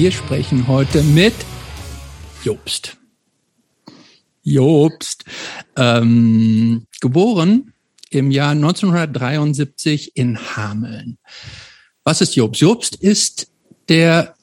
Wir sprechen heute mit Jobst. Jobst, ähm, geboren im Jahr 1973 in Hameln. Was ist Jobst? Jobst ist der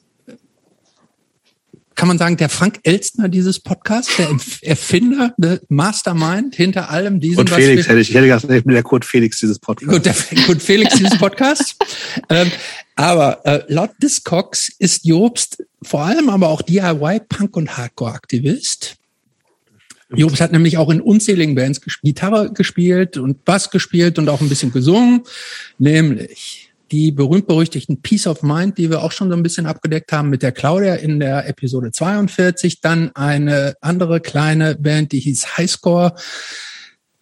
kann man sagen, der Frank Elstner dieses Podcasts, der Erfinder, der Mastermind hinter allem diesem. Und Felix hätte ich, ich hätte gesagt, ich bin der Kurt Felix dieses Podcasts. Gut, der Kurt Felix dieses Podcasts. ähm, aber äh, laut Discogs ist Jobst vor allem aber auch DIY, Punk und Hardcore-Aktivist. Jobst hat nämlich auch in unzähligen Bands Gitarre gespielt und Bass gespielt und auch ein bisschen gesungen, nämlich die berühmt-berüchtigten Peace of Mind, die wir auch schon so ein bisschen abgedeckt haben mit der Claudia in der Episode 42. Dann eine andere kleine Band, die hieß Highscore.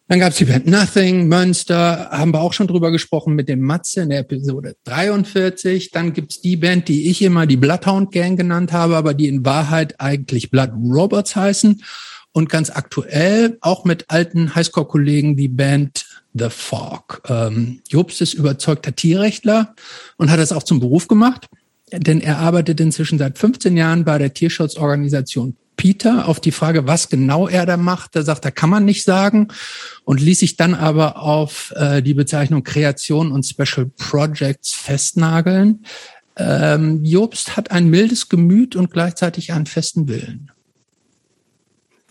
Dann gab es die Band Nothing, Münster, haben wir auch schon drüber gesprochen mit dem Matze in der Episode 43. Dann gibt's die Band, die ich immer die Bloodhound Gang genannt habe, aber die in Wahrheit eigentlich Blood Robots heißen. Und ganz aktuell auch mit alten Highscore-Kollegen die Band The Fork. Ähm, Jobst ist überzeugter Tierrechtler und hat es auch zum Beruf gemacht, denn er arbeitet inzwischen seit 15 Jahren bei der Tierschutzorganisation Peter auf die Frage, was genau er da macht. Da sagt er, kann man nicht sagen und ließ sich dann aber auf äh, die Bezeichnung Kreation und Special Projects festnageln. Ähm, Jobst hat ein mildes Gemüt und gleichzeitig einen festen Willen.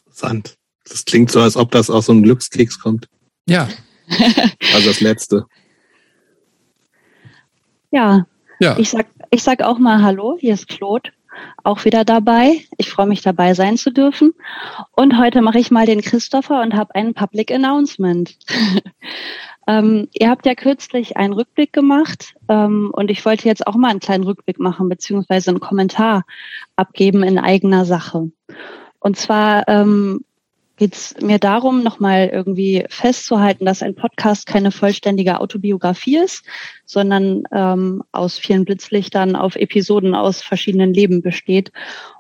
Interessant. Das klingt so, als ob das aus so einem Glückskeks kommt. Ja, also das letzte. Ja, ja. Ich, sag, ich sag auch mal Hallo, hier ist Claude, auch wieder dabei. Ich freue mich dabei sein zu dürfen. Und heute mache ich mal den Christopher und habe ein Public Announcement. ähm, ihr habt ja kürzlich einen Rückblick gemacht ähm, und ich wollte jetzt auch mal einen kleinen Rückblick machen, beziehungsweise einen Kommentar abgeben in eigener Sache. Und zwar ähm, geht es mir darum, nochmal irgendwie festzuhalten, dass ein Podcast keine vollständige Autobiografie ist, sondern ähm, aus vielen Blitzlichtern auf Episoden aus verschiedenen Leben besteht.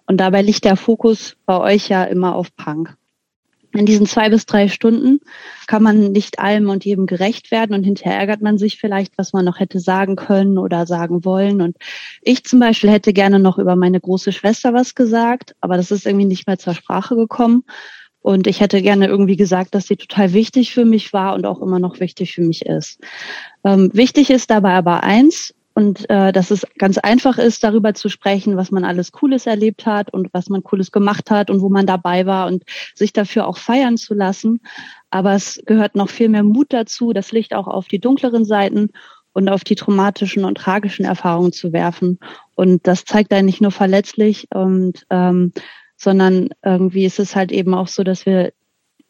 Und dabei liegt der Fokus bei euch ja immer auf Punk. In diesen zwei bis drei Stunden kann man nicht allem und jedem gerecht werden und hinterher ärgert man sich vielleicht, was man noch hätte sagen können oder sagen wollen. Und ich zum Beispiel hätte gerne noch über meine große Schwester was gesagt, aber das ist irgendwie nicht mehr zur Sprache gekommen. Und ich hätte gerne irgendwie gesagt, dass sie total wichtig für mich war und auch immer noch wichtig für mich ist. Ähm, wichtig ist dabei aber eins, und äh, dass es ganz einfach ist, darüber zu sprechen, was man alles Cooles erlebt hat und was man Cooles gemacht hat und wo man dabei war und sich dafür auch feiern zu lassen. Aber es gehört noch viel mehr Mut dazu, das Licht auch auf die dunkleren Seiten und auf die traumatischen und tragischen Erfahrungen zu werfen. Und das zeigt einen nicht nur verletzlich und ähm, sondern irgendwie ist es halt eben auch so, dass wir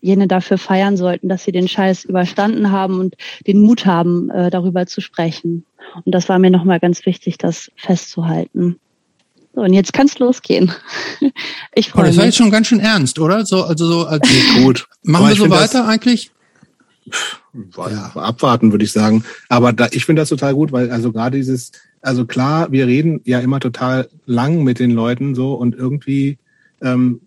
jene dafür feiern sollten, dass sie den Scheiß überstanden haben und den Mut haben, äh, darüber zu sprechen. Und das war mir nochmal ganz wichtig, das festzuhalten. So, und jetzt kann's losgehen. Ich freue oh, das war jetzt schon ganz schön ernst, oder? So, also so, also gut. Machen wir so weiter das, eigentlich? Ja. Abwarten, würde ich sagen. Aber da, ich finde das total gut, weil also gerade dieses, also klar, wir reden ja immer total lang mit den Leuten so und irgendwie ähm,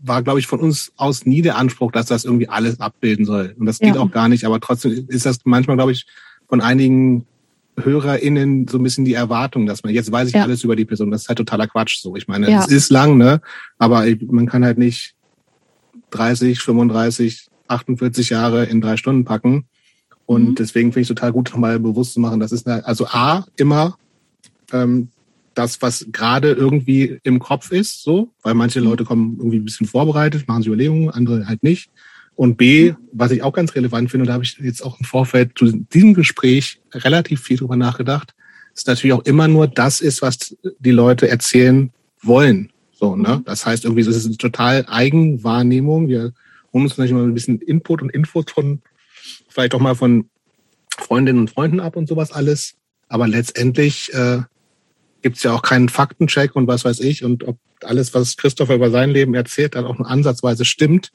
war, glaube ich, von uns aus nie der Anspruch, dass das irgendwie alles abbilden soll. Und das geht ja. auch gar nicht. Aber trotzdem ist das manchmal, glaube ich, von einigen HörerInnen so ein bisschen die Erwartung, dass man, jetzt weiß ich ja. alles über die Person. Das ist halt totaler Quatsch so. Ich meine, ja. es ist lang, ne? Aber man kann halt nicht 30, 35, 48 Jahre in drei Stunden packen. Und mhm. deswegen finde ich total gut, nochmal bewusst zu machen, das ist eine, also A, immer ähm, das, was gerade irgendwie im Kopf ist, so, weil manche Leute kommen irgendwie ein bisschen vorbereitet, machen sich Überlegungen, andere halt nicht. Und B, was ich auch ganz relevant finde, da habe ich jetzt auch im Vorfeld zu diesem Gespräch relativ viel drüber nachgedacht, ist natürlich auch immer nur das ist, was die Leute erzählen wollen. So, ne? Mhm. Das heißt irgendwie, es ist eine total Eigenwahrnehmung. Wir holen uns natürlich mal ein bisschen Input und Infos von, vielleicht auch mal von Freundinnen und Freunden ab und sowas alles. Aber letztendlich äh, gibt es ja auch keinen Faktencheck und was weiß ich. Und ob alles, was Christopher über sein Leben erzählt, dann auch nur ansatzweise stimmt,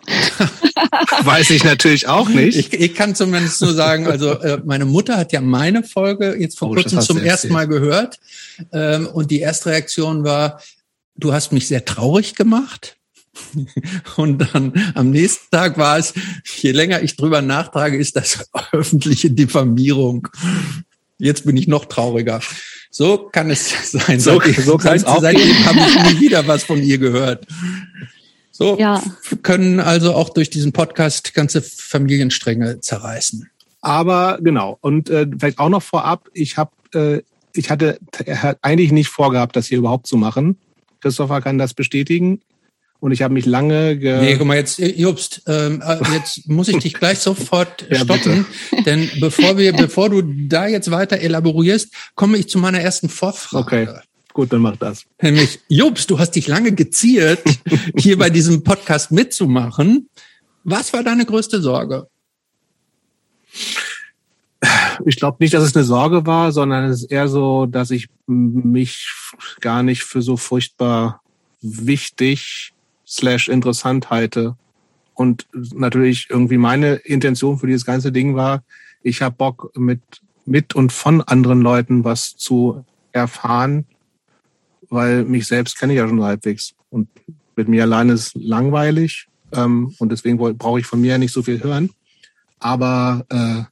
weiß ich natürlich auch nicht. Ich, ich kann zumindest nur sagen, also äh, meine Mutter hat ja meine Folge jetzt vor oh, kurzem zum ersten Mal gehört. Ähm, und die erste Reaktion war, du hast mich sehr traurig gemacht. Und dann am nächsten Tag war es, je länger ich drüber nachtrage, ist das öffentliche Diffamierung. Jetzt bin ich noch trauriger. So kann es sein. So, seitdem, so kann seit, auch seitdem habe ich nie wieder was von ihr gehört. So ja. können also auch durch diesen Podcast ganze Familienstränge zerreißen. Aber genau. Und äh, vielleicht auch noch vorab, ich habe, äh, ich hatte eigentlich nicht vorgehabt, das hier überhaupt zu machen. Christopher kann das bestätigen. Und ich habe mich lange ge Nee, guck mal, jetzt, Jobst, ähm, äh, jetzt muss ich dich gleich sofort ja, stoppen. Denn bevor wir, bevor du da jetzt weiter elaborierst, komme ich zu meiner ersten Vorfrage. Okay. Gut, dann mach das. Nämlich, Jobst, du hast dich lange geziert, hier bei diesem Podcast mitzumachen. Was war deine größte Sorge? Ich glaube nicht, dass es eine Sorge war, sondern es ist eher so, dass ich mich gar nicht für so furchtbar wichtig slash interessant halte. Und natürlich irgendwie meine Intention für dieses ganze Ding war, ich habe Bock mit, mit und von anderen Leuten was zu erfahren, weil mich selbst kenne ich ja schon halbwegs. Und mit mir alleine ist langweilig ähm, und deswegen brauche ich von mir ja nicht so viel hören. Aber äh,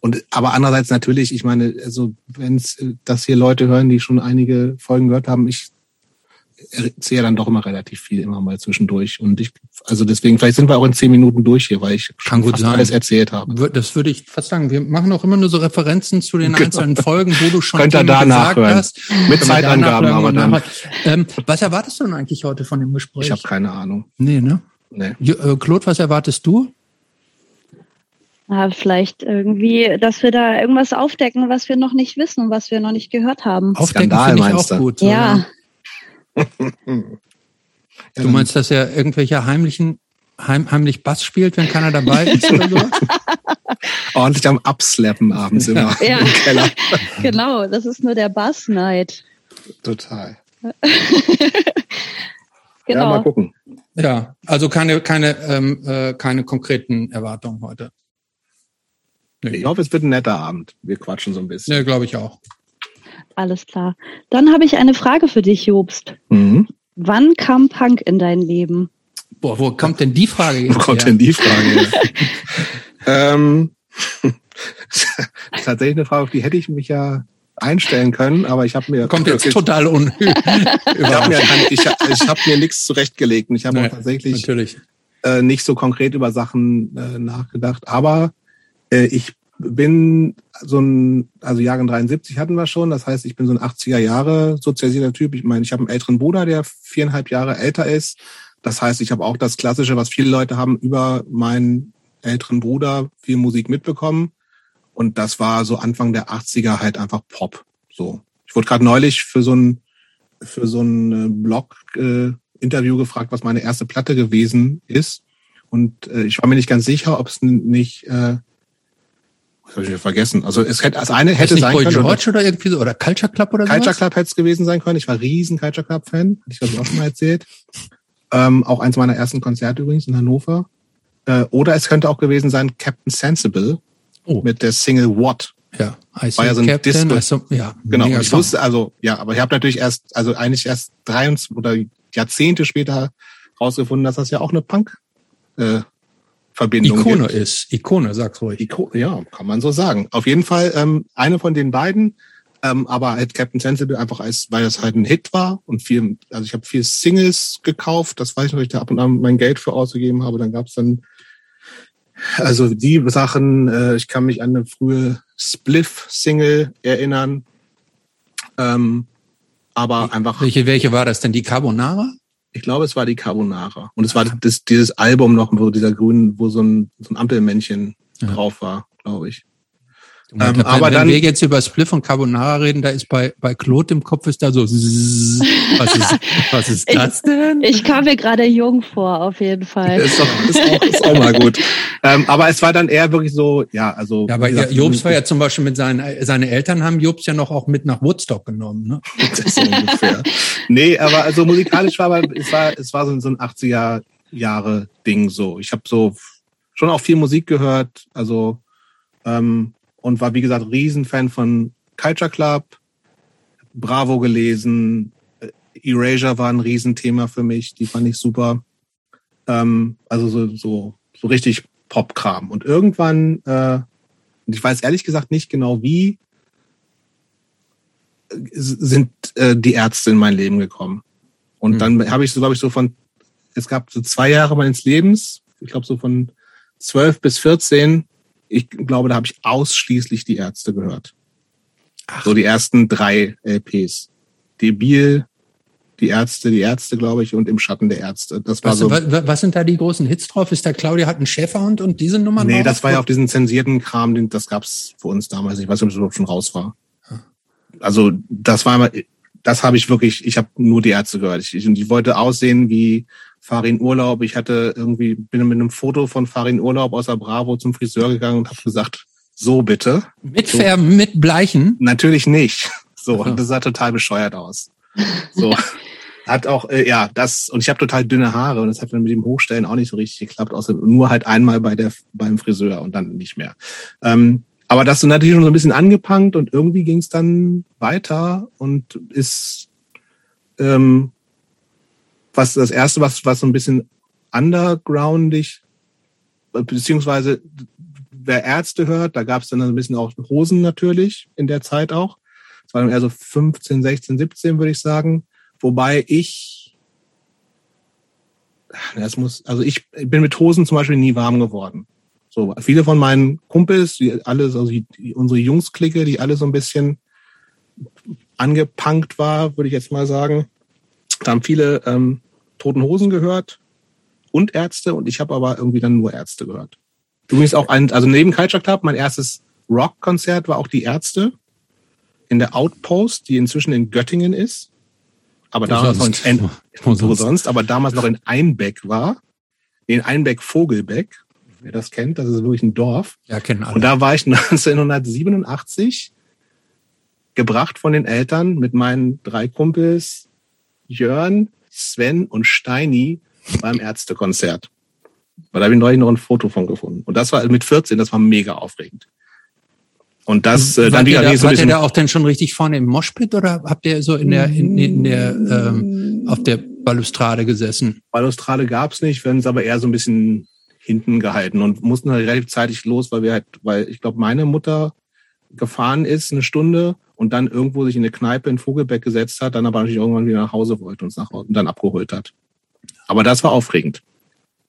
und aber andererseits natürlich, ich meine, also wenn äh, das hier Leute hören, die schon einige Folgen gehört haben, ich sehe dann doch immer relativ viel immer mal zwischendurch. Und ich, also deswegen, vielleicht sind wir auch in zehn Minuten durch hier, weil ich Kann gut sein. alles erzählt habe. Das würde ich fast sagen. Wir machen auch immer nur so Referenzen zu den genau. einzelnen Folgen, wo du schon Könnt ihr da nachhören. hast. Mit Zeitangaben aber dann. Ähm, was erwartest du denn eigentlich heute von dem Gespräch? Ich habe keine Ahnung. Nee, ne? Nee. Äh, Claude, was erwartest du? Ja, vielleicht irgendwie, dass wir da irgendwas aufdecken, was wir noch nicht wissen und was wir noch nicht gehört haben. Aufdecken finde ich auch du? gut. Ja. Du meinst, dass er irgendwelche heimlichen, heim, heimlich Bass spielt, wenn keiner dabei ist oder so? Ordentlich am Abslappen abends immer ja. im Keller. genau, das ist nur der Bass-Night. Total. genau. Ja, mal gucken. Ja, also keine, keine, ähm, äh, keine konkreten Erwartungen heute. Nee. Ich hoffe, es wird ein netter Abend. Wir quatschen so ein bisschen. Ja, glaube ich auch. Alles klar. Dann habe ich eine Frage für dich, Jobst. Mhm. Wann kam Punk in dein Leben? Boah, wo kommt denn die Frage jetzt Wo kommt her? denn die Frage ähm, tatsächlich eine Frage, auf die hätte ich mich ja einstellen können, aber ich habe mir kommt jetzt wirklich, total un ich habe mir, ich, ich hab mir nichts zurechtgelegt und ich habe tatsächlich natürlich. Äh, nicht so konkret über Sachen äh, nachgedacht, aber äh, ich bin so ein, also Jahrgang 73 hatten wir schon, das heißt, ich bin so ein 80er Jahre sozialisierter Typ. Ich meine, ich habe einen älteren Bruder, der viereinhalb Jahre älter ist. Das heißt, ich habe auch das Klassische, was viele Leute haben, über meinen älteren Bruder viel Musik mitbekommen. Und das war so Anfang der 80er halt einfach Pop. So. Ich wurde gerade neulich für so ein, für so ein äh, Blog äh, gefragt, was meine erste Platte gewesen ist. Und äh, ich war mir nicht ganz sicher, ob es nicht äh, das habe ich vergessen. Also es hätte als eine hätte sein Boy können. George oder, irgendwie so oder Culture Club oder so. Culture Club hätte es gewesen sein können. Ich war riesen Culture Club Fan, hatte ich glaube ich auch schon mal erzählt. Ähm, auch eins meiner ersten Konzerte übrigens in Hannover. Äh, oder es könnte auch gewesen sein Captain Sensible oh. mit der Single What. Ja, I war ja so ein Captain, Disco. ja, genau. Ich wusste also ja, aber ich habe natürlich erst also eigentlich erst drei oder Jahrzehnte später rausgefunden, dass das ja auch eine Punk äh, Verbindung Ikone gibt. ist. Ikone, sag's ruhig. Iko ja, kann man so sagen. Auf jeden Fall ähm, eine von den beiden, ähm, aber halt Captain Sensible einfach als, weil das halt ein Hit war und viel, also ich habe viel Singles gekauft, das weiß ich noch, ich da ab und an mein Geld für ausgegeben habe. Dann gab's dann also die Sachen, äh, ich kann mich an eine frühe Spliff-Single erinnern. Ähm, aber einfach. Welche, welche war das denn? Die Carbonara? Ich glaube, es war die Carbonara. Und es war das, dieses Album noch, wo dieser grünen, wo so ein, so ein Ampelmännchen ja. drauf war, glaube ich. Ähm, glaub, aber wenn dann, wir jetzt über Spliff und Carbonara reden, da ist bei, bei Claude im Kopf ist da so, was ist, was ist das denn? Ich, ich kam mir gerade jung vor, auf jeden Fall. ist, doch, ist, auch, ist auch mal gut. ähm, aber es war dann eher wirklich so, ja, also. Ja, aber gesagt, Jobs war ja zum Beispiel mit seinen, seine Eltern haben Jobs ja noch auch mit nach Woodstock genommen, ne? so ungefähr. nee, aber also musikalisch war aber, es war, es war so, so ein 80er Jahre Ding so. Ich habe so schon auch viel Musik gehört, also, ähm, und war, wie gesagt, Riesenfan von Culture Club, Bravo gelesen, Erasure war ein Riesenthema für mich, die fand ich super. Ähm, also so, so, so richtig Popkram. Und irgendwann, äh, ich weiß ehrlich gesagt nicht genau wie, sind äh, die Ärzte in mein Leben gekommen. Und mhm. dann habe ich so, glaube ich, so von, es gab so zwei Jahre meines Lebens, ich glaube so von zwölf bis vierzehn, ich glaube, da habe ich ausschließlich die Ärzte gehört. Ach. So die ersten drei LPs. Debil, die Ärzte, die Ärzte, glaube ich, und im Schatten der Ärzte. Das war was, so. Was, was sind da die großen Hits drauf? Ist da Claudia hat einen Schäferhund und diese Nummern? Nee, das war ja auf diesen zensierten Kram, den, das gab's für uns damals. Ich weiß nicht, ob das überhaupt schon raus war. Ah. Also das war immer, das habe ich wirklich, ich habe nur die Ärzte gehört. Ich, ich wollte aussehen wie Farin Urlaub. Ich hatte irgendwie, bin mit einem Foto von Farin Urlaub aus der Bravo zum Friseur gegangen und habe gesagt, so bitte. Mit Färben, so. mit Bleichen? Natürlich nicht. So, und das sah total bescheuert aus. So. Hat auch, äh, ja, das, und ich habe total dünne Haare und das hat dann mit dem Hochstellen auch nicht so richtig geklappt, außer nur halt einmal bei der, beim Friseur und dann nicht mehr. Ähm, aber das ist natürlich schon so ein bisschen angepankt und irgendwie ging es dann weiter und ist ähm, was das erste, was, was so ein bisschen undergroundig, beziehungsweise wer Ärzte hört, da gab es dann ein bisschen auch Hosen natürlich in der Zeit auch. Das war dann eher so 15, 16, 17, würde ich sagen. Wobei ich, das muss, also ich bin mit Hosen zum Beispiel nie warm geworden. So, viele von meinen Kumpels, die alle, also die, unsere Jungsklicke, die alle so ein bisschen angepunkt war, würde ich jetzt mal sagen. Da haben viele ähm, Toten Hosen gehört und Ärzte und ich habe aber irgendwie dann nur Ärzte gehört. Übrigens auch ein, also neben Culture Club, mein erstes Rockkonzert war auch die Ärzte in der Outpost, die inzwischen in Göttingen ist. Aber wo damals sonst? noch in, wo sonst? sonst, aber damals noch in Einbeck war. In Einbeck-Vogelbeck. Wer das kennt, das ist wirklich ein Dorf. Ja, kennen alle. Und da war ich 1987 gebracht von den Eltern mit meinen drei Kumpels Jörn, Sven und Steini beim Ärztekonzert. Weil da habe ich neulich noch ein Foto von gefunden. Und das war mit 14, das war mega aufregend. Und das äh, dann wieder da, so Wart ihr da auch denn schon richtig vorne im Moshpit oder habt ihr so in der in, in der ähm, auf der Balustrade gesessen? Balustrade gab's nicht, wir haben es aber eher so ein bisschen hinten gehalten und mussten halt relativ zeitig los, weil wir halt, weil ich glaube, meine Mutter gefahren ist eine Stunde und dann irgendwo sich in eine Kneipe in Vogelbeck gesetzt hat, dann aber natürlich irgendwann wieder nach Hause wollte und uns nach und dann abgeholt hat. Aber das war aufregend.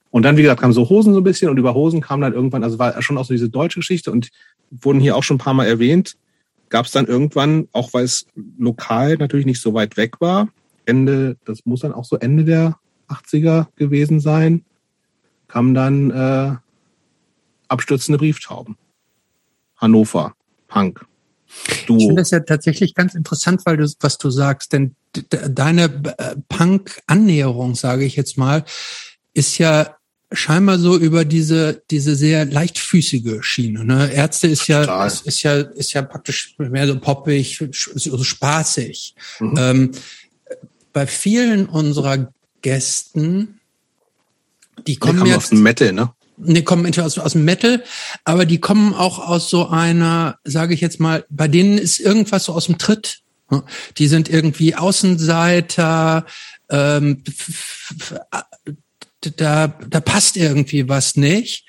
Und dann, wie gesagt, kamen so Hosen so ein bisschen und über Hosen kam dann irgendwann, also war schon auch so diese deutsche Geschichte und wurden hier auch schon ein paar Mal erwähnt, gab es dann irgendwann, auch weil es lokal natürlich nicht so weit weg war, Ende, das muss dann auch so Ende der 80er gewesen sein, kamen dann äh, abstürzende Brieftauben. Hannover, Punk. Du. Ich finde das ja tatsächlich ganz interessant, weil du, was du sagst, denn deine äh, Punk-Annäherung, sage ich jetzt mal, ist ja scheinbar so über diese diese sehr leichtfüßige Schiene. Ne? Ärzte ist ja ist, ist, ja ist ja praktisch mehr so poppig, so spaßig. Mhm. Ähm, bei vielen unserer Gästen, die kommen jetzt aus dem Metal, ne? Die kommen entweder aus, aus dem Metal, aber die kommen auch aus so einer, sage ich jetzt mal, bei denen ist irgendwas so aus dem Tritt. Die sind irgendwie Außenseiter, ähm, da, da passt irgendwie was nicht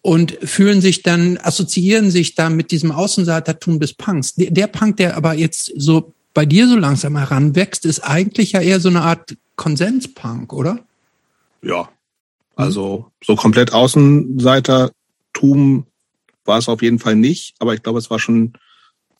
und fühlen sich dann, assoziieren sich dann mit diesem Außenseitertum des Punks. Der, der Punk, der aber jetzt so bei dir so langsam heranwächst, ist eigentlich ja eher so eine Art Konsenspunk, oder? Ja, also so komplett Außenseitertum war es auf jeden Fall nicht, aber ich glaube, es war schon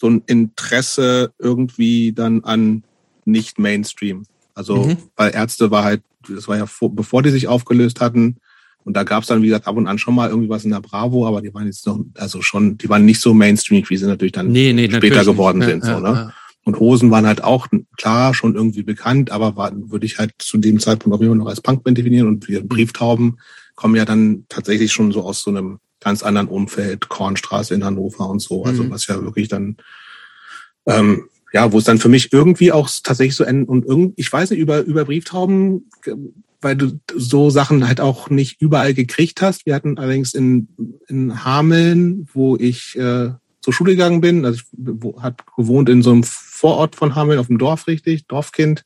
so ein Interesse irgendwie dann an nicht Mainstream. Also mhm. weil Ärzte war halt, das war ja vor, bevor die sich aufgelöst hatten. Und da gab es dann, wie gesagt, ab und an schon mal irgendwie was in der Bravo, aber die waren jetzt noch, also schon, die waren nicht so Mainstream, wie sie natürlich dann nee, nee, später geworden nicht. sind. Ja, so, ne? Ja. Und Hosen waren halt auch klar schon irgendwie bekannt, aber waren, würde ich halt zu dem Zeitpunkt auch immer noch als Punkband definieren. Und wir Brieftauben kommen ja dann tatsächlich schon so aus so einem ganz anderen Umfeld, Kornstraße in Hannover und so. Also mhm. was ja wirklich dann, ähm, ja, wo es dann für mich irgendwie auch tatsächlich so und irgendwie, ich weiß nicht, über, über Brieftauben, weil du so Sachen halt auch nicht überall gekriegt hast. Wir hatten allerdings in, in Hameln, wo ich äh, zur Schule gegangen bin. Also ich hat gewohnt in so einem Vorort von Hameln, auf dem Dorf richtig, Dorfkind.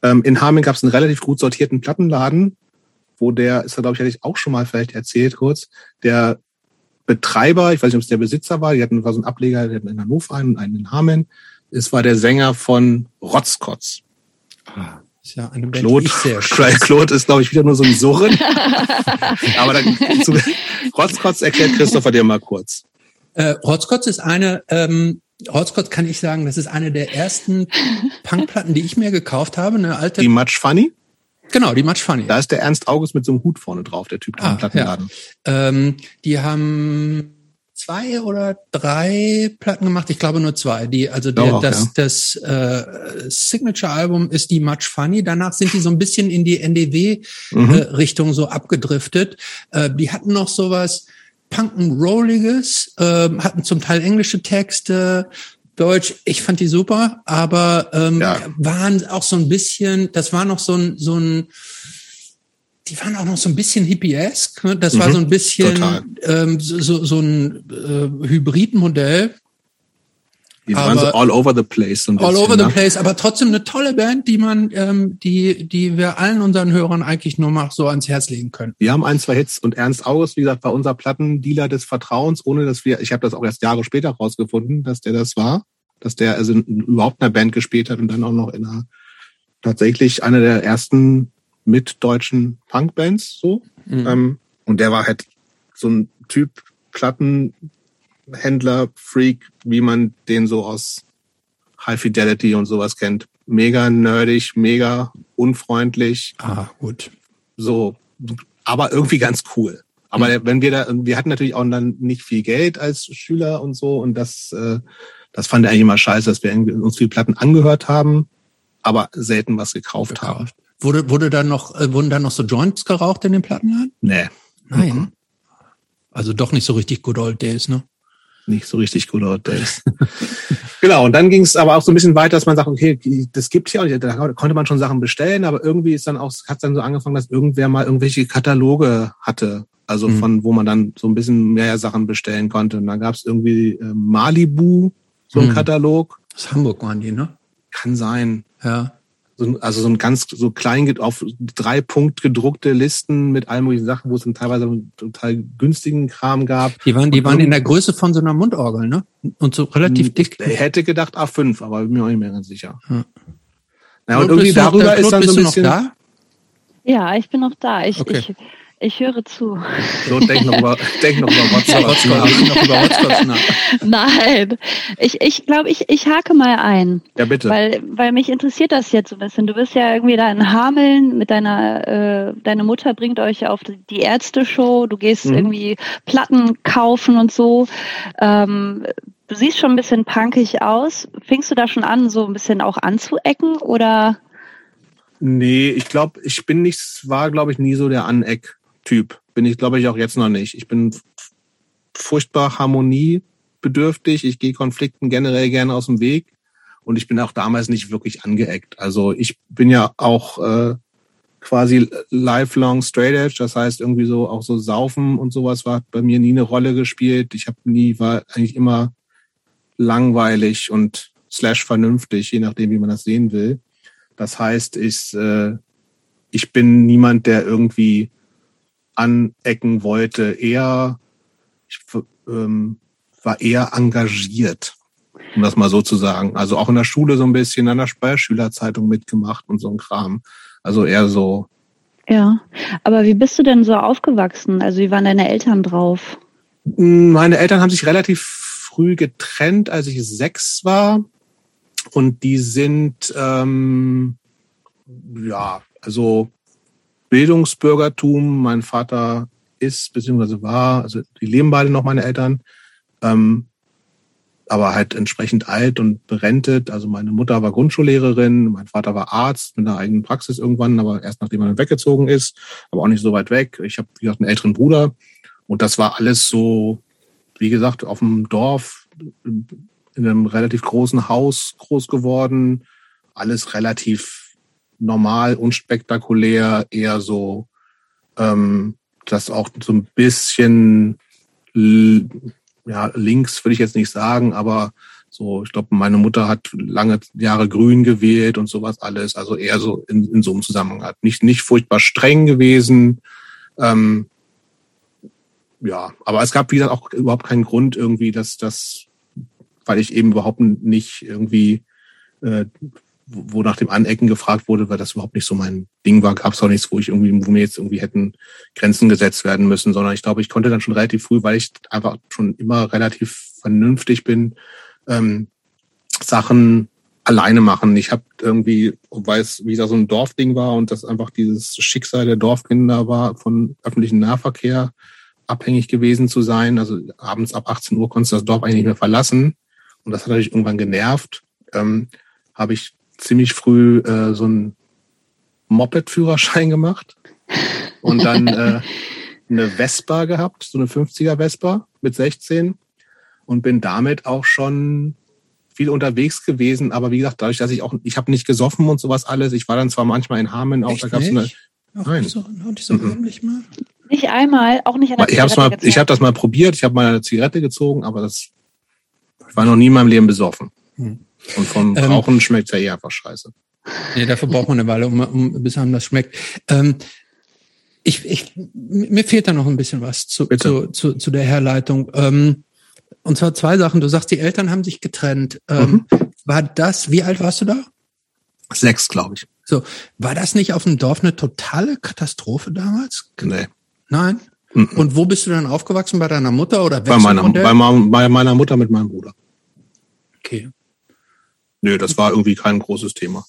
Ähm, in Hameln gab es einen relativ gut sortierten Plattenladen, wo der, ist da glaube ich, hätte ich auch schon mal vielleicht erzählt kurz, der Betreiber, ich weiß nicht, ob es der Besitzer war, die hatten war so ein Ableger, die hatten in Hannover einen und einen in Hameln, Es war der Sänger von Rotzkotz. Ah, ist ja eine Band, Claude, sehr Claude ist, glaube ich, wieder nur so ein Surren. Aber dann, zu, Rotzkotz erklärt Christopher dir mal kurz. Äh, Rotzkotz ist eine, ähm, Rotzkotz kann ich sagen, das ist eine der ersten Punkplatten, die ich mir gekauft habe. Eine alte. Die Much Funny? Genau, die Much Funny. Da ist der Ernst August mit so einem Hut vorne drauf, der Typ ah, Plattenladen. Ja. Ähm, die haben zwei oder drei Platten gemacht, ich glaube nur zwei. Die, also der, auch, das, ja. das äh, Signature-Album ist die Much Funny. Danach sind die so ein bisschen in die NDW-Richtung mhm. äh, so abgedriftet. Äh, die hatten noch sowas Punk'n'Rolliges, äh, hatten zum Teil englische Texte, Deutsch, ich fand die super, aber ähm, ja. waren auch so ein bisschen, das war noch so ein, so ein die waren auch noch so ein bisschen hippiesk. Ne? Das mhm, war so ein bisschen ähm, so, so ein äh, Hybridmodell. Die waren so all over the place. All over the ne? place, aber trotzdem eine tolle Band, die man, ähm, die, die wir allen unseren Hörern eigentlich nur mal so ans Herz legen können. Wir haben ein, zwei Hits und Ernst August, wie gesagt, war unser Plattendealer des Vertrauens, ohne dass wir, ich habe das auch erst Jahre später rausgefunden, dass der das war, dass der also überhaupt in einer Band gespielt hat und dann auch noch in einer tatsächlich einer der ersten mit deutschen Punkbands so. Mhm. Ähm, und der war halt so ein Typ Plattenhändler, Freak, wie man den so aus High Fidelity und sowas kennt. Mega nerdig, mega unfreundlich. Ah, gut. So, aber irgendwie ganz cool. Aber mhm. wenn wir da, wir hatten natürlich auch dann nicht viel Geld als Schüler und so und das, äh, das fand er eigentlich immer scheiße, dass wir uns viel Platten angehört haben, aber selten was gekauft, gekauft. haben. Wurde, wurde da noch, äh, wurden da noch so Joints geraucht in den Plattenladen? Nee. Nein. Mhm. Also doch nicht so richtig Good Old Days, ne? Nicht so richtig Good Old Days. genau, und dann ging es aber auch so ein bisschen weiter, dass man sagt, okay, das gibt's ja auch nicht. Da konnte man schon Sachen bestellen, aber irgendwie ist dann auch, hat dann so angefangen, dass irgendwer mal irgendwelche Kataloge hatte. Also mhm. von, wo man dann so ein bisschen mehr Sachen bestellen konnte. Und dann gab es irgendwie äh, Malibu, so ein mhm. Katalog. Aus Hamburg waren die, ne? Kann sein. Ja so, also so ein ganz so klein auf drei Punkt gedruckte Listen mit allen möglichen Sachen, wo es dann teilweise total günstigen Kram gab. Die waren, die waren in der Größe von so einer Mundorgel, ne? Und so relativ hm, dick. Ich hätte gedacht A5, aber bin mir auch nicht mehr ganz sicher. Ja. Ja, und irgendwie darüber ist dann so ein bisschen. Da? Ja, ich bin noch da. Ich, okay. ich ich höre zu. So, denk noch über, denk noch über WhatsApp noch über WhatsApp nach. Nein, ich, ich glaube, ich, ich hake mal ein. Ja, bitte. Weil, weil mich interessiert das jetzt so ein bisschen. Du bist ja irgendwie da in Hameln mit deiner, äh, deine Mutter bringt euch auf die Ärzte-Show, du gehst mhm. irgendwie Platten kaufen und so. Ähm, du siehst schon ein bisschen punkig aus. Fingst du da schon an, so ein bisschen auch anzuecken oder? Nee, ich glaube, ich bin nicht, war, glaube ich, nie so der Aneck. Typ. Bin ich, glaube ich, auch jetzt noch nicht. Ich bin furchtbar harmoniebedürftig. Ich gehe Konflikten generell gerne aus dem Weg. Und ich bin auch damals nicht wirklich angeeckt. Also ich bin ja auch äh, quasi lifelong straight edge. Das heißt, irgendwie so auch so Saufen und sowas war bei mir nie eine Rolle gespielt. Ich habe nie, war eigentlich immer langweilig und slash vernünftig, je nachdem, wie man das sehen will. Das heißt, ich, äh, ich bin niemand, der irgendwie anecken wollte. Eher, ich ähm, war eher engagiert, um das mal so zu sagen. Also auch in der Schule so ein bisschen, an der Schülerzeitung mitgemacht und so ein Kram. Also eher so. Ja, aber wie bist du denn so aufgewachsen? Also wie waren deine Eltern drauf? Meine Eltern haben sich relativ früh getrennt, als ich sechs war. Und die sind, ähm, ja, also Bildungsbürgertum. Mein Vater ist beziehungsweise war, also die leben beide noch, meine Eltern, ähm, aber halt entsprechend alt und berentet. Also meine Mutter war Grundschullehrerin, mein Vater war Arzt mit einer eigenen Praxis irgendwann, aber erst nachdem er weggezogen ist, aber auch nicht so weit weg. Ich habe, wie gesagt, einen älteren Bruder und das war alles so, wie gesagt, auf dem Dorf in einem relativ großen Haus groß geworden, alles relativ normal, unspektakulär, eher so, ähm, das auch so ein bisschen ja, links würde ich jetzt nicht sagen, aber so, ich glaube, meine Mutter hat lange Jahre grün gewählt und sowas alles, also eher so in, in so einem Zusammenhang. Nicht, nicht furchtbar streng gewesen. Ähm, ja, aber es gab, wie gesagt, auch überhaupt keinen Grund irgendwie, dass das weil ich eben überhaupt nicht irgendwie, äh, wo nach dem Anecken gefragt wurde, weil das überhaupt nicht so mein Ding war, gab es auch nichts, wo ich irgendwie, wo mir jetzt irgendwie hätten Grenzen gesetzt werden müssen, sondern ich glaube, ich konnte dann schon relativ früh, weil ich einfach schon immer relativ vernünftig bin, ähm, Sachen alleine machen. Ich habe irgendwie, weiß, wie da so ein Dorfding war und das einfach dieses Schicksal der Dorfkinder war, von öffentlichem Nahverkehr abhängig gewesen zu sein. Also abends ab 18 Uhr konntest du das Dorf eigentlich nicht mehr verlassen. Und das hat natürlich irgendwann genervt. Ähm, habe ich ziemlich früh äh, so einen Moped-Führerschein gemacht und dann äh, eine Vespa gehabt, so eine 50er Vespa mit 16 und bin damit auch schon viel unterwegs gewesen, aber wie gesagt, dadurch, dass ich auch, ich habe nicht gesoffen und sowas alles. Ich war dann zwar manchmal in Hameln, auch da gab's eine. Auch nein. So, nicht so mhm. mal. Nicht einmal, auch nicht an der Ich habe mal, ich habe das mal probiert. Ich habe mal eine Zigarette gezogen, aber das ich war noch nie in meinem Leben besoffen. Hm. Und vom ähm, Rauchen schmeckt ja eh einfach scheiße. Nee, dafür braucht man eine Weile, um, um bis einem das schmeckt. Ähm, ich, ich, mir fehlt da noch ein bisschen was zu, zu, zu, zu der Herleitung. Ähm, und zwar zwei Sachen. Du sagst, die Eltern haben sich getrennt. Ähm, mhm. War das, wie alt warst du da? Sechs, glaube ich. So, war das nicht auf dem Dorf eine totale Katastrophe damals? Nee. Nein? Mhm. Und wo bist du dann aufgewachsen? Bei deiner Mutter oder bei meiner, bei, bei meiner Mutter mit meinem Bruder. Okay. Nö, das war irgendwie kein großes Thema.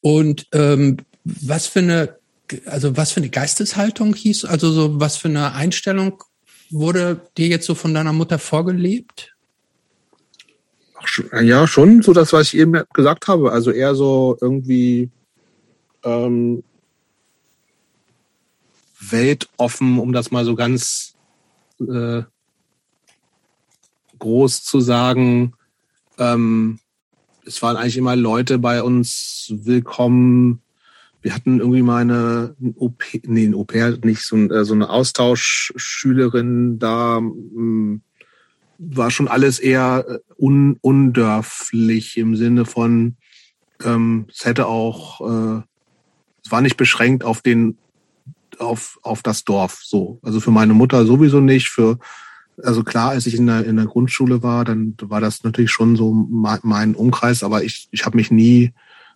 Und ähm, was für eine, also was für eine Geisteshaltung hieß, also so was für eine Einstellung wurde dir jetzt so von deiner Mutter vorgelebt? Ja, schon so das, was ich eben gesagt habe. Also eher so irgendwie ähm, weltoffen, um das mal so ganz äh, groß zu sagen. Ähm, es waren eigentlich immer Leute bei uns willkommen, wir hatten irgendwie mal eine ein OP, nee, ein OP nicht, so, äh, so eine Austauschschülerin da, hm, war schon alles eher äh, un, undörflich im Sinne von, ähm, es hätte auch, äh, es war nicht beschränkt auf den, auf, auf das Dorf, so. Also für meine Mutter sowieso nicht, für, also klar, als ich in der, in der Grundschule war, dann war das natürlich schon so mein Umkreis, aber ich, ich habe mich nie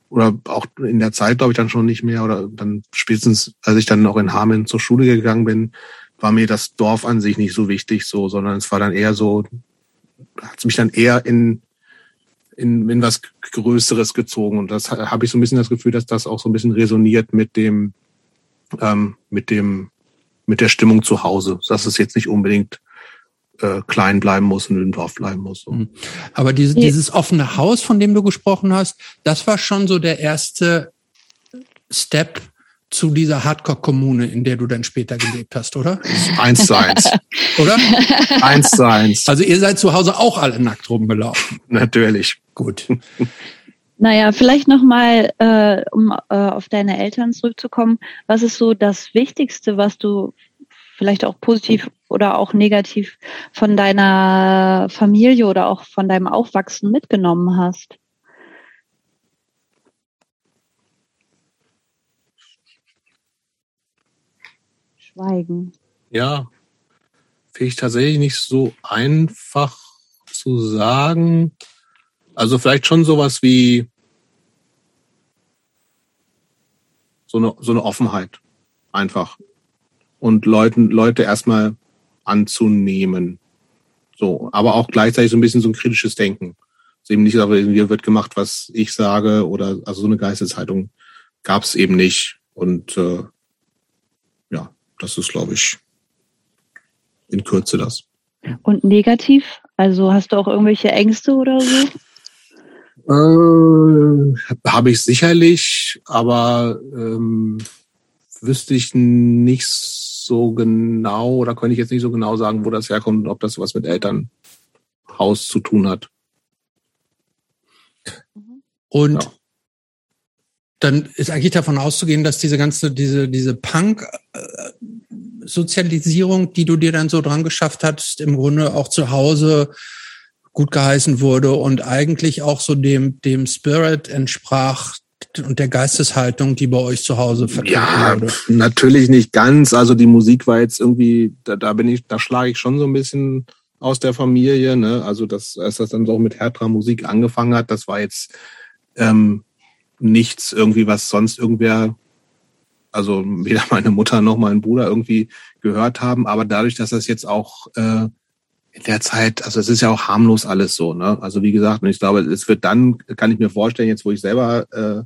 oder auch in der Zeit, glaube ich, dann schon nicht mehr oder dann spätestens, als ich dann noch in Hameln zur Schule gegangen bin, war mir das Dorf an sich nicht so wichtig, so, sondern es war dann eher so, hat es mich dann eher in, in, in was Größeres gezogen. Und das habe ich so ein bisschen das Gefühl, dass das auch so ein bisschen resoniert mit dem, ähm, mit dem, mit der Stimmung zu Hause. Dass es jetzt nicht unbedingt äh, klein bleiben muss und im Dorf bleiben muss. So. Mhm. Aber diese, dieses offene Haus, von dem du gesprochen hast, das war schon so der erste Step zu dieser Hardcore-Kommune, in der du dann später gelebt hast, oder? Eins zu eins. oder? Eins zu eins. Also ihr seid zu Hause auch alle nackt rumgelaufen. Natürlich. Gut. Naja, vielleicht nochmal, äh, um äh, auf deine Eltern zurückzukommen. Was ist so das Wichtigste, was du vielleicht auch positiv oder auch negativ von deiner Familie oder auch von deinem Aufwachsen mitgenommen hast? Schweigen. Ja, finde ich tatsächlich nicht so einfach zu sagen. Also vielleicht schon sowas wie so eine, so eine Offenheit. Einfach und Leuten, Leute erstmal anzunehmen. So, aber auch gleichzeitig so ein bisschen so ein kritisches Denken. Also eben nicht, aber hier wird gemacht, was ich sage, oder also so eine Geisteshaltung gab es eben nicht. Und äh, ja, das ist, glaube ich, in Kürze das. Und negativ? Also hast du auch irgendwelche Ängste oder so? Äh, Habe ich sicherlich, aber ähm, wüsste ich nicht so genau oder könnte ich jetzt nicht so genau sagen, wo das herkommt und ob das was mit Elternhaus zu tun hat. Und ja. dann ist eigentlich davon auszugehen, dass diese ganze, diese, diese Punk-Sozialisierung, die du dir dann so dran geschafft hast, im Grunde auch zu Hause gut geheißen wurde und eigentlich auch so dem, dem Spirit entsprach, und der Geisteshaltung, die bei euch zu Hause vertreten ja, wurde? natürlich nicht ganz. Also die Musik war jetzt irgendwie, da, da bin ich, da schlage ich schon so ein bisschen aus der Familie. Ne? Also das, als das dann so mit härterer Musik angefangen hat, das war jetzt ähm, nichts irgendwie, was sonst irgendwer, also weder meine Mutter noch mein Bruder irgendwie gehört haben. Aber dadurch, dass das jetzt auch äh, in der Zeit, also es ist ja auch harmlos alles so, ne? Also wie gesagt, und ich glaube, es wird dann, kann ich mir vorstellen, jetzt wo ich selber äh,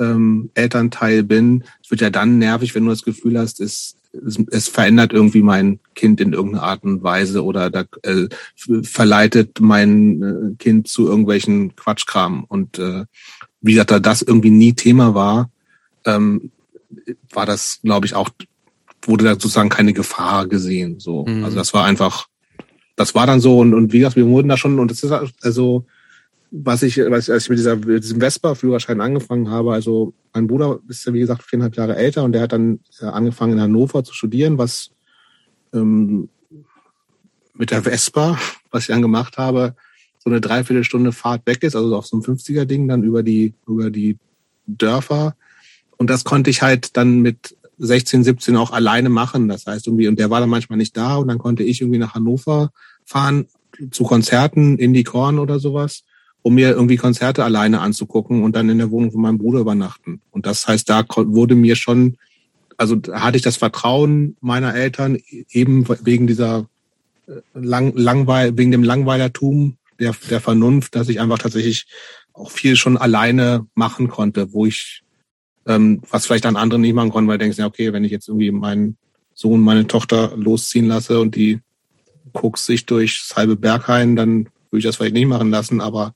ähm, Elternteil bin, es wird ja dann nervig, wenn du das Gefühl hast, es, es, es verändert irgendwie mein Kind in irgendeiner Art und Weise oder da, äh, verleitet mein äh, Kind zu irgendwelchen Quatschkram. Und äh, wie gesagt, da das irgendwie nie Thema war, ähm, war das, glaube ich, auch, wurde da sozusagen keine Gefahr gesehen. So. Mhm. Also das war einfach das war dann so und, und wie gesagt, wir wurden da schon, und das ist also, was ich, was, als ich mit, dieser, mit diesem Vespa-Führerschein angefangen habe, also mein Bruder ist ja wie gesagt viereinhalb Jahre älter und der hat dann äh, angefangen in Hannover zu studieren, was ähm, mit der Vespa, was ich dann gemacht habe, so eine Dreiviertelstunde Fahrt weg ist, also auf so einem 50er-Ding dann über die, über die Dörfer. Und das konnte ich halt dann mit 16, 17 auch alleine machen. Das heißt irgendwie, und der war dann manchmal nicht da und dann konnte ich irgendwie nach Hannover fahren zu Konzerten in die Korn oder sowas, um mir irgendwie Konzerte alleine anzugucken und dann in der Wohnung von meinem Bruder übernachten. Und das heißt, da wurde mir schon, also hatte ich das Vertrauen meiner Eltern eben wegen dieser äh, lang, langweil, wegen dem Langweilertum der, der Vernunft, dass ich einfach tatsächlich auch viel schon alleine machen konnte, wo ich ähm, was vielleicht an anderen nicht machen konnten, weil denkst, ja, okay, wenn ich jetzt irgendwie meinen Sohn, meine Tochter losziehen lasse und die guckst sich durchs halbe Berghain, dann würde ich das vielleicht nicht machen lassen. Aber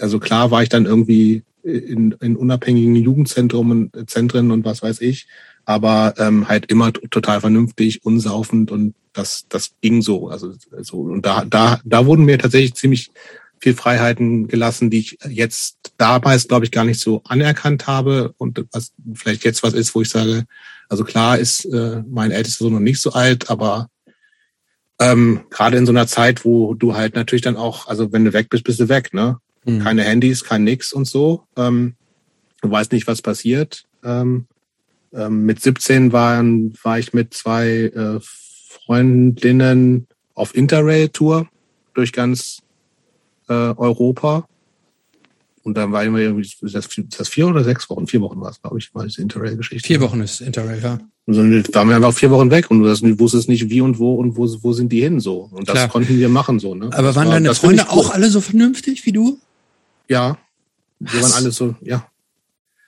also klar war ich dann irgendwie in, in unabhängigen Jugendzentren Zentren und was weiß ich, aber ähm, halt immer total vernünftig, unsaufend und das, das ging so. Also so und da, da, da wurden mir tatsächlich ziemlich viel Freiheiten gelassen, die ich jetzt damals, glaube ich, gar nicht so anerkannt habe und was vielleicht jetzt was ist, wo ich sage, also klar ist äh, mein ältester Sohn noch nicht so alt, aber ähm, gerade in so einer Zeit, wo du halt natürlich dann auch, also wenn du weg bist, bist du weg, ne? Mhm. Keine Handys, kein nix und so. Ähm, du weißt nicht, was passiert. Ähm, ähm, mit 17 waren, war ich mit zwei äh, Freundinnen auf Interrail-Tour durch ganz äh, Europa. Und dann war immer irgendwie, das, das vier oder sechs Wochen? Vier Wochen war es, glaube ich, war diese Interrail-Geschichte. Vier Wochen ist Interrail, ja. Und dann waren wir einfach vier Wochen weg und du wusstest nicht wie und wo und wo, wo sind die hin so. Und das Klar. konnten wir machen so. Ne? Aber das waren war, deine Freunde auch alle so vernünftig wie du? Ja, wir waren alle so, ja.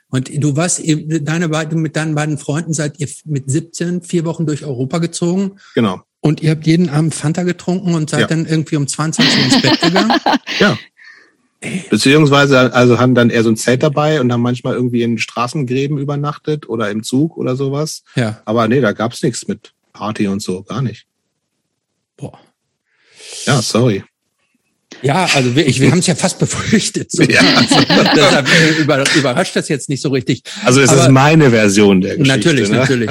Und du warst deine beiden, mit deinen beiden Freunden seid ihr mit 17 vier Wochen durch Europa gezogen. Genau. Und ihr habt jeden Abend Fanta getrunken und seid ja. dann irgendwie um 20 Uhr ins Bett gegangen? ja. Beziehungsweise, also haben dann eher so ein Zelt dabei und haben manchmal irgendwie in Straßengräben übernachtet oder im Zug oder sowas. Ja. Aber nee, da gab's nichts mit Party und so, gar nicht. Boah. Ja, sorry. Ja, also wir, ich, wir haben es ja fast befürchtet. So. Ja. Also, deshalb über, überrascht das jetzt nicht so richtig. Also es aber, ist meine Version der Geschichte. Natürlich, ne? natürlich.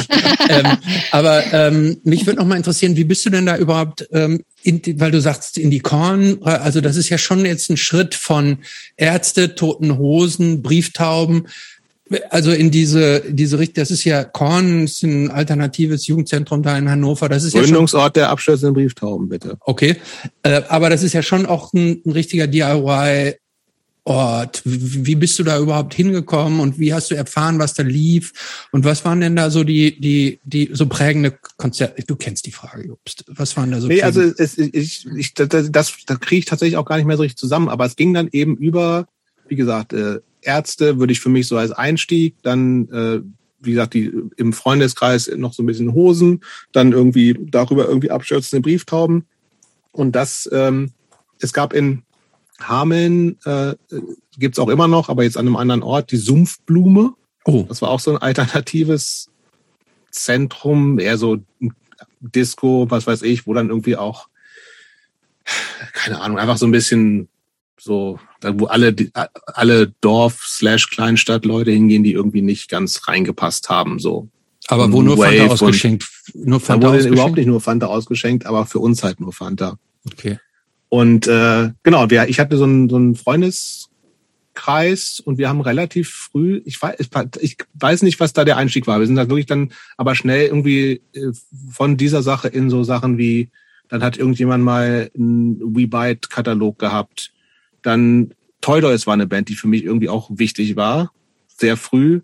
ähm, aber ähm, mich würde noch mal interessieren, wie bist du denn da überhaupt, ähm, in, weil du sagst, in die Korn, also das ist ja schon jetzt ein Schritt von Ärzte, toten Hosen, Brieftauben also in diese diese Richtung, das ist ja Korn, ist ein alternatives Jugendzentrum da in Hannover. Das ist Gründungsort ja schon, der abstürzenden Brieftauben, bitte. Okay, äh, aber das ist ja schon auch ein, ein richtiger DIY. Ort. Wie bist du da überhaupt hingekommen und wie hast du erfahren, was da lief? Und was waren denn da so die, die, die so prägende Konzerte? Du kennst die Frage, Jobst. Was waren da so? Nee, also es, ich, ich, das, das, das kriege ich tatsächlich auch gar nicht mehr so richtig zusammen, aber es ging dann eben über, wie gesagt, äh, Ärzte würde ich für mich so als Einstieg, dann äh, wie gesagt, die im Freundeskreis noch so ein bisschen Hosen, dann irgendwie darüber irgendwie abstürzende Brieftauben. Und das, ähm, es gab in Hameln, äh, gibt auch immer noch, aber jetzt an einem anderen Ort, die Sumpfblume. Oh. Das war auch so ein alternatives Zentrum, eher so Disco, was weiß ich, wo dann irgendwie auch, keine Ahnung, einfach so ein bisschen so, wo alle, alle Dorf-Kleinstadt-Leute hingehen, die irgendwie nicht ganz reingepasst haben, so. Aber wo nur Wave Fanta ausgeschenkt? Nur Fanta ausgeschenkt? überhaupt nicht nur Fanta ausgeschenkt, aber für uns halt nur Fanta. Okay. Und äh, genau, wir, ich hatte so einen, so einen Freundeskreis und wir haben relativ früh, ich weiß, ich weiß nicht, was da der Einstieg war. Wir sind halt wirklich dann aber schnell irgendwie äh, von dieser Sache in so Sachen wie Dann hat irgendjemand mal einen WeBite-Katalog gehabt. Dann Toy Dolls war eine Band, die für mich irgendwie auch wichtig war. Sehr früh.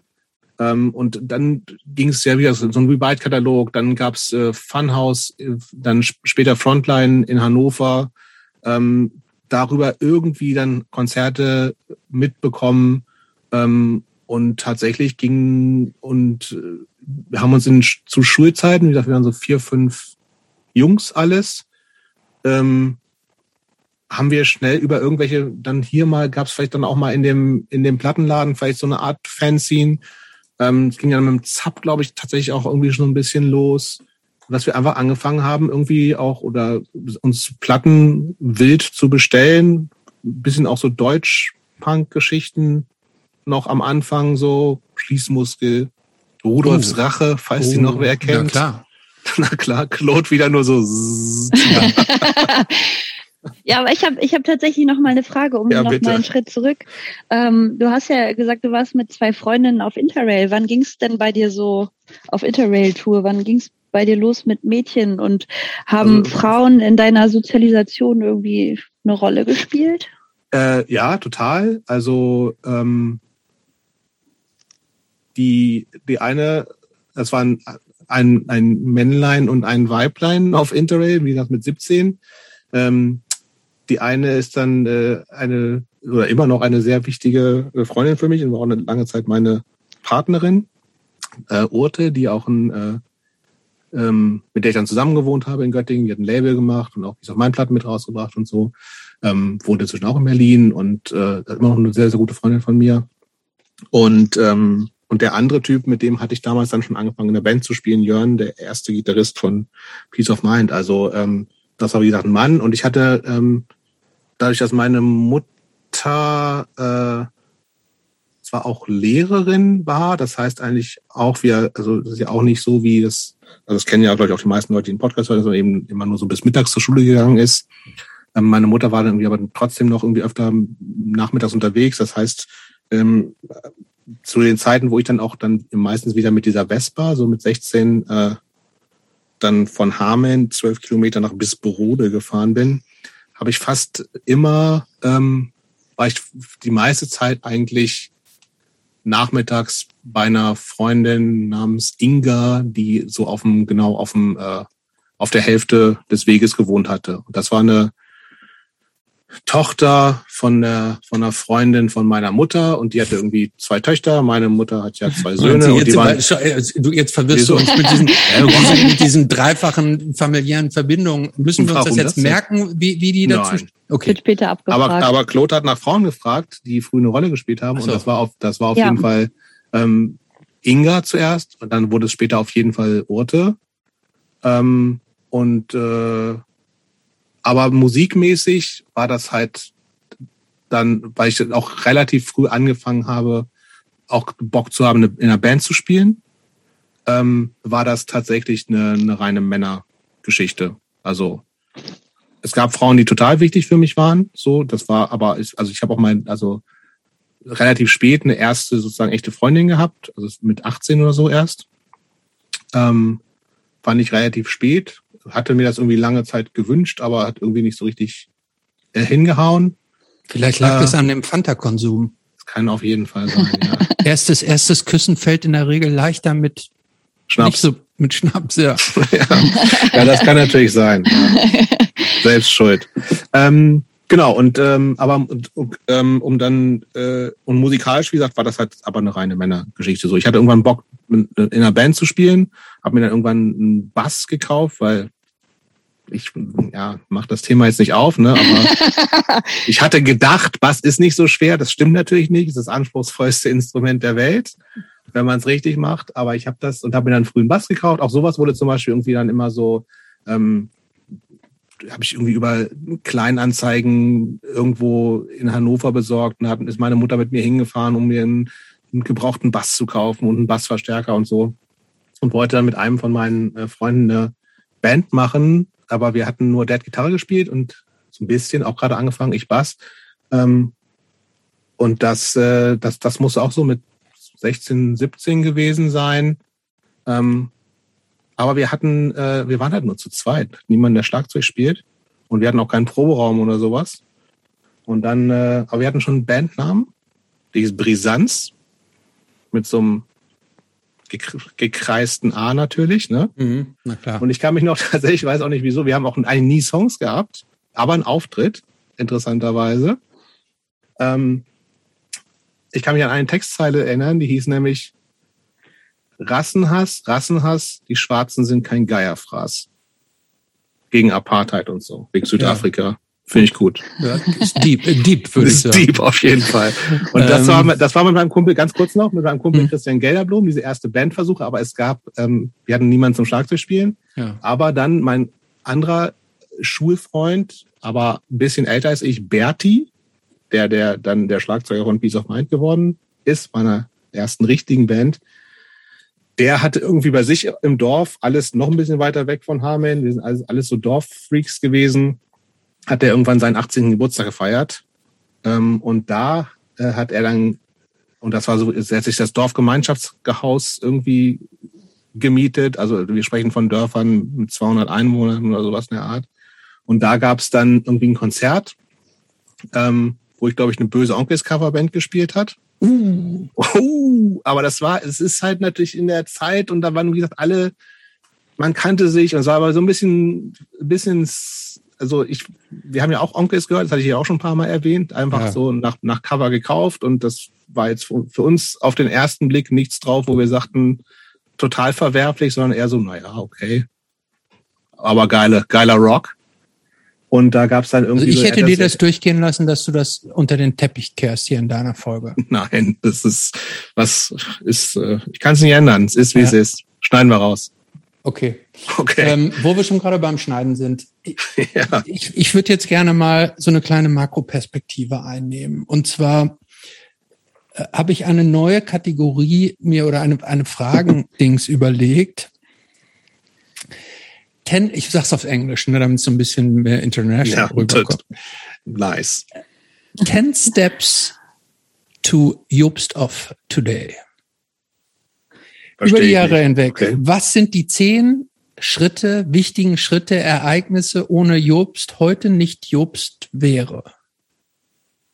Ähm, und dann ging es ja wieder so, ein WeBite-Katalog. Dann gab's äh, Funhouse, äh, dann später Frontline in Hannover. Ähm, darüber irgendwie dann Konzerte mitbekommen. Ähm, und tatsächlich ging und äh, haben uns in, zu Schulzeiten, wie gesagt, wir waren so vier, fünf Jungs alles, ähm, haben wir schnell über irgendwelche, dann hier mal, gab es vielleicht dann auch mal in dem, in dem Plattenladen vielleicht so eine Art Fanzine. Ähm, es ging dann mit dem Zap, glaube ich, tatsächlich auch irgendwie schon ein bisschen los, dass wir einfach angefangen haben, irgendwie auch oder uns Platten wild zu bestellen. Ein bisschen auch so Deutsch-Punk-Geschichten noch am Anfang so, Schließmuskel, Rudolfs oh. Rache, falls oh. die noch wer kennt. Na klar. Na klar, Claude wieder nur so. ja, aber ich habe ich hab tatsächlich noch mal eine Frage, um ja, noch bitte. mal einen Schritt zurück. Ähm, du hast ja gesagt, du warst mit zwei Freundinnen auf Interrail. Wann ging es denn bei dir so auf Interrail-Tour? Wann ging es bei dir los mit Mädchen und haben also, Frauen in deiner Sozialisation irgendwie eine Rolle gespielt? Äh, ja, total. Also ähm, die, die eine, das war ein, ein, ein Männlein und ein Weiblein auf Interrail, wie gesagt mit 17. Ähm, die eine ist dann äh, eine oder immer noch eine sehr wichtige äh, Freundin für mich und war auch eine lange Zeit meine Partnerin, äh, Urte, die auch ein, äh, ähm, mit der ich dann zusammen gewohnt habe in Göttingen, die hat ein Label gemacht und auch die ist auf meinen Platten mit rausgebracht und so. Ähm, wohnt inzwischen auch in Berlin und äh, immer noch eine sehr, sehr gute Freundin von mir. Und ähm, und der andere Typ, mit dem hatte ich damals dann schon angefangen, in der Band zu spielen, Jörn, der erste Gitarrist von Peace of Mind. Also ähm, das war, wie gesagt, ein Mann. Und ich hatte, ähm, dadurch, dass meine Mutter äh, zwar auch Lehrerin war, das heißt eigentlich auch, wir, also das ist ja auch nicht so, wie das, also das kennen ja, glaube ich, auch die meisten Leute, die den Podcast hören, sondern eben immer nur so bis mittags zur Schule gegangen ist. Ähm, meine Mutter war dann irgendwie aber trotzdem noch irgendwie öfter nachmittags unterwegs. Das heißt, ähm, zu den Zeiten, wo ich dann auch dann meistens wieder mit dieser Vespa, so mit 16, äh, dann von Hameln zwölf Kilometer nach Bisperode gefahren bin, habe ich fast immer, ähm, war ich die meiste Zeit eigentlich nachmittags bei einer Freundin namens Inga, die so auf dem, genau auf dem, äh, auf der Hälfte des Weges gewohnt hatte. Und das war eine Tochter von der von einer Freundin von meiner Mutter und die hatte irgendwie zwei Töchter. Meine Mutter hat ja zwei Söhne. Und, und die waren, äh, du jetzt verwirrst du uns mit diesen, diesen, mit diesen dreifachen familiären Verbindungen. Müssen wir uns das jetzt das merken, wie, wie die dazu? Nein. Okay. später abgefragt. Aber, aber Claude hat nach Frauen gefragt, die früh eine Rolle gespielt haben so. und das war auf das war auf ja. jeden Fall ähm, Inga zuerst und dann wurde es später auf jeden Fall Urte. Ähm, und äh, aber musikmäßig war das halt dann, weil ich auch relativ früh angefangen habe, auch Bock zu haben, in einer Band zu spielen, ähm, war das tatsächlich eine, eine reine Männergeschichte. Also es gab Frauen, die total wichtig für mich waren. So, das war aber, also ich habe auch mein, also relativ spät eine erste sozusagen echte Freundin gehabt, also mit 18 oder so erst. Ähm, fand ich relativ spät hatte mir das irgendwie lange Zeit gewünscht, aber hat irgendwie nicht so richtig äh, hingehauen. Vielleicht lag es äh, an dem Fanta-Konsum. Das kann auf jeden Fall sein, ja. erstes, erstes Küssen fällt in der Regel leichter mit Schnaps. So, mit Schnaps, ja. ja. ja. das kann natürlich sein. Ja. Selbst schuld. Ähm, genau, und ähm, aber und, ähm, um dann äh, und musikalisch, wie gesagt, war das halt aber eine reine Männergeschichte. So, ich hatte irgendwann Bock, in einer Band zu spielen, habe mir dann irgendwann einen Bass gekauft, weil ich ja mach das Thema jetzt nicht auf, ne? Aber ich hatte gedacht, Bass ist nicht so schwer. Das stimmt natürlich nicht. Es ist das anspruchsvollste Instrument der Welt, wenn man es richtig macht. Aber ich habe das und habe mir dann früh einen Bass gekauft. Auch sowas wurde zum Beispiel irgendwie dann immer so. Ähm, habe ich irgendwie über Kleinanzeigen irgendwo in Hannover besorgt und hat, ist meine Mutter mit mir hingefahren, um mir einen, einen gebrauchten Bass zu kaufen und einen Bassverstärker und so und wollte dann mit einem von meinen äh, Freunden eine Band machen, aber wir hatten nur Dad Gitarre gespielt und so ein bisschen auch gerade angefangen, ich Bass. Ähm, und das, äh, das, das muss auch so mit 16, 17 gewesen sein. Ähm, aber wir hatten, äh, wir waren halt nur zu zweit. Niemand, der Schlagzeug spielt. Und wir hatten auch keinen Proberaum oder sowas. Und dann, äh, aber wir hatten schon einen Bandnamen. Die ist Brisanz. Mit so einem gekreisten A natürlich, ne? Mhm, na klar. Und ich kann mich noch tatsächlich, ich weiß auch nicht wieso, wir haben auch eigentlich nie Songs gehabt, aber einen Auftritt, interessanterweise. Ähm, ich kann mich an eine Textzeile erinnern, die hieß nämlich Rassenhass, Rassenhass, die Schwarzen sind kein Geierfraß. Gegen Apartheid und so, wegen Südafrika. Ja. Finde ich gut. Ja, ist deep, äh, deep würde ich sagen. Deep auf jeden Fall. Und das, war, ähm. das war mit meinem Kumpel, ganz kurz noch, mit meinem Kumpel mhm. Christian Gelderblom, diese erste Bandversuche, aber es gab, ähm, wir hatten niemanden zum Schlagzeug spielen. Ja. Aber dann mein anderer Schulfreund, aber ein bisschen älter als ich, Berti, der, der dann der Schlagzeuger von Peace of Mind geworden ist, meiner ersten richtigen Band, der hatte irgendwie bei sich im Dorf alles noch ein bisschen weiter weg von Harman. Wir sind alles, alles so Dorffreaks gewesen hat er irgendwann seinen 18. Geburtstag gefeiert. Ähm, und da äh, hat er dann, und das war so, er hat sich das Dorfgemeinschaftshaus irgendwie gemietet. Also wir sprechen von Dörfern mit 200 Einwohnern oder sowas in der Art. Und da gab es dann irgendwie ein Konzert, ähm, wo ich glaube ich eine böse Onkels Coverband gespielt hat. Uh. Uh, aber das war, es ist halt natürlich in der Zeit und da waren wie gesagt alle, man kannte sich und es war aber so ein bisschen, ein bisschen also ich, wir haben ja auch Onkels gehört, das hatte ich ja auch schon ein paar Mal erwähnt, einfach ja. so nach, nach Cover gekauft und das war jetzt für uns auf den ersten Blick nichts drauf, wo wir sagten, total verwerflich, sondern eher so, naja, okay. Aber geile, geiler Rock. Und da gab es dann irgendwie. Also ich hätte so, dir das durchgehen lassen, dass du das unter den Teppich kehrst hier in deiner Folge. Nein, das ist, was ist, äh, ich kann es nicht ändern. Es ist, wie ja. es ist. Schneiden wir raus. Okay. okay. Ähm, wo wir schon gerade beim Schneiden sind. ja. Ich, ich würde jetzt gerne mal so eine kleine Makroperspektive einnehmen. Und zwar äh, habe ich eine neue Kategorie mir oder eine, eine Fragendings überlegt. Ten, ich sag's auf Englisch, ne, damit es so ein bisschen mehr international ja, rüberkommt. Nice. Ten Steps to Jobst of Today. Versteh über die Jahre hinweg. Okay. Was sind die zehn Schritte, wichtigen Schritte, Ereignisse, ohne Jobst heute nicht Jobst wäre?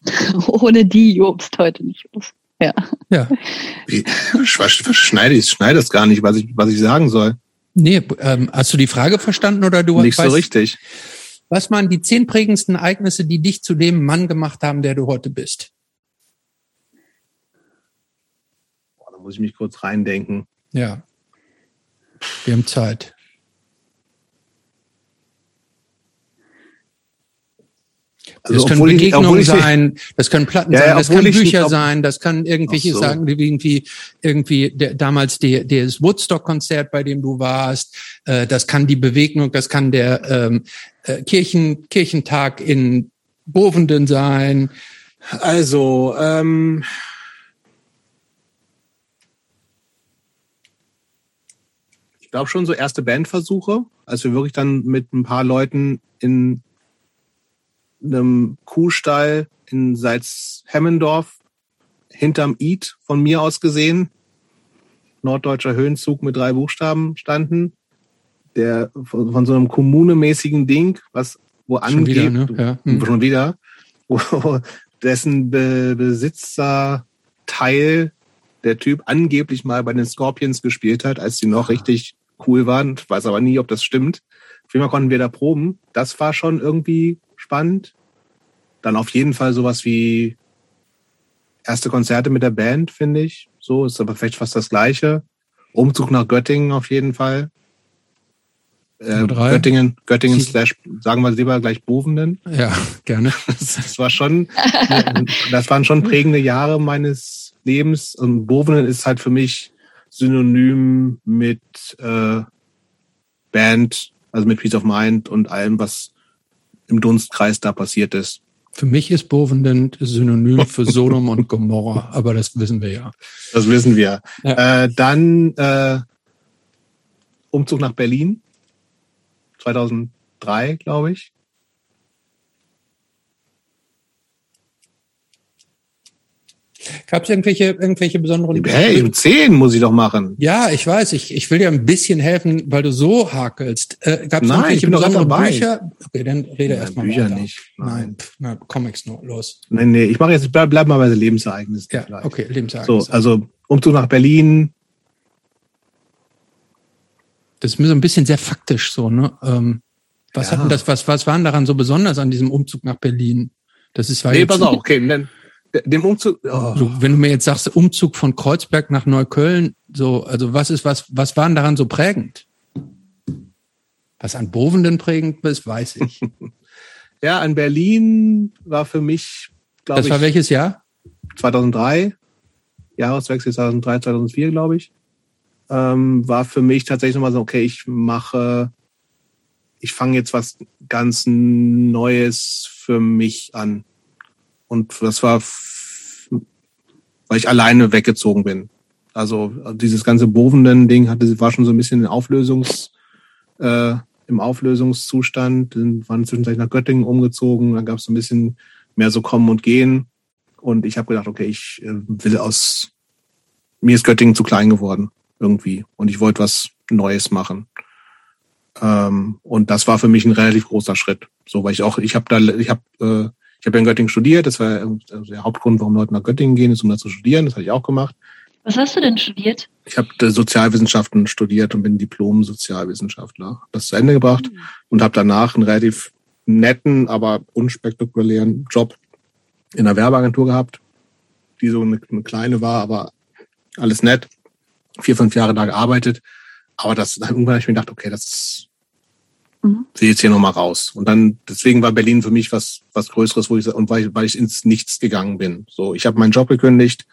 ohne die Jobst heute nicht Jobst. Ja. ja. Schneide ich schneide es gar nicht, was ich, was ich sagen soll. Nee, ähm, hast du die Frage verstanden oder du Nicht weißt, so richtig. Was waren die zehn prägendsten Ereignisse, die dich zu dem Mann gemacht haben, der du heute bist? Boah, da muss ich mich kurz reindenken. Ja. Wir haben Zeit. Also das können Begegnungen ich, sein, das können Platten ja, sein, das können Bücher glaub, sein, das kann irgendwelche so. sagen, irgendwie, irgendwie der, damals der, das Woodstock-Konzert, bei dem du warst, äh, das kann die Bewegung, das kann der ähm, äh, Kirchen, Kirchentag in Bovenden sein. Also, ähm, ich glaube schon so erste Bandversuche, als wir wirklich dann mit ein paar Leuten in einem Kuhstall in Salzhemmendorf hinterm Eid von mir aus gesehen, norddeutscher Höhenzug mit drei Buchstaben standen, der von, von so einem kommunemäßigen Ding, was wo schon angeht, wieder, ne? ja. hm. schon wieder, wo, dessen Be Besitzer Teil der Typ angeblich mal bei den Scorpions gespielt hat, als die noch richtig cool waren. Ich weiß aber nie, ob das stimmt. Auf jeden Fall konnten wir da proben. Das war schon irgendwie spannend. Dann auf jeden Fall sowas wie erste Konzerte mit der Band, finde ich. So ist aber vielleicht fast das Gleiche. Umzug nach Göttingen auf jeden Fall. Äh, Göttingen, Göttingen slash, sagen wir lieber gleich Bovenden. Ja, gerne. Das, war schon, das waren schon prägende Jahre meines Lebens. Und Bovenden ist halt für mich synonym mit äh, Band, also mit Peace of Mind und allem, was im Dunstkreis da passiert ist. Für mich ist Bovenden synonym für Sodom und Gomorra, aber das wissen wir ja. Das wissen wir. Ja. Äh, dann äh, Umzug nach Berlin, 2003, glaube ich. Gab es irgendwelche, irgendwelche besonderen... Hey, um zehn muss ich doch machen. Ja, ich weiß. Ich, ich will dir ein bisschen helfen, weil du so hakelst. Äh, Gab es irgendwelche besonderen Bücher? Okay, dann rede ja, erstmal Bücher weiter. nicht. Nein, Nein pff, na, Comics nur, los. Nein, nee, ich mache jetzt, bleib, bleib mal bei Lebensereignissen. Ja, vielleicht. okay, Lebensereignisse. So, also Umzug nach Berlin. Das ist mir so ein bisschen sehr faktisch so, ne? Ähm, was ja. hatten das, was, was waren daran so besonders an diesem Umzug nach Berlin? Das ist, war nee, pass auf, okay, dann, dem Umzug. Oh. So, wenn du mir jetzt sagst, Umzug von Kreuzberg nach Neukölln, so, also was ist, was, was waren daran so prägend? Was an Bovenden prägend ist, weiß ich. ja, an Berlin war für mich, glaube ich. Das war welches Jahr? 2003. Jahreswechsel 2003, 2004, glaube ich. Ähm, war für mich tatsächlich nochmal so, okay, ich mache ich fange jetzt was ganz Neues für mich an. Und das war, weil ich alleine weggezogen bin. Also dieses ganze Bovenden-Ding hatte, war schon so ein bisschen in Auflösungs, äh, im Auflösungszustand. Dann waren zwischenzeitlich nach Göttingen umgezogen. Dann gab es so ein bisschen mehr so Kommen und Gehen. Und ich habe gedacht, okay, ich äh, will aus, mir ist Göttingen zu klein geworden irgendwie. Und ich wollte was Neues machen. Ähm, und das war für mich ein relativ großer Schritt. So, weil ich auch, ich habe da, ich habe, äh, ich habe in Göttingen studiert. Das war also der Hauptgrund, warum Leute nach Göttingen gehen, ist um da zu studieren. Das habe ich auch gemacht. Was hast du denn studiert? Ich habe Sozialwissenschaften studiert und bin Diplom-Sozialwissenschaftler. Das zu Ende gebracht mhm. und habe danach einen relativ netten, aber unspektakulären Job in einer Werbeagentur gehabt, die so eine, eine kleine war, aber alles nett. Vier, fünf Jahre da gearbeitet. Aber das, irgendwann habe ich mir gedacht, okay, das mhm. will jetzt hier nochmal raus. Und dann, deswegen war Berlin für mich was, was Größeres, wo ich, und weil, weil ich ins Nichts gegangen bin. So, ich habe meinen Job gekündigt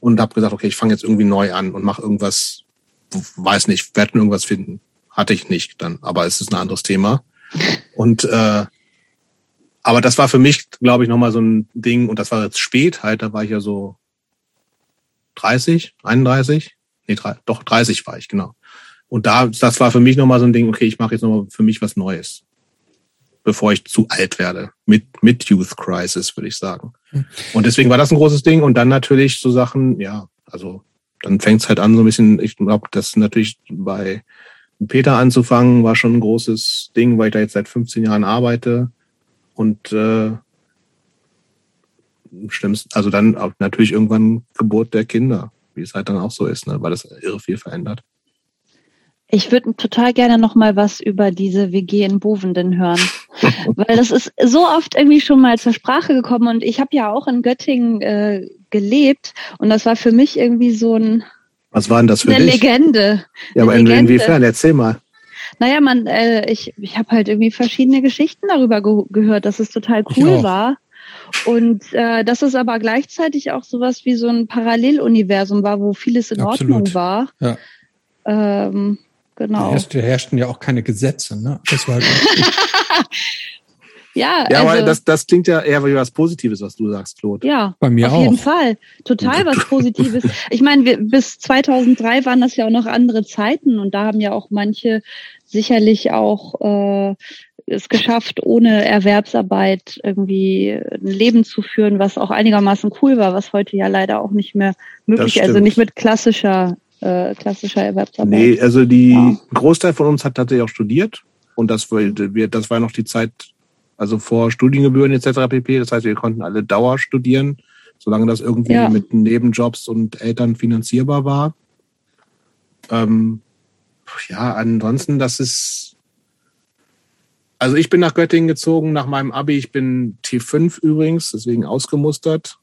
und habe gesagt, okay, ich fange jetzt irgendwie neu an und mache irgendwas, weiß nicht, werden irgendwas finden. Hatte ich nicht dann, aber es ist ein anderes Thema. Und äh, aber das war für mich, glaube ich, nochmal so ein Ding, und das war jetzt spät halt, da war ich ja so 30, 31, nee, drei, doch 30 war ich, genau. Und da, das war für mich nochmal so ein Ding, okay, ich mache jetzt nochmal für mich was Neues, bevor ich zu alt werde. Mit, mit Youth Crisis, würde ich sagen. Hm. Und deswegen war das ein großes Ding. Und dann natürlich so Sachen, ja, also dann fängt es halt an, so ein bisschen, ich glaube, das natürlich bei Peter anzufangen, war schon ein großes Ding, weil ich da jetzt seit 15 Jahren arbeite. Und äh, schlimmsten, also dann auch natürlich irgendwann Geburt der Kinder, wie es halt dann auch so ist, ne, weil das irre viel verändert. Ich würde total gerne noch mal was über diese WG in Bovenden hören, weil das ist so oft irgendwie schon mal zur Sprache gekommen und ich habe ja auch in Göttingen äh, gelebt und das war für mich irgendwie so ein Was war denn das für eine dich? Legende. Ja, aber Legende. inwiefern? Erzähl mal. Naja, man, äh, ich, ich habe halt irgendwie verschiedene Geschichten darüber ge gehört, dass es total cool war. Und äh, dass es aber gleichzeitig auch sowas wie so ein Paralleluniversum war, wo vieles in Absolut. Ordnung war. Ja. Ähm, Genau. Da, herrscht, herrschten ja auch keine Gesetze, ne? Das war halt Ja, ja, also, aber das, das klingt ja eher wie was Positives, was du sagst, Claude. Ja, bei mir auf auch. Auf jeden Fall. Total was Positives. ich meine, wir, bis 2003 waren das ja auch noch andere Zeiten und da haben ja auch manche sicherlich auch äh, es geschafft, ohne Erwerbsarbeit irgendwie ein Leben zu führen, was auch einigermaßen cool war, was heute ja leider auch nicht mehr möglich ist. Also nicht mit klassischer äh, klassischer Erwerbsarbeit. Nee, also die ja. Großteil von uns hat tatsächlich auch studiert und das war, das war noch die Zeit, also vor Studiengebühren etc. pp. Das heißt, wir konnten alle Dauer studieren, solange das irgendwie ja. mit Nebenjobs und Eltern finanzierbar war. Ähm, ja, ansonsten, das ist. Also ich bin nach Göttingen gezogen nach meinem Abi. Ich bin T5 übrigens, deswegen ausgemustert.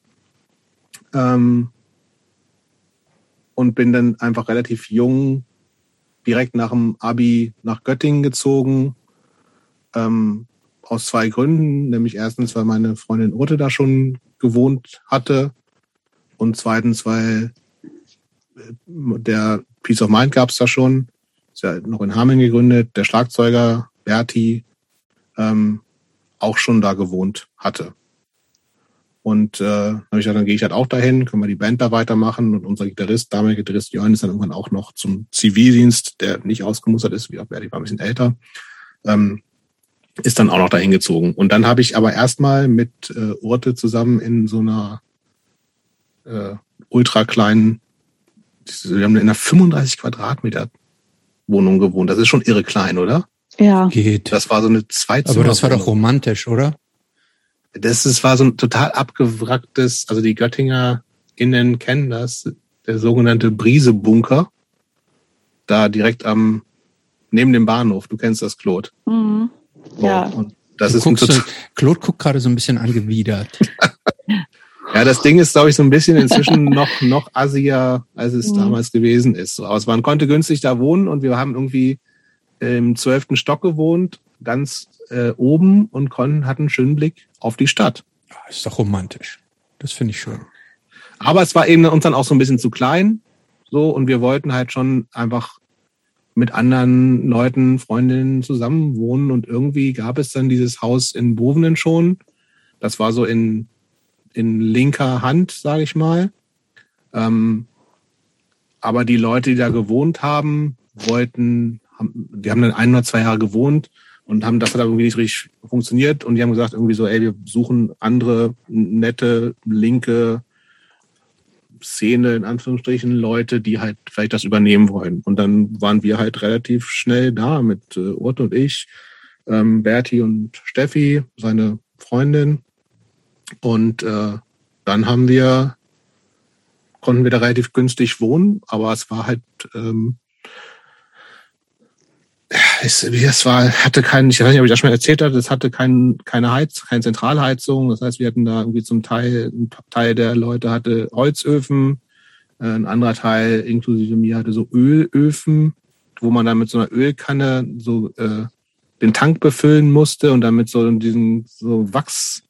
Ähm, und bin dann einfach relativ jung direkt nach dem Abi nach Göttingen gezogen. Ähm, aus zwei Gründen. Nämlich erstens, weil meine Freundin Urte da schon gewohnt hatte. Und zweitens, weil äh, der Peace of Mind gab es da schon. Ist ja noch in Hameln gegründet. Der Schlagzeuger Berti ähm, auch schon da gewohnt hatte. Und äh, habe ich gesagt, dann gehe ich halt auch dahin, können wir die Band da weitermachen. Und unser Gitarrist, damaliger Gitarrist Jörn, ist dann irgendwann auch noch zum Zivildienst, der nicht ausgemustert ist, wie auch Berti war ein bisschen älter, ähm, ist dann auch noch dahin gezogen. Und dann habe ich aber erstmal mit äh, Urte zusammen in so einer äh, ultra kleinen, wir haben in einer 35 Quadratmeter Wohnung gewohnt. Das ist schon irre klein, oder? Ja. Geht. Das war so eine Zweizimmer. Aber das war doch romantisch, oder? Das ist, war so ein total abgewracktes, also die Göttinger innen kennen das, der sogenannte Brise-Bunker. Da direkt am, neben dem Bahnhof. Du kennst das, Claude. Mhm. Ja. und das Du ist ein guckst, total, Claude guckt gerade so ein bisschen angewidert. Ja, das Ding ist, glaube ich, so ein bisschen inzwischen noch, noch assier, als es Mhm. damals gewesen ist. So, aber man konnte günstig da wohnen und wir haben irgendwie im zwölften Stock gewohnt, ganz äh, oben und konnten, hatten einen schönen Blick auf die Stadt. Ja, ist doch romantisch. Das finde ich schön. Aber es war eben uns dann auch so ein bisschen zu klein. So, und wir wollten halt schon einfach mit anderen Leuten, Freundinnen zusammen wohnen. Und irgendwie gab es dann dieses Haus in Bovenen schon. Das war so in, in linker Hand, sage ich mal. Ähm, aber die Leute, die da gewohnt haben, wollten, haben, die haben dann ein oder zwei Jahre gewohnt und haben das hat irgendwie nicht richtig funktioniert und die haben gesagt irgendwie so, ey, wir suchen andere nette linke Szene in Anführungsstrichen Leute, die halt vielleicht das übernehmen wollen. Und dann waren wir halt relativ schnell da mit äh, Urt und ich, ähm, Berti und Steffi, seine Freundin. Und äh, dann haben wir konnten wir da relativ günstig wohnen, aber es war halt ähm, es, war, hatte keinen, ich weiß nicht, ob ich das schon erzählt hatte, es hatte kein, keine Heiz, keine Zentralheizung. Das heißt, wir hatten da irgendwie zum Teil, ein Teil der Leute hatte Holzöfen, äh, ein anderer Teil, inklusive mir, hatte so Ölöfen, wo man dann mit so einer Ölkanne so äh, den Tank befüllen musste und dann mit so diesen so Wachs,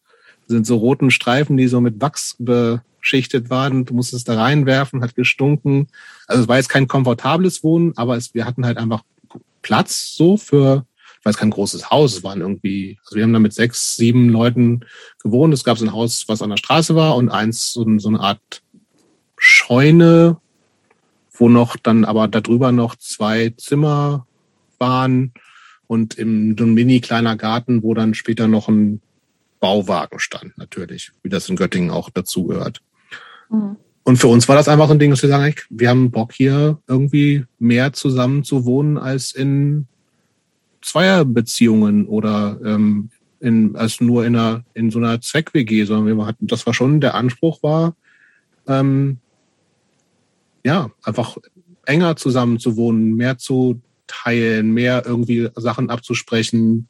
sind so roten Streifen, die so mit Wachs beschichtet waren. Du musstest da reinwerfen, hat gestunken. Also es war jetzt kein komfortables Wohnen, aber es, wir hatten halt einfach Platz so für, ich weiß kein großes Haus, es waren irgendwie, also wir haben da mit sechs, sieben Leuten gewohnt. Es gab so ein Haus, was an der Straße war und eins, so, so eine Art Scheune, wo noch dann aber darüber noch zwei Zimmer waren und im so ein mini kleiner Garten, wo dann später noch ein Bauwagen stand, natürlich, wie das in Göttingen auch dazugehört. Mhm. Und für uns war das einfach so ein Ding, dass wir sagen, wir haben Bock hier irgendwie mehr zusammen zu wohnen als in Zweierbeziehungen oder ähm, in, als nur in einer in so einer Zweck-WG, sondern wir hatten, das war schon der Anspruch war, ähm, ja, einfach enger zusammen zu wohnen, mehr zu teilen, mehr irgendwie Sachen abzusprechen,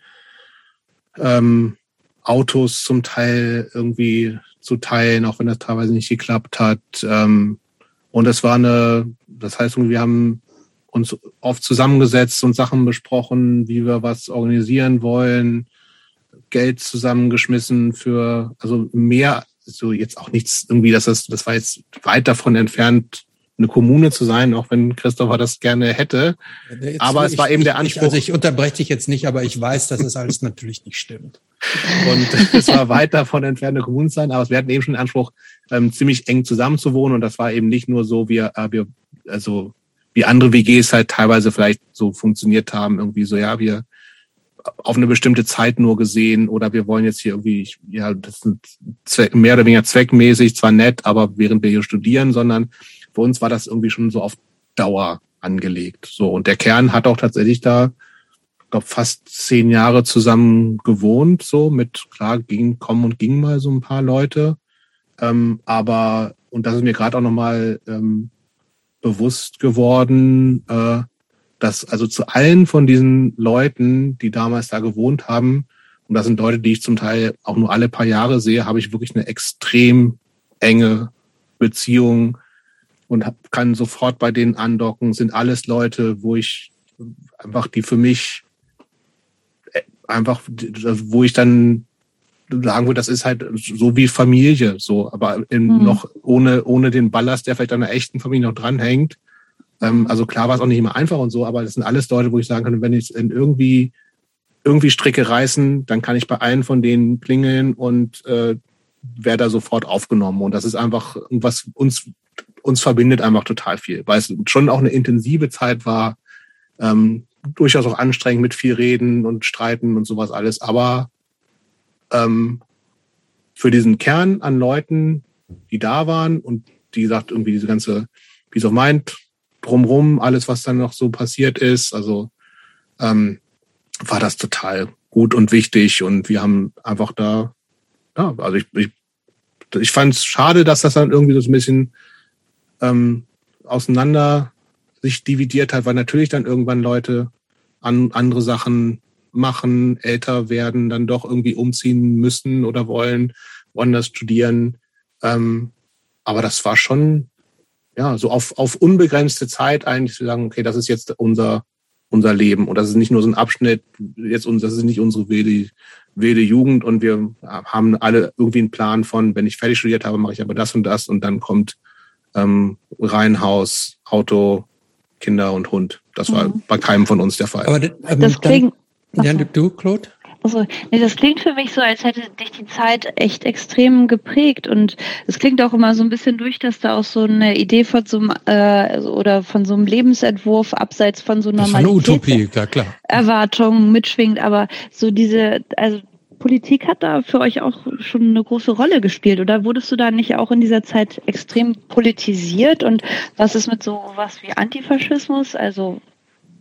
ähm, Autos zum Teil irgendwie zu teilen, auch wenn das teilweise nicht geklappt hat. Ähm, und es war eine, das heißt, wir haben uns oft zusammengesetzt und Sachen besprochen, wie wir was organisieren wollen, Geld zusammengeschmissen für, also mehr, so jetzt auch nichts irgendwie, dass das, das war jetzt weit davon entfernt, eine Kommune zu sein, auch wenn Christopher das gerne hätte. Jetzt, aber es war eben der Anspruch. Ich, also ich unterbreche dich jetzt nicht, aber ich weiß, dass es alles natürlich nicht stimmt. Und es war weit davon entfernt, eine Kommune zu sein, aber wir hatten eben schon den Anspruch, ähm, ziemlich eng zusammenzuwohnen. Und das war eben nicht nur so, wir, äh, wir, also wie andere WGs halt teilweise vielleicht so funktioniert haben, irgendwie so, ja, wir auf eine bestimmte Zeit nur gesehen oder wir wollen jetzt hier irgendwie, ja, das sind Zweck, mehr oder weniger zweckmäßig, zwar nett, aber während wir hier studieren, sondern für uns war das irgendwie schon so auf Dauer angelegt. So, und der Kern hat auch tatsächlich da, glaube fast zehn Jahre zusammen gewohnt, so mit, klar, ging, kommen und gingen mal so ein paar Leute. Ähm, aber, und das ist mir gerade auch nochmal ähm, bewusst geworden, äh, dass also zu allen von diesen Leuten, die damals da gewohnt haben, und das sind Leute, die ich zum Teil auch nur alle paar Jahre sehe, habe ich wirklich eine extrem enge Beziehung und hab, kann sofort bei denen andocken, sind alles Leute, wo ich einfach die für mich einfach, wo ich dann sagen würde, das ist halt so wie Familie, so, aber in, mhm. noch ohne, ohne den Ballast, der vielleicht an einer echten Familie noch dranhängt. Ähm, also klar war es auch nicht immer einfach und so, aber das sind alles Leute, wo ich sagen kann, wenn ich in irgendwie, irgendwie Stricke reißen, dann kann ich bei allen von denen klingeln und äh, werde da sofort aufgenommen. Und das ist einfach, was uns, uns verbindet einfach total viel, weil es schon auch eine intensive Zeit war, ähm, durchaus auch anstrengend mit viel Reden und Streiten und sowas alles, aber ähm, für diesen Kern an Leuten die da waren und die sagt irgendwie diese ganze Peace of Mind drumrum, alles, was dann noch so passiert ist. Also ähm, war das total gut und wichtig und wir haben einfach da, ja, also ich, ich, ich fand es schade, dass das dann irgendwie so ein bisschen ähm, auseinander sich dividiert hat, weil natürlich dann irgendwann Leute an andere Sachen machen, älter werden, dann doch irgendwie umziehen müssen oder wollen, woanders studieren. Ähm, aber das war schon, ja, so auf, auf unbegrenzte Zeit eigentlich zu sagen, okay, das ist jetzt unser, unser Leben. Und das ist nicht nur so ein Abschnitt, jetzt uns, das ist nicht unsere wilde, wilde Jugend und wir haben alle irgendwie einen Plan von, wenn ich fertig studiert habe, mache ich aber das und das und dann kommt ähm, Reihenhaus, Auto, Kinder und Hund. Das war mhm. bei keinem von uns der Fall. Aber ähm, das klingt. Ja, du, Claude? Also, nee, das klingt für mich so, als hätte dich die Zeit echt extrem geprägt und es klingt auch immer so ein bisschen durch, dass da auch so eine Idee von so einem äh, oder von so einem Lebensentwurf abseits von so einer Utopie, ja klar. Erwartung mitschwingt, aber so diese, also Politik hat da für euch auch schon eine große Rolle gespielt oder wurdest du da nicht auch in dieser Zeit extrem politisiert und was ist mit so was wie Antifaschismus? Also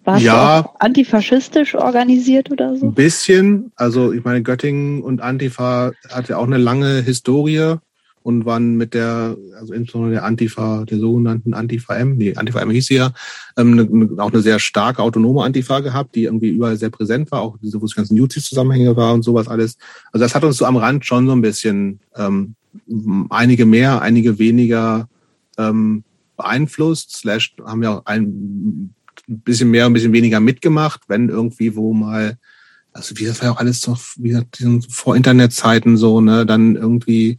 warst ja, du antifaschistisch organisiert oder so? Ein bisschen. Also ich meine, Göttingen und Antifa hat ja auch eine lange Historie und waren mit der, also insbesondere der Antifa, der sogenannten Antifa M, nee, Antifa M hieß sie ja, ähm, eine, auch eine sehr starke autonome Antifa gehabt, die irgendwie überall sehr präsent war, auch diese, wo es ganzen YouTube-Zusammenhänge war und sowas alles. Also das hat uns so am Rand schon so ein bisschen ähm, einige mehr, einige weniger ähm, beeinflusst, slash haben ja auch ein bisschen mehr, ein bisschen weniger mitgemacht, wenn irgendwie wo mal, also wie das war ja auch alles noch, wie gesagt, vor Internetzeiten so, ne, dann irgendwie,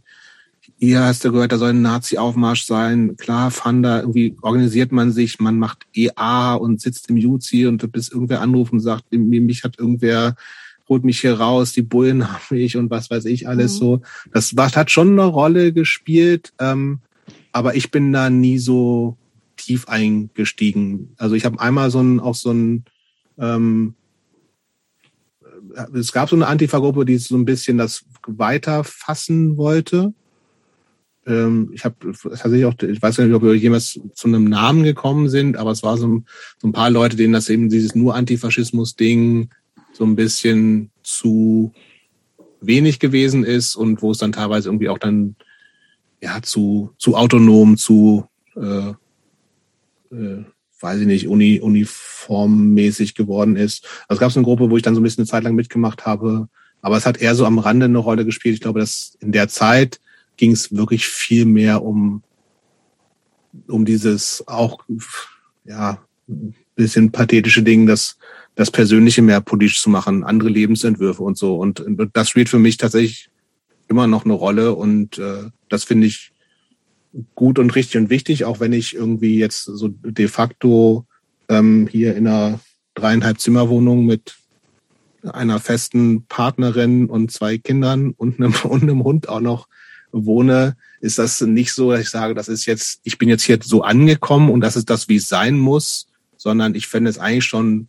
hier hast du gehört, da soll ein Nazi-Aufmarsch sein. Klar, Fanda, irgendwie organisiert man sich, man macht EA und sitzt im Juzi und bis irgendwer anruft und sagt, mich hat irgendwer holt mich hier raus, die Bullen haben mich und was weiß ich alles mhm. so. Das hat schon eine Rolle gespielt, ähm, aber ich bin da nie so tief eingestiegen. Also ich habe einmal so ein, auch so ein, ähm, es gab so eine Antifa-Gruppe, die so ein bisschen das weiterfassen wollte. Ähm, ich habe tatsächlich auch, ich weiß nicht, ob wir jemals zu einem Namen gekommen sind, aber es war so, so ein paar Leute, denen das eben dieses nur Antifaschismus-Ding so ein bisschen zu wenig gewesen ist und wo es dann teilweise irgendwie auch dann ja zu zu autonom, zu äh, äh, weiß ich nicht, uni, uniformmäßig geworden ist. Also es gab so eine Gruppe, wo ich dann so ein bisschen eine Zeit lang mitgemacht habe, aber es hat eher so am Rande eine Rolle gespielt. Ich glaube, dass in der Zeit ging es wirklich viel mehr um, um dieses auch, ja, bisschen pathetische Ding, das, das Persönliche mehr politisch zu machen, andere Lebensentwürfe und so. Und, und das spielt für mich tatsächlich immer noch eine Rolle und äh, das finde ich gut und richtig und wichtig, auch wenn ich irgendwie jetzt so de facto ähm, hier in einer dreieinhalb Zimmerwohnung mit einer festen Partnerin und zwei Kindern und einem, und einem Hund auch noch wohne, ist das nicht so, dass ich sage, das ist jetzt, ich bin jetzt hier so angekommen und das ist das, wie es sein muss, sondern ich fände es eigentlich schon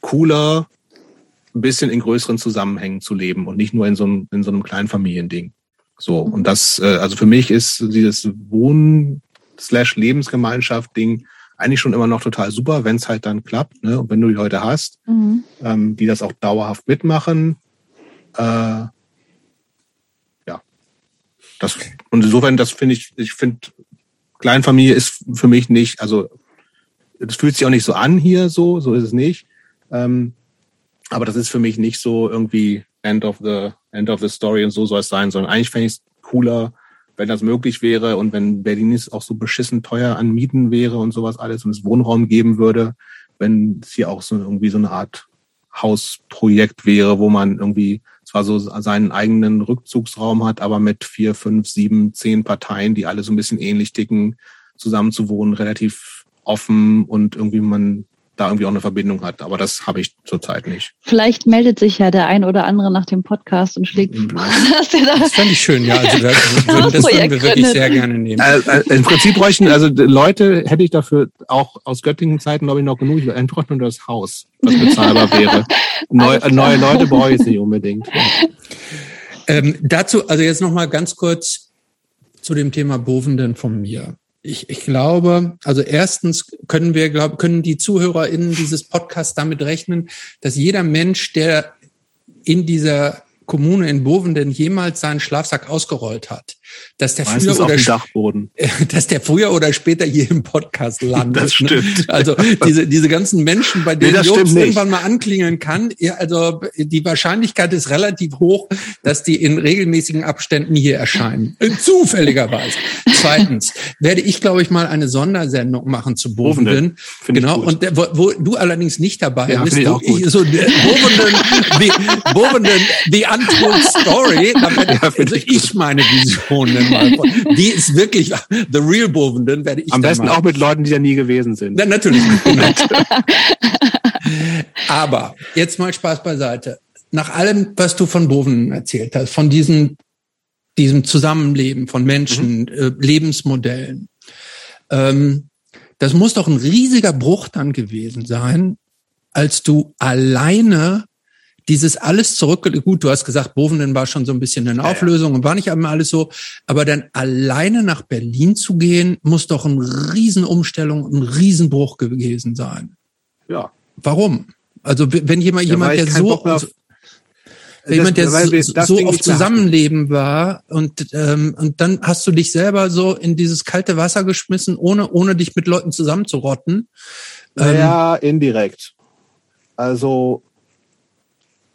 cooler, ein bisschen in größeren Zusammenhängen zu leben und nicht nur in so einem, in so einem kleinen Familiending. So, und das, äh, also für mich ist dieses Wohn- slash Lebensgemeinschaft-Ding eigentlich schon immer noch total super, wenn es halt dann klappt, ne? Und wenn du die Leute hast, mhm. ähm, die das auch dauerhaft mitmachen, äh. Das, und insofern, das finde ich, ich finde, Kleinfamilie ist für mich nicht, also das fühlt sich auch nicht so an hier, so, so ist es nicht. Ähm, aber das ist für mich nicht so irgendwie End of the End of the Story und so soll es sein, sondern eigentlich fände ich es cooler, wenn das möglich wäre und wenn Berlin ist auch so beschissen teuer an Mieten wäre und sowas alles und es Wohnraum geben würde, wenn es hier auch so irgendwie so eine Art Hausprojekt wäre, wo man irgendwie zwar so seinen eigenen Rückzugsraum hat, aber mit vier, fünf, sieben, zehn Parteien, die alle so ein bisschen ähnlich ticken, zusammen zu wohnen, relativ offen und irgendwie man da irgendwie auch eine Verbindung hat. Aber das habe ich zurzeit nicht. Vielleicht meldet sich ja der ein oder andere nach dem Podcast und schlägt vor, dass wir da Das fände ich schön, ja. Also das, das würden wir wirklich sehr gerne nehmen. Äh, äh, Im Prinzip bräuchten, also Leute hätte ich dafür auch aus Göttingen Zeiten, glaube ich, noch genug. Ich einfach nur das Haus, was bezahlbar wäre. Neu, neue Leute brauche ich nicht unbedingt. Ähm, dazu, also jetzt nochmal ganz kurz, zu dem Thema Bovenden von mir. Ich, ich glaube, also erstens können wir, glaube, können die ZuhörerInnen dieses Podcasts damit rechnen, dass jeder Mensch, der in dieser Kommune in Bovenden jemals seinen Schlafsack ausgerollt hat, dass der früher oder Dachboden. dass der früher oder später hier im Podcast landet. Das ne? stimmt. Ne? Also diese diese ganzen Menschen, bei denen nee, Jobs irgendwann mal anklingeln kann, ja, also die Wahrscheinlichkeit ist relativ hoch, dass die in regelmäßigen Abständen hier erscheinen. Zufälligerweise. Zweitens werde ich, glaube ich, mal eine Sondersendung machen zu Bovenden. Genau. Und wo, wo, du allerdings nicht dabei ja, bist. Gut. Ich, so Bovenden, the, Bovenden, the Untold Story. Damit, ja, also ich, ich meine Vision Bovenden mal. Die ist wirklich the real Bovenden, werde ich Am besten auch mit Leuten, die da nie gewesen sind. Ja, natürlich. Aber jetzt mal Spaß beiseite. Nach allem, was du von Bovenden erzählt hast, von diesem, diesem Zusammenleben von Menschen, mhm. äh, Lebensmodellen, ähm, das muss doch ein riesiger Bruch dann gewesen sein, als du alleine dieses alles zurück, gut, du hast gesagt, Bovenden war schon so ein bisschen eine Auflösung ja. und war nicht einmal alles so, aber dann alleine nach Berlin zu gehen, muss doch eine Riesenumstellung, ein Riesenbruch gewesen sein. Ja. Warum? Also wenn jemand, ja, jemand, der so, auf, jemand, der das, so, so auf Zusammenleben war und, ähm, und dann hast du dich selber so in dieses kalte Wasser geschmissen, ohne, ohne dich mit Leuten zusammenzurotten. Ja, ähm, indirekt. Also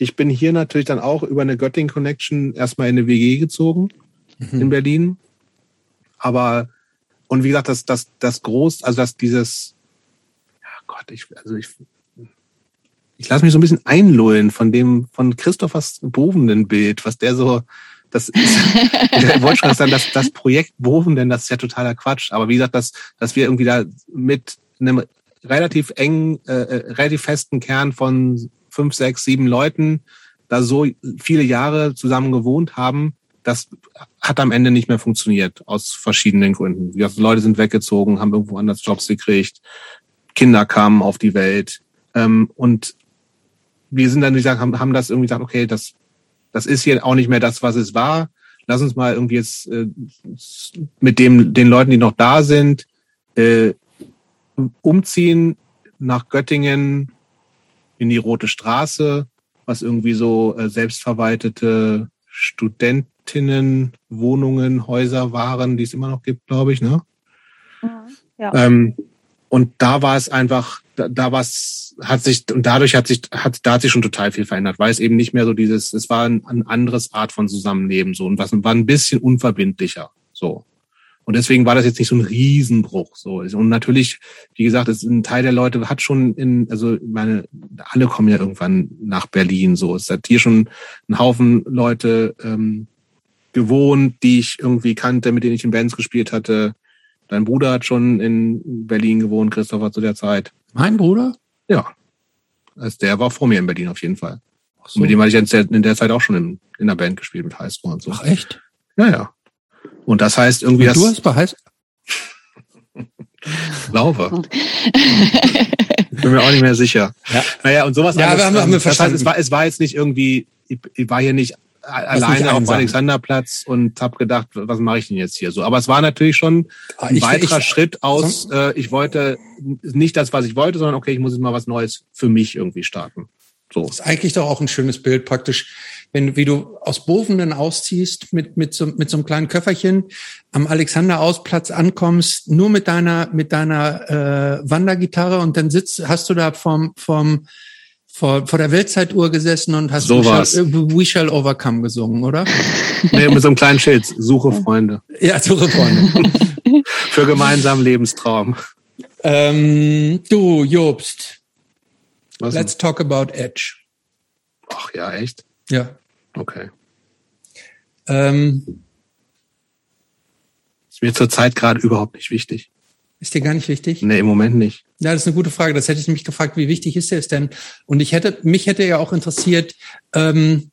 ich bin hier natürlich dann auch über eine Göttingen Connection erstmal in eine WG gezogen mhm. in Berlin. Aber, und wie gesagt, das, das, das groß, also das, dieses, ja Gott, ich, also ich, ich lasse mich so ein bisschen einlullen von dem, von Christophers Bovenden Bild, was der so, das ist, ich wollte schon sagen, das, das Projekt Bovenden, das ist ja totaler Quatsch. Aber wie gesagt, dass, dass wir irgendwie da mit einem relativ engen, äh, äh relativ festen Kern von fünf, sechs, sieben Leuten da so viele Jahre zusammen gewohnt haben, das hat am Ende nicht mehr funktioniert, aus verschiedenen Gründen. Die Leute sind weggezogen, haben irgendwo anders Jobs gekriegt, Kinder kamen auf die Welt. Ähm, und wir sind dann gesagt, haben, haben das irgendwie gesagt, okay, das, das ist hier auch nicht mehr das, was es war. Lass uns mal irgendwie jetzt äh, mit dem, den Leuten, die noch da sind, äh, umziehen nach Göttingen, in die Rote Straße, was irgendwie so äh, selbstverwaltete Studentinnenwohnungen, Häuser waren, die es immer noch gibt, glaube ich, ne? Ja. Ähm, und da war es einfach, da, da war es, hat sich, und dadurch hat sich, hat, da hat sich schon total viel verändert, weil es eben nicht mehr so dieses, es war ein, ein anderes Art von Zusammenleben, so, und was war ein bisschen unverbindlicher, so. Und deswegen war das jetzt nicht so ein Riesenbruch. So. Und natürlich, wie gesagt, ist ein Teil der Leute hat schon in, also meine, alle kommen ja irgendwann nach Berlin. So. Es hat hier schon ein Haufen Leute ähm, gewohnt, die ich irgendwie kannte, mit denen ich in Bands gespielt hatte. Dein Bruder hat schon in Berlin gewohnt, Christopher, zu der Zeit. Mein Bruder? Ja. Also der war vor mir in Berlin auf jeden Fall. So. Und mit dem hatte ich in der Zeit auch schon in, in der Band gespielt mit Highscore und so. Ach echt? Ja, ja. Und das heißt irgendwie, Und du hast bei Heiß Glaube. Bin mir auch nicht mehr sicher. Ja. Naja, und sowas. Ja, alles, wir haben, haben wir verstanden. Heißt, es, war, es war jetzt nicht irgendwie, ich, ich war hier nicht alleine auf Alexanderplatz und habe gedacht, was mache ich denn jetzt hier so? Aber es war natürlich schon ah, ein ich, weiterer ich, Schritt aus, äh, ich wollte nicht das, was ich wollte, sondern okay, ich muss jetzt mal was Neues für mich irgendwie starten. So. Das ist eigentlich doch auch ein schönes Bild, praktisch wenn wie du aus Bovenden ausziehst mit mit so, mit so einem kleinen Köfferchen am Alexanderausplatz ankommst, nur mit deiner mit deiner äh, Wandergitarre und dann sitzt hast du da vom vom vor, vor der Weltzeituhr gesessen und hast so We, shall, We Shall Overcome gesungen, oder? Nee, mit so einem kleinen Schild. Suche Freunde. Ja, suche Freunde. Für gemeinsamen Lebenstraum. Ähm, du, Jobst. Was Let's talk about Edge. Ach ja, echt? Ja. Okay. Ähm, ist mir zurzeit gerade überhaupt nicht wichtig. Ist dir gar nicht wichtig? Nee, im Moment nicht. Ja, das ist eine gute Frage. Das hätte ich mich gefragt, wie wichtig ist es denn? Und ich hätte, mich hätte ja auch interessiert, ähm,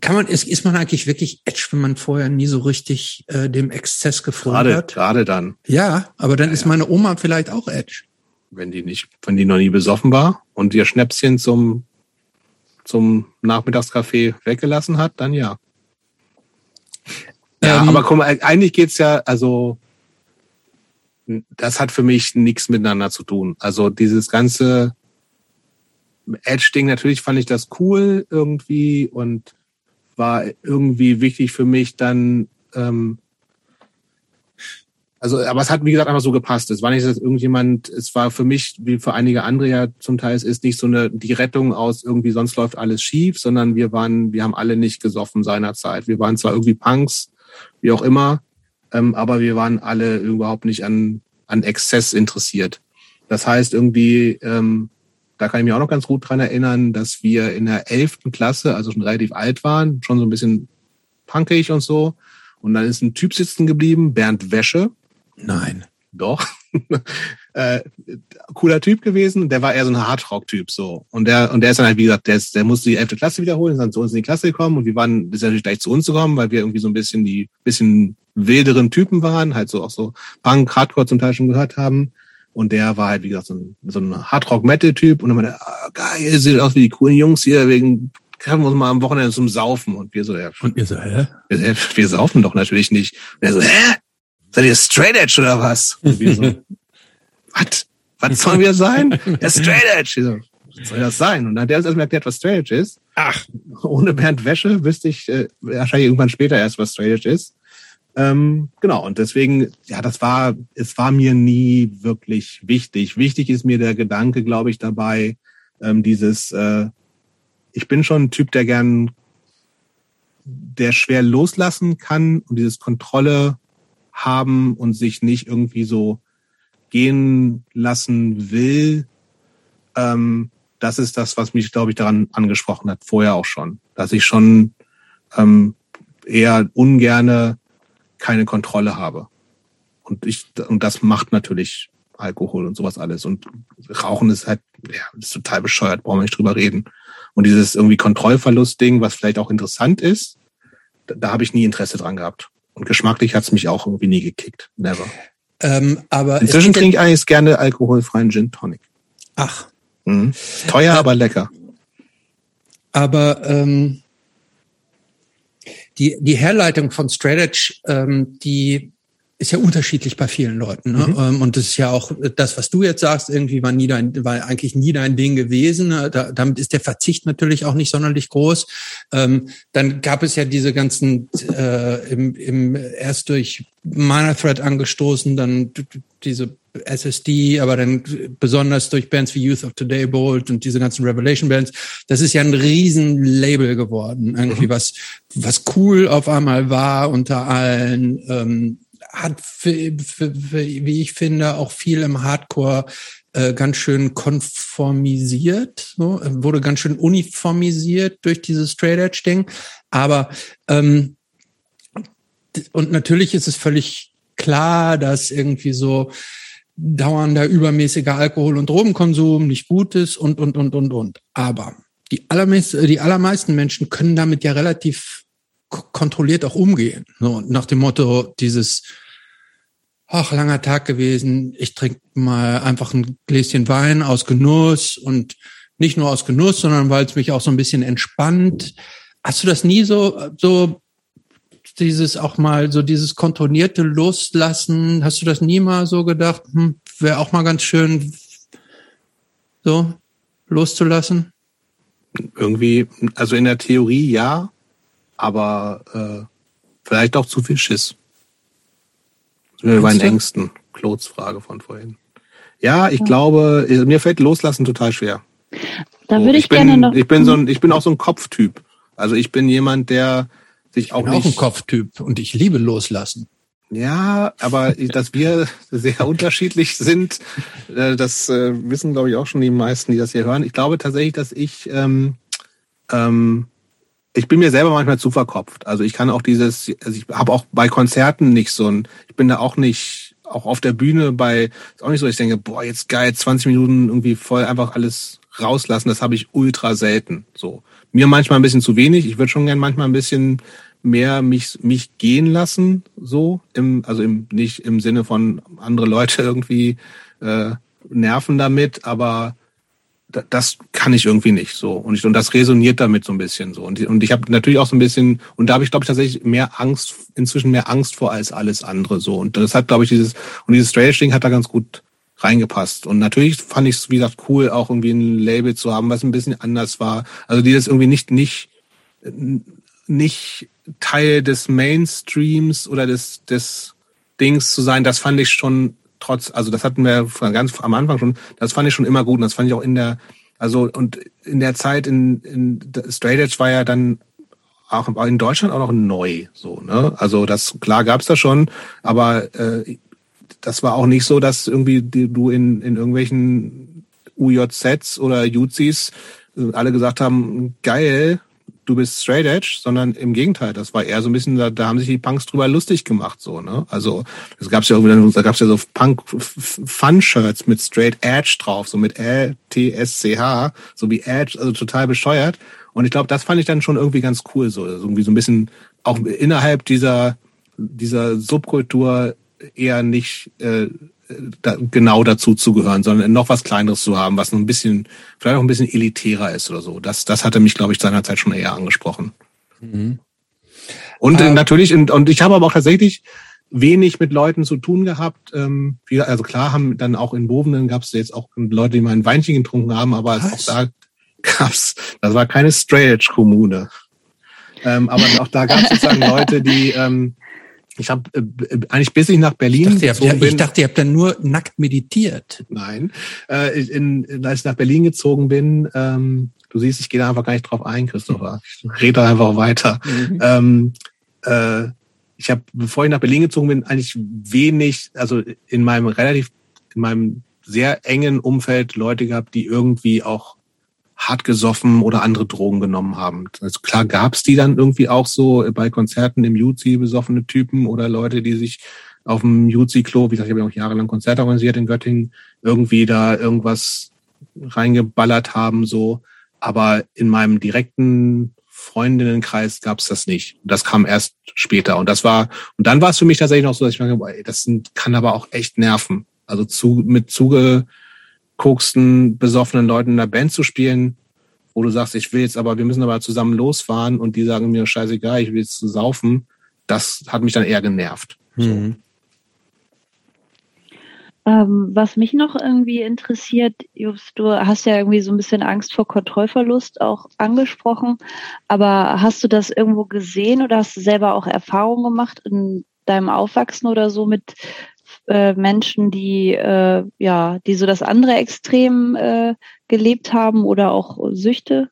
kann man, ist, ist man eigentlich wirklich Edge, wenn man vorher nie so richtig äh, dem Exzess gefolgt hat? Gerade dann. Ja, aber dann ja, ist meine Oma vielleicht auch Edge. Wenn die nicht, wenn die noch nie besoffen war und ihr Schnäpschen zum zum Nachmittagskaffee weggelassen hat, dann ja. Ja, ähm, aber guck mal, eigentlich geht's ja, also das hat für mich nichts miteinander zu tun. Also dieses ganze Edge-Ding, natürlich fand ich das cool irgendwie und war irgendwie wichtig für mich dann, ähm, also, aber es hat, wie gesagt, einfach so gepasst. Es war nicht, dass irgendjemand, es war für mich, wie für einige andere ja zum Teil, es ist nicht so eine, die Rettung aus irgendwie, sonst läuft alles schief, sondern wir waren, wir haben alle nicht gesoffen seinerzeit. Wir waren zwar irgendwie Punks, wie auch immer, ähm, aber wir waren alle überhaupt nicht an, an Exzess interessiert. Das heißt irgendwie, ähm, da kann ich mich auch noch ganz gut dran erinnern, dass wir in der elften Klasse, also schon relativ alt waren, schon so ein bisschen punkig und so. Und dann ist ein Typ sitzen geblieben, Bernd Wäsche. Nein. Doch. äh, cooler Typ gewesen. Der war eher so ein Hardrock-Typ so. Und der, und der ist dann halt, wie gesagt, der, ist, der musste die elfte Klasse wiederholen, ist dann zu uns in die Klasse gekommen und wir waren, ist natürlich gleich zu uns gekommen, weil wir irgendwie so ein bisschen die bisschen wilderen Typen waren, halt so auch so Punk, Hardcore zum Teil schon gehört haben. Und der war halt, wie gesagt, so ein, so ein Hardrock-Metal-Typ. Und dann meinte, ah, geil, sieht aus wie die coolen Jungs hier, wegen treffen wir uns mal am Wochenende zum Saufen. Und wir so, ja. Und ihr so, hä? Wir, wir saufen doch natürlich nicht. Und er so, hä? Seid ihr Straight Edge oder was? So, was? Was sollen wir sein? Ja, Straight Edge. So, was soll das sein? Und dann hat er uns erstmal erklärt, was Straight Edge ist. Ach, ohne Bernd Wäsche wüsste ich äh, wahrscheinlich irgendwann später erst, was Straight Edge ist. Ähm, genau, und deswegen, ja, das war, es war mir nie wirklich wichtig. Wichtig ist mir der Gedanke, glaube ich, dabei, ähm, dieses, äh, ich bin schon ein Typ, der gern, der schwer loslassen kann und dieses Kontrolle haben und sich nicht irgendwie so gehen lassen will. Ähm, das ist das, was mich, glaube ich, daran angesprochen hat, vorher auch schon. Dass ich schon ähm, eher ungerne keine Kontrolle habe. Und ich, und das macht natürlich Alkohol und sowas alles. Und Rauchen ist halt, ja, ist total bescheuert, brauchen wir nicht drüber reden. Und dieses irgendwie Kontrollverlust-Ding, was vielleicht auch interessant ist, da, da habe ich nie Interesse dran gehabt. Und geschmacklich hat's mich auch irgendwie nie gekickt. Never. Ähm, aber Inzwischen trinke ich eigentlich gerne alkoholfreien Gin Tonic. Ach. Mhm. Teuer, äh, aber lecker. Aber ähm, die, die Herleitung von Straight Edge, ähm, die ist ja unterschiedlich bei vielen Leuten. Ne? Mhm. Ähm, und das ist ja auch das, was du jetzt sagst, irgendwie war nie dein, war eigentlich nie dein Ding gewesen. Ne? Da, damit ist der Verzicht natürlich auch nicht sonderlich groß. Ähm, dann gab es ja diese ganzen äh, im, im erst durch Minor Threat angestoßen, dann diese SSD, aber dann besonders durch Bands wie Youth of Today Bold und diese ganzen Revelation Bands. Das ist ja ein riesen Label geworden, irgendwie mhm. was was cool auf einmal war unter allen. Ähm, hat, für, für, für, wie ich finde, auch viel im Hardcore äh, ganz schön konformisiert, so, wurde ganz schön uniformisiert durch dieses Straight Edge Ding. Aber ähm, und natürlich ist es völlig klar, dass irgendwie so dauernder übermäßiger Alkohol- und Drogenkonsum nicht gut ist und, und, und, und, und. Aber die die allermeisten Menschen können damit ja relativ kontrolliert auch umgehen. So, nach dem Motto, dieses, ach, langer Tag gewesen, ich trinke mal einfach ein Gläschen Wein aus Genuss und nicht nur aus Genuss, sondern weil es mich auch so ein bisschen entspannt. Hast du das nie so, so dieses auch mal, so dieses kontrollierte Loslassen, hast du das nie mal so gedacht, hm, wäre auch mal ganz schön, so loszulassen? Irgendwie, also in der Theorie ja, aber äh, vielleicht auch zu viel Schiss. Bei den Ängsten. Claudes Frage von vorhin. Ja, ich ja. glaube, mir fällt Loslassen total schwer. Da würde ich, ich bin, gerne noch. Ich bin so ein, ich bin auch so ein Kopftyp. Also ich bin jemand, der sich auch ich bin nicht. auch ein Kopftyp und ich liebe Loslassen. Ja, aber dass wir sehr unterschiedlich sind, äh, das äh, wissen, glaube ich, auch schon die meisten, die das hier hören. Ich glaube tatsächlich, dass ich ähm, ähm, ich bin mir selber manchmal zu verkopft. Also ich kann auch dieses, also ich habe auch bei Konzerten nicht so ein, ich bin da auch nicht, auch auf der Bühne bei, ist auch nicht so, ich denke, boah, jetzt geil, 20 Minuten irgendwie voll einfach alles rauslassen, das habe ich ultra selten. So. Mir manchmal ein bisschen zu wenig. Ich würde schon gern manchmal ein bisschen mehr mich, mich gehen lassen, so, im, also im, nicht im Sinne von andere Leute irgendwie äh, nerven damit, aber das kann ich irgendwie nicht so. Und ich, und das resoniert damit so ein bisschen so. Und, und ich habe natürlich auch so ein bisschen und da habe ich glaube ich tatsächlich mehr Angst inzwischen mehr Angst vor als alles andere so. Und das hat glaube ich dieses und dieses Strange Ding hat da ganz gut reingepasst. Und natürlich fand ich es wie gesagt cool auch irgendwie ein Label zu haben was ein bisschen anders war. Also dieses irgendwie nicht nicht nicht Teil des Mainstreams oder des des Dings zu sein das fand ich schon trotz, also das hatten wir ganz am Anfang schon, das fand ich schon immer gut und das fand ich auch in der, also und in der Zeit in, in Straight Edge war ja dann auch in Deutschland auch noch neu, so, ne? Also das, klar gab's da schon, aber äh, das war auch nicht so, dass irgendwie die, du in, in irgendwelchen UJZs oder Juzis äh, alle gesagt haben, geil, du bist straight edge, sondern im Gegenteil, das war eher so ein bisschen, da, da haben sich die Punks drüber lustig gemacht, so, ne? Also, es gab's ja irgendwie, da gab's ja so Punk-Fun-Shirts mit straight edge drauf, so mit L-T-S-C-H, so wie Edge, also total bescheuert. Und ich glaube, das fand ich dann schon irgendwie ganz cool, so, also irgendwie so ein bisschen auch innerhalb dieser, dieser Subkultur eher nicht, äh, da, genau dazu zu gehören, sondern noch was Kleineres zu haben, was noch ein bisschen, vielleicht auch ein bisschen elitärer ist oder so. Das, das hatte mich, glaube ich, seinerzeit schon eher angesprochen. Mhm. Und äh, natürlich, und ich habe aber auch tatsächlich wenig mit Leuten zu tun gehabt. Ähm, also klar haben dann auch in Bovenen gab es jetzt auch Leute, die mal ein Weinchen getrunken haben, aber was? auch da gab's, das war keine Straight-Kommune. Ähm, aber auch da gab es sozusagen Leute, die ähm, ich habe äh, äh, eigentlich bis ich nach Berlin ich dachte, ihr habt, bin, ich dachte, ihr habt dann nur nackt meditiert. Nein, äh, in, in, als ich nach Berlin gezogen bin, ähm, du siehst, ich gehe da einfach gar nicht drauf ein, Christopher. Ich rede einfach weiter. Mhm. Ähm, äh, ich habe, bevor ich nach Berlin gezogen bin, eigentlich wenig, also in meinem relativ, in meinem sehr engen Umfeld Leute gehabt, die irgendwie auch hart gesoffen oder andere Drogen genommen haben. Also klar gab's die dann irgendwie auch so bei Konzerten im Juzi besoffene Typen oder Leute, die sich auf dem Juzi-Klo, wie gesagt, ich habe ja auch jahrelang Konzerte organisiert in Göttingen, irgendwie da irgendwas reingeballert haben, so. Aber in meinem direkten Freundinnenkreis gab's das nicht. Das kam erst später. Und das war, und dann war es für mich tatsächlich noch so, dass ich mir ey, das kann aber auch echt nerven. Also zu, mit zuge, koksten, besoffenen Leuten in der Band zu spielen, wo du sagst, ich will jetzt aber, wir müssen aber zusammen losfahren und die sagen mir, scheißegal, ich will jetzt saufen, das hat mich dann eher genervt. Mhm. Ähm, was mich noch irgendwie interessiert, Just, du hast ja irgendwie so ein bisschen Angst vor Kontrollverlust auch angesprochen, aber hast du das irgendwo gesehen oder hast du selber auch Erfahrungen gemacht in deinem Aufwachsen oder so mit äh, Menschen, die äh, ja, die so das andere Extrem äh, gelebt haben oder auch Süchte?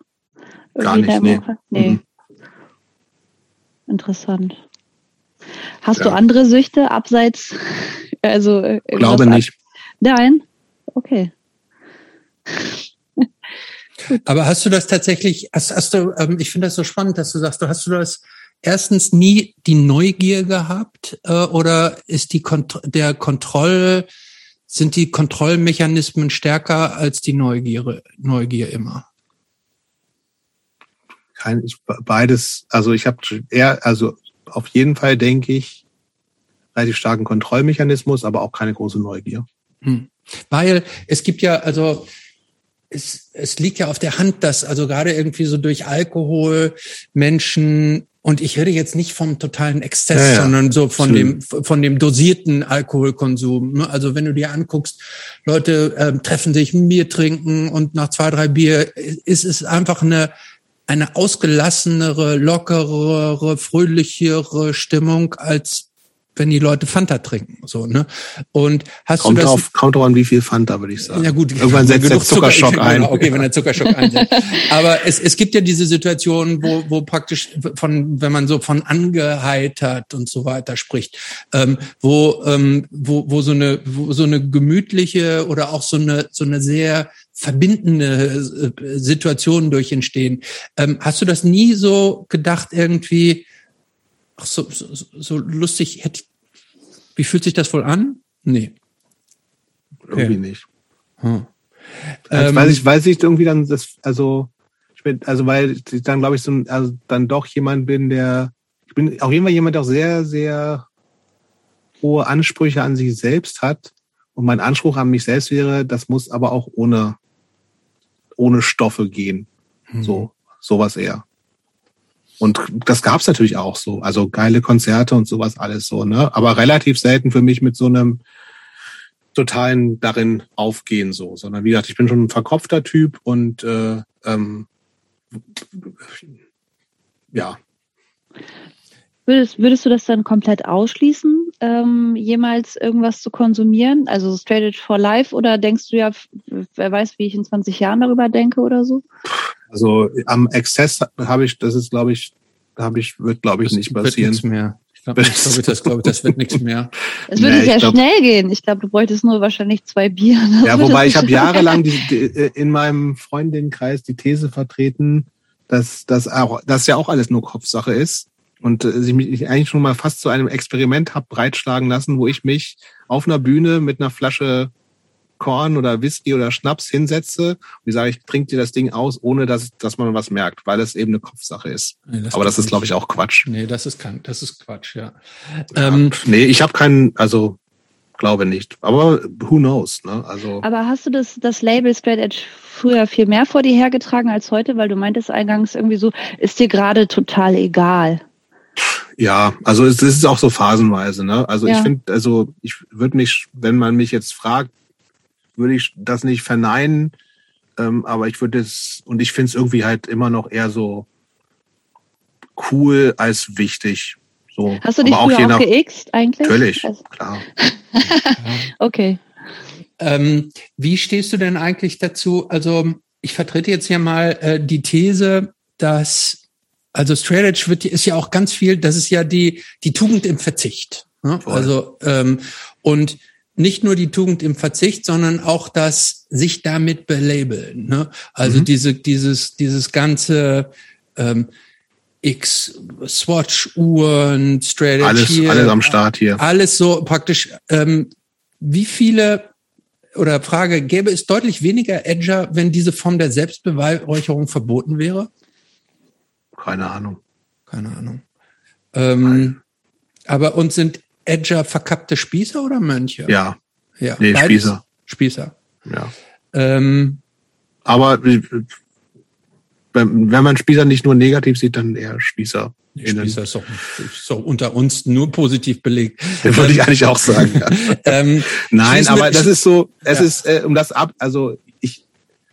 Gar nicht, nee. nee. Mhm. Interessant. Hast ja. du andere Süchte abseits? Also äh, glaube nicht. Nein. Okay. Aber hast du das tatsächlich? Hast, hast du? Ähm, ich finde das so spannend, dass du sagst, du hast du das erstens nie die Neugier gehabt äh, oder ist die Kont der Kontroll sind die Kontrollmechanismen stärker als die Neugier Neugier immer? Kein, ich, beides. Also ich habe eher, also auf jeden Fall denke ich relativ starken Kontrollmechanismus, aber auch keine große Neugier. Hm. Weil es gibt ja, also es, es liegt ja auf der Hand, dass also gerade irgendwie so durch Alkohol Menschen und ich rede jetzt nicht vom totalen Exzess, ja, ja. sondern so von dem von dem dosierten Alkoholkonsum. Ne? Also wenn du dir anguckst, Leute äh, treffen sich ein Bier trinken und nach zwei drei Bier ist es einfach eine eine ausgelassenere, lockerere, fröhlichere Stimmung als wenn die Leute Fanta trinken, so ne. Und hast kommt du das? Auf, kommt drauf an, wie viel Fanta würde ich sagen. Ja gut, irgendwann setzt der Zuckerschock Zucker, ein. Genau, okay, wenn der Zuckerschock einsetzt. Aber es, es gibt ja diese Situation, wo, wo praktisch von, wenn man so von angeheitert und so weiter spricht, ähm, wo, ähm, wo, wo so eine, wo so eine gemütliche oder auch so eine, so eine sehr verbindende äh, Situation durch entstehen. Ähm, hast du das nie so gedacht irgendwie? Ach so, so, so lustig hätte wie fühlt sich das wohl an? Nee. Irgendwie ja. nicht. Hm. Also, ähm, weiß ich, weiß ich irgendwie dann, das, also, ich bin, also, weil ich dann, glaube ich, so, also, dann doch jemand bin, der, ich bin auf jeden Fall jemand, der auch sehr, sehr hohe Ansprüche an sich selbst hat. Und mein Anspruch an mich selbst wäre, das muss aber auch ohne ohne Stoffe gehen. Mhm. So, sowas eher. Und das gab's natürlich auch so. Also geile Konzerte und sowas alles so, ne? Aber relativ selten für mich mit so einem totalen darin aufgehen so, sondern wie gesagt, ich bin schon ein verkopfter Typ und äh, ähm, ja. Würdest, würdest du das dann komplett ausschließen, ähm, jemals irgendwas zu konsumieren? Also Straight Edge for Life oder denkst du ja, wer weiß, wie ich in 20 Jahren darüber denke oder so? Also am Exzess habe ich, das ist, glaube ich, habe ich, wird, glaube ich, das nicht passieren. Wird mehr. Ich glaube, glaub, das, glaub, das wird nichts mehr. Es würde nee, sehr glaub, schnell gehen. Ich glaube, du bräuchtest nur wahrscheinlich zwei Bier. Ja, wobei ich habe jahrelang die, die, in meinem Freundinnenkreis die These vertreten, dass das auch, dass ja auch alles nur Kopfsache ist und äh, ich mich eigentlich schon mal fast zu einem Experiment habe breitschlagen lassen, wo ich mich auf einer Bühne mit einer Flasche Korn oder Whisky oder Schnaps hinsetze und ich sage, ich trinke dir das Ding aus, ohne dass, dass man was merkt, weil es eben eine Kopfsache ist. Nee, das Aber das ist, glaube ich, auch Quatsch. Nee, das ist kein, das ist Quatsch, ja. ja ähm, nee, ich habe keinen, also glaube nicht. Aber who knows, ne? Also. Aber hast du das, das Label Straight Edge früher viel mehr vor dir hergetragen als heute, weil du meintest eingangs irgendwie so, ist dir gerade total egal. Ja, also es ist auch so phasenweise, ne? Also ja. ich finde, also ich würde mich, wenn man mich jetzt fragt, würde ich das nicht verneinen, ähm, aber ich würde es, und ich finde es irgendwie halt immer noch eher so cool als wichtig. So. Hast du dich aber auch, auch geixt eigentlich? Natürlich, also. klar. okay. Ähm, wie stehst du denn eigentlich dazu? Also ich vertrete jetzt hier mal äh, die These, dass also Straight Edge wird, ist ja auch ganz viel, das ist ja die, die Tugend im Verzicht. Ne? Also ähm, und nicht nur die Tugend im Verzicht, sondern auch das sich damit belabeln. Ne? Also mhm. diese, dieses, dieses ganze ähm, X Swatch Uhren, Strategy, alles, hier, alles am Start hier, alles so praktisch. Ähm, wie viele oder Frage gäbe es deutlich weniger Edger, wenn diese Form der Selbstbeweihräucherung verboten wäre? Keine Ahnung. Keine Ahnung. Ähm, aber uns sind Edger verkappte Spießer oder Mönche? Ja. Ja. Nee, Beides? Spießer. Spießer. Ja. Ähm, Aber wenn man Spießer nicht nur negativ sieht, dann eher Spießer. Spießer ist doch, ist doch unter uns nur positiv belegt. Das würde ich eigentlich auch sagen. Ja. ähm, Nein, aber das ist so, es ja. ist äh, um das ab, also ich,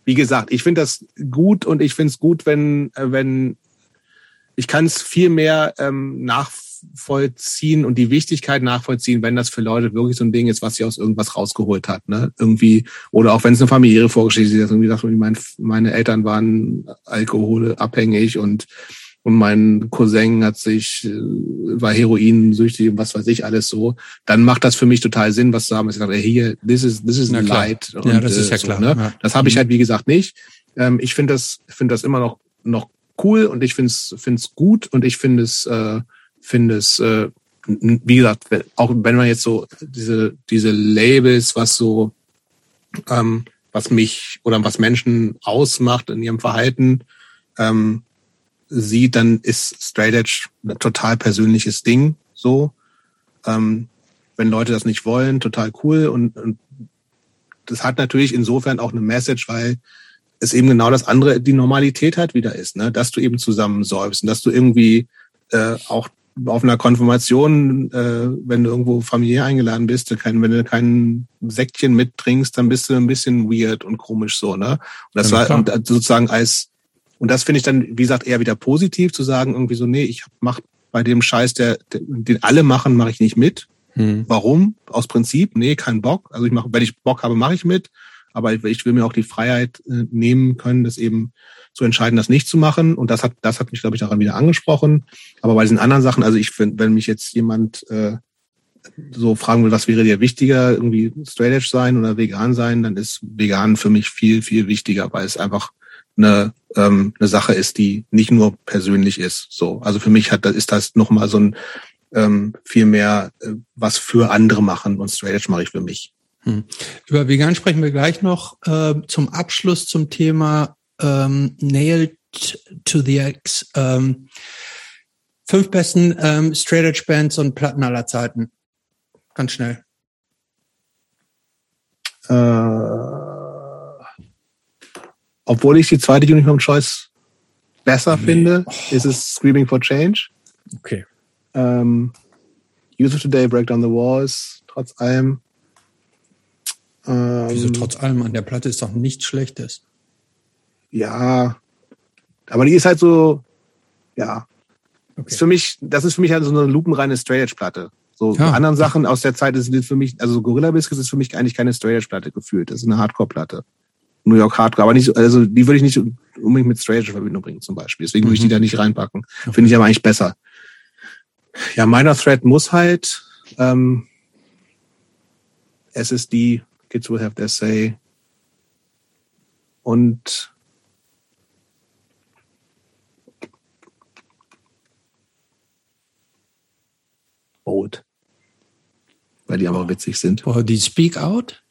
wie gesagt, ich finde das gut und ich finde es gut, wenn, äh, wenn ich kann es viel mehr ähm, nach nachvollziehen und die Wichtigkeit nachvollziehen, wenn das für Leute wirklich so ein Ding ist, was sie aus irgendwas rausgeholt hat. Ne? Irgendwie, oder auch wenn es eine familiäre Vorgeschichte ist, irgendwie sagt, mein, meine Eltern waren alkoholabhängig und und mein Cousin hat sich, äh, war heroinsüchtig und was weiß ich alles so, dann macht das für mich total Sinn, was zu haben. Ich sage, hier, this is, this is a light. Und, ja, das ist ja so, klar. Ne? Ja. Das habe ich mhm. halt, wie gesagt, nicht. Ähm, ich finde das, finde das immer noch, noch cool und ich finde es, gut und ich finde es, äh, finde es, äh, wie gesagt, auch wenn man jetzt so diese, diese Labels, was so, ähm, was mich oder was Menschen ausmacht in ihrem Verhalten, ähm, sieht, dann ist Straight Edge ein total persönliches Ding, so. Ähm, wenn Leute das nicht wollen, total cool und, und das hat natürlich insofern auch eine Message, weil es eben genau das andere, die Normalität halt wieder ist, ne? dass du eben zusammen säufst und dass du irgendwie äh, auch auf einer Konfirmation, äh, wenn du irgendwo familiär eingeladen bist, kein, wenn du kein Säckchen mittrinkst, dann bist du ein bisschen weird und komisch so, ne? Und das ja, war und sozusagen als und das finde ich dann, wie gesagt, eher wieder positiv zu sagen, irgendwie so, nee, ich mach bei dem Scheiß, der, der den alle machen, mache ich nicht mit. Hm. Warum? Aus Prinzip, nee, kein Bock. Also ich mache, wenn ich Bock habe, mache ich mit. Aber ich, will mir auch die Freiheit äh, nehmen können, das eben zu entscheiden, das nicht zu machen. Und das hat, das hat mich, glaube ich, daran wieder angesprochen. Aber bei diesen anderen Sachen, also ich finde, wenn mich jetzt jemand äh, so fragen will, was wäre dir wichtiger, irgendwie Straight Edge sein oder vegan sein, dann ist vegan für mich viel, viel wichtiger, weil es einfach eine, ähm, eine Sache ist, die nicht nur persönlich ist. So, also für mich hat, ist das nochmal so ein ähm, viel mehr äh, was für andere machen und Straight Edge mache ich für mich. Hm. Über vegan sprechen wir gleich noch. Äh, zum Abschluss zum Thema ähm, Nailed to the X. Ähm, fünf besten ähm, Straight Edge Bands und Platten aller Zeiten. Ganz schnell. Äh, obwohl ich die zweite Uniform Choice besser nee. finde, oh. ist es Screaming for Change. Okay. Ähm, Use of Today, Break Down the Walls, trotz allem. Ähm, Wieso trotz allem? An der Platte ist doch nichts Schlechtes. Ja, aber die ist halt so, ja. Okay. Ist für mich, das ist für mich halt so eine lupenreine Straight Edge Platte. So ja. anderen Sachen aus der Zeit ist für mich, also Gorilla Biscuits ist für mich eigentlich keine Straight Edge Platte gefühlt. Das ist eine Hardcore Platte. New York Hardcore, aber nicht, also die würde ich nicht unbedingt mit Straight Edge in Verbindung bringen zum Beispiel. Deswegen mhm. würde ich die mhm. da nicht reinpacken. Okay. Finde ich aber eigentlich besser. Ja, meiner Thread muss halt ähm, SSD, Kids Will Have Their Say und Bold. Weil die aber witzig sind. Boah, die Speak Out?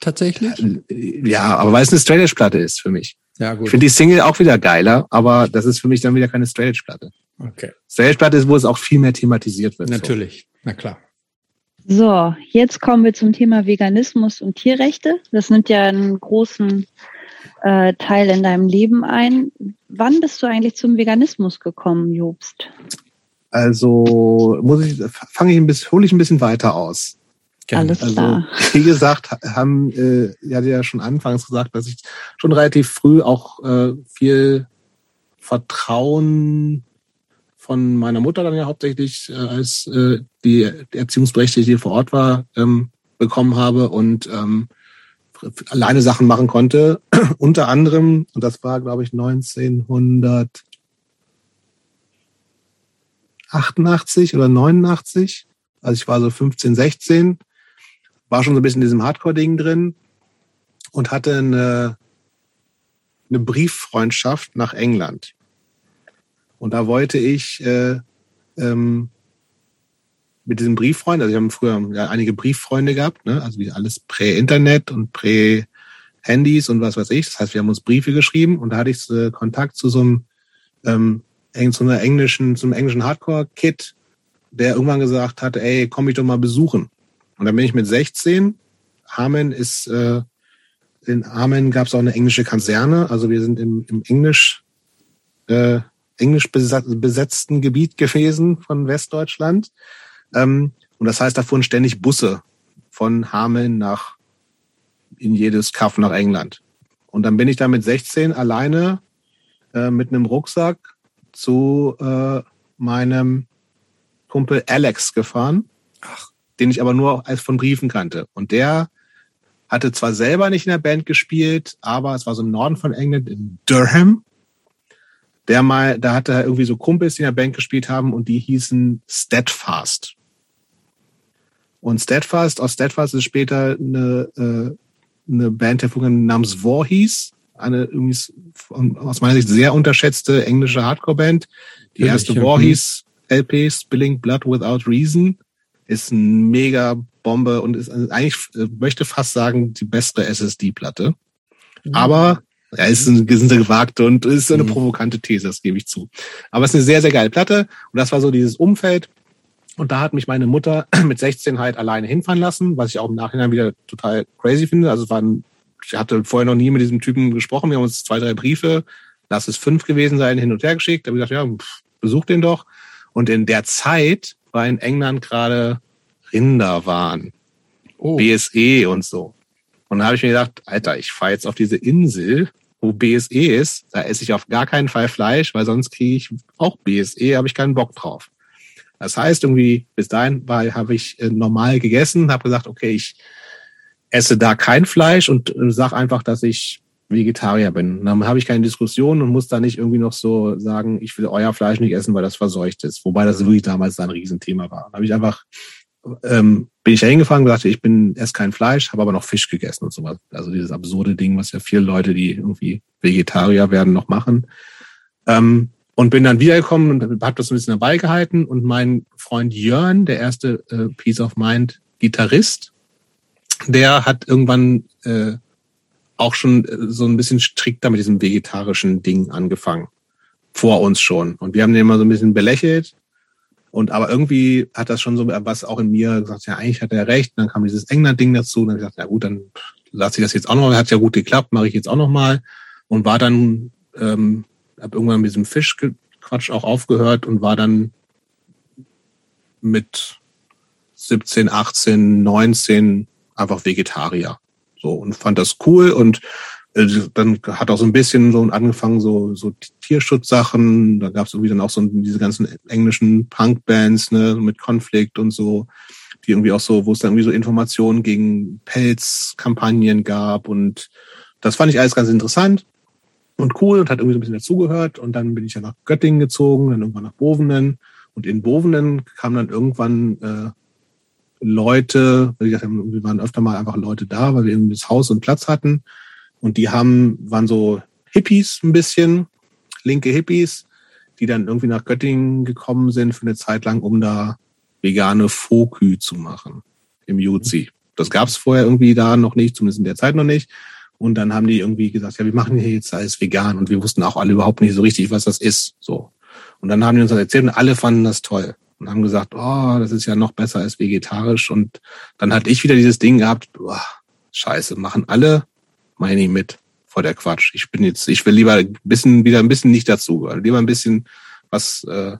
Tatsächlich? Ja, aber weil es eine Straight Platte ist für mich. Ja, gut. Ich finde die Single auch wieder geiler, aber das ist für mich dann wieder keine Straight Platte. Okay. Straight Platte ist, wo es auch viel mehr thematisiert wird. Natürlich, so. na klar. So, jetzt kommen wir zum Thema Veganismus und Tierrechte. Das nimmt ja einen großen äh, Teil in deinem Leben ein. Wann bist du eigentlich zum Veganismus gekommen, Jobst? Also muss ich, fange ich ein bisschen, hole ich ein bisschen weiter aus. Alles also, klar. Wie gesagt, haben, äh, ich hatte ja schon anfangs gesagt, dass ich schon relativ früh auch äh, viel Vertrauen von meiner Mutter dann ja hauptsächlich, äh, als äh, die Erziehungsberechtigte hier vor Ort war, ähm, bekommen habe und ähm, alleine Sachen machen konnte. Unter anderem, und das war, glaube ich, 1900 88 oder 89. Also ich war so 15, 16, war schon so ein bisschen in diesem Hardcore-Ding drin und hatte eine, eine Brieffreundschaft nach England. Und da wollte ich äh, ähm, mit diesem Brieffreund, also ich habe früher ja, einige Brieffreunde gehabt, ne? also wie alles prä-Internet und prä-Handys und was weiß ich. Das heißt, wir haben uns Briefe geschrieben und da hatte ich äh, Kontakt zu so einem ähm, zu einer englischen, zum englischen Hardcore-Kid, der irgendwann gesagt hat, ey, komm mich doch mal besuchen. Und dann bin ich mit 16. Hameln ist, äh, in Hameln gab es auch eine englische Kaserne. Also wir sind im, im Englisch, äh, englisch besetzten Gebiet gewesen von Westdeutschland. Ähm, und das heißt, da fuhren ständig Busse von Hameln nach in jedes Kaff nach England. Und dann bin ich da mit 16 alleine äh, mit einem Rucksack zu äh, meinem Kumpel Alex gefahren, Ach. den ich aber nur als von Briefen kannte. Und der hatte zwar selber nicht in der Band gespielt, aber es war so im Norden von England, in Durham. Der mal, da hatte er irgendwie so Kumpels, die in der Band gespielt haben und die hießen Steadfast. Und Steadfast, aus Steadfast ist später eine, äh, eine Band hervorgegangen namens hieß eine irgendwie aus meiner Sicht sehr unterschätzte englische Hardcore-Band. Die ja, erste Warhees LP, Spilling Blood Without Reason, ist ein mega Bombe und ist eigentlich, äh, möchte fast sagen, die bessere SSD-Platte. Mhm. Aber ja, ist ein, ist eine gewagte und ist eine mhm. provokante These, das gebe ich zu. Aber es ist eine sehr, sehr geile Platte. Und das war so dieses Umfeld. Und da hat mich meine Mutter mit 16 halt alleine hinfahren lassen, was ich auch im Nachhinein wieder total crazy finde. Also es war ein ich hatte vorher noch nie mit diesem Typen gesprochen. Wir haben uns zwei, drei Briefe, lass es fünf gewesen sein, hin und her geschickt. Da habe ich gesagt, ja, pff, besuch den doch. Und in der Zeit war in England gerade Rinderwahn, oh. BSE und so. Und da habe ich mir gedacht, Alter, ich fahre jetzt auf diese Insel, wo BSE ist. Da esse ich auf gar keinen Fall Fleisch, weil sonst kriege ich auch BSE, habe ich keinen Bock drauf. Das heißt, irgendwie bis dahin habe ich äh, normal gegessen, habe gesagt, okay, ich esse da kein Fleisch und äh, sag einfach, dass ich Vegetarier bin. Dann habe ich keine Diskussion und muss da nicht irgendwie noch so sagen, ich will euer Fleisch nicht essen, weil das verseucht ist. Wobei das wirklich damals ein Riesenthema war. Dann habe ich einfach, ähm, bin ich da hingefahren und gesagt, ich bin esse kein Fleisch, habe aber noch Fisch gegessen und sowas. Also dieses absurde Ding, was ja viele Leute, die irgendwie Vegetarier werden, noch machen. Ähm, und bin dann wiedergekommen und habe das ein bisschen dabei gehalten. Und mein Freund Jörn, der erste äh, Peace of Mind Gitarrist, der hat irgendwann äh, auch schon äh, so ein bisschen strikter mit diesem vegetarischen Ding angefangen. Vor uns schon. Und wir haben den immer so ein bisschen belächelt. Und aber irgendwie hat das schon so was auch in mir gesagt, ja, eigentlich hat er recht. Und dann kam dieses England-Ding dazu. Und dann habe ich gesagt, ja gut, dann lasse ich das jetzt auch noch. Hat ja gut geklappt, mache ich jetzt auch noch mal. und war dann, ähm, habe irgendwann mit diesem Fischquatsch auch aufgehört und war dann mit 17, 18, 19 einfach Vegetarier. So und fand das cool und dann hat auch so ein bisschen so angefangen, so, so Tierschutzsachen. Da gab es irgendwie dann auch so diese ganzen englischen Punk-Bands, ne, mit Konflikt und so, die irgendwie auch so, wo es dann irgendwie so Informationen gegen Pelzkampagnen gab. Und das fand ich alles ganz interessant und cool und hat irgendwie so ein bisschen dazugehört. Und dann bin ich ja nach Göttingen gezogen, dann irgendwann nach Bovenen. Und in Bovenen kamen dann irgendwann äh, Leute, wir waren öfter mal einfach Leute da, weil wir irgendwie das Haus und Platz hatten. Und die haben, waren so Hippies ein bisschen, linke Hippies, die dann irgendwie nach Göttingen gekommen sind für eine Zeit lang, um da vegane Fokü zu machen im Juzi. Das gab es vorher irgendwie da noch nicht, zumindest in der Zeit noch nicht. Und dann haben die irgendwie gesagt, ja, wir machen hier jetzt alles vegan. Und wir wussten auch alle überhaupt nicht so richtig, was das ist. So. Und dann haben die uns das erzählt und alle fanden das toll und haben gesagt, oh, das ist ja noch besser als vegetarisch. Und dann hatte ich wieder dieses Ding gehabt, boah, scheiße, machen alle, meine ich mit vor der Quatsch. Ich bin jetzt, ich will lieber ein bisschen, wieder ein bisschen nicht dazu, lieber ein bisschen was, äh,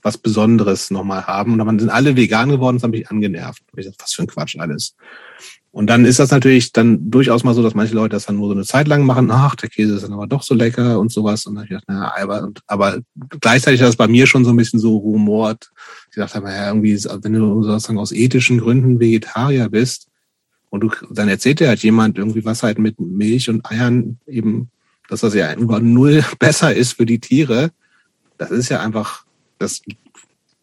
was Besonderes nochmal haben. Und dann sind alle vegan geworden, das hat mich angenervt. Ich dachte, was für ein Quatsch alles. Und dann ist das natürlich dann durchaus mal so, dass manche Leute das dann nur so eine Zeit lang machen. Ach, der Käse ist dann aber doch so lecker und sowas. Und dann habe ich gedacht, naja, aber, aber gleichzeitig hat es bei mir schon so ein bisschen so rumort. Ich dachte, naja, irgendwie, wenn du sozusagen aus ethischen Gründen Vegetarier bist und du, dann erzählt dir halt jemand irgendwie was halt mit Milch und Eiern eben, dass das ja über null besser ist für die Tiere. Das ist ja einfach, das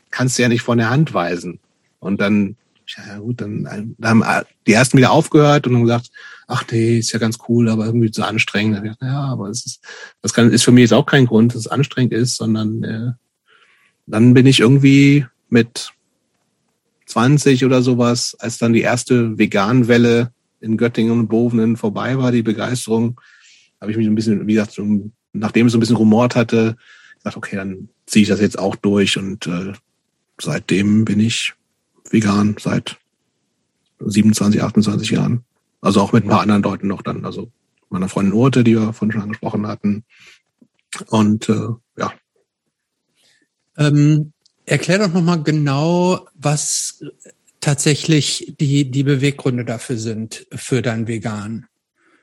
kannst du ja nicht von der Hand weisen. Und dann ja gut, dann, dann haben die ersten wieder aufgehört und haben gesagt, ach nee, ist ja ganz cool, aber irgendwie zu anstrengend. Dann dachte, ja, aber es ist, das kann, ist für mich jetzt auch kein Grund, dass es anstrengend ist, sondern äh, dann bin ich irgendwie mit 20 oder sowas, als dann die erste Veganwelle in Göttingen und Bovenen vorbei war, die Begeisterung, habe ich mich ein bisschen, wie gesagt, nachdem es so ein bisschen rumort hatte, gesagt, okay, dann ziehe ich das jetzt auch durch und äh, seitdem bin ich vegan seit 27, 28 Jahren. Also auch mit ein paar anderen Leuten noch dann. Also meiner Freundin Urte, die wir vorhin schon angesprochen hatten. Und äh, ja. Ähm, erklär doch nochmal genau, was tatsächlich die, die Beweggründe dafür sind, für dein Vegan.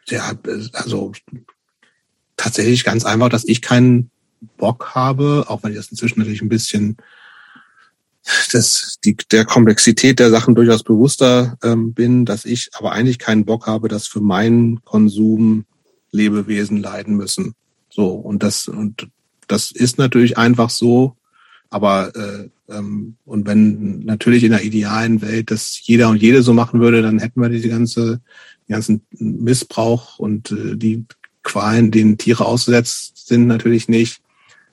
Ja, also tatsächlich ganz einfach, dass ich keinen Bock habe, auch wenn ich das inzwischen natürlich ein bisschen das, die, der Komplexität der Sachen durchaus bewusster ähm, bin, dass ich aber eigentlich keinen Bock habe, dass für meinen Konsum Lebewesen leiden müssen. So und das und das ist natürlich einfach so. Aber äh, ähm, und wenn natürlich in der idealen Welt das jeder und jede so machen würde, dann hätten wir diese ganze die ganzen Missbrauch und äh, die Qualen, denen Tiere ausgesetzt sind, natürlich nicht.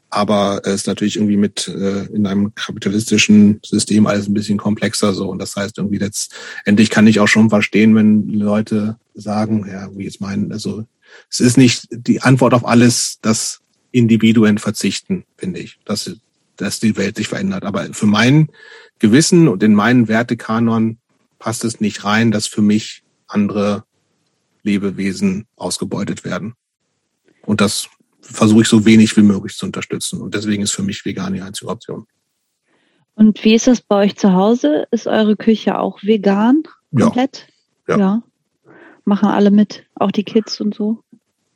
Aber es ist natürlich irgendwie mit äh, in einem kapitalistischen System alles ein bisschen komplexer so. Und das heißt irgendwie letztendlich kann ich auch schon verstehen, wenn Leute sagen, ja, wie jetzt meinen, also es ist nicht die Antwort auf alles, dass Individuen verzichten, finde ich, dass, dass die Welt sich verändert. Aber für mein Gewissen und in meinen Wertekanon passt es nicht rein, dass für mich andere Lebewesen ausgebeutet werden. Und das versuche ich so wenig wie möglich zu unterstützen. Und deswegen ist für mich vegan die einzige Option. Und wie ist das bei euch zu Hause? Ist eure Küche auch vegan? Komplett? Ja. ja. ja. Machen alle mit, auch die Kids und so?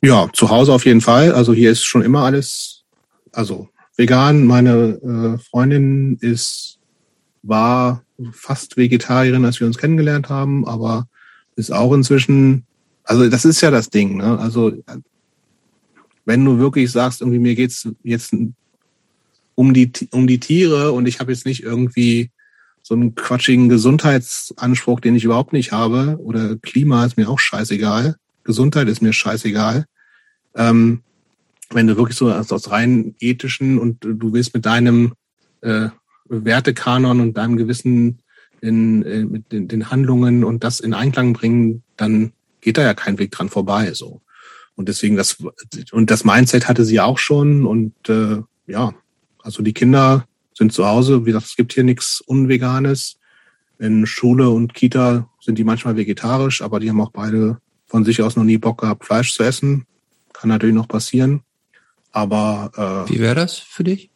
Ja, zu Hause auf jeden Fall. Also hier ist schon immer alles, also vegan. Meine äh, Freundin ist, war fast Vegetarierin, als wir uns kennengelernt haben, aber ist auch inzwischen, also das ist ja das Ding, ne? Also wenn du wirklich sagst, irgendwie mir geht's jetzt um die, um die Tiere und ich habe jetzt nicht irgendwie so einen quatschigen Gesundheitsanspruch, den ich überhaupt nicht habe, oder Klima ist mir auch scheißegal, Gesundheit ist mir scheißegal. Ähm, wenn du wirklich so aus, aus rein ethischen und du willst mit deinem äh, Wertekanon und deinem Gewissen in, äh, mit den, den Handlungen und das in Einklang bringen, dann geht da ja kein Weg dran vorbei. So. Und deswegen das, und das Mindset hatte sie auch schon. Und äh, ja, also die Kinder sind zu Hause. Wie gesagt, es gibt hier nichts Unveganes. In Schule und Kita sind die manchmal vegetarisch, aber die haben auch beide von sich aus noch nie Bock gehabt, Fleisch zu essen. kann natürlich noch passieren. Aber äh, wie wäre das für dich?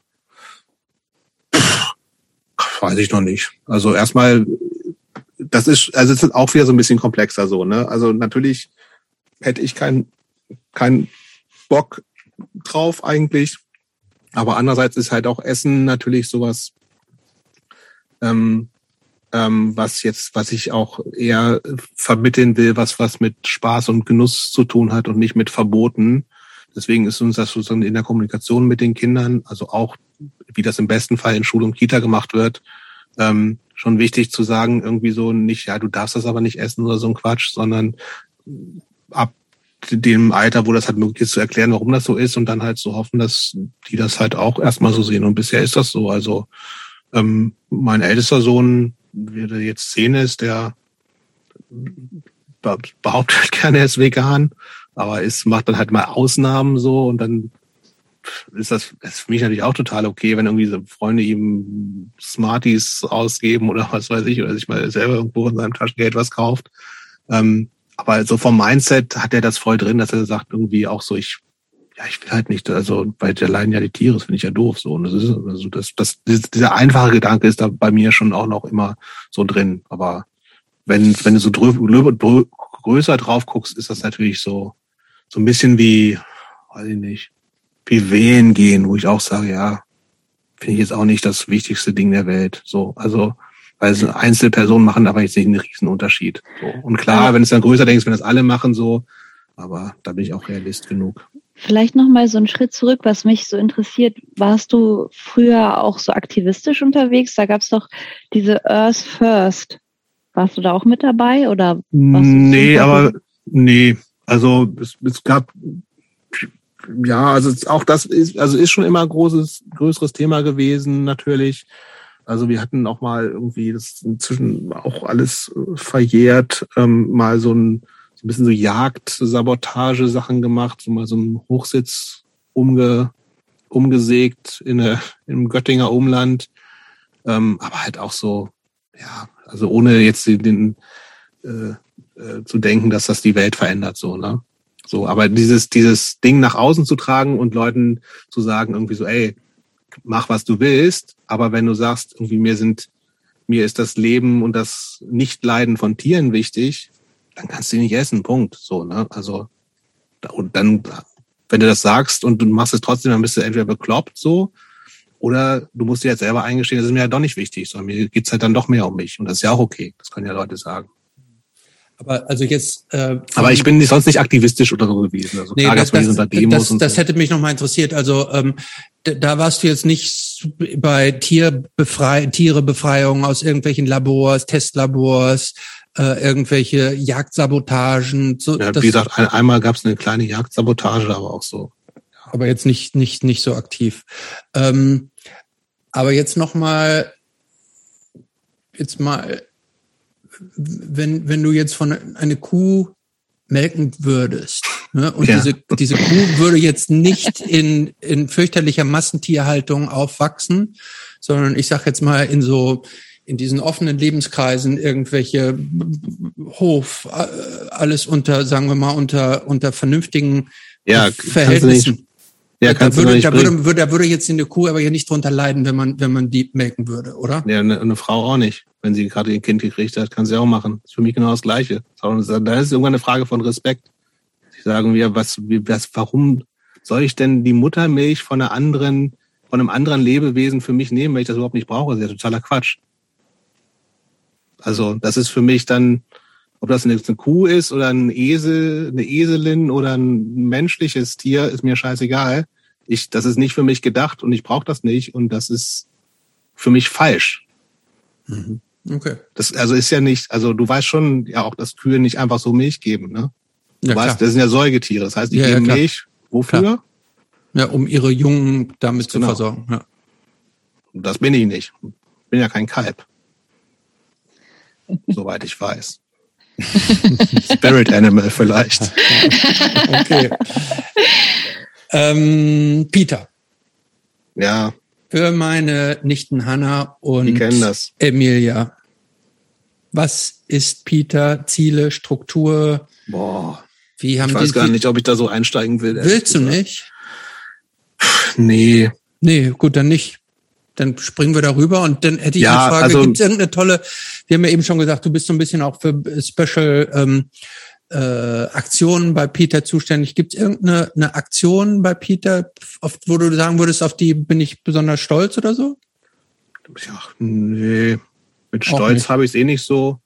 Weiß ich noch nicht. Also erstmal, das ist, also es ist auch wieder so ein bisschen komplexer so, ne? Also natürlich hätte ich keinen keinen Bock drauf eigentlich. Aber andererseits ist halt auch Essen natürlich sowas, ähm, ähm, was jetzt, was ich auch eher vermitteln will, was was mit Spaß und Genuss zu tun hat und nicht mit Verboten. Deswegen ist uns das sozusagen in der Kommunikation mit den Kindern, also auch wie das im besten Fall in Schule und Kita gemacht wird, ähm, schon wichtig zu sagen, irgendwie so nicht, ja, du darfst das aber nicht essen oder so ein Quatsch, sondern ab dem Alter, wo das halt möglich ist, zu erklären, warum das so ist und dann halt so hoffen, dass die das halt auch erstmal so sehen. Und bisher ist das so. Also ähm, mein ältester Sohn, wie der jetzt zehn ist, der behauptet gerne, er ist vegan, aber es macht dann halt mal Ausnahmen so und dann ist das, das ist für mich natürlich auch total okay, wenn irgendwie so Freunde ihm Smarties ausgeben oder was weiß ich, oder sich mal selber irgendwo in seinem Taschengeld was kauft. Ähm, aber so vom Mindset hat er das voll drin, dass er sagt irgendwie auch so, ich, ja, ich will halt nicht, also, weil da leiden ja die Tiere, das finde ich ja doof, so. Und das ist, also, das, das, dieser einfache Gedanke ist da bei mir schon auch noch immer so drin. Aber wenn, wenn du so drü größer drauf guckst, ist das natürlich so, so ein bisschen wie, weiß ich nicht, wie Wehen gehen, wo ich auch sage, ja, finde ich jetzt auch nicht das wichtigste Ding der Welt. So, also weil so Einzelpersonen machen aber jetzt nicht einen riesen Unterschied. So. Und klar, wenn es dann größer denkst, wenn das alle machen so, aber da bin ich auch realist genug. Vielleicht noch mal so einen Schritt zurück, was mich so interessiert. Warst du früher auch so aktivistisch unterwegs? Da gab es doch diese Earth First. Warst du da auch mit dabei oder? nee, aber nee. Also es, es gab ja, also auch das ist also ist schon immer ein großes größeres Thema gewesen natürlich. Also wir hatten auch mal irgendwie, das inzwischen auch alles äh, verjährt, ähm, mal so ein, so ein bisschen so Jagd-Sabotage-Sachen gemacht, so mal so ein Hochsitz umge, umgesägt in eine, im Göttinger Umland. Ähm, aber halt auch so, ja, also ohne jetzt den, äh, äh, zu denken, dass das die Welt verändert, so, ne? So, aber dieses, dieses Ding nach außen zu tragen und Leuten zu sagen, irgendwie so, ey, mach was du willst, aber wenn du sagst, irgendwie mir sind, mir ist das Leben und das Nichtleiden von Tieren wichtig, dann kannst du nicht essen, Punkt. So, ne? Also, und dann, wenn du das sagst und du machst es trotzdem, dann bist du entweder bekloppt so, oder du musst dir jetzt selber eingestehen, das ist mir ja doch nicht wichtig, sondern mir geht's halt dann doch mehr um mich. Und das ist ja auch okay. Das können ja Leute sagen. Aber also jetzt. Äh, aber ich bin sonst nicht aktivistisch oder so gewesen. Also nee, das, das, das, das so. hätte mich nochmal interessiert. Also ähm, da warst du jetzt nicht bei Tierbefrei Tierebefreiung aus irgendwelchen Labors, Testlabors, äh, irgendwelche Jagdsabotagen. So, ja, wie gesagt, ein, einmal gab es eine kleine Jagdsabotage, aber auch so. Aber jetzt nicht nicht nicht so aktiv. Ähm, aber jetzt nochmal, jetzt mal wenn, wenn du jetzt von eine Kuh melken würdest, ne, und ja. diese, diese Kuh würde jetzt nicht in, in fürchterlicher Massentierhaltung aufwachsen, sondern ich sag jetzt mal in so in diesen offenen Lebenskreisen irgendwelche Hof, äh, alles unter, sagen wir mal, unter, unter vernünftigen ja, Verhältnissen. Ja, da, würde, da, würde, würde, da würde jetzt eine Kuh aber ja nicht drunter leiden, wenn man, wenn man die melken würde, oder? Ja, eine, eine Frau auch nicht. Wenn sie gerade ihr Kind gekriegt hat, kann sie auch machen. Das ist für mich genau das Gleiche. Da ist irgendwann eine Frage von Respekt. Sie sagen mir, was, was, warum soll ich denn die Muttermilch von einer anderen, von einem anderen Lebewesen für mich nehmen, wenn ich das überhaupt nicht brauche? Das ist ja totaler Quatsch. Also, das ist für mich dann, ob das eine, eine Kuh ist oder ein Esel, eine Eselin oder ein menschliches Tier, ist mir scheißegal. Ich, das ist nicht für mich gedacht und ich brauche das nicht und das ist für mich falsch. Mhm. Okay. Das also ist ja nicht, also du weißt schon ja auch, dass Kühe nicht einfach so Milch geben, ne? Du ja, weißt, klar. das sind ja Säugetiere. Das heißt, die ja, geben ja, Milch. Wofür? Klar. Ja, um ihre Jungen damit genau. zu versorgen. Ja. Das bin ich nicht. Bin ja kein Kalb. Soweit ich weiß. Spirit Animal vielleicht. okay. Ähm, Peter. Ja. Für meine Nichten Hanna und Emilia. Was ist Peter? Ziele, Struktur? Boah. Wie haben ich weiß gar nicht, ob ich da so einsteigen will. Willst du nicht? Nee. Nee, gut, dann nicht. Dann springen wir darüber und dann hätte ich ja, eine Frage, also, gibt es irgendeine tolle, wir haben ja eben schon gesagt, du bist so ein bisschen auch für Special ähm, äh, Aktionen bei Peter zuständig. Gibt es irgendeine eine Aktion bei Peter, auf, wo du sagen würdest, auf die bin ich besonders stolz oder so? Ja, nee, mit Stolz habe ich es eh nicht so.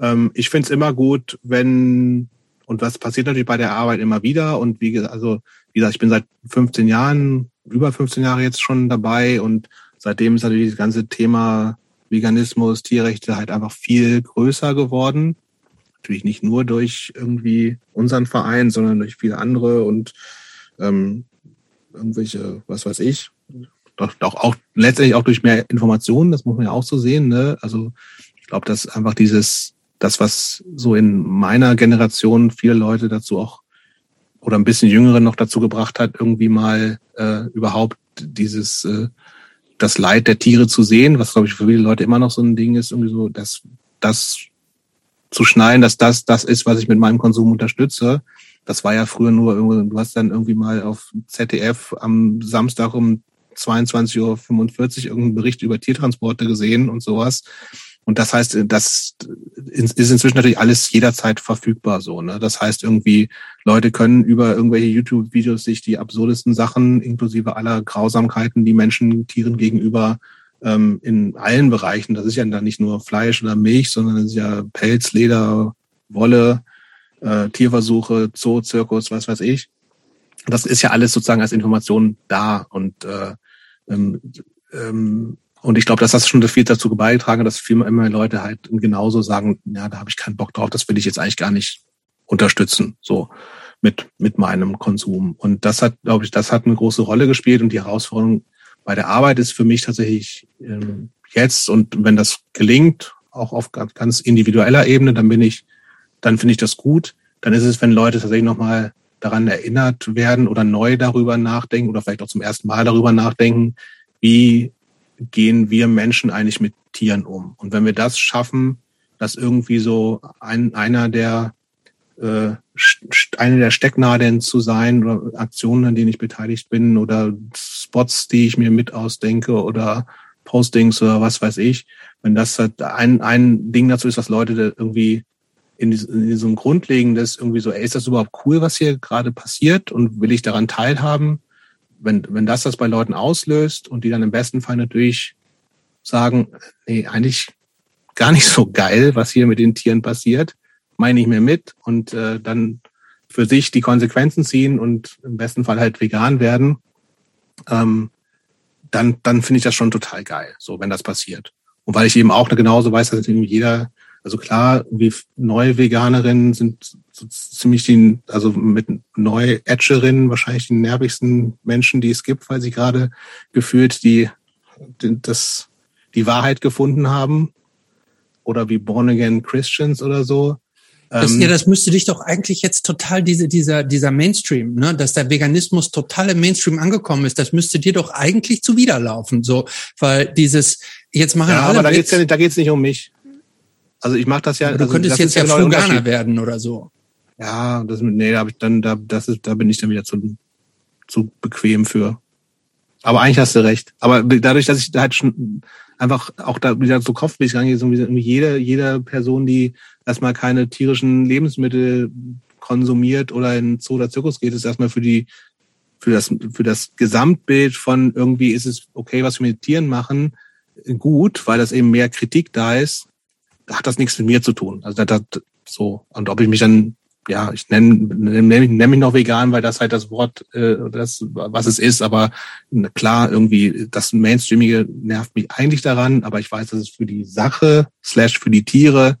Ähm, ich finde es immer gut, wenn, und was passiert natürlich bei der Arbeit immer wieder, und wie gesagt, also, wie gesagt, ich bin seit 15 Jahren, über 15 Jahre jetzt schon dabei und seitdem ist natürlich das ganze Thema Veganismus, Tierrechte halt einfach viel größer geworden. Natürlich nicht nur durch irgendwie unseren Verein, sondern durch viele andere und ähm, irgendwelche, was weiß ich, doch, doch auch letztendlich auch durch mehr Informationen, das muss man ja auch so sehen. Ne? Also ich glaube, dass einfach dieses, das, was so in meiner Generation viele Leute dazu auch oder ein bisschen Jüngeren noch dazu gebracht hat, irgendwie mal äh, überhaupt dieses äh, das Leid der Tiere zu sehen, was glaube ich für viele Leute immer noch so ein Ding ist, irgendwie so, dass das zu schneiden, dass das das ist, was ich mit meinem Konsum unterstütze. Das war ja früher nur, du hast dann irgendwie mal auf ZDF am Samstag um 22.45 Uhr irgendeinen Bericht über Tiertransporte gesehen und sowas. Und das heißt, das ist inzwischen natürlich alles jederzeit verfügbar so. Ne? Das heißt irgendwie, Leute können über irgendwelche YouTube-Videos sich die absurdesten Sachen, inklusive aller Grausamkeiten, die Menschen Tieren gegenüber ähm, in allen Bereichen, das ist ja dann nicht nur Fleisch oder Milch, sondern es ist ja Pelz, Leder, Wolle, äh, Tierversuche, Zoo, Zirkus, was weiß ich. Das ist ja alles sozusagen als Information da und äh, ähm, ähm, und ich glaube, dass das schon viel dazu beigetragen hat, dass viel mehr Leute halt genauso sagen, ja, da habe ich keinen Bock drauf, das will ich jetzt eigentlich gar nicht unterstützen, so mit, mit meinem Konsum. Und das hat, glaube ich, das hat eine große Rolle gespielt und die Herausforderung bei der Arbeit ist für mich tatsächlich ähm, jetzt und wenn das gelingt, auch auf ganz individueller Ebene, dann bin ich, dann finde ich das gut. Dann ist es, wenn Leute tatsächlich nochmal daran erinnert werden oder neu darüber nachdenken oder vielleicht auch zum ersten Mal darüber nachdenken, wie gehen wir Menschen eigentlich mit Tieren um? Und wenn wir das schaffen, dass irgendwie so ein, einer der äh, eine der Stecknadeln zu sein oder Aktionen, an denen ich beteiligt bin oder Spots, die ich mir mit ausdenke oder Postings oder was weiß ich, wenn das halt ein, ein Ding dazu ist, was Leute irgendwie in, diesem, in diesem Grundlegendes irgendwie so, ey, ist das überhaupt cool, was hier gerade passiert und will ich daran teilhaben? wenn, wenn das das bei Leuten auslöst und die dann im besten Fall natürlich sagen, nee, eigentlich gar nicht so geil, was hier mit den Tieren passiert, meine ich mir mit und äh, dann für sich die Konsequenzen ziehen und im besten Fall halt vegan werden, ähm, dann, dann finde ich das schon total geil, so wenn das passiert. Und weil ich eben auch genauso weiß, dass irgendwie jeder also klar, wie neue Veganerinnen sind so ziemlich die, also mit neu Edgerinnen wahrscheinlich die nervigsten Menschen, die es gibt, weil sie gerade gefühlt die, die, das, die Wahrheit gefunden haben. Oder wie Born Again Christians oder so. Das, ähm, ja, das müsste dich doch eigentlich jetzt total diese, dieser, dieser Mainstream, ne, dass der Veganismus total im Mainstream angekommen ist, das müsste dir doch eigentlich zuwiderlaufen, so, weil dieses, jetzt machen ja, alle. Aber da geht's ja nicht, da geht's nicht um mich. Also ich mache das ja. Aber du also könntest jetzt ja genau Fruganer werden oder so. Ja, das nee, da habe ich dann, da, das ist, da bin ich dann wieder zu, zu bequem für. Aber eigentlich hast du recht. Aber dadurch, dass ich halt schon einfach auch da wieder so kopfmäßig rangehe, so wie jede, jede Person, die erstmal keine tierischen Lebensmittel konsumiert oder in Zoo oder Zirkus geht, ist erstmal für die, für das, für das Gesamtbild von irgendwie ist es okay, was wir mit Tieren machen, gut, weil das eben mehr Kritik da ist, hat das nichts mit mir zu tun. Also das so und ob ich mich dann ja, ich nenne nenn, nenn mich noch vegan, weil das halt das Wort, äh, das, was es ist, aber klar, irgendwie, das Mainstreamige nervt mich eigentlich daran, aber ich weiß, dass es für die Sache, slash für die Tiere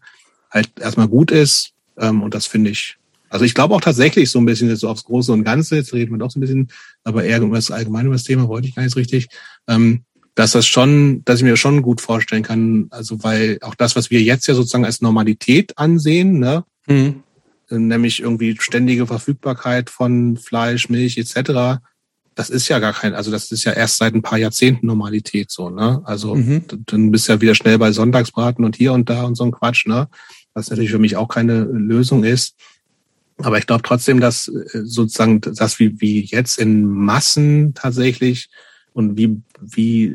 halt erstmal gut ist. Ähm, und das finde ich, also ich glaube auch tatsächlich so ein bisschen jetzt so aufs Große und Ganze, jetzt reden wir doch so ein bisschen, aber eher um das allgemeine über das Thema wollte ich gar nicht richtig. Ähm, dass das schon, dass ich mir schon gut vorstellen kann, also weil auch das, was wir jetzt ja sozusagen als Normalität ansehen, ne, mhm. Nämlich irgendwie ständige Verfügbarkeit von Fleisch, Milch etc., das ist ja gar kein, also das ist ja erst seit ein paar Jahrzehnten Normalität so, ne? Also mhm. dann bist du ja wieder schnell bei Sonntagsbraten und hier und da und so ein Quatsch, ne? Was natürlich für mich auch keine Lösung ist. Aber ich glaube trotzdem, dass äh, sozusagen das wie, wie jetzt in Massen tatsächlich und wie, wie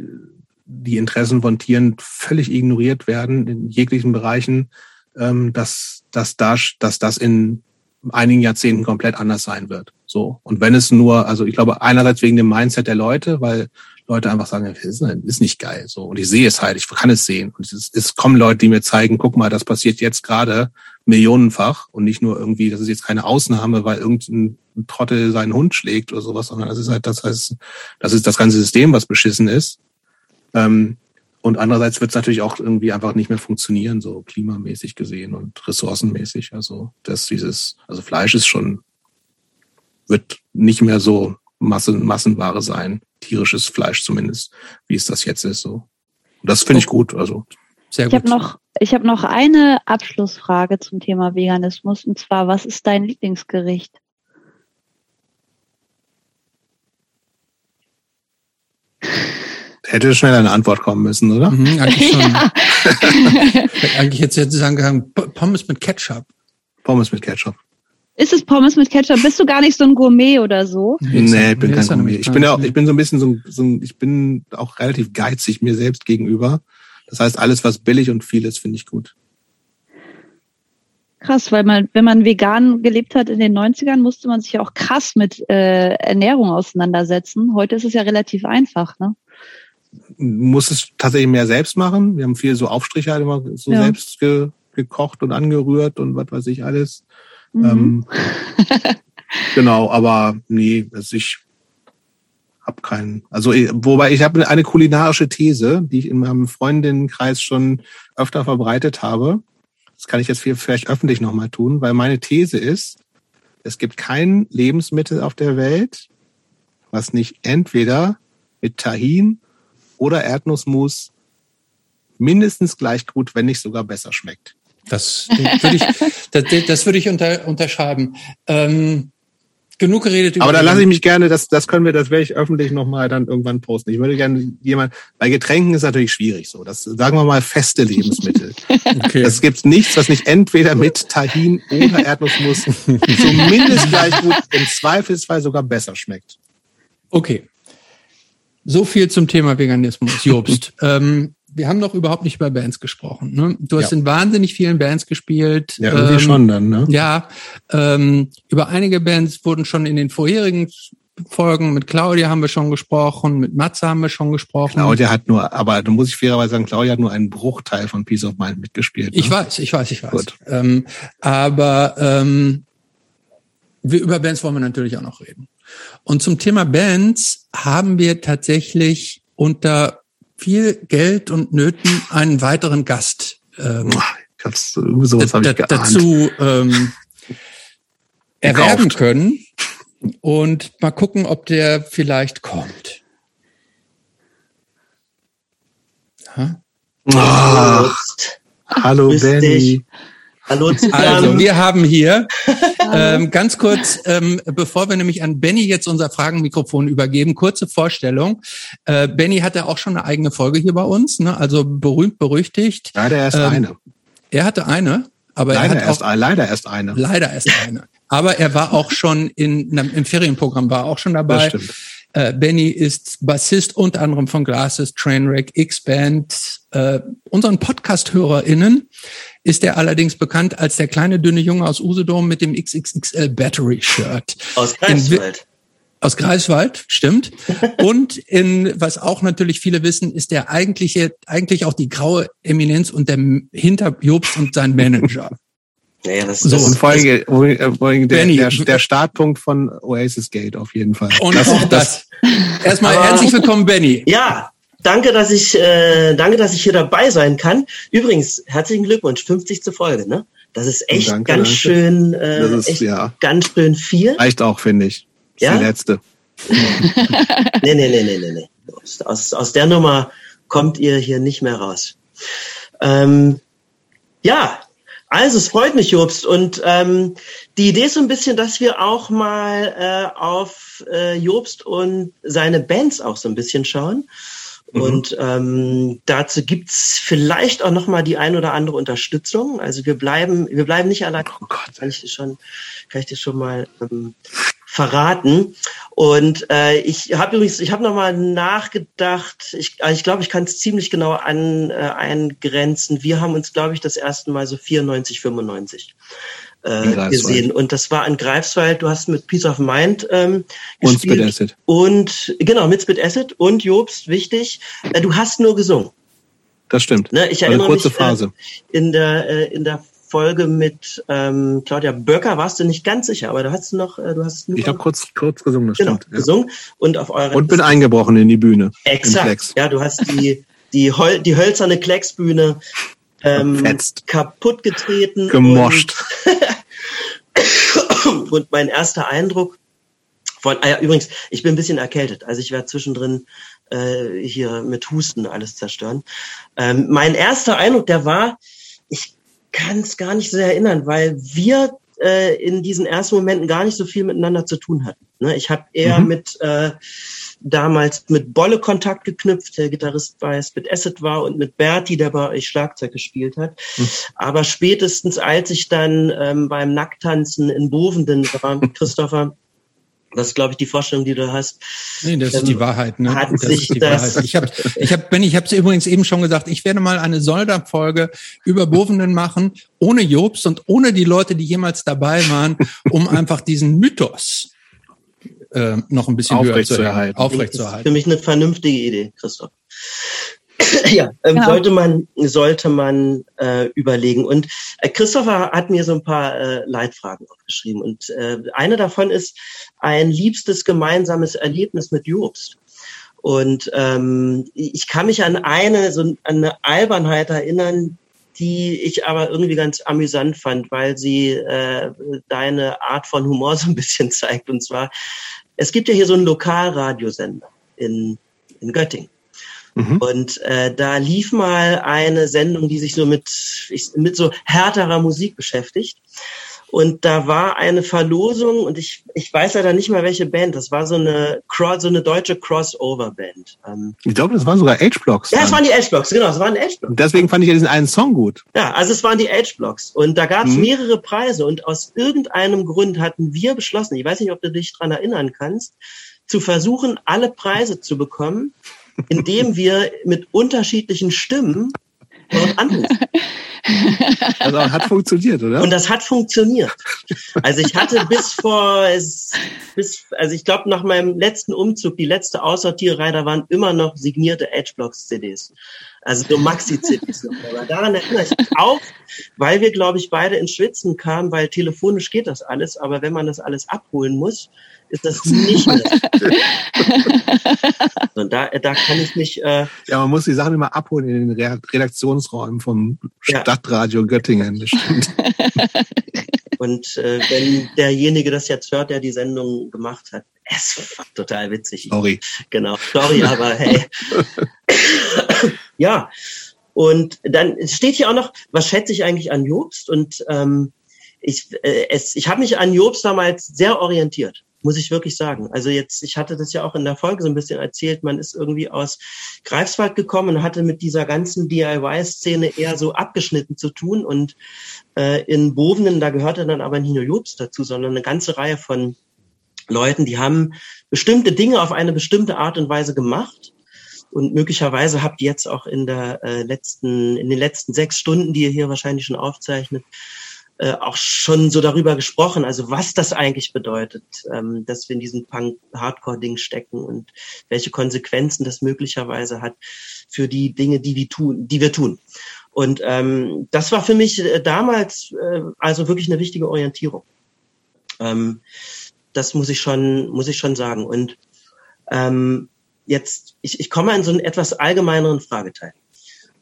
die Interessen von Tieren völlig ignoriert werden in jeglichen Bereichen, ähm, dass, dass, da, dass das in einigen Jahrzehnten komplett anders sein wird. So. Und wenn es nur, also ich glaube, einerseits wegen dem Mindset der Leute, weil Leute einfach sagen, ist, ist nicht geil. So. Und ich sehe es halt, ich kann es sehen. Und es, es kommen Leute, die mir zeigen, guck mal, das passiert jetzt gerade millionenfach und nicht nur irgendwie, das ist jetzt keine Ausnahme, weil irgendein Trottel seinen Hund schlägt oder sowas, sondern das ist halt, das heißt, das ist das ganze System, was beschissen ist. Ähm, und andererseits wird es natürlich auch irgendwie einfach nicht mehr funktionieren, so klimamäßig gesehen und ressourcenmäßig. Also das dieses, also Fleisch ist schon, wird nicht mehr so Massen, Massenware sein, tierisches Fleisch zumindest, wie es das jetzt ist. So. Und das finde ich gut. Also sehr gut. Ich habe noch, ich habe noch eine Abschlussfrage zum Thema Veganismus und zwar, was ist dein Lieblingsgericht? Hätte schnell eine Antwort kommen müssen, oder? Mhm, eigentlich schon. Ja. eigentlich jetzt jetzt sagen Pommes mit Ketchup. Pommes mit Ketchup. Ist es Pommes mit Ketchup? Bist du gar nicht so ein Gourmet oder so? Nee, ich bin kein Gourmet. Ich bin ja auch, ich bin so ein bisschen so, so ich bin auch relativ geizig mir selbst gegenüber. Das heißt, alles, was billig und viel ist, finde ich gut. Krass, weil man, wenn man vegan gelebt hat in den 90ern, musste man sich ja auch krass mit äh, Ernährung auseinandersetzen. Heute ist es ja relativ einfach, ne? Muss es tatsächlich mehr selbst machen. Wir haben viel so Aufstriche halt immer so ja. selbst ge, gekocht und angerührt und was weiß ich alles. Mhm. Ähm, genau, aber nee, also ich habe keinen. Also wobei ich habe eine kulinarische These, die ich in meinem Freundinnenkreis schon öfter verbreitet habe. Das kann ich jetzt vielleicht öffentlich nochmal tun, weil meine These ist, es gibt kein Lebensmittel auf der Welt, was nicht entweder mit Tahin oder Erdnussmus mindestens gleich gut, wenn nicht sogar besser schmeckt. Das würde ich, das, das würde ich unter, unterschreiben. Ähm, genug geredet über. Aber da lasse ich mich gerne, das, das können wir, das werde ich öffentlich nochmal dann irgendwann posten. Ich würde gerne jemand, bei Getränken ist natürlich schwierig so. Das sagen wir mal feste Lebensmittel. okay. Es gibt nichts, was nicht entweder mit Tahin oder Erdnussmus zumindest gleich gut, im Zweifelsfall sogar besser schmeckt. Okay. So viel zum Thema Veganismus, Jobst. ähm, wir haben noch überhaupt nicht über Bands gesprochen. Ne? Du hast ja. in wahnsinnig vielen Bands gespielt. Ja, irgendwie ähm, schon dann, ne? Ja, ähm, über einige Bands wurden schon in den vorherigen Folgen mit Claudia haben wir schon gesprochen, mit Matze haben wir schon gesprochen. Claudia hat nur, aber da muss ich fairerweise sagen, Claudia hat nur einen Bruchteil von Peace of Mind mitgespielt. Ne? Ich weiß, ich weiß, ich weiß. Gut. Ähm, aber ähm, wir, über Bands wollen wir natürlich auch noch reden. Und zum Thema Bands haben wir tatsächlich unter viel Geld und Nöten einen weiteren Gast ähm, du, sowas ich dazu ähm, erwerben können. Und mal gucken, ob der vielleicht kommt. Ha? Ach, hallo Benny. Hallo zusammen. Also wir haben hier ähm, ganz kurz, ähm, bevor wir nämlich an Benny jetzt unser Fragenmikrofon übergeben, kurze Vorstellung. Äh, Benny hatte auch schon eine eigene Folge hier bei uns, ne? also berühmt berüchtigt. Leider erst ähm, eine. Er hatte eine, aber leider er hat erst, auch, leider erst eine. Leider erst eine. Aber er war auch schon in, im Ferienprogramm war auch schon dabei. Das stimmt. Äh, Benny ist Bassist unter anderem von Glasses, Trainwreck, X-Band. Äh, unseren Podcast-HörerInnen ist er allerdings bekannt als der kleine, dünne Junge aus Usedom mit dem XXXL Battery Shirt. Aus Greifswald. Aus Greifswald, stimmt. Und in, was auch natürlich viele wissen, ist der eigentliche, eigentlich auch die graue Eminenz und der hinter Jobst und sein Manager. Naja, das, so, das, und vor allem, allem der, der, der, Startpunkt von Oasis Gate auf jeden Fall. Und das, auch das. das. Erstmal herzlich willkommen, Benny. Ja, danke, dass ich, äh, danke, dass ich hier dabei sein kann. Übrigens, herzlichen Glückwunsch, 50. Folge, ne? Das ist echt danke, ganz danke. schön, äh, das ist, echt ja. ganz schön viel. Reicht auch, finde ich. Das ja? die letzte. nee, nee, nee, nee, nee, nee. Aus, aus der Nummer kommt ihr hier nicht mehr raus. Ähm, ja, also es freut mich, Jobst. Und ähm, die Idee ist so ein bisschen, dass wir auch mal äh, auf äh, Jobst und seine Bands auch so ein bisschen schauen. Mhm. Und ähm, dazu gibt's vielleicht auch noch mal die ein oder andere Unterstützung. Also wir bleiben, wir bleiben nicht allein. Oh Gott, kann ich dir schon, kann ich dir schon mal ähm, verraten. Und äh, ich habe übrigens, ich habe noch mal nachgedacht. Ich, also ich glaube, ich kann es ziemlich genau an äh, eingrenzen. Wir haben uns, glaube ich, das erste Mal so 94, 95 äh, gesehen. Und das war in Greifswald. Du hast mit Peace of Mind ähm, und Spit Acid. Und genau, mit Spit Acid und Jobst, wichtig. Äh, du hast nur gesungen. Das stimmt. Ne, ich erinnere Eine kurze mich, Phase. Äh, in der äh, in der Folge mit ähm, Claudia Böcker warst du nicht ganz sicher, aber du hast noch, äh, du hast nur Ich habe kurz kurz gesungen, das genau, stimmt. Ja. gesungen und auf eurer Und bin eingebrochen in die Bühne. Exakt. Ja, du hast die die, Hol die hölzerne Klecksbühne ähm, kaputt getreten. Gemoscht. Und, mein erster Eindruck von, ah ja, übrigens, ich bin ein bisschen erkältet. Also ich werde zwischendrin äh, hier mit Husten alles zerstören. Ähm, mein erster Eindruck, der war, ich kann es gar nicht so erinnern, weil wir äh, in diesen ersten Momenten gar nicht so viel miteinander zu tun hatten. Ne? Ich habe eher mhm. mit äh, damals mit Bolle Kontakt geknüpft, der Gitarrist bei Spit Acid war und mit Berti, der bei euch Schlagzeug gespielt hat. Mhm. Aber spätestens als ich dann ähm, beim Nacktanzen in Bovenden war, Christopher, das ist, glaube ich, die Vorstellung, die du hast. Nee, das ähm, ist die Wahrheit. Ne? Hat das sich ist die das Wahrheit. Ich habe, ich hab, Ben, ich habe es übrigens eben schon gesagt. Ich werde mal eine Solda-Folge über Bovenden machen, ohne Jobs und ohne die Leute, die jemals dabei waren, um einfach diesen Mythos äh, noch ein bisschen höher zu erhalten. Aufrechtzuerhalten. Für mich eine vernünftige Idee, Christoph. ja, ähm, ja, sollte man sollte man äh, überlegen. Und äh, Christopher hat mir so ein paar äh, Leitfragen aufgeschrieben und äh, eine davon ist ein liebstes gemeinsames Erlebnis mit Jobst. Und ähm, ich kann mich an eine so an eine Albernheit erinnern, die ich aber irgendwie ganz amüsant fand, weil sie äh, deine Art von Humor so ein bisschen zeigt. Und zwar, es gibt ja hier so einen Lokalradiosender in, in Göttingen. Mhm. Und äh, da lief mal eine Sendung, die sich so mit, mit so härterer Musik beschäftigt. Und da war eine Verlosung und ich, ich weiß leider nicht mal welche Band. Das war so eine so eine deutsche Crossover-Band. Ähm, ich glaube, das waren sogar H-Blocks. Ja, es waren die H-Blocks, genau, es waren H-Blocks. Deswegen fand ich ja diesen einen Song gut. Ja, also es waren die H-Blocks. Und da gab es mhm. mehrere Preise und aus irgendeinem Grund hatten wir beschlossen, ich weiß nicht, ob du dich dran erinnern kannst, zu versuchen, alle Preise zu bekommen, indem wir mit unterschiedlichen Stimmen dort anrufen. Also hat funktioniert, oder? Und das hat funktioniert. Also ich hatte bis vor, bis, also ich glaube nach meinem letzten Umzug, die letzte Aussortiererei, da waren immer noch signierte Edgeblocks-CDs. Also so Maxi-CDs noch. Aber daran erinnere ich mich auch, weil wir, glaube ich, beide ins Schwitzen kamen, weil telefonisch geht das alles, aber wenn man das alles abholen muss, ist das nicht mehr. Und da, da kann ich mich. Äh, ja, man muss die Sachen immer abholen in den Redaktionsräumen vom Stadtradio Göttingen. Bestimmt. Und äh, wenn derjenige das jetzt hört, der die Sendung gemacht hat, es war total witzig. Sorry. Genau, sorry, aber hey. ja, und dann steht hier auch noch, was schätze ich eigentlich an Jobst? Und ähm, ich, äh, es, ich habe mich an Jobst damals sehr orientiert muss ich wirklich sagen. Also jetzt, ich hatte das ja auch in der Folge so ein bisschen erzählt, man ist irgendwie aus Greifswald gekommen und hatte mit dieser ganzen DIY-Szene eher so abgeschnitten zu tun und äh, in Bovenen, da gehörte dann aber nicht nur Jobs dazu, sondern eine ganze Reihe von Leuten, die haben bestimmte Dinge auf eine bestimmte Art und Weise gemacht. Und möglicherweise habt ihr jetzt auch in der äh, letzten, in den letzten sechs Stunden, die ihr hier wahrscheinlich schon aufzeichnet, äh, auch schon so darüber gesprochen, also was das eigentlich bedeutet, ähm, dass wir in diesem Punk-Hardcore-Ding stecken und welche Konsequenzen das möglicherweise hat für die Dinge, die wir tun, die wir tun. Und ähm, das war für mich äh, damals äh, also wirklich eine wichtige Orientierung. Ähm, das muss ich schon, muss ich schon sagen. Und ähm, jetzt, ich, ich komme in so einen etwas allgemeineren Frageteil.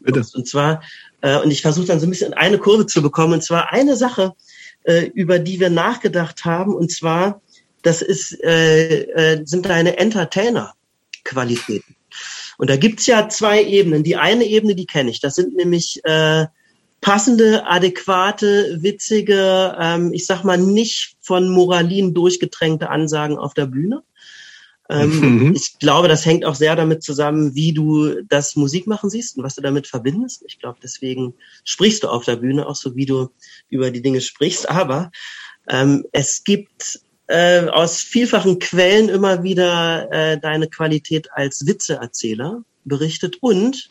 Bitte. Und zwar, äh, und ich versuche dann so ein bisschen eine Kurve zu bekommen. Und zwar eine Sache, äh, über die wir nachgedacht haben. Und zwar, das ist, äh, äh, sind deine Entertainer-Qualitäten. Und da gibt's ja zwei Ebenen. Die eine Ebene, die kenne ich. Das sind nämlich äh, passende, adäquate, witzige, ähm, ich sag mal nicht von Moralin durchgetränkte Ansagen auf der Bühne. Ähm, mhm. Ich glaube, das hängt auch sehr damit zusammen, wie du das Musikmachen siehst und was du damit verbindest. Ich glaube, deswegen sprichst du auf der Bühne auch so, wie du über die Dinge sprichst. Aber ähm, es gibt äh, aus vielfachen Quellen immer wieder äh, deine Qualität als Witzeerzähler berichtet und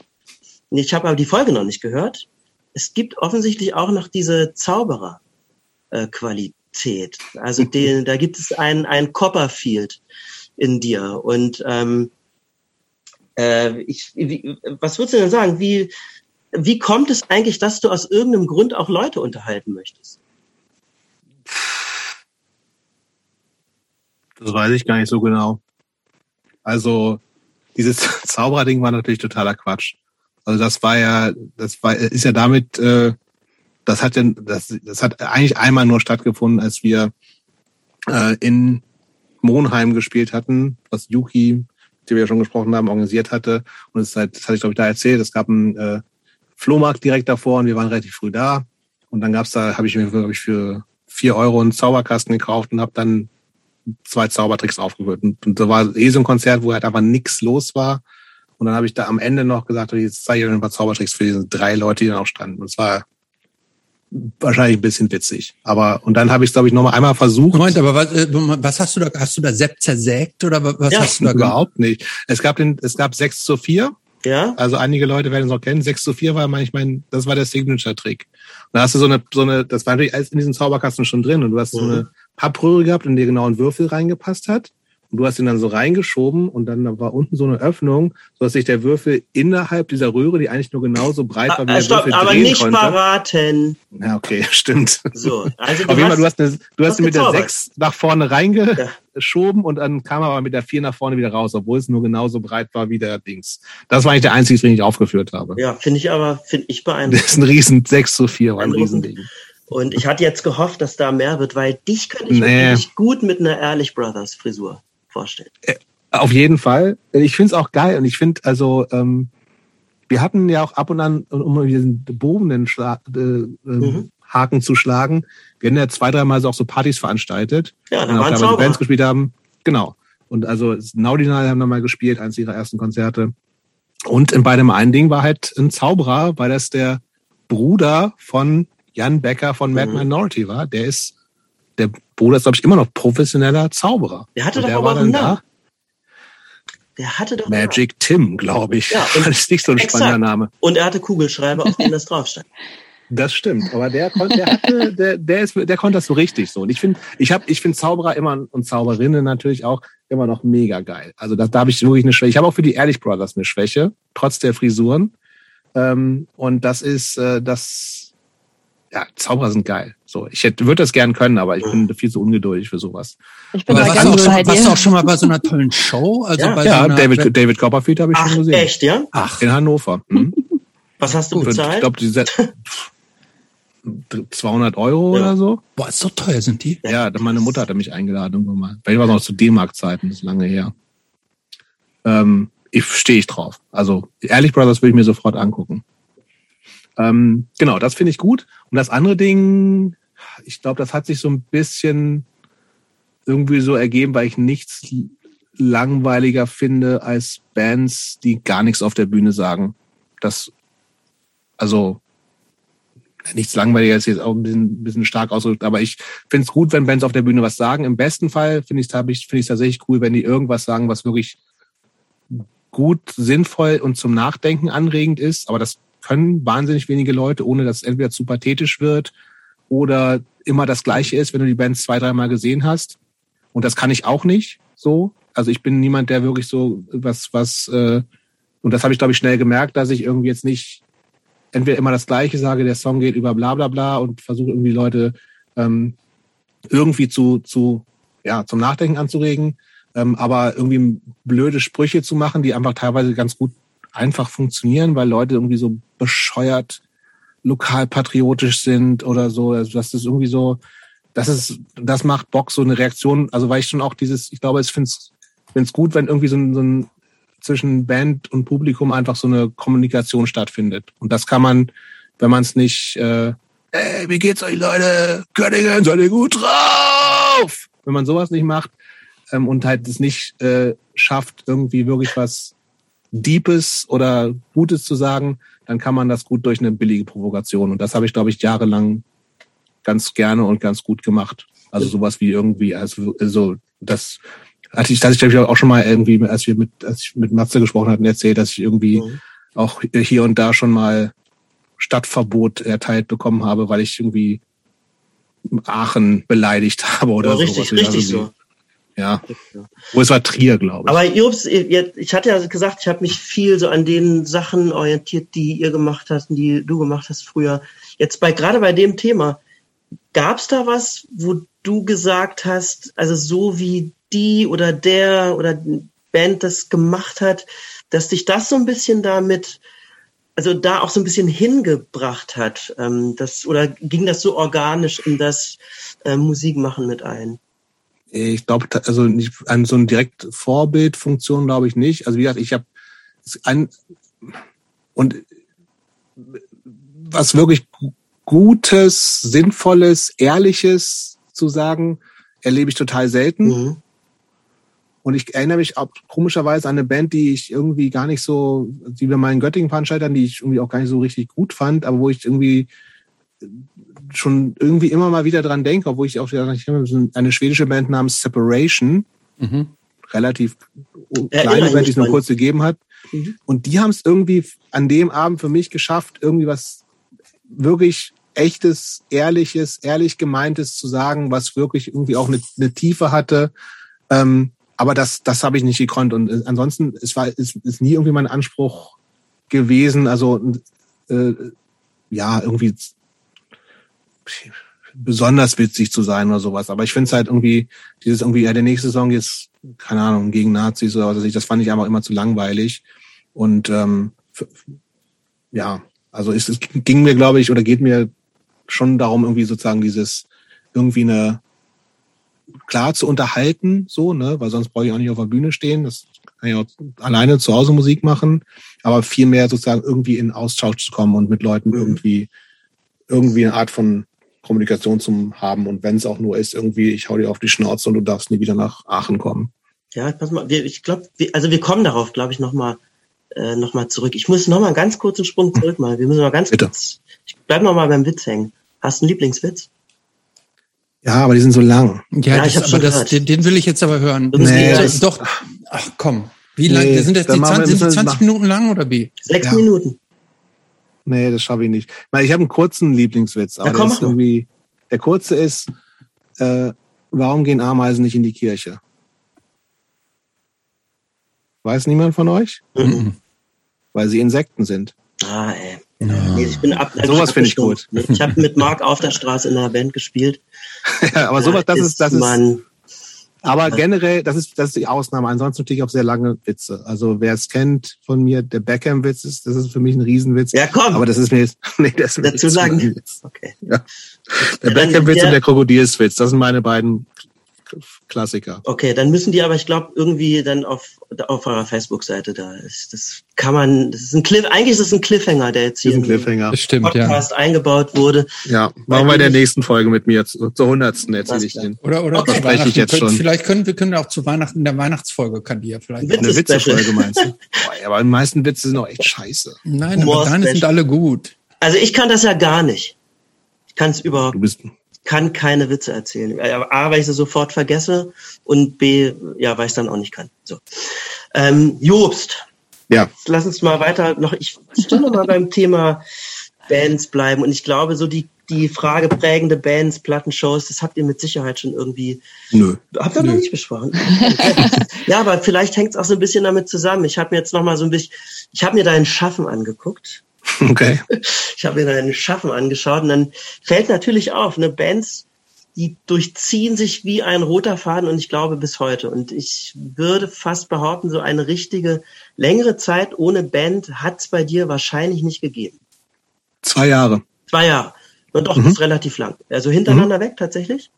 ich habe aber die Folge noch nicht gehört. Es gibt offensichtlich auch noch diese Zauberer-Qualität. Äh, also den, da gibt es ein, ein Copperfield in dir. Und ähm, äh, ich, wie, was würdest du denn sagen? Wie, wie kommt es eigentlich, dass du aus irgendeinem Grund auch Leute unterhalten möchtest? Das weiß ich gar nicht so genau. Also dieses Zauberer-Ding war natürlich totaler Quatsch. Also das war ja, das war, ist ja damit, äh, das hat denn, das, das hat eigentlich einmal nur stattgefunden, als wir äh, in Monheim gespielt hatten, was Yuki, die wir ja schon gesprochen haben, organisiert hatte. Und es halt, das hatte ich glaube ich da erzählt. Es gab einen äh, Flohmarkt direkt davor und wir waren relativ früh da. Und dann gab's da, habe ich mir glaube ich für vier Euro einen Zauberkasten gekauft und habe dann zwei Zaubertricks aufgeführt. Und, und da war eh so ein Konzert, wo halt einfach nichts los war. Und dann habe ich da am Ende noch gesagt, jetzt zeige ich euch ein paar Zaubertricks für diese drei Leute, die dann auch standen. Und es war wahrscheinlich ein bisschen witzig. Aber und dann habe ich es, glaube ich, noch mal einmal versucht. Moment, aber was, äh, was hast du da? Hast du da Sepp zersägt oder was ja, hast du da überhaupt nicht? Es gab den, es gab 6 zu 4. Ja. Also einige Leute werden es auch kennen. 6 zu 4 war manchmal, mein, das war der Signature-Trick. Da hast du so eine, so eine, das war natürlich alles in diesem Zauberkasten schon drin und du hast mhm. so eine Pappröhre gehabt, in die genau ein Würfel reingepasst hat. Und du hast ihn dann so reingeschoben und dann war unten so eine Öffnung, so dass sich der Würfel innerhalb dieser Röhre, die eigentlich nur genauso breit war, wie der Stopp, Würfel aber drehen nicht konnte. verraten. Ja, okay, stimmt. So, also Auf jeden Fall, du hast, eine, du hast, hast mit der 6 nach vorne reingeschoben ja. und dann kam aber mit der 4 nach vorne wieder raus, obwohl es nur genauso breit war wie der Dings. Das war eigentlich der einzige, den ich aufgeführt habe. Ja, finde ich aber, finde ich beeindruckend. Das ist ein riesen 6 zu 4, war ein Riesending. Und ich hatte jetzt gehofft, dass da mehr wird, weil dich könnte ich nee. gut mit einer Ehrlich Brothers Frisur vorstellen. Äh, auf jeden Fall. Ich finde es auch geil und ich finde, also ähm, wir hatten ja auch ab und an, um diesen bobenen Schla äh, ähm, mhm. Haken zu schlagen, wir haben ja zwei, dreimal so auch so Partys veranstaltet. Ja, da waren auch Bands gespielt haben. Genau. Und also Naudinal haben da mal gespielt, eins ihrer ersten Konzerte. Und in beidem einen Ding war halt ein Zauberer, weil das der Bruder von Jan Becker von Mad mhm. Minority war. Der ist der Bruder ist, glaube ich, immer noch professioneller Zauberer. Der hatte doch der aber einen Namen. Der hatte doch Magic Tim, glaube ich. Ja, und das ist nicht so ein exakt. spannender Name. Und er hatte Kugelschreiber, auf denen das draufstand. Das stimmt, aber der konnte, der hatte, der, der ist, der konnte das so richtig so. Und ich finde, ich habe, ich finde Zauberer immer und Zauberinnen natürlich auch immer noch mega geil. Also da, da habe ich wirklich eine Schwäche. Ich habe auch für die Ehrlich Brothers eine Schwäche, trotz der Frisuren. Ähm, und das ist, äh, das ja, Zauberer sind geil. So, ich hätte, würde das gern können, aber ich bin viel zu ungeduldig für sowas. Ich bin aber warst, du auch schon, warst du auch schon mal bei so einer tollen Show? Also ja, bei ja so David, David Copperfield habe ich Ach, schon gesehen. Echt, ja? Ach. In Hannover. Hm? Was hast du Gut, bezahlt? Ich glaube, die 200 Euro ja. oder so. Boah, ist so teuer sind die. Ja, meine Mutter hatte mich eingeladen irgendwann mal. Weil ich war noch zu D-Mark-Zeiten, das ist lange her. Ähm, ich stehe ich drauf. Also, Ehrlich Brothers würde ich mir sofort angucken. Ähm, genau, das finde ich gut. Und das andere Ding, ich glaube, das hat sich so ein bisschen irgendwie so ergeben, weil ich nichts langweiliger finde als Bands, die gar nichts auf der Bühne sagen. Das, also, nichts langweiliger ist jetzt auch ein bisschen, bisschen stark ausgedrückt, aber ich finde es gut, wenn Bands auf der Bühne was sagen. Im besten Fall finde ich es find ich tatsächlich cool, wenn die irgendwas sagen, was wirklich gut, sinnvoll und zum Nachdenken anregend ist. Aber das können wahnsinnig wenige Leute, ohne dass es entweder zu pathetisch wird oder immer das Gleiche ist, wenn du die Bands zwei, dreimal gesehen hast. Und das kann ich auch nicht so. Also ich bin niemand, der wirklich so was, was, äh, und das habe ich, glaube ich, schnell gemerkt, dass ich irgendwie jetzt nicht entweder immer das Gleiche sage, der Song geht über bla bla bla und versuche irgendwie Leute ähm, irgendwie zu, zu, ja, zum Nachdenken anzuregen, ähm, aber irgendwie blöde Sprüche zu machen, die einfach teilweise ganz gut einfach funktionieren, weil Leute irgendwie so bescheuert lokalpatriotisch sind oder so. Also das ist irgendwie so, das ist, das macht Bock, so eine Reaktion. Also weil ich schon auch dieses, ich glaube, ich finde es gut, wenn irgendwie so ein, so ein zwischen Band und Publikum einfach so eine Kommunikation stattfindet. Und das kann man, wenn man es nicht, äh, ey, wie geht's euch Leute? Königin, seid ihr gut drauf? Wenn man sowas nicht macht, ähm, und halt es nicht äh, schafft, irgendwie wirklich was Deepes oder Gutes zu sagen, dann kann man das gut durch eine billige Provokation. Und das habe ich, glaube ich, jahrelang ganz gerne und ganz gut gemacht. Also sowas wie irgendwie, also, also das hatte ich, das ich glaube ich auch schon mal irgendwie, als wir mit, als ich mit Matze gesprochen hatten, erzählt, dass ich irgendwie mhm. auch hier und da schon mal Stadtverbot erteilt bekommen habe, weil ich irgendwie Aachen beleidigt habe oder so. Richtig, sowas. richtig also so. Ja. Wo es war Trier, glaube ich. Aber Jobs, ich hatte ja gesagt, ich habe mich viel so an den Sachen orientiert, die ihr gemacht hast und die du gemacht hast früher. Jetzt bei gerade bei dem Thema, gab es da was, wo du gesagt hast, also so wie die oder der oder Band das gemacht hat, dass dich das so ein bisschen damit, also da auch so ein bisschen hingebracht hat, ähm, das, oder ging das so organisch in das äh, Musikmachen mit ein? Ich glaube, also nicht an so eine direkt Vorbildfunktion glaube ich nicht. Also wie gesagt, ich habe ein und was wirklich Gutes, Sinnvolles, Ehrliches zu sagen, erlebe ich total selten. Mhm. Und ich erinnere mich auch komischerweise an eine Band, die ich irgendwie gar nicht so, die wir mal in Göttingen veranstalten, die ich irgendwie auch gar nicht so richtig gut fand, aber wo ich irgendwie schon irgendwie immer mal wieder dran denke, obwohl ich auch wieder, ich eine schwedische Band namens Separation, mhm. relativ kleine ja, Band, die es nur kurz gegeben hat. Mhm. Und die haben es irgendwie an dem Abend für mich geschafft, irgendwie was wirklich echtes, ehrliches, ehrlich gemeintes zu sagen, was wirklich irgendwie auch eine, eine Tiefe hatte. Ähm, aber das, das habe ich nicht gekonnt. Und äh, ansonsten, es war, es ist nie irgendwie mein Anspruch gewesen. Also äh, ja, irgendwie besonders witzig zu sein oder sowas. Aber ich finde es halt irgendwie, dieses irgendwie, ja, der nächste Song ist, keine Ahnung, gegen Nazis oder was weiß ich, das fand ich einfach immer zu langweilig. Und ähm, ja, also es, es ging mir, glaube ich, oder geht mir schon darum, irgendwie sozusagen dieses, irgendwie eine, klar zu unterhalten, so, ne, weil sonst brauche ich auch nicht auf der Bühne stehen. Das kann ich auch alleine zu Hause Musik machen, aber vielmehr sozusagen irgendwie in Austausch zu kommen und mit Leuten mhm. irgendwie, irgendwie eine Art von Kommunikation zu haben und wenn es auch nur ist, irgendwie, ich hau dir auf die Schnauze und du darfst nie wieder nach Aachen kommen. Ja, pass mal, wir, ich glaube, also wir kommen darauf, glaube ich, nochmal äh, noch mal zurück. Ich muss noch mal einen ganz kurzen Sprung zurück mal. Wir müssen mal ganz Bitte. kurz. Ich bleib noch mal beim Witz hängen. Hast du einen Lieblingswitz? Ja, aber die sind so lang. Ja, ja das, aber das, den, den, will ich jetzt aber hören. Nee, das, doch. Ach komm. Wie lang? Nee, sind das die 20, sind die 20 Minuten lang oder wie? Sechs ja. Minuten. Nee, das schaffe ich nicht. Weil ich habe einen kurzen Lieblingswitz, aber ja, komm, der irgendwie. Der kurze ist, äh, warum gehen Ameisen nicht in die Kirche? Weiß niemand von euch? Mhm. Weil sie Insekten sind. Ah, ey. Ja. Nee, ich bin ab, also sowas finde ich gut. Ich habe mit Marc auf der Straße in einer Band gespielt. ja, aber sowas, das ist, das ist, man, aber generell, das ist, das ist die Ausnahme. Ansonsten natürlich auch sehr lange Witze. Also wer es kennt von mir, der Beckham-Witz ist, das ist für mich ein Riesenwitz. Ja, komm. Aber das ist mir jetzt, nee, das ist dazu sagen. Okay. Ja. Der Beckham-Witz und der Krokodilswitz, das sind meine beiden Klassiker. Okay, dann müssen die aber, ich glaube, irgendwie dann auf, auf eurer Facebook-Seite da ist. Das kann man, das ist ein Cliff, eigentlich ist es ein Cliffhanger, der jetzt hier im Cliffhanger. Stimmt, Podcast ja. eingebaut wurde. Ja, machen wir in der nächsten Folge mit mir, zur hundertsten erzähle ich den. Oder, oder okay. spreche ich jetzt schon. Vielleicht können wir können auch zu Weihnachten in der Weihnachtsfolge kandidieren. Vielleicht. Eine Witzefolge meinst du? Boah, aber die meisten Witze sind auch echt scheiße. Nein, aber deine sind alle gut. Also ich kann das ja gar nicht. Ich kann es überhaupt. Du bist kann keine Witze erzählen. A, weil ich sie sofort vergesse und B, ja, weil ich es dann auch nicht kann. So. Ähm, Jobst. Ja. Lass uns mal weiter noch, ich noch mal beim Thema Bands bleiben und ich glaube, so die, die Frage prägende Bands, Plattenshows, das habt ihr mit Sicherheit schon irgendwie. Nö. Habt ihr Nö. noch nicht besprochen? ja, aber vielleicht hängt es auch so ein bisschen damit zusammen. Ich habe mir jetzt noch mal so ein bisschen, ich habe mir dein Schaffen angeguckt Okay. Ich habe mir deinen Schaffen angeschaut und dann fällt natürlich auf, ne, Bands, die durchziehen sich wie ein roter Faden und ich glaube bis heute. Und ich würde fast behaupten, so eine richtige längere Zeit ohne Band hat es bei dir wahrscheinlich nicht gegeben. Zwei Jahre. Zwei Jahre. Und doch, mhm. das ist relativ lang. Also hintereinander mhm. weg tatsächlich?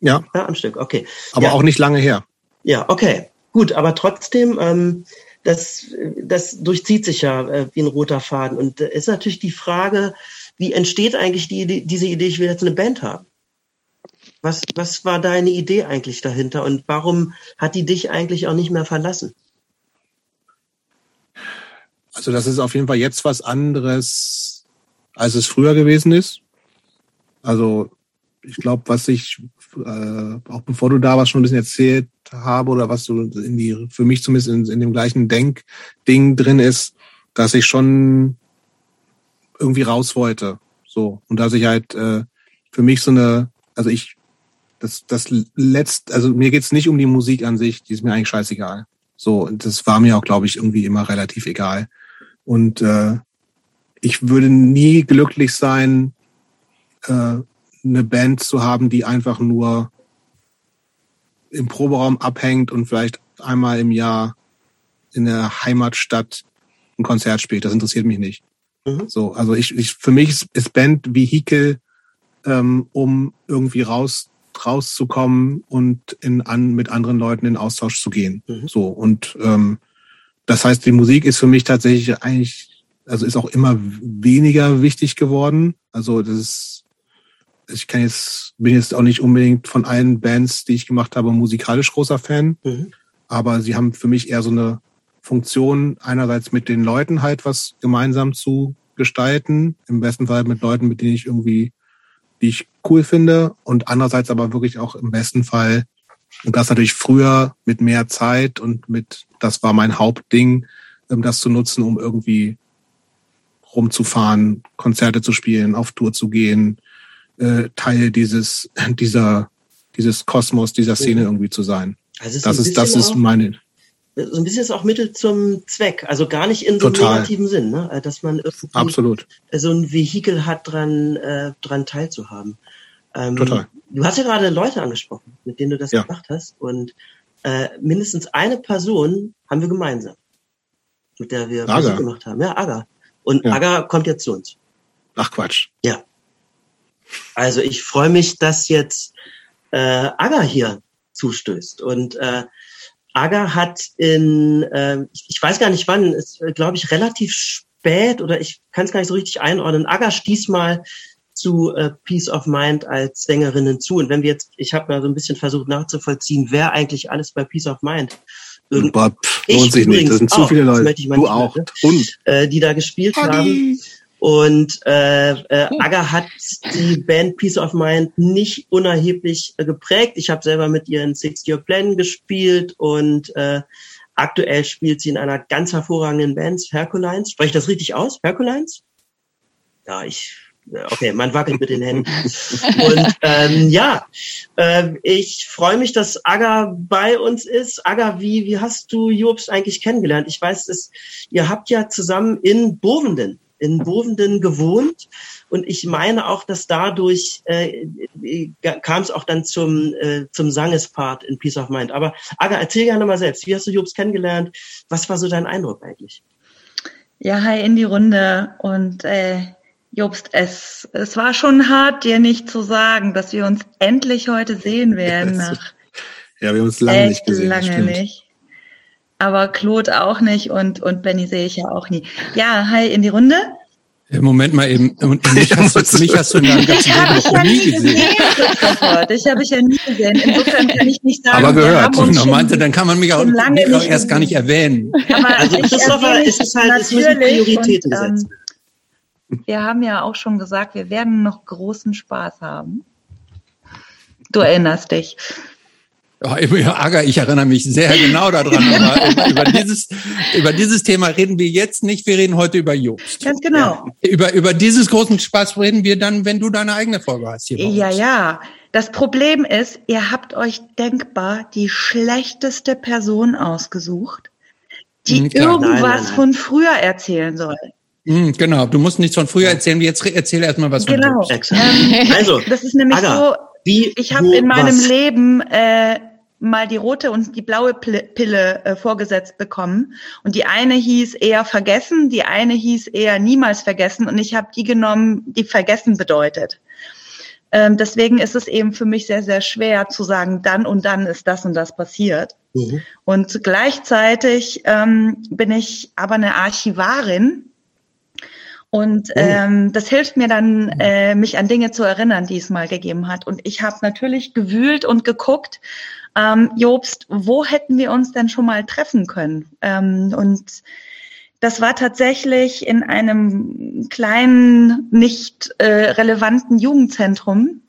Ja. Ja, am Stück, okay. Aber ja. auch nicht lange her. Ja, okay. Gut, aber trotzdem, ähm, das, das durchzieht sich ja äh, wie ein roter Faden. Und äh, ist natürlich die Frage, wie entsteht eigentlich die, die, diese Idee, ich will jetzt eine Band haben? Was, was war deine Idee eigentlich dahinter und warum hat die dich eigentlich auch nicht mehr verlassen? Also das ist auf jeden Fall jetzt was anderes, als es früher gewesen ist. Also ich glaube, was ich äh, auch bevor du da warst schon ein bisschen erzählt habe oder was so in die für mich zumindest in, in dem gleichen Denkding drin ist, dass ich schon irgendwie raus wollte. So und dass ich halt äh, für mich so eine, also ich das das letzt, also mir geht's nicht um die Musik an sich, die ist mir eigentlich scheißegal. So das war mir auch glaube ich irgendwie immer relativ egal. Und äh, ich würde nie glücklich sein, äh, eine Band zu haben, die einfach nur im Proberaum abhängt und vielleicht einmal im Jahr in der Heimatstadt ein Konzert spielt. Das interessiert mich nicht. Mhm. So, also ich, ich für mich ist, ist Band Vehikel, ähm, um irgendwie raus rauszukommen und in an mit anderen Leuten in Austausch zu gehen. Mhm. So und ähm, das heißt, die Musik ist für mich tatsächlich eigentlich, also ist auch immer weniger wichtig geworden. Also das ist, ich kann jetzt, bin jetzt auch nicht unbedingt von allen Bands, die ich gemacht habe, musikalisch großer Fan. Mhm. Aber sie haben für mich eher so eine Funktion, einerseits mit den Leuten halt was gemeinsam zu gestalten. Im besten Fall mit Leuten, mit denen ich irgendwie, die ich cool finde. Und andererseits aber wirklich auch im besten Fall und das natürlich früher mit mehr Zeit und mit, das war mein Hauptding, ähm, das zu nutzen, um irgendwie rumzufahren, Konzerte zu spielen, auf Tour zu gehen, äh, Teil dieses, dieser, dieses Kosmos, dieser Szene irgendwie zu sein. Also das ist, das ist meine. So ein bisschen ist auch Mittel zum Zweck, also gar nicht in so einem negativen Sinn, ne? Äh, dass man Absolut. so ein Vehikel hat, dran, äh, dran teilzuhaben. Ähm, Total. Du hast ja gerade Leute angesprochen, mit denen du das ja. gemacht hast. Und äh, mindestens eine Person haben wir gemeinsam, mit der wir Aga. Musik gemacht haben. Ja, Aga. Und ja. Aga kommt jetzt zu uns. Ach Quatsch. Ja. Also ich freue mich, dass jetzt äh, Aga hier zustößt. Und äh, Aga hat in, äh, ich weiß gar nicht wann, ist, glaube ich, relativ spät oder ich kann es gar nicht so richtig einordnen. Aga stieß mal zu äh, Peace of Mind als Sängerinnen zu. Und wenn wir jetzt, ich habe mal so ein bisschen versucht nachzuvollziehen, wer eigentlich alles bei Peace of Mind Irgend Boah, lohnt sich nicht. Das sind zu viele Leute. du auch. Mehr, Und? Äh, die da gespielt Hagi. haben. Und äh, äh, Aga hat die Band Peace of Mind nicht unerheblich äh, geprägt. Ich habe selber mit ihr in Six Year Plan gespielt und äh, aktuell spielt sie in einer ganz hervorragenden Band, Herculines. Spreche ich das richtig aus? Herculines? Ja, ich Okay, man wackelt mit den Händen. Und ähm, ja, äh, ich freue mich, dass Aga bei uns ist. Aga, wie, wie hast du Jobst eigentlich kennengelernt? Ich weiß, dass ihr habt ja zusammen in Bovenden, in Bovenden gewohnt. Und ich meine auch, dass dadurch äh, kam es auch dann zum, äh, zum Sangespart in Peace of Mind. Aber Aga, erzähl gerne mal selbst. Wie hast du Jobst kennengelernt? Was war so dein Eindruck eigentlich? Ja, hi in die Runde und äh, Jobst, es, es war schon hart, dir nicht zu sagen, dass wir uns endlich heute sehen werden. Nach ja, wir haben uns lange nicht gesehen. Lange nicht. Aber Claude auch nicht und, und Benny sehe ich ja auch nie. Ja, hi in die Runde. Moment mal eben. Und mich hast, du, mich hast du in deinem ganzen Leben noch ja nie gesehen. gesehen Dich habe ich ja nie gesehen. Insofern kann ich nicht sagen. Aber gehört. Und meinte, dann kann man mich auch, mich auch erst gar nicht erwähnen. Aber also Christopher, ist es halt, es müssen Prioritäten setzen. Ähm, wir haben ja auch schon gesagt, wir werden noch großen Spaß haben. Du erinnerst dich. Oh, Aga, ich erinnere mich sehr genau daran. über, über, dieses, über dieses Thema reden wir jetzt nicht. Wir reden heute über Jobst. Ganz genau. Ja. Über, über dieses großen Spaß reden wir dann, wenn du deine eigene Folge hast. Hier ja, ja. Das Problem ist, ihr habt euch denkbar die schlechteste Person ausgesucht, die hm, irgendwas nein, nein, nein. von früher erzählen soll. Mhm, genau, du musst nichts von früher erzählen. Jetzt erzähl erstmal was genau. von ähm, Also, das ist nämlich Aga, so, wie, ich habe in meinem was? Leben äh, mal die rote und die blaue Pille äh, vorgesetzt bekommen. Und die eine hieß eher vergessen, die eine hieß eher niemals vergessen. Und ich habe die genommen, die vergessen bedeutet. Ähm, deswegen ist es eben für mich sehr, sehr schwer zu sagen, dann und dann ist das und das passiert. Mhm. Und gleichzeitig ähm, bin ich aber eine Archivarin Und oh. ähm, das hilft mir dann, äh, mich an Dinge zu erinnern, die es mal gegeben hat. Und ich habe natürlich gewühlt und geguckt, ähm, Jobst, wo hätten wir uns denn schon mal treffen können? Ähm, und das war tatsächlich in einem kleinen, nicht äh, relevanten Jugendzentrum,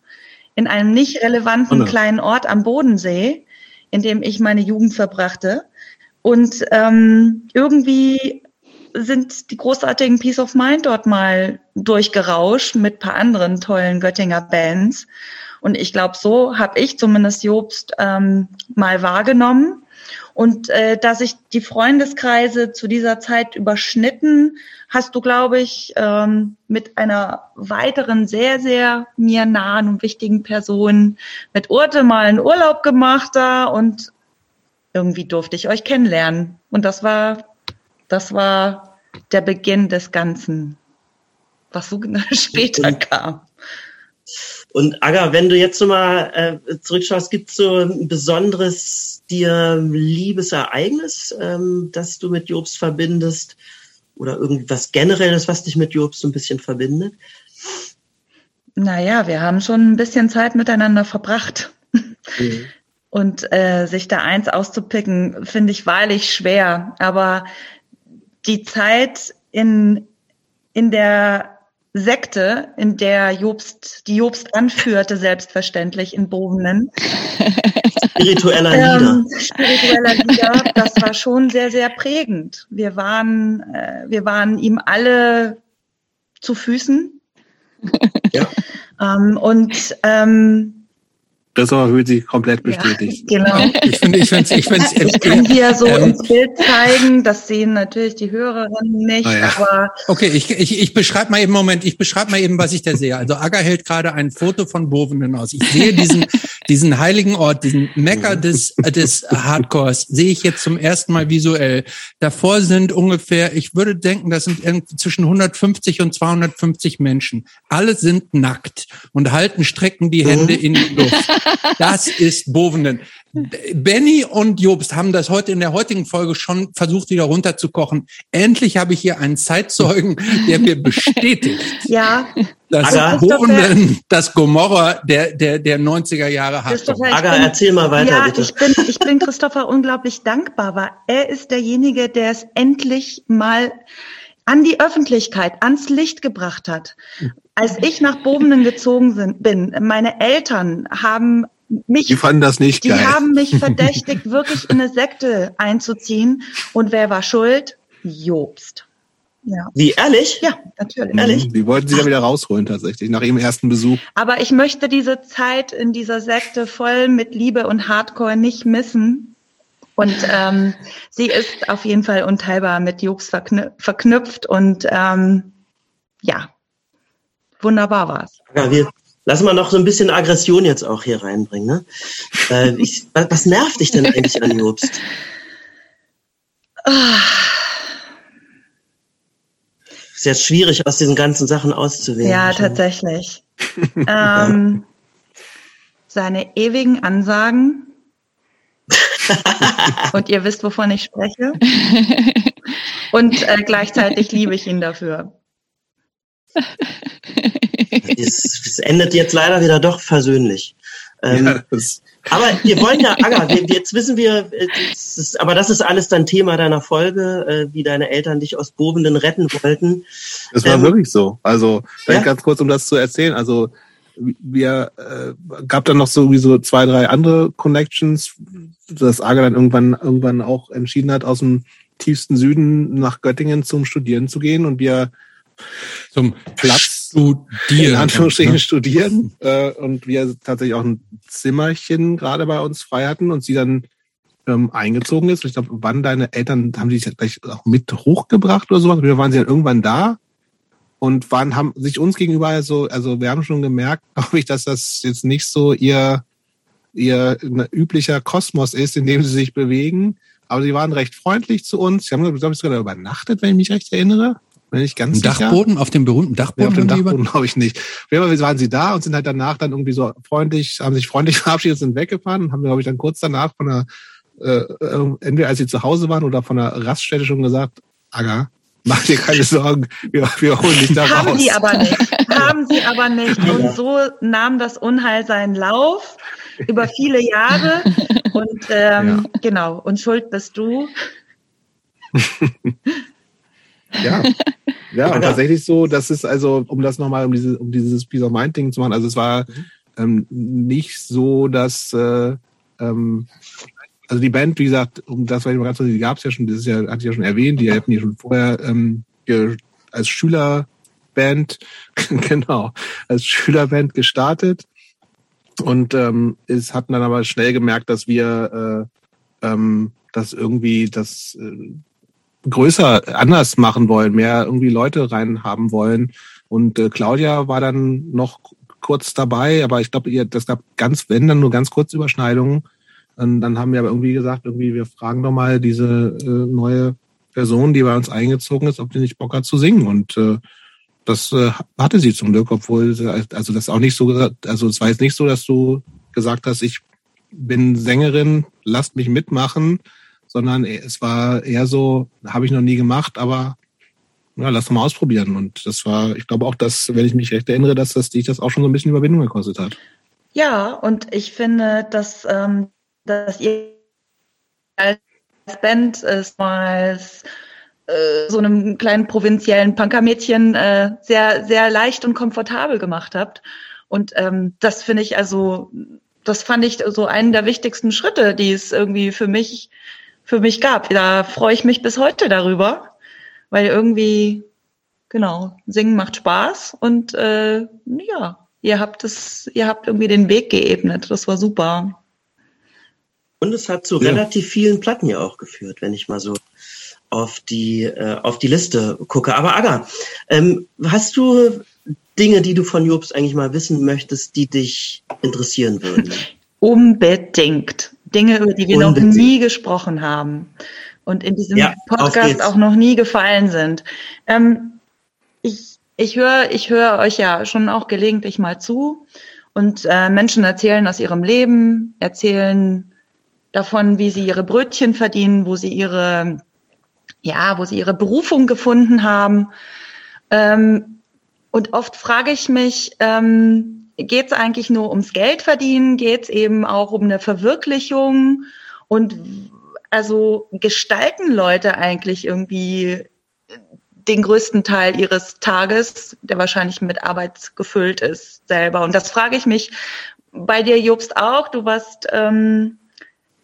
in einem nicht relevanten oh kleinen Ort am Bodensee, in dem ich meine Jugend verbrachte. Und ähm, irgendwie sind die großartigen Peace of Mind dort mal durchgerauscht mit paar anderen tollen Göttinger Bands. Und ich glaube, so habe ich zumindest Jobst ähm, mal wahrgenommen. Und äh, da sich die Freundeskreise zu dieser Zeit überschnitten, hast du, glaube ich, ähm, mit einer weiteren sehr, sehr mir nahen und wichtigen Person mit Urte mal einen Urlaub gemacht da und irgendwie durfte ich euch kennenlernen. Und das war, das war der Beginn des Ganzen, was so später kam. Und Aga, wenn du jetzt so mal äh, zurückschaust, gibt es so ein besonderes dir liebes Ereignis, ähm, das du mit Jobst verbindest? Oder irgendwas Generelles, was dich mit Jobst so ein bisschen verbindet? Naja, wir haben schon ein bisschen Zeit miteinander verbracht. Mhm. Und äh, sich da eins auszupicken, finde ich wahrlich schwer. Aber die Zeit in, in der Sekte, in der Jobst, die Jobst anführte, selbstverständlich in Bovenen. Spiritueller Lieder. Ähm, spiritueller Lieder, das war schon sehr, sehr prägend. Wir waren, äh, wir waren ihm alle zu Füßen. Ja. Ähm, und ähm, das aber wird sich komplett bestätigt. Ja, genau. Ich finde, ich finde, ich finde, ich kann dir so ähm, ins Bild zeigen. Das sehen natürlich die Hörerinnen nicht, ah ja. aber. Okay, ich, ich, ich beschreibe mal eben, Moment, ich beschreibe mal eben, was ich da sehe. Also Agger hält gerade ein Foto von Bovenen aus. Ich sehe diesen, diesen heiligen Ort, diesen Mecker des, des Hardcores, sehe ich jetzt zum ersten Mal visuell. Davor sind ungefähr, ich würde denken, das sind zwischen 150 und 250 Menschen. Alle sind nackt und halten, strecken die Hände in die Luft. Das ist Bovenen. Benny und Jobst haben das heute in der heutigen Folge schon versucht, wieder runterzukochen. Endlich habe ich hier einen Zeitzeugen, der mir bestätigt, ja. dass Aga, Bovenen das Gomorra der, der, der 90er Jahre hat. Aga, erzähl mal weiter, ja, bitte. Ich bin, ich bin Christopher unglaublich dankbar, weil er ist derjenige, der es endlich mal an die Öffentlichkeit, ans Licht gebracht hat. Als ich nach Bovenen gezogen bin, meine Eltern haben mich, die fanden das nicht die geil. Die haben mich verdächtigt, wirklich in eine Sekte einzuziehen. Und wer war schuld? Jobst. Ja. Wie, ehrlich? Ja, natürlich. Ehrlich? Die wollten sie ja wieder rausholen, tatsächlich, nach ihrem ersten Besuch. Aber ich möchte diese Zeit in dieser Sekte voll mit Liebe und Hardcore nicht missen. Und ähm, sie ist auf jeden Fall unteilbar mit Jux verknüpft und ähm, ja, wunderbar war's. Ja, wir lassen wir noch so ein bisschen Aggression jetzt auch hier reinbringen. Ne? Äh, ich, was nervt dich denn eigentlich an Jobst? Ist jetzt schwierig, aus diesen ganzen Sachen auszuwählen. Ja, tatsächlich. ähm, seine ewigen Ansagen. Und ihr wisst, wovon ich spreche. Und äh, gleichzeitig liebe ich ihn dafür es, es, endet jetzt leider wieder doch versöhnlich. Ähm, ja, aber wir wollen ja, Aga, wir, jetzt wissen wir, das ist, aber das ist alles dann Thema deiner Folge, äh, wie deine Eltern dich aus Bobenden retten wollten. Das war ähm, wirklich so. Also vielleicht ja? ganz kurz, um das zu erzählen. Also wir äh, gab dann noch sowieso zwei, drei andere Connections, dass Aga dann irgendwann irgendwann auch entschieden hat, aus dem tiefsten Süden nach Göttingen zum Studieren zu gehen und wir zum Platz studieren. In Anführungsstrichen studieren. Äh, und wir tatsächlich auch ein Zimmerchen gerade bei uns frei hatten und sie dann ähm, eingezogen ist. Ich glaube, wann deine Eltern, haben die sich gleich auch mit hochgebracht oder sowas? Wir waren sie dann irgendwann da und waren, haben sich uns gegenüber also, also wir haben schon gemerkt, glaube ich, dass das jetzt nicht so ihr, ihr üblicher Kosmos ist, in dem sie sich bewegen. Aber sie waren recht freundlich zu uns. Sie haben, glaube ich, sogar übernachtet, wenn ich mich recht erinnere. Bin ich ganz sicher. Dachboden, auf dem berühmten Dachboden? Ja, auf dem Dachboden glaube ich nicht. Fall waren sie da und sind halt danach dann irgendwie so freundlich, haben sich freundlich verabschiedet, sind weggefahren und haben, glaube ich, dann kurz danach von der, äh, entweder als sie zu Hause waren oder von der Raststätte schon gesagt, Aga, Mach dir keine Sorgen, wir, wir holen dich da Haben raus. sie aber nicht. Haben sie aber nicht. Und so nahm das Unheil seinen Lauf über viele Jahre. Und ähm, ja. genau, und schuld bist du. ja. Ja, und tatsächlich so, das ist also, um das nochmal, um, diese, um dieses Peace of Mind Ding zu machen, also es war ähm, nicht so, dass äh, ähm, also die Band, wie gesagt, um das war ich mal ganz die gab es ja schon, das ist ja, hatte ich ja schon erwähnt, die hatten ja schon vorher ähm, als Schülerband, genau, als Schülerband gestartet und ähm, es hatten dann aber schnell gemerkt, dass wir äh, ähm, das irgendwie das äh, größer anders machen wollen, mehr irgendwie Leute rein haben wollen. Und äh, Claudia war dann noch kurz dabei, aber ich glaube, das gab ganz, wenn dann nur ganz kurz Überschneidungen. Und dann haben wir aber irgendwie gesagt, irgendwie, wir fragen doch mal diese äh, neue Person, die bei uns eingezogen ist, ob die nicht Bock hat zu singen. Und äh, das äh, hatte sie zum Glück, obwohl, also das auch nicht so also es war jetzt nicht so, dass du gesagt hast, ich bin Sängerin, lasst mich mitmachen, sondern es war eher so, habe ich noch nie gemacht, aber ja, lass mal ausprobieren. Und das war, ich glaube auch, dass, wenn ich mich recht erinnere, dass das dich das auch schon so ein bisschen Überwindung gekostet hat. Ja, und ich finde, dass ähm, dass ihr als Band ist mal äh, so einem kleinen provinziellen Punkermädchen äh, sehr, sehr leicht und komfortabel gemacht habt. Und ähm, das finde ich also, das fand ich so einen der wichtigsten Schritte, die es irgendwie für mich, für mich gab. Da freue ich mich bis heute darüber, weil irgendwie, genau, singen macht Spaß und äh, ja, ihr habt es, ihr habt irgendwie den Weg geebnet. Das war super. Und es hat zu ja. relativ vielen Platten ja auch geführt, wenn ich mal so auf die äh, auf die Liste gucke. Aber Aga, ähm, hast du Dinge, die du von Jobs eigentlich mal wissen möchtest, die dich interessieren würden? Unbedingt. Dinge, über die wir Unbedingt. noch nie gesprochen haben und in diesem ja, Podcast auch noch nie gefallen sind. Ähm, ich ich höre ich höre euch ja schon auch gelegentlich mal zu und äh, Menschen erzählen aus ihrem Leben, erzählen davon, wie sie ihre Brötchen verdienen, wo sie ihre, ja, wo sie ihre Berufung gefunden haben. Ähm, und oft frage ich mich, ähm, geht es eigentlich nur ums Geld verdienen? Geht es eben auch um eine Verwirklichung? Und also gestalten Leute eigentlich irgendwie den größten Teil ihres Tages, der wahrscheinlich mit Arbeit gefüllt ist, selber. Und das frage ich mich bei dir, Jobst, auch. Du warst ähm,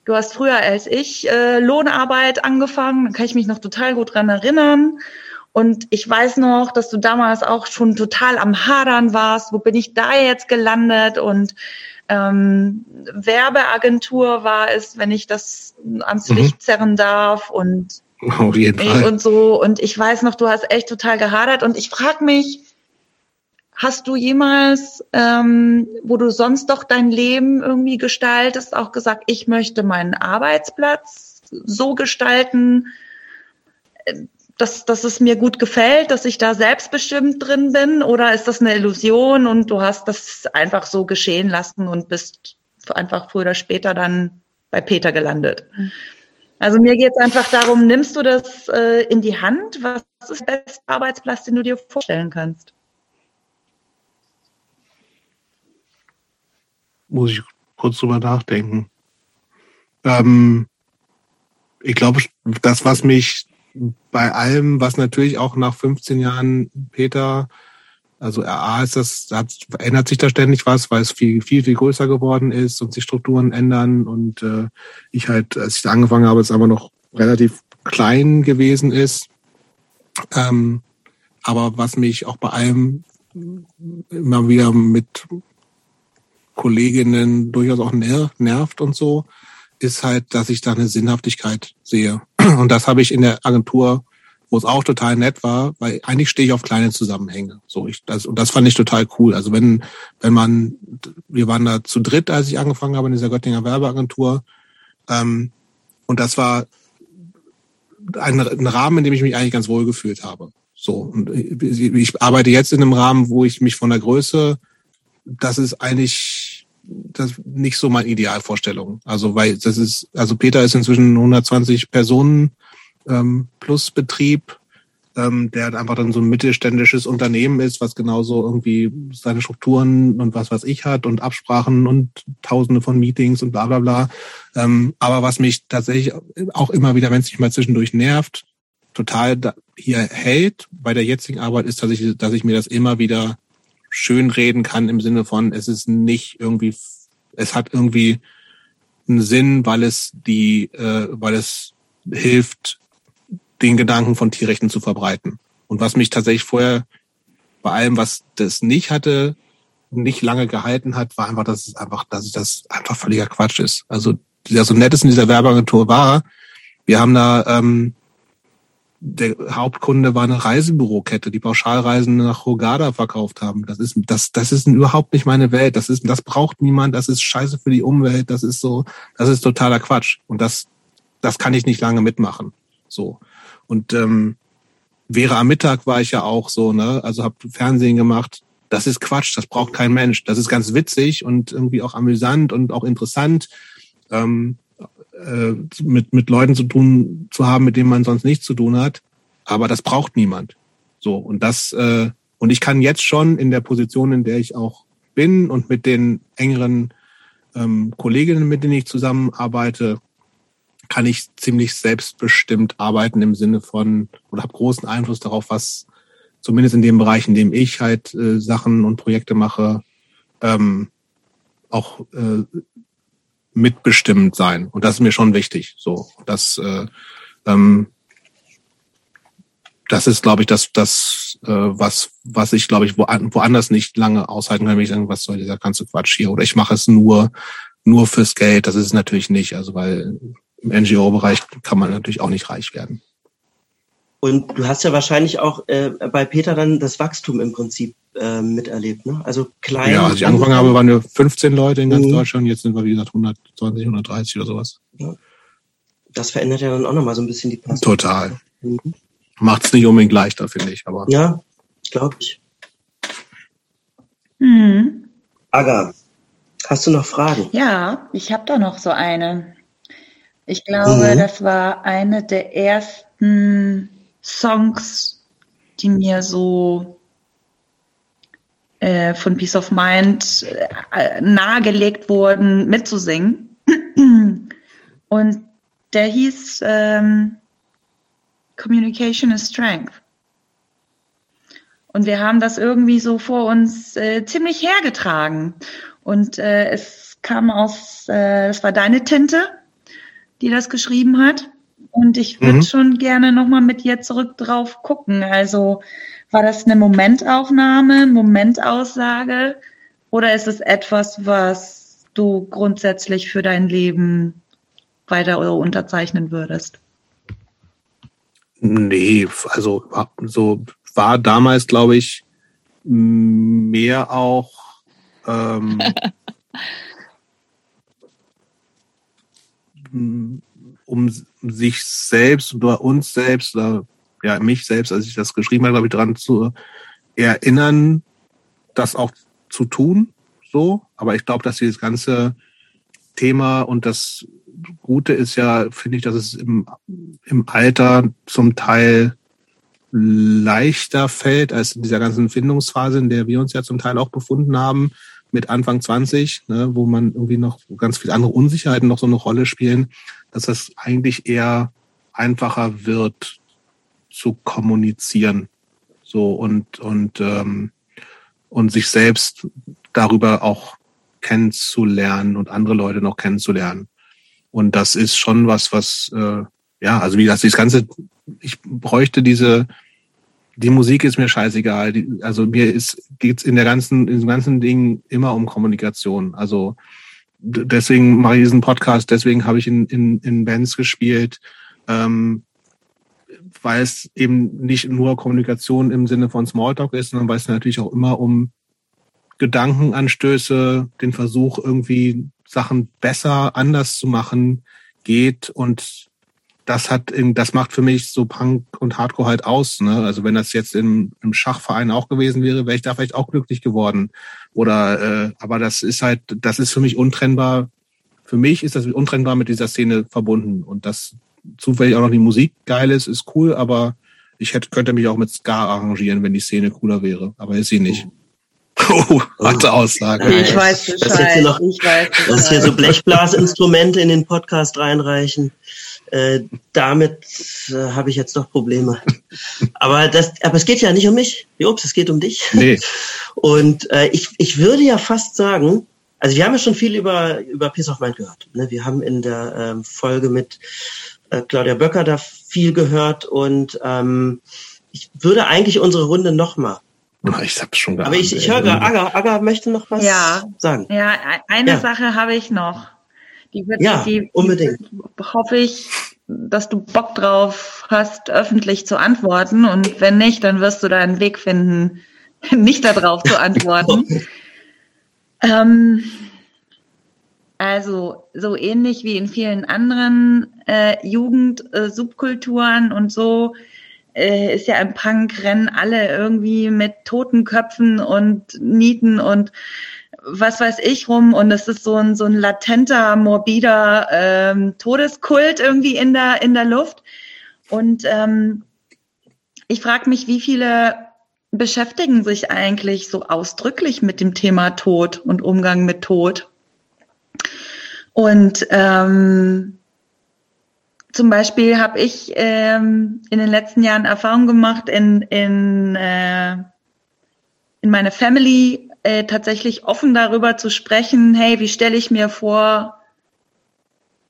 Du hast früher als ich äh, Lohnarbeit angefangen, da kann ich mich noch total gut dran erinnern. Und ich weiß noch, dass du damals auch schon total am Hadern warst. Wo bin ich da jetzt gelandet? Und ähm, Werbeagentur war es, wenn ich das ans mhm. Licht zerren darf. Und auf jeden Fall. Und so. Und ich weiß noch, du hast echt total gehadert. Und ich frage mich, Hast du jemals, ähm, wo du sonst doch dein Leben irgendwie gestaltest, auch gesagt, ich möchte meinen Arbeitsplatz so gestalten, dass, dass es mir gut gefällt, dass ich da selbstbestimmt drin bin? Oder ist das eine Illusion und du hast das einfach so geschehen lassen und bist einfach früher oder später dann bei Peter gelandet? Also mir geht es einfach darum, nimmst du das äh, in die Hand? Was ist der beste Arbeitsplatz, den du dir vorstellen kannst? muss ich kurz drüber nachdenken. Ähm, ich glaube, das, was mich bei allem, was natürlich auch nach 15 Jahren Peter, also RA ist das, hat, ändert sich da ständig was, weil es viel, viel, viel größer geworden ist und sich Strukturen ändern und äh, ich halt, als ich da angefangen habe, es aber noch relativ klein gewesen ist. Ähm, aber was mich auch bei allem immer wieder mit Kolleginnen durchaus auch nervt und so, ist halt, dass ich da eine Sinnhaftigkeit sehe. Und das habe ich in der Agentur, wo es auch total nett war, weil eigentlich stehe ich auf kleine Zusammenhänge. So, ich, das, und das fand ich total cool. Also wenn, wenn man, wir waren da zu dritt, als ich angefangen habe in dieser Göttinger Werbeagentur, ähm, und das war ein, ein Rahmen, in dem ich mich eigentlich ganz wohl gefühlt habe. So, und ich arbeite jetzt in einem Rahmen, wo ich mich von der Größe das ist eigentlich das nicht so meine Idealvorstellung. Also weil das ist, also Peter ist inzwischen 120 Personen ähm, plus Betrieb. ähm, der einfach dann so ein mittelständisches Unternehmen ist, was genauso irgendwie seine Strukturen und was was ich hat und Absprachen und Tausende von Meetings und bla bla bla. Ähm, aber was mich tatsächlich auch immer wieder, wenn es sich mal zwischendurch nervt, total hier hält bei der jetzigen Arbeit, ist, dass ich, dass ich mir das immer wieder schön reden kann im Sinne von, es ist nicht irgendwie, es hat irgendwie einen Sinn, weil es die, äh, weil es hilft, den Gedanken von Tierrechten zu verbreiten. Und was mich tatsächlich vorher bei allem, was das nicht hatte, nicht lange gehalten hat, war einfach, dass es einfach, dass das einfach völliger Quatsch ist. Also, so nett ist in dieser Werbeagentur war, wir haben da, ähm, der Hauptkunde war eine Reisebürokette, die Pauschalreisen nach Hogada verkauft haben. Das ist, das, das ist überhaupt nicht meine Welt. Das ist, das braucht niemand. Das ist scheiße für die Umwelt. Das ist so, das ist totaler Quatsch. Und das, das kann ich nicht lange mitmachen. So. Und ähm, wäre am Mittag war ich ja auch so, ne? Also habe Fernsehen gemacht. Das ist Quatsch, das braucht kein Mensch. Das ist ganz witzig und irgendwie auch amüsant und auch interessant, ähm, äh, mit, mit Leuten zu tun zu haben, mit denen man sonst nichts zu tun hat. Aber das braucht niemand. So, und das, äh, und ich kann jetzt schon in der Position, in der ich auch bin und mit den engeren ähm, Kolleginnen, mit denen ich zusammenarbeite, kann ich ziemlich selbstbestimmt arbeiten im Sinne von oder habe großen Einfluss darauf, was zumindest in dem Bereich, in dem ich halt äh, Sachen und Projekte mache, ähm, auch äh, mitbestimmt sein. Und das ist mir schon wichtig. So, das, äh, ähm, das ist, glaube ich, das, das äh, was, was ich, glaube ich, wo, woanders nicht lange aushalten kann, wenn ich sagen, was soll dieser ganze Quatsch hier? Oder ich mache es nur, nur fürs Geld. Das ist es natürlich nicht. Also weil im NGO-Bereich kann man natürlich auch nicht reich werden. Und du hast ja wahrscheinlich auch äh, bei Peter dann das Wachstum im Prinzip äh, miterlebt, ne? Also klein. Ja, als ich angefangen habe, waren wir 15 Leute in ganz mhm. Deutschland. Jetzt sind wir, wie gesagt, 120, 130 oder sowas. Ja. Das verändert ja dann auch nochmal so ein bisschen die Perspektive. Total. Mhm. Macht es nicht unbedingt leichter, finde ich. Aber ja, glaube ich. Mhm. Aga, hast du noch Fragen? Ja, ich habe da noch so eine. Ich glaube, mhm. das war eine der ersten Songs, die mir so äh, von Peace of Mind äh, nahegelegt wurden, mitzusingen. Und der hieß ähm, Communication is Strength. Und wir haben das irgendwie so vor uns äh, ziemlich hergetragen. Und äh, es kam aus, äh, es war deine Tinte, die das geschrieben hat. Und ich würde mhm. schon gerne nochmal mit dir zurück drauf gucken. Also war das eine Momentaufnahme, Momentaussage oder ist es etwas, was du grundsätzlich für dein Leben weiter unterzeichnen würdest? Nee, also so war damals, glaube ich, mehr auch ähm, um sich selbst oder uns selbst oder ja mich selbst, als ich das geschrieben habe, glaube ich, daran zu erinnern, das auch zu tun. So, aber ich glaube, dass dieses ganze Thema und das Gute ist ja, finde ich, dass es im, im Alter zum Teil leichter fällt als in dieser ganzen Findungsphase, in der wir uns ja zum Teil auch befunden haben, mit Anfang 20, ne, wo man irgendwie noch ganz viele andere Unsicherheiten noch so eine Rolle spielen, dass das eigentlich eher einfacher wird zu kommunizieren, so und und ähm, und sich selbst darüber auch kennenzulernen und andere Leute noch kennenzulernen. Und das ist schon was, was äh, ja, also wie gesagt, das ganze, ich bräuchte diese die Musik ist mir scheißegal. Die, also mir ist geht's in der ganzen in dem ganzen Ding immer um Kommunikation. Also deswegen mache ich diesen Podcast, deswegen habe ich in, in, in Bands gespielt, ähm, weil es eben nicht nur Kommunikation im Sinne von Smalltalk ist, sondern weil es natürlich auch immer um Gedankenanstöße, den Versuch irgendwie Sachen besser, anders zu machen geht und das hat, das macht für mich so Punk und Hardcore halt aus. Ne? Also wenn das jetzt im, im Schachverein auch gewesen wäre, wäre ich da vielleicht auch glücklich geworden. Oder, äh, aber das ist halt, das ist für mich untrennbar. Für mich ist das untrennbar mit dieser Szene verbunden. Und das zufällig auch noch die Musik geil ist, ist cool, aber ich hätte, könnte mich auch mit Ska arrangieren, wenn die Szene cooler wäre, aber ist sie nicht. Oh, harte Aussage. Ich weiß Bescheid. Dass jetzt hier noch, ich weiß dass hier so Blechblasinstrumente in den Podcast reinreichen. Äh, damit äh, habe ich jetzt doch Probleme. Aber das, aber es geht ja nicht um mich, Jobs, es geht um dich. Nee. Und äh, ich, ich würde ja fast sagen, also wir haben ja schon viel über über Peace of Mind gehört. Ne? Wir haben in der ähm, Folge mit äh, Claudia Böcker da viel gehört und ähm, ich würde eigentlich unsere Runde nochmal ich hab's schon geahnt. Aber ich, ich höre, Aga, Aga möchte noch was ja. sagen. Ja, eine ja. Sache habe ich noch. Die wird, ja, die, unbedingt. Hoffe ich, dass du Bock drauf hast, öffentlich zu antworten. Und wenn nicht, dann wirst du da einen Weg finden, nicht darauf zu antworten. ähm, also so ähnlich wie in vielen anderen äh, Jugend-Subkulturen äh, und so äh, ist ja im Punk-Rennen alle irgendwie mit toten Köpfen und Nieten und was weiß ich rum. Und es ist so ein so ein latenter, morbider ähm, Todeskult irgendwie in der in der Luft. Und ähm, ich frage mich, wie viele beschäftigen sich eigentlich so ausdrücklich mit dem Thema Tod und Umgang mit Tod? Und ähm, zum Beispiel habe ich ähm, in den letzten Jahren Erfahrung gemacht, in, in, äh, in meine Family äh, tatsächlich offen darüber zu sprechen, hey, wie stelle ich mir vor,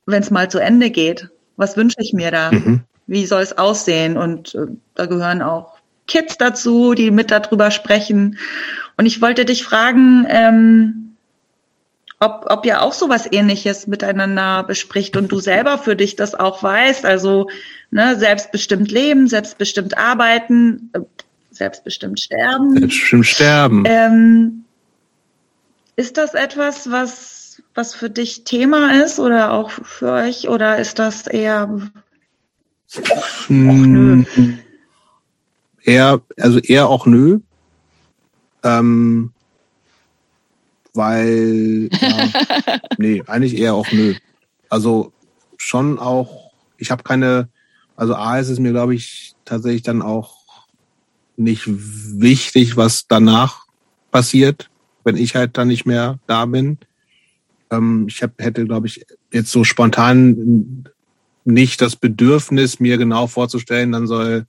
wenn es mal zu Ende geht? Was wünsche ich mir da? Mhm. Wie soll es aussehen? Und äh, da gehören auch Kids dazu, die mit darüber sprechen. Und ich wollte dich fragen, ähm, ob, ob ihr auch sowas ähnliches miteinander bespricht und du selber für dich das auch weißt. Also ne, selbstbestimmt leben, selbstbestimmt arbeiten, selbstbestimmt sterben. Selbstbestimmt sterben. Ähm, ist das etwas, was, was für dich Thema ist oder auch für euch oder ist das eher och, och nö? Eher, also eher auch nö. Ähm, weil, ja, nee, eigentlich eher auch nö. Also schon auch, ich habe keine, also A ist es mir, glaube ich, tatsächlich dann auch nicht wichtig, was danach passiert, wenn ich halt dann nicht mehr da bin. Ähm, ich hab, hätte, glaube ich, jetzt so spontan nicht das Bedürfnis, mir genau vorzustellen, dann soll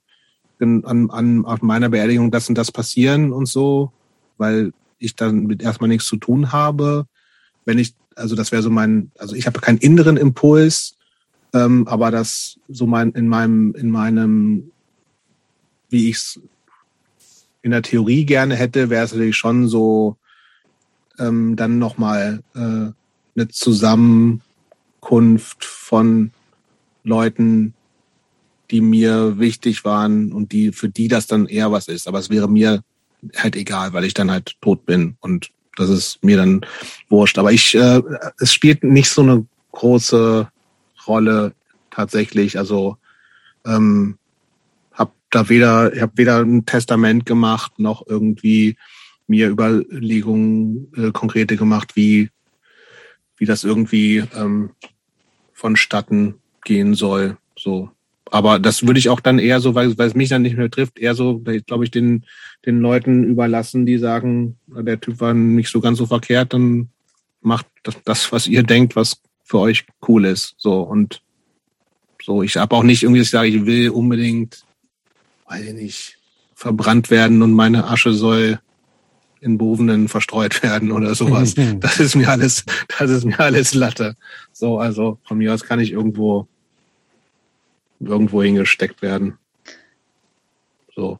an, an auf meiner Beerdigung das und das passieren und so, weil ich dann mit erstmal nichts zu tun habe. Wenn ich, also das wäre so mein, also ich habe keinen inneren Impuls, ähm, aber das so mein in meinem in meinem, wie ich es in der Theorie gerne hätte, wäre es natürlich schon so ähm, dann nochmal äh, eine Zusammenkunft von Leuten, die mir wichtig waren und die für die das dann eher was ist. Aber es wäre mir halt egal, weil ich dann halt tot bin und das ist mir dann wurscht. Aber ich, äh, es spielt nicht so eine große Rolle tatsächlich. Also ähm, da weder, ich habe weder ein Testament gemacht noch irgendwie mir Überlegungen äh, konkrete gemacht, wie wie das irgendwie ähm, vonstatten gehen soll. So aber das würde ich auch dann eher so, weil, weil es mich dann nicht mehr trifft, eher so, glaube ich, den, den Leuten überlassen, die sagen, der Typ war nicht so ganz so verkehrt, dann macht das, das was ihr denkt, was für euch cool ist. So und so. Ich habe auch nicht irgendwie, dass ich sage, ich will unbedingt, weiß ich nicht, verbrannt werden und meine Asche soll in Bovenen verstreut werden oder sowas. das ist mir alles, das ist mir alles Latte. So, also von mir aus kann ich irgendwo irgendwo hingesteckt werden. So.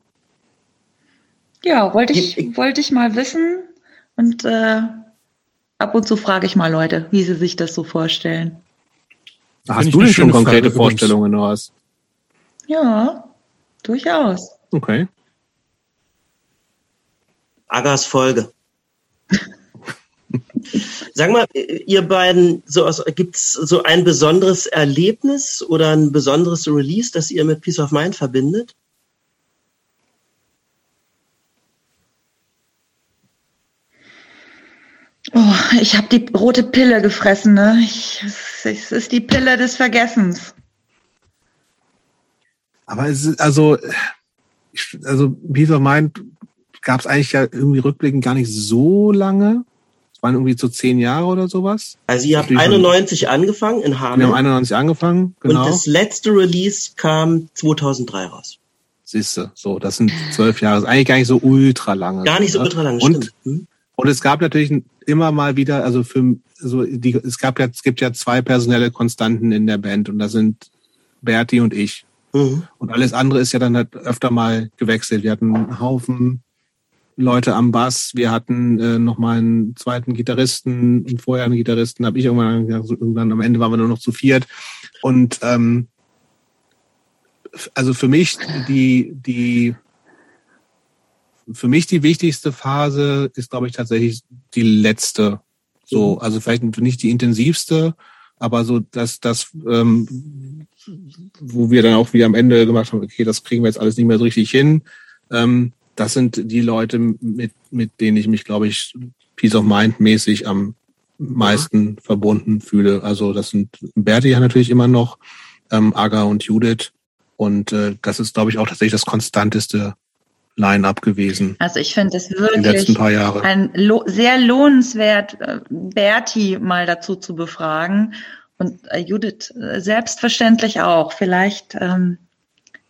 Ja, wollte ich, wollte ich mal wissen. Und äh, ab und zu frage ich mal Leute, wie sie sich das so vorstellen. Hast du denn schon konkrete Frage Vorstellungen, Noahs? Ja, durchaus. Okay. Agas Folge. Sag mal, ihr beiden, so aus, gibt's so ein besonderes Erlebnis oder ein besonderes Release, das ihr mit Peace of Mind verbindet? Oh, ich habe die rote Pille gefressen, ne? Ich, es ist die Pille des Vergessens. Aber es ist, also, ich, also of Mind gab es eigentlich ja irgendwie rückblickend gar nicht so lange. Es waren irgendwie so zehn Jahre oder sowas. Also ihr habt 91 schon, angefangen in Hameln. Wir haben 91 angefangen, genau. Und das letzte Release kam 2003 raus. Siehste, so, das sind zwölf Jahre. Das ist eigentlich gar nicht so ultra lange. Gar nicht so ultra lange, und, stimmt. Hm? Und es gab natürlich immer mal wieder, also für so die, es gab ja, es gibt ja zwei personelle Konstanten in der Band und das sind Berti und ich. Mhm. Und alles andere ist ja dann halt öfter mal gewechselt. Wir hatten einen Haufen Leute am Bass. Wir hatten äh, noch mal einen zweiten Gitarristen und vorher einen Gitarristen. Habe ich irgendwann, also irgendwann am Ende waren wir nur noch zu viert. Und ähm, also für mich die die für mich die wichtigste Phase ist, glaube ich, tatsächlich die letzte. So, mhm. also vielleicht nicht die intensivste, aber so dass das, ähm, wo wir dann auch wieder am Ende gemacht haben, okay, das kriegen wir jetzt alles nicht mehr so richtig hin. Ähm, das sind die Leute, mit, mit denen ich mich, glaube ich, Peace of Mind mäßig am meisten ja. verbunden fühle. Also das sind Berti ja natürlich immer noch, ähm, Aga und Judith. Und äh, das ist, glaube ich, auch tatsächlich das konstanteste Line-up gewesen. Also ich finde es wirklich ein lo sehr lohnenswert, äh, Berti mal dazu zu befragen und äh, Judith äh, selbstverständlich auch. Vielleicht ähm,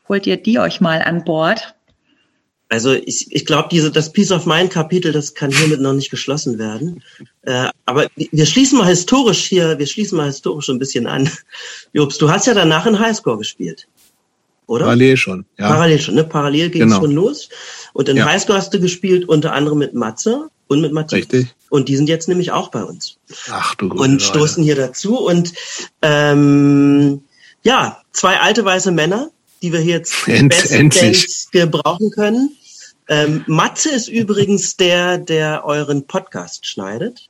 holt ihr die euch mal an Bord. Also ich, ich glaube, diese das Peace of Mind Kapitel, das kann hiermit noch nicht geschlossen werden. Äh, aber wir schließen mal historisch hier, wir schließen mal historisch ein bisschen an. Jobs, du hast ja danach in Highscore gespielt, oder? Parallel schon, ja. Parallel schon, ne? Parallel ging es genau. schon los. Und in ja. Highscore hast du gespielt unter anderem mit Matze und mit Matthias. Richtig. Und die sind jetzt nämlich auch bei uns. Ach du gute Und stoßen hier dazu. Und ähm, ja, zwei alte weiße Männer, die wir hier jetzt End, endlich gebrauchen können. Ähm, Matze ist übrigens der, der euren Podcast schneidet.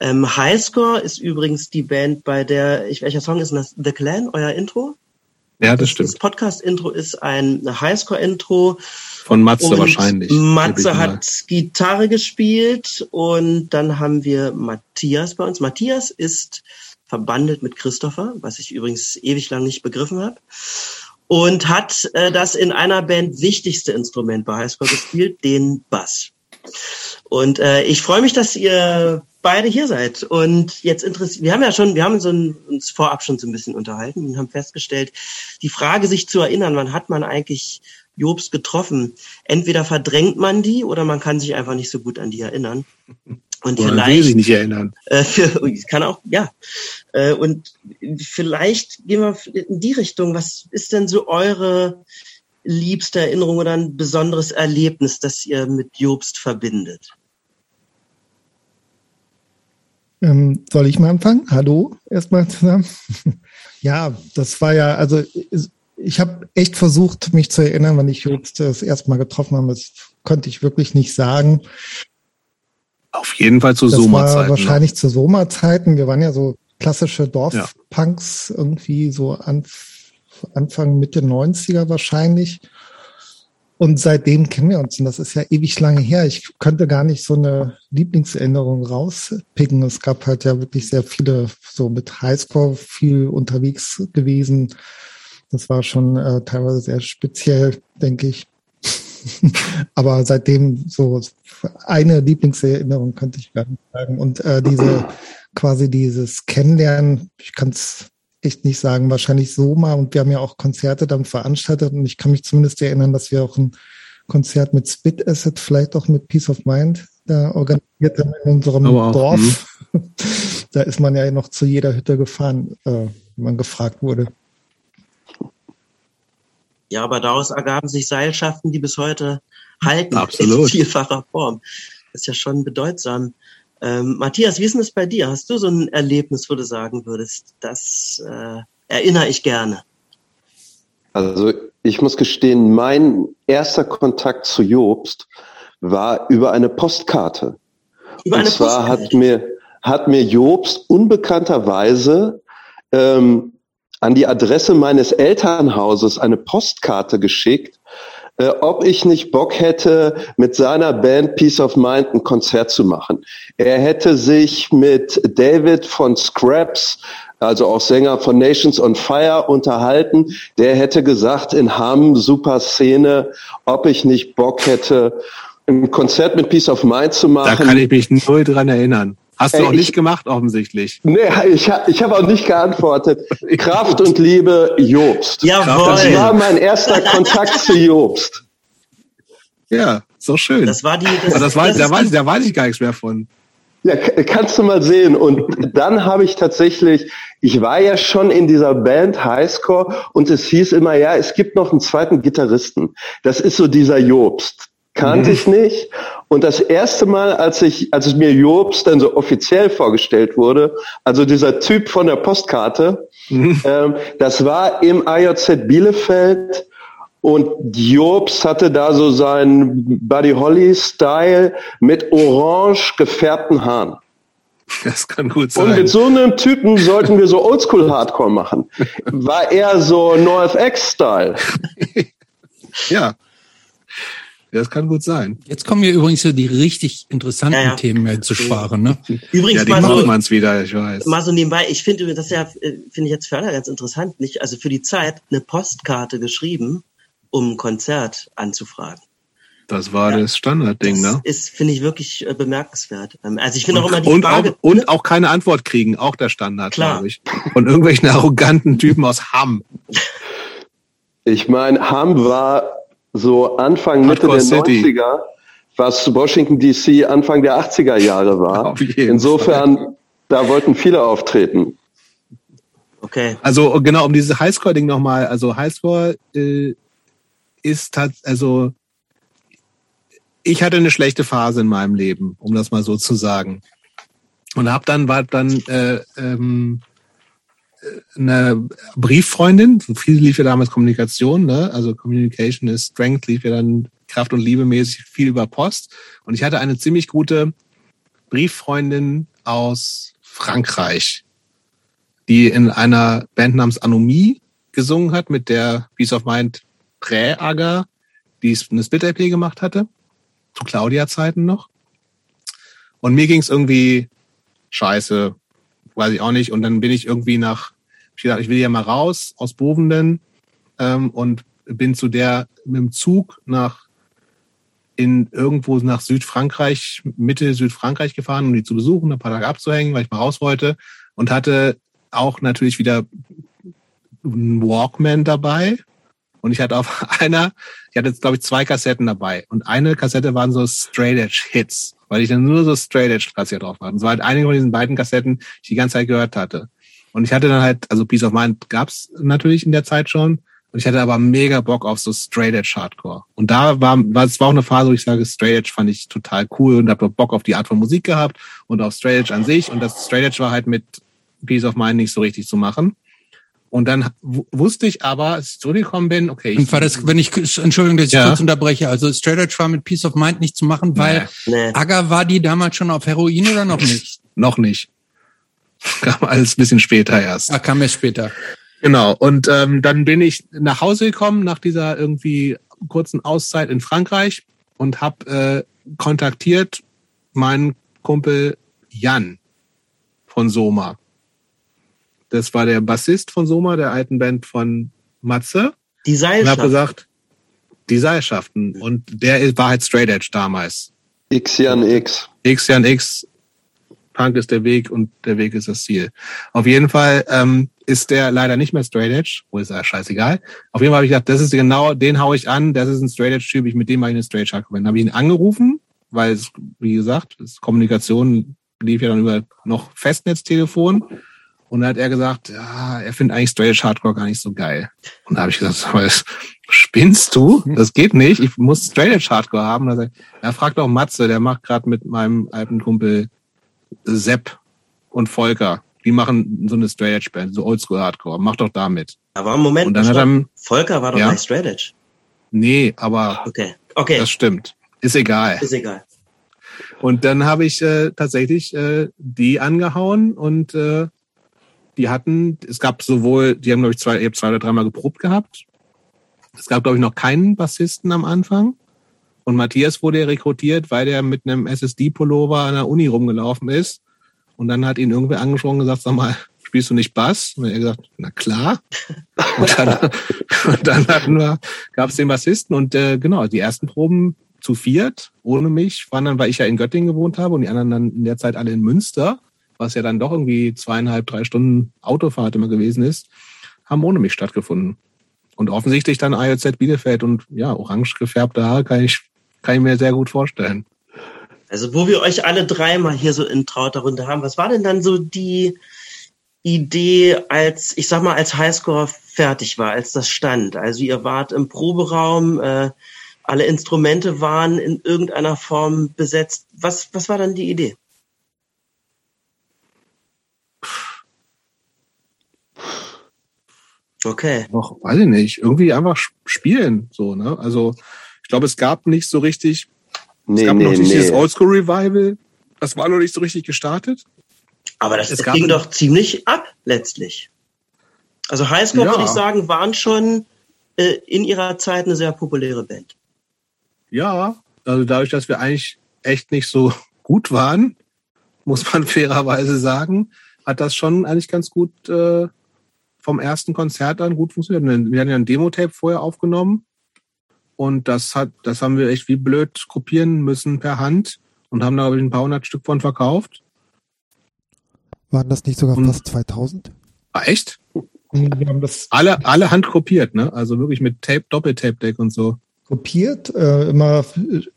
Ähm, Highscore ist übrigens die Band, bei der, ich, welcher Song ist das? The Clan, euer Intro? Ja, das stimmt. Das Podcast-Intro ist ein Highscore-Intro. Von Matze wahrscheinlich. Matze hat Gitarre gespielt und dann haben wir Matthias bei uns. Matthias ist verbandelt mit Christopher, was ich übrigens ewig lang nicht begriffen habe und hat äh, das in einer Band wichtigste Instrument bei Highscore gespielt, den Bass. Und äh, ich freue mich, dass ihr beide hier seid. Und jetzt interessiert, wir haben ja schon, wir haben so ein, uns vorab schon so ein bisschen unterhalten und haben festgestellt, die Frage, sich zu erinnern, wann hat man eigentlich Jobs getroffen? Entweder verdrängt man die oder man kann sich einfach nicht so gut an die erinnern. Und Oder vielleicht will sich nicht erinnern. Äh, für, kann auch, ja. Äh, und vielleicht gehen wir in die Richtung. Was ist denn so eure liebste Erinnerung oder ein besonderes Erlebnis, das ihr mit Jobst verbindet? Ähm, soll ich mal anfangen? Hallo, erstmal zusammen. ja, das war ja, also ich habe echt versucht, mich zu erinnern, wann ich Jobst das erste Mal getroffen habe. Das konnte ich wirklich nicht sagen. Auf jeden Fall zu Sommerzeiten. War ne? wahrscheinlich zu Sommerzeiten. Wir waren ja so klassische Dorfpunks ja. irgendwie so an, Anfang, Mitte 90er wahrscheinlich. Und seitdem kennen wir uns. Und das ist ja ewig lange her. Ich könnte gar nicht so eine Lieblingserinnerung rauspicken. Es gab halt ja wirklich sehr viele, so mit Highscore viel unterwegs gewesen. Das war schon äh, teilweise sehr speziell, denke ich. Aber seitdem so eine Lieblingserinnerung könnte ich gar nicht sagen. Und äh, diese quasi dieses Kennenlernen, ich kann es echt nicht sagen, wahrscheinlich so mal. Und wir haben ja auch Konzerte dann veranstaltet und ich kann mich zumindest erinnern, dass wir auch ein Konzert mit Spit Asset, vielleicht auch mit Peace of Mind da organisiert haben in unserem auch, Dorf. Mh. Da ist man ja noch zu jeder Hütte gefahren, äh, wenn man gefragt wurde. Ja, aber daraus ergaben sich Seilschaften, die bis heute halten. Absolut. In vielfacher Form. Das ist ja schon bedeutsam. Ähm, Matthias, wie ist denn das bei dir? Hast du so ein Erlebnis, wo du sagen würdest, das äh, erinnere ich gerne? Also ich muss gestehen, mein erster Kontakt zu Jobst war über eine Postkarte. Über eine Und zwar Postkarte. hat mir hat mir Jobst unbekannterweise ähm, an die Adresse meines Elternhauses eine Postkarte geschickt, äh, ob ich nicht Bock hätte, mit seiner Band Peace of Mind ein Konzert zu machen. Er hätte sich mit David von Scraps also auch Sänger von Nations on Fire, unterhalten. Der hätte gesagt in Hamm, super Szene, ob ich nicht Bock hätte, ein Konzert mit Peace of Mind zu machen. Da kann ich mich null dran erinnern. Hast du auch nicht ich, gemacht, offensichtlich. Nee, ich, ich habe auch nicht geantwortet. Kraft und Liebe, Jobst. Jawohl. Das war mein erster Kontakt zu Jobst. Ja, so schön. Das war die. Das, das war, das da, weiß, da weiß ich gar nichts mehr von. Ja, kannst du mal sehen. Und dann habe ich tatsächlich, ich war ja schon in dieser Band Highscore und es hieß immer, ja, es gibt noch einen zweiten Gitarristen. Das ist so dieser Jobst. Kannte mhm. ich nicht. Und das erste Mal, als ich, als es mir Jobst dann so offiziell vorgestellt wurde, also dieser Typ von der Postkarte, mhm. ähm, das war im AJZ Bielefeld und Jobs hatte da so seinen Buddy Holly Style mit orange gefärbten Haaren. Das kann gut sein. Und mit so einem Typen sollten wir so Oldschool Hardcore machen. War eher so NoFX Style. ja. Das kann gut sein. Jetzt kommen wir übrigens so die richtig interessanten ja, ja. Themen mehr zu sparen. Ne? Übrigens ja, die mal so, man's wieder, ich weiß. Mal so nebenbei, ich finde das ja, äh, finde ich jetzt für alle ganz interessant, nicht, also für die Zeit eine Postkarte geschrieben, um ein Konzert anzufragen. Das war ja, das Standardding, das ne? Ist, finde ich, wirklich äh, bemerkenswert. Ähm, also ich finde auch immer die und Frage. Auch, und auch keine Antwort kriegen, auch der Standard, glaube ich. Von irgendwelchen arroganten Typen aus Hamm. Ich meine, Hamm war so Anfang, Mitte der City. 90er, was Washington DC Anfang der 80er Jahre war. Insofern, Fall. da wollten viele auftreten. Okay. Also genau, um dieses Highscore-Ding nochmal, also Highscore äh, ist hat, also ich hatte eine schlechte Phase in meinem Leben, um das mal so zu sagen. Und hab dann, war dann äh, ähm, eine Brieffreundin, so viel lief ja damals Kommunikation, ne? also Communication is Strength, lief ja dann Kraft und Liebe mäßig viel über Post. Und ich hatte eine ziemlich gute Brieffreundin aus Frankreich, die in einer Band namens Anomie gesungen hat, mit der Peace of Mind Prä-Aga, die eine Split-IP gemacht hatte, zu Claudia-Zeiten noch. Und mir ging es irgendwie scheiße, weiß ich auch nicht. Und dann bin ich irgendwie nach, ich dachte, ich will ja mal raus aus Bovenden ähm, und bin zu der mit dem Zug nach in irgendwo nach Südfrankreich, Mitte Südfrankreich gefahren, um die zu besuchen, ein paar Tage abzuhängen, weil ich mal raus wollte und hatte auch natürlich wieder einen Walkman dabei. Und ich hatte auf einer, ich hatte jetzt glaube ich zwei Kassetten dabei. Und eine Kassette waren so Straight Edge Hits weil ich dann nur so Straight Edge Klassiker drauf hatte. Und es war halt einige von diesen beiden Kassetten, die ich die ganze Zeit gehört hatte. Und ich hatte dann halt, also Peace of Mind gab's natürlich in der Zeit schon. Und ich hatte aber mega Bock auf so Straight Edge Hardcore. Und da war, war es war auch eine Phase, wo ich sage, Straight Edge fand ich total cool und habe Bock auf die Art von Musik gehabt und auf Straight Edge an sich. Und das Straight Edge war halt mit Peace of Mind nicht so richtig zu machen. Und dann wusste ich aber, als ich zurückgekommen bin, okay. Ich war das, wenn ich, Entschuldigung, dass ich ja. kurz unterbreche, also Straight Edge war mit Peace of Mind nicht zu machen, weil nee. Aga war die damals schon auf Heroin oder noch nicht? noch nicht. Kam alles ein bisschen später erst. Ah, kam erst später. Genau. Und ähm, dann bin ich nach Hause gekommen nach dieser irgendwie kurzen Auszeit in Frankreich und habe äh, kontaktiert meinen Kumpel Jan von Soma. Das war der Bassist von Soma, der alten Band von Matze. Die Seilschaften. Und habe gesagt, die Seilschaften. Und der war halt Straight Edge damals. Xian X. Xian X. Punk ist der Weg und der Weg ist das Ziel. Auf jeden Fall ähm, ist der leider nicht mehr Straight Edge, wo ist er scheißegal. Auf jeden Fall habe ich gedacht, das ist genau, den hau ich an, das ist ein Straight Edge Typ, ich mit dem mache ich eine Straight Edge Dann habe ich ihn angerufen, weil es, wie gesagt, das Kommunikation lief ja dann über noch Festnetztelefon. Und da hat er gesagt, ja, er findet eigentlich Straight Hardcore gar nicht so geil. Und da habe ich gesagt, was, spinnst du? Das geht nicht. Ich muss Straight Hardcore haben. Und er sagt, er fragt auch Matze, der macht gerade mit meinem alten Kumpel Sepp und Volker. Die machen so eine Straight Edge Band, so Oldschool Hardcore. Mach doch damit. Aber Moment, und dann hat er, Volker war doch ja? bei Straight Edge. Nee, aber okay. Okay. das stimmt. Ist egal. Ist egal. Und dann habe ich äh, tatsächlich äh, die angehauen und äh, die hatten, es gab sowohl, die haben, glaube ich, zwei, ich zwei oder dreimal geprobt gehabt. Es gab, glaube ich, noch keinen Bassisten am Anfang. Und Matthias wurde rekrutiert, weil der mit einem SSD-Pullover an der Uni rumgelaufen ist. Und dann hat ihn irgendwer angesprochen und gesagt, sag mal, spielst du nicht Bass? Und er hat gesagt, na klar. Und dann, und dann hatten wir, gab es den Bassisten und äh, genau, die ersten Proben zu viert, ohne mich, waren dann, weil ich ja in Göttingen gewohnt habe und die anderen dann in der Zeit alle in Münster, was ja dann doch irgendwie zweieinhalb, drei Stunden Autofahrt immer gewesen ist, haben ohne mich stattgefunden. Und offensichtlich dann IOZ Bielefeld und ja, orange gefärbte Haare kann ich, kann ich mir sehr gut vorstellen. Also wo wir euch alle dreimal hier so in trauter Runde haben, was war denn dann so die Idee, als, ich sag mal, als Highscore fertig war, als das stand? Also ihr wart im Proberaum, äh, alle Instrumente waren in irgendeiner Form besetzt. Was, was war dann die Idee? Okay. Noch, weiß ich nicht. Irgendwie einfach spielen, so, ne? Also, ich glaube, es gab nicht so richtig, nee, es gab nee, noch nicht nee. dieses Oldschool Revival. Das war noch nicht so richtig gestartet. Aber das, das ging doch ziemlich ab, letztlich. Also Highscore, ja. würde ich sagen, waren schon äh, in ihrer Zeit eine sehr populäre Band. Ja, also dadurch, dass wir eigentlich echt nicht so gut waren, muss man fairerweise sagen, hat das schon eigentlich ganz gut äh, vom ersten Konzert an gut funktioniert. Wir hatten ja ein Demo-Tape vorher aufgenommen und das hat, das haben wir echt wie blöd kopieren müssen per Hand und haben da ein paar hundert Stück von verkauft. Waren das nicht sogar und, fast 2000? Ah, echt? Wir haben das alle, alle handkopiert, ne? Also wirklich mit Tape, Doppeltape-Deck und so. Kopiert, äh, immer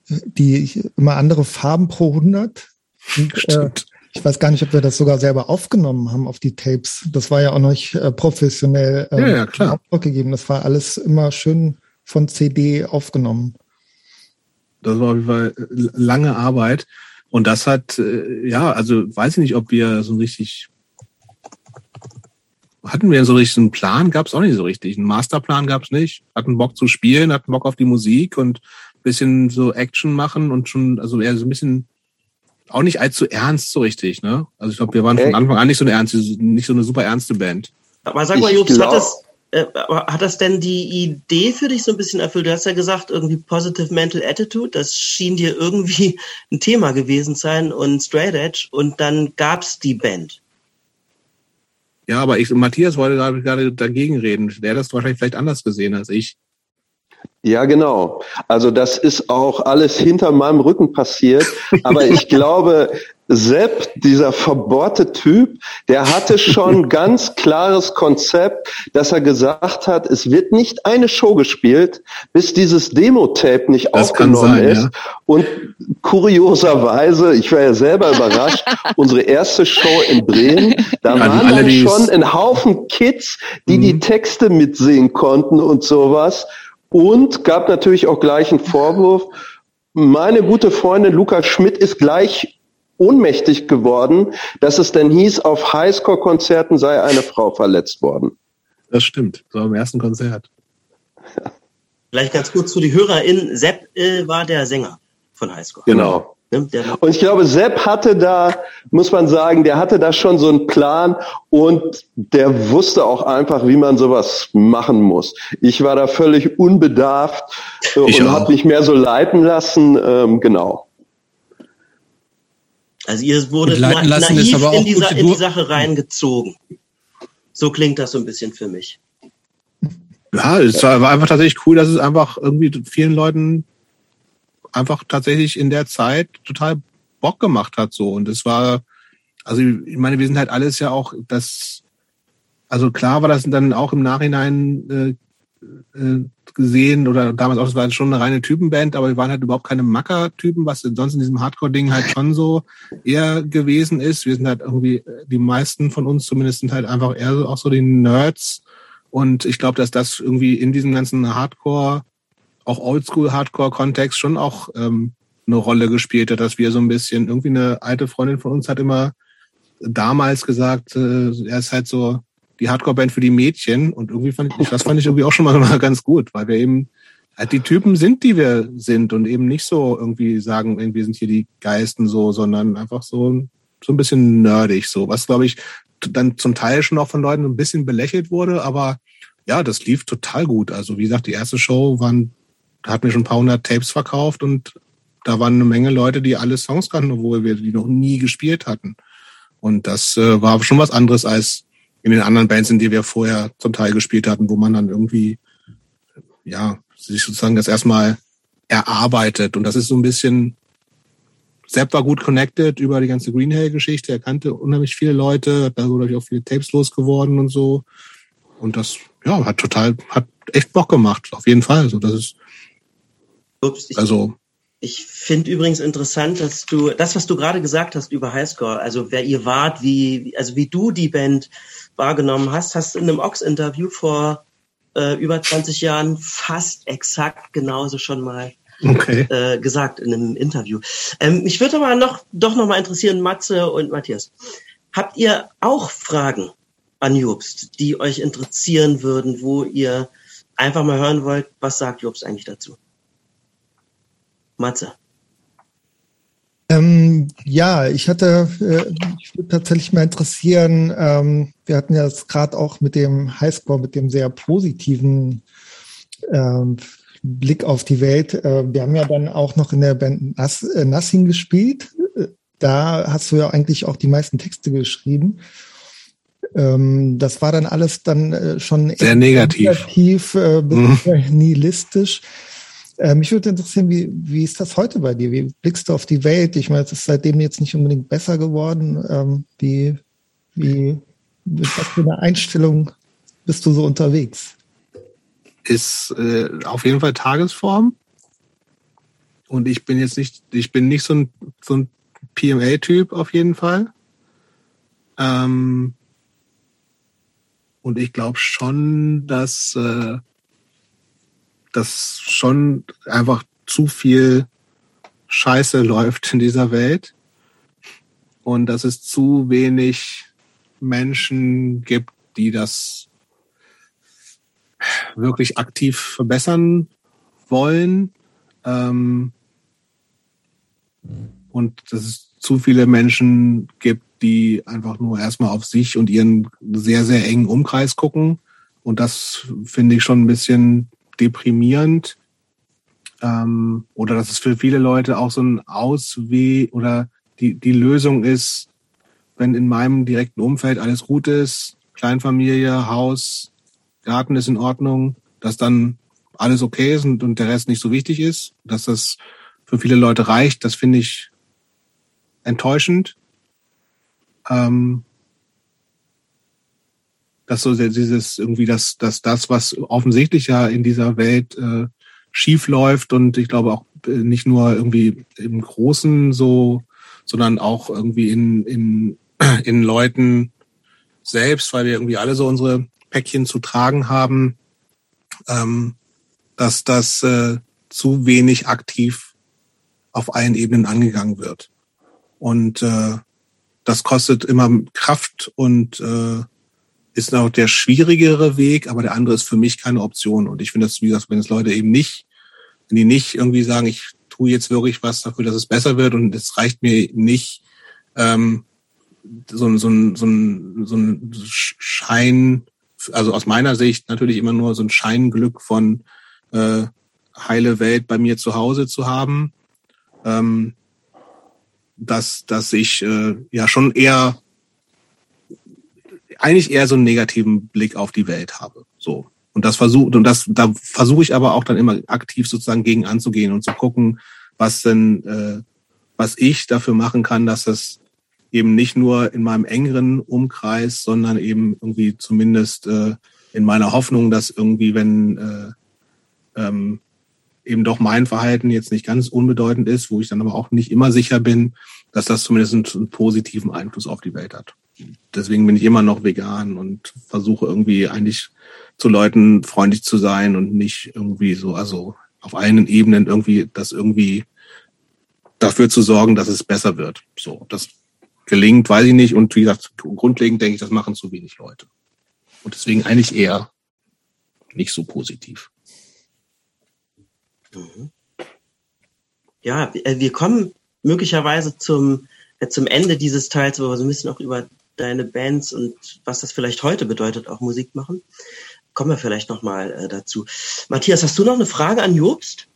die immer andere Farben pro 100. Und, Stimmt. Äh, ich weiß gar nicht, ob wir das sogar selber aufgenommen haben auf die Tapes. Das war ja auch noch nicht äh, professionell äh, ja, ja, klar. gegeben. Das war alles immer schön von CD aufgenommen. Das war auf jeden Fall äh, lange Arbeit. Und das hat, äh, ja, also weiß ich nicht, ob wir so richtig hatten wir so richtig einen Plan, gab es auch nicht so richtig. Einen Masterplan gab es nicht. Hatten Bock zu spielen, hatten Bock auf die Musik und bisschen so Action machen und schon, also eher so ein bisschen auch nicht allzu ernst so richtig, ne? Also ich glaube, wir waren von Anfang an nicht so eine ernste, nicht so eine super ernste Band. Aber sag mal, Jobs, hat das, äh, hat das denn die Idee für dich so ein bisschen erfüllt? Du hast ja gesagt, irgendwie Positive Mental Attitude, das schien dir irgendwie ein Thema gewesen sein und Straight Edge und dann gab's die Band. Ja, aber ich, Matthias wollte gerade dagegen reden. Der hat das wahrscheinlich vielleicht anders gesehen als ich. Ja, genau. Also das ist auch alles hinter meinem Rücken passiert. Aber ich glaube, Sepp, dieser verbohrte Typ, der hatte schon ganz klares Konzept, dass er gesagt hat, es wird nicht eine Show gespielt, bis dieses Demo-Tape nicht das aufgenommen sein, ist. Ja. Und kurioserweise, ich war ja selber überrascht, unsere erste Show in Bremen, da ja, waren dann schon ein Haufen Kids, die mhm. die Texte mitsehen konnten und sowas. Und gab natürlich auch gleich einen Vorwurf. Meine gute Freundin Luca Schmidt ist gleich ohnmächtig geworden, dass es denn hieß, auf Highscore-Konzerten sei eine Frau verletzt worden. Das stimmt, so am ersten Konzert. Vielleicht ganz kurz zu die HörerInnen. Sepp äh, war der Sänger von Highscore. Genau. Und ich glaube, Sepp hatte da, muss man sagen, der hatte da schon so einen Plan und der wusste auch einfach, wie man sowas machen muss. Ich war da völlig unbedarft äh, ich und habe mich mehr so leiten lassen. Ähm, genau. Also ihr wurde na naiv in, die, in die Sache reingezogen. So klingt das so ein bisschen für mich. Ja, es war einfach tatsächlich cool, dass es einfach irgendwie vielen Leuten einfach tatsächlich in der Zeit total Bock gemacht hat so und es war also ich meine wir sind halt alles ja auch das also klar war das dann auch im Nachhinein äh, äh, gesehen oder damals auch das war schon eine reine Typenband aber wir waren halt überhaupt keine Macker-Typen was sonst in diesem Hardcore-Ding halt schon so eher gewesen ist. Wir sind halt irgendwie die meisten von uns zumindest sind halt einfach eher so, auch so die Nerds. Und ich glaube dass das irgendwie in diesem ganzen Hardcore auch Oldschool-Hardcore-Kontext schon auch ähm, eine Rolle gespielt hat, dass wir so ein bisschen, irgendwie eine alte Freundin von uns hat immer damals gesagt, äh, er ist halt so die Hardcore-Band für die Mädchen und irgendwie fand ich, das fand ich irgendwie auch schon mal ganz gut, weil wir eben halt die Typen sind, die wir sind und eben nicht so irgendwie sagen, irgendwie sind hier die Geisten so, sondern einfach so, so ein bisschen nerdig so, was glaube ich dann zum Teil schon auch von Leuten ein bisschen belächelt wurde, aber ja, das lief total gut. Also wie gesagt, die erste Show waren da hatten wir schon ein paar hundert Tapes verkauft und da waren eine Menge Leute, die alle Songs kannten, obwohl wir die noch nie gespielt hatten. Und das äh, war schon was anderes als in den anderen Bands, in die wir vorher zum Teil gespielt hatten, wo man dann irgendwie, ja, sich sozusagen das erstmal erarbeitet. Und das ist so ein bisschen, Sepp war gut connected über die ganze Green Hell-Geschichte. Er kannte unheimlich viele Leute, da wurde ich auch viele Tapes losgeworden und so. Und das, ja, hat total, hat echt Bock gemacht, auf jeden Fall. Also das ist, Ups, ich, also. Ich finde übrigens interessant, dass du, das, was du gerade gesagt hast über Highscore, also wer ihr wart, wie, also wie du die Band wahrgenommen hast, hast in einem Ox-Interview vor äh, über 20 Jahren fast exakt genauso schon mal okay. äh, gesagt in einem Interview. Ähm, mich würde aber noch, doch noch mal interessieren, Matze und Matthias. Habt ihr auch Fragen an Jobst, die euch interessieren würden, wo ihr einfach mal hören wollt, was sagt Jobst eigentlich dazu? Matze. Ähm, ja, ich hatte, äh, ich würde tatsächlich mal interessieren, ähm, wir hatten ja gerade auch mit dem Highscore, mit dem sehr positiven ähm, Blick auf die Welt. Äh, wir haben ja dann auch noch in der Band Nass, äh, Nassing gespielt. Da hast du ja eigentlich auch die meisten Texte geschrieben. Ähm, das war dann alles dann äh, schon sehr negativ, negativ äh, mhm. nihilistisch. Äh, mich würde interessieren, wie, wie ist das heute bei dir? Wie blickst du auf die Welt? Ich meine, es ist seitdem jetzt nicht unbedingt besser geworden. Ähm, wie, wie, mit was für eine Einstellung bist du so unterwegs? Ist äh, auf jeden Fall Tagesform. Und ich bin jetzt nicht, ich bin nicht so ein, so ein PMA-Typ auf jeden Fall. Ähm, und ich glaube schon, dass äh, dass schon einfach zu viel Scheiße läuft in dieser Welt und dass es zu wenig Menschen gibt, die das wirklich aktiv verbessern wollen. Ähm, und dass es zu viele Menschen gibt, die einfach nur erstmal auf sich und ihren sehr, sehr engen Umkreis gucken. Und das finde ich schon ein bisschen deprimierend. Ähm, oder dass es für viele Leute auch so ein Ausweg oder die, die Lösung ist, wenn in meinem direkten Umfeld alles gut ist, Kleinfamilie, Haus, Garten ist in Ordnung, dass dann alles okay ist und, und der Rest nicht so wichtig ist, dass das für viele Leute reicht, das finde ich enttäuschend. Ähm, dass so dieses irgendwie das, das, das, was offensichtlich ja in dieser Welt äh, schief läuft und ich glaube auch äh, nicht nur irgendwie im Großen so, sondern auch irgendwie in, in, in Leuten selbst, weil wir irgendwie alle so unsere Päckchen zu tragen haben, ähm, dass das äh, zu wenig aktiv auf allen Ebenen angegangen wird. Und äh, das kostet immer Kraft und äh, ist auch der schwierigere Weg, aber der andere ist für mich keine Option. Und ich finde das, wie gesagt, wenn es Leute eben nicht, wenn die nicht irgendwie sagen, ich tue jetzt wirklich was dafür, dass es besser wird und es reicht mir nicht, ähm, so, so, so, so, ein Schein, also aus meiner Sicht natürlich immer nur so ein Scheinglück von äh, heile Welt bei mir zu Hause zu haben, ähm, dass, dass ich äh, ja schon eher eigentlich eher so einen negativen Blick auf die Welt habe. So. Und das versucht, und das, da versuche ich aber auch dann immer aktiv sozusagen gegen anzugehen und zu gucken, was denn, äh, was ich dafür machen kann, dass das eben nicht nur in meinem engeren Umkreis, sondern eben irgendwie zumindest äh, in meiner Hoffnung, dass irgendwie, wenn äh, ähm, eben doch mein Verhalten jetzt nicht ganz unbedeutend ist, wo ich dann aber auch nicht immer sicher bin, dass das zumindest einen, einen positiven Einfluss auf die Welt hat deswegen bin ich immer noch vegan und versuche irgendwie eigentlich zu Leuten freundlich zu sein und nicht irgendwie so, also auf allen Ebenen irgendwie das irgendwie dafür zu sorgen, dass es besser wird. So, das gelingt, weiß ich nicht. Und wie gesagt, grundlegend denke ich, das machen zu wenig Leute. Und deswegen eigentlich eher nicht so positiv. Mhm. Ja, äh, wir kommen möglicherweise zum, äh, zum Ende dieses Teils, wo wir so ein bisschen auch über deine Bands und was das vielleicht heute bedeutet, auch Musik machen. Kommen wir vielleicht nochmal äh, dazu. Matthias, hast du noch eine Frage an Jobst?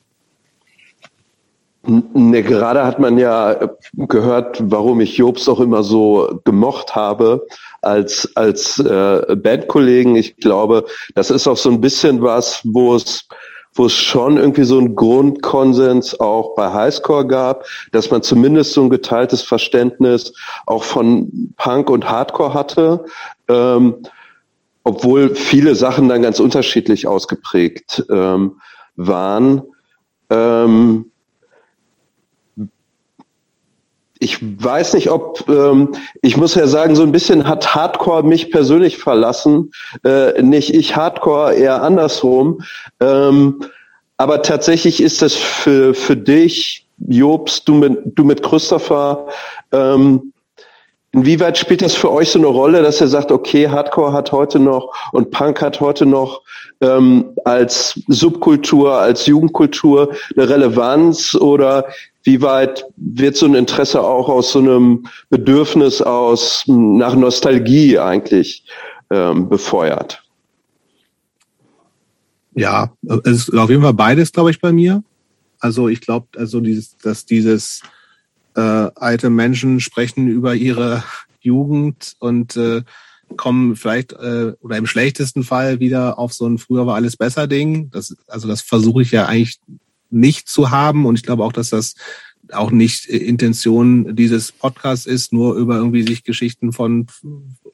Ne, gerade hat man ja gehört, warum ich Jobs auch immer so gemocht habe als als äh, Bandkollegen. Ich glaube, das ist auch so ein bisschen was, wo es wo es schon irgendwie so einen Grundkonsens auch bei Highscore gab, dass man zumindest so ein geteiltes Verständnis auch von Punk und Hardcore hatte, ähm, obwohl viele Sachen dann ganz unterschiedlich ausgeprägt ähm, waren. Ähm, ich weiß nicht, ob ähm, ich muss ja sagen, so ein bisschen hat Hardcore mich persönlich verlassen, äh, nicht ich Hardcore, eher andersrum. Ähm, aber tatsächlich ist das für für dich, Jobs, du mit du mit Christopher. Ähm, Inwieweit spielt das für euch so eine Rolle, dass ihr sagt, okay, Hardcore hat heute noch und Punk hat heute noch ähm, als Subkultur, als Jugendkultur eine Relevanz oder wie weit wird so ein Interesse auch aus so einem Bedürfnis aus nach Nostalgie eigentlich ähm, befeuert? Ja, es ist auf jeden Fall beides, glaube ich, bei mir. Also ich glaube, also dieses, dass dieses äh, alte Menschen sprechen über ihre Jugend und äh, kommen vielleicht äh, oder im schlechtesten Fall wieder auf so ein früher war alles besser Ding. Das, also das versuche ich ja eigentlich nicht zu haben. Und ich glaube auch, dass das auch nicht Intention dieses Podcasts ist, nur über irgendwie sich Geschichten von,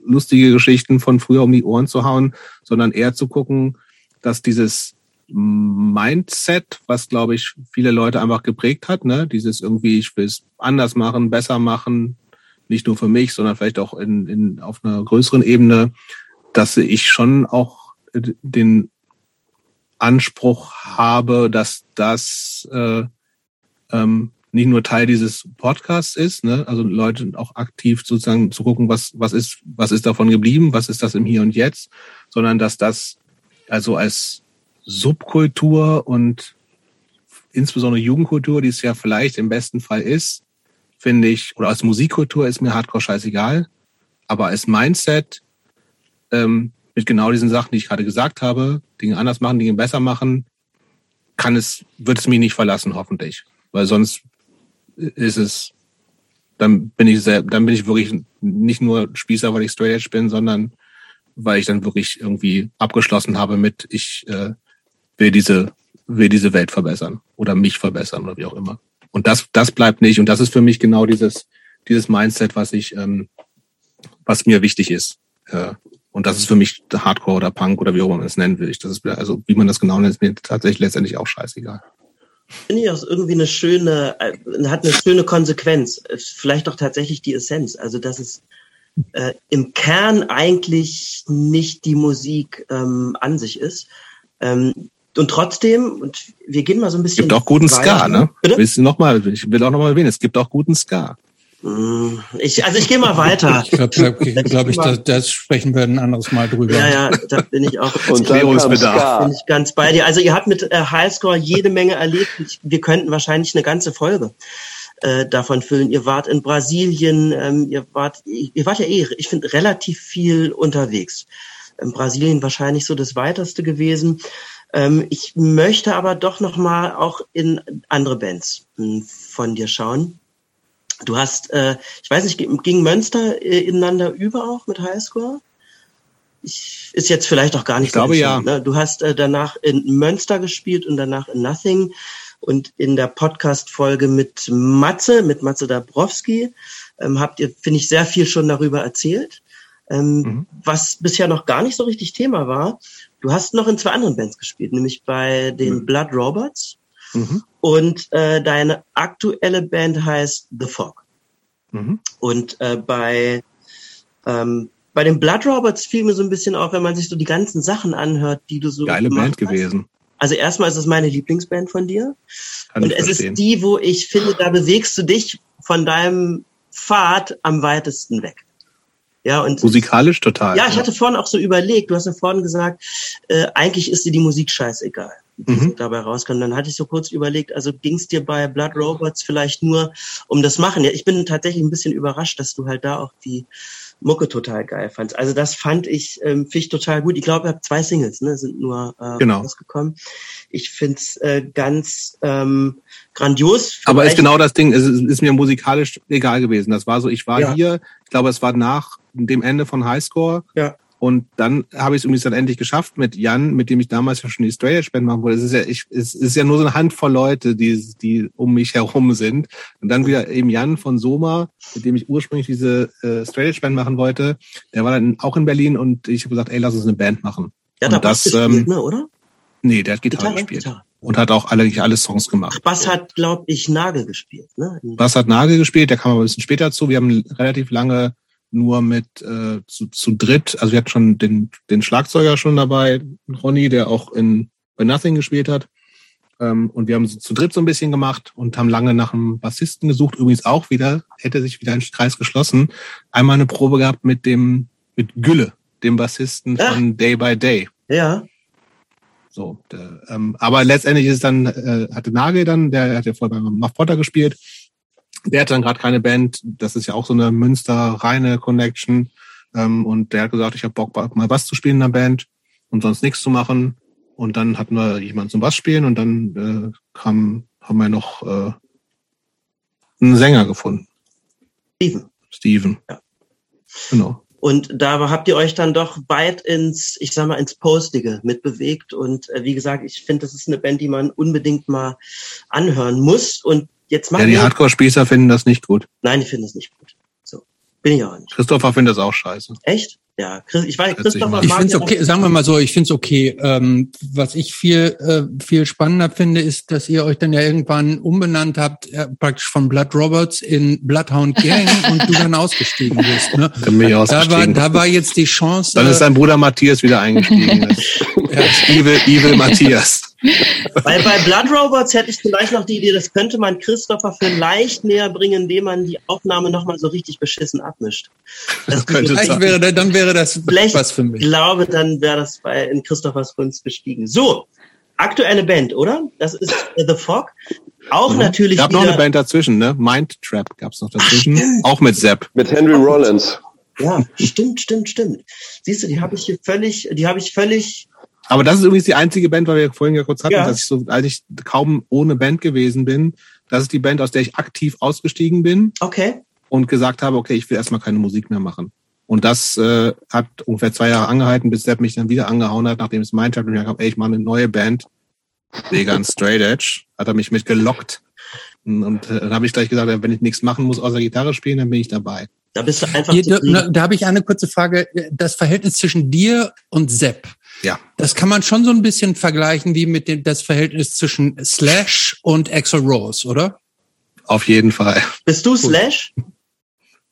lustige Geschichten von früher um die Ohren zu hauen, sondern eher zu gucken, dass dieses Mindset, was glaube ich viele Leute einfach geprägt hat, ne, dieses irgendwie, ich will es anders machen, besser machen, nicht nur für mich, sondern vielleicht auch in, in, auf einer größeren Ebene, dass ich schon auch den Anspruch habe, dass das äh, ähm, nicht nur Teil dieses Podcasts ist, ne? also Leute auch aktiv sozusagen zu gucken, was, was ist, was ist davon geblieben, was ist das im Hier und Jetzt, sondern dass das also als Subkultur und insbesondere Jugendkultur, die es ja vielleicht im besten Fall ist, finde ich, oder als Musikkultur ist mir Hardcore scheißegal, aber als Mindset ähm, mit genau diesen Sachen, die ich gerade gesagt habe, Dinge anders machen, Dinge besser machen, kann es, wird es mich nicht verlassen, hoffentlich. Weil sonst ist es, dann bin ich sehr, dann bin ich wirklich nicht nur Spießer, weil ich Straight Edge bin, sondern weil ich dann wirklich irgendwie abgeschlossen habe mit, ich äh, will diese, will diese Welt verbessern oder mich verbessern oder wie auch immer. Und das, das bleibt nicht. Und das ist für mich genau dieses, dieses Mindset, was ich, ähm, was mir wichtig ist. Äh, und das ist für mich Hardcore oder Punk oder wie auch immer man es nennen will. Das ist, also wie man das genau nennt, ist mir tatsächlich letztendlich auch scheißegal. Finde ich auch irgendwie eine schöne, äh, hat eine schöne Konsequenz. Vielleicht auch tatsächlich die Essenz. Also dass es äh, im Kern eigentlich nicht die Musik ähm, an sich ist. Ähm, und trotzdem, und wir gehen mal so ein bisschen. Es gibt auch guten weiter. Ska, ne? Bitte? Willst du noch mal, ich will auch noch mal erwähnen, es gibt auch guten Ska. Hm, ich, also ich gehe mal weiter. Ich glaube, glaub, glaub ich, da, das sprechen wir ein anderes Mal drüber. Ja, ja, da bin ich auch. Und Klärungsbedarf. Bin ich ganz bei dir. Also ihr habt mit äh, Highscore jede Menge erlebt. Wir könnten wahrscheinlich eine ganze Folge äh, davon füllen. Ihr wart in Brasilien, ähm, ihr wart, ihr wart ja eh, ich finde, relativ viel unterwegs. In Brasilien wahrscheinlich so das weiteste gewesen. Ähm, ich möchte aber doch noch mal auch in andere Bands hm, von dir schauen. Du hast, äh, ich weiß nicht, ging Münster äh, ineinander über auch mit Highscore? Ich, ist jetzt vielleicht auch gar nicht ich so glaube, ja. Ne? Du hast äh, danach in Münster gespielt und danach in Nothing und in der Podcast-Folge mit Matze, mit Matze Dabrowski, ähm, habt ihr, finde ich, sehr viel schon darüber erzählt. Ähm, mhm. Was bisher noch gar nicht so richtig Thema war. Du hast noch in zwei anderen Bands gespielt, nämlich bei den mhm. Blood Robots Mhm. Und äh, deine aktuelle Band heißt The Fog. Mhm. Und äh, bei ähm, bei den Blood Robots fiel mir so ein bisschen auf, wenn man sich so die ganzen Sachen anhört, die du so geile Band hast. gewesen. Also erstmal ist es meine Lieblingsband von dir. Kann und es verstehen. ist die, wo ich finde, da bewegst du dich von deinem Pfad am weitesten weg. Ja, und musikalisch total. Ja, ich hatte vorhin auch so überlegt, du hast ja vorhin gesagt, äh, eigentlich ist dir die Musik scheißegal. die mhm. dabei rauskam. Dann hatte ich so kurz überlegt, also ging es dir bei Blood Robots vielleicht nur um das Machen? Ja, ich bin tatsächlich ein bisschen überrascht, dass du halt da auch die Mucke total geil fandst. Also das fand ich, ähm, find ich total gut. Ich glaube, ihr habt zwei Singles, ne, sind nur äh, genau. rausgekommen. Ich find's äh, ganz ähm, grandios. Aber ist genau das Ding, es ist, ist, mir musikalisch egal gewesen. Das war so, ich war ja. hier, ich glaube, es war nach dem Ende von Highscore. Ja. Und dann habe ich es übrigens dann endlich geschafft mit Jan, mit dem ich damals ja schon die Edge Band machen wollte. Es ist ja, ich, es ist ja nur so eine Handvoll Leute, die, die um mich herum sind. Und dann wieder eben Jan von Soma, mit dem ich ursprünglich diese äh, Edge Band machen wollte. Der war dann auch in Berlin und ich habe gesagt, ey, lass uns eine Band machen. Ja, und das, gespielt, ähm, ne, oder? Nee, der hat Gitarre, Gitarre gespielt. Gitarre. Und hat auch alle, alle Songs gemacht. Ach, Bass hat, glaube ich, Nagel gespielt. Ne? Bass hat Nagel gespielt, der kam aber ein bisschen später zu. Wir haben relativ lange nur mit äh, zu, zu dritt, also wir hatten schon den, den Schlagzeuger schon dabei, Ronny, der auch in bei Nothing gespielt hat. Ähm, und wir haben so zu dritt so ein bisschen gemacht und haben lange nach einem Bassisten gesucht. Übrigens auch wieder, hätte sich wieder ein Kreis geschlossen. Einmal eine Probe gehabt mit dem, mit Gülle, dem Bassisten ja. von Day by Day. Ja. So, der, ähm, aber letztendlich ist es dann, äh, hatte Nagel dann, der hat ja vorher bei Muff Potter gespielt der hat dann gerade keine Band. Das ist ja auch so eine Münster-reine Connection. Ähm, und der hat gesagt, ich habe Bock, mal Bass zu spielen in der Band und sonst nichts zu machen. Und dann hatten wir jemanden zum Bass spielen und dann äh, kam, haben wir noch äh, einen Sänger gefunden. Steven. Steven. Ja. Genau. Und da habt ihr euch dann doch weit ins, ich sag mal, ins Postige mitbewegt. Und äh, wie gesagt, ich finde, das ist eine Band, die man unbedingt mal anhören muss. Und Jetzt machen ja, die Hardcore-Spießer finden das nicht gut. Nein, die finden das nicht gut. So. Bin ich auch nicht. Christopher findet das auch scheiße. Echt? Ja, ich weiß, Christopher Ich finde es okay, sagen wir mal so, ich finde es okay. Ähm, was ich viel, äh, viel spannender finde, ist, dass ihr euch dann ja irgendwann umbenannt habt, äh, praktisch von Blood Roberts in Bloodhound Gang und du dann ausgestiegen bist. Ne? Dann bin ich ausgestiegen. Da war, da war jetzt die Chance. Dann ist dein Bruder Matthias wieder eingestiegen. ja. Evil, Evil Matthias. Bei, bei Blood Robots hätte ich vielleicht noch die Idee, das könnte man Christopher vielleicht näher bringen, indem man die Aufnahme nochmal so richtig beschissen abmischt. Das könnte vielleicht wäre, dann wäre das was für mich. Ich glaube, dann wäre das bei in Christophers Gunst gestiegen. So, aktuelle Band, oder? Das ist The Fog. Auch mhm. natürlich. Es gab noch eine Band dazwischen, ne? Mind Trap gab es noch dazwischen. Ach, auch mit Sepp. Mit Henry Rollins. Ja, stimmt, stimmt, stimmt. Siehst du, die habe ich hier völlig, die habe ich völlig aber das ist übrigens die einzige Band, weil wir vorhin ja kurz hatten, ja. dass ich so, als ich kaum ohne Band gewesen bin, das ist die Band, aus der ich aktiv ausgestiegen bin. Okay. Und gesagt habe, okay, ich will erstmal keine Musik mehr machen. Und das äh, hat ungefähr zwei Jahre angehalten, bis Sepp mich dann wieder angehauen hat, nachdem es meint hat und ich habe, ey, ich mache eine neue Band. Vegan Straight Edge. Hat er mich mitgelockt. Und, und äh, dann habe ich gleich gesagt, wenn ich nichts machen muss außer Gitarre spielen, dann bin ich dabei. Da bist du einfach. Hier, da, da habe ich eine kurze Frage. Das Verhältnis zwischen dir und Sepp. Ja. Das kann man schon so ein bisschen vergleichen wie mit dem das Verhältnis zwischen Slash und Axel Rose, oder? Auf jeden Fall. Bist du Slash?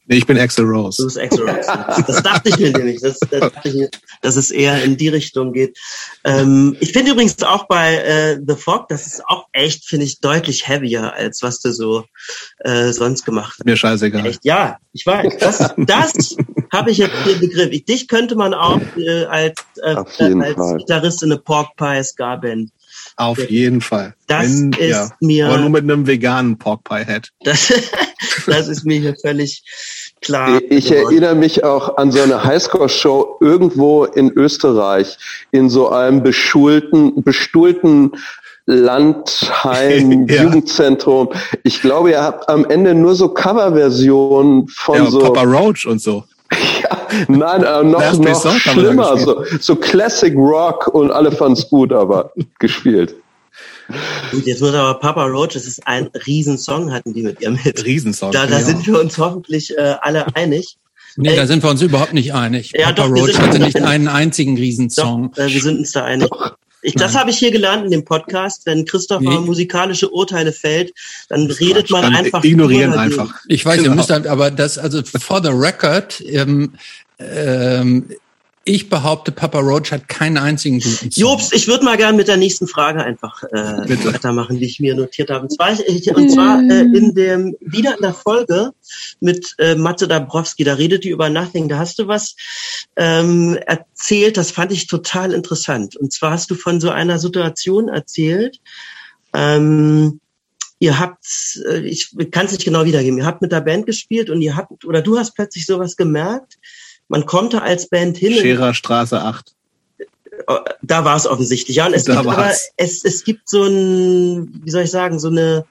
Nee, ich bin Axel Rose. Du bist Axel Rose. Das dachte ich mir nämlich, das, das dachte ich mir, dass es eher in die Richtung geht. Ähm, ich finde übrigens auch bei äh, The Fog, das ist auch echt, finde ich, deutlich heavier, als was du so äh, sonst gemacht hast. Mir scheißegal. Echt, ja, ich weiß. Das, das habe ich jetzt hier Begriff. Ich, dich könnte man auch äh, als, äh, als Gitarrist in eine Pork Pie Ska Band auf jeden Fall. Das Wenn, ist ja. mir. Aber nur mit einem veganen Pork Pie Head. Das, das ist mir hier völlig klar. Ich geworden. erinnere mich auch an so eine Highscore-Show irgendwo in Österreich, in so einem beschulten, bestuhlten Landheim, ja. Jugendzentrum. Ich glaube, ihr habt am Ende nur so Coverversionen von ja, so. Papa Roach und so. Ja, nein, äh, noch, noch schlimmer. So, so Classic Rock und alle fanden es gut, aber gespielt. Gut, jetzt muss aber Papa Roach, das ist ein Riesensong, hatten die mit ihr mit. Riesensong. Da, da sind wir uns hoffentlich äh, alle einig. Nee, äh, da sind wir uns überhaupt nicht einig. Ja, Papa doch, Roach hatte nicht einen einzigen Riesensong. Doch, äh, wir sind uns da einig. Doch. Ich, das habe ich hier gelernt in dem Podcast. Wenn Christopher nee. musikalische Urteile fällt, dann redet man dann einfach. Ignorieren einfach. Ich weiß, genau. ihr müsst halt, aber das, also for the record, ähm, ähm, Ich behaupte, Papa Roach hat keinen einzigen guten Song. Jobs, ich würde mal gerne mit der nächsten Frage einfach äh, weitermachen, die ich mir notiert habe. Und zwar, und zwar äh, in dem wieder in der Folge mit äh, Matze Dabrowski, da redet die über Nothing. Da hast du was ähm, erzählt, das fand ich total interessant. Und zwar hast du von so einer Situation erzählt. Ähm, ihr habt, äh, ich kann es nicht genau wiedergeben, ihr habt mit der Band gespielt und ihr habt, oder du hast plötzlich sowas gemerkt, man konnte als Band hin. Scherer Straße 8. Äh, da war es offensichtlich, ja. Und es da gibt aber, es, es gibt so ein, wie soll ich sagen, so eine,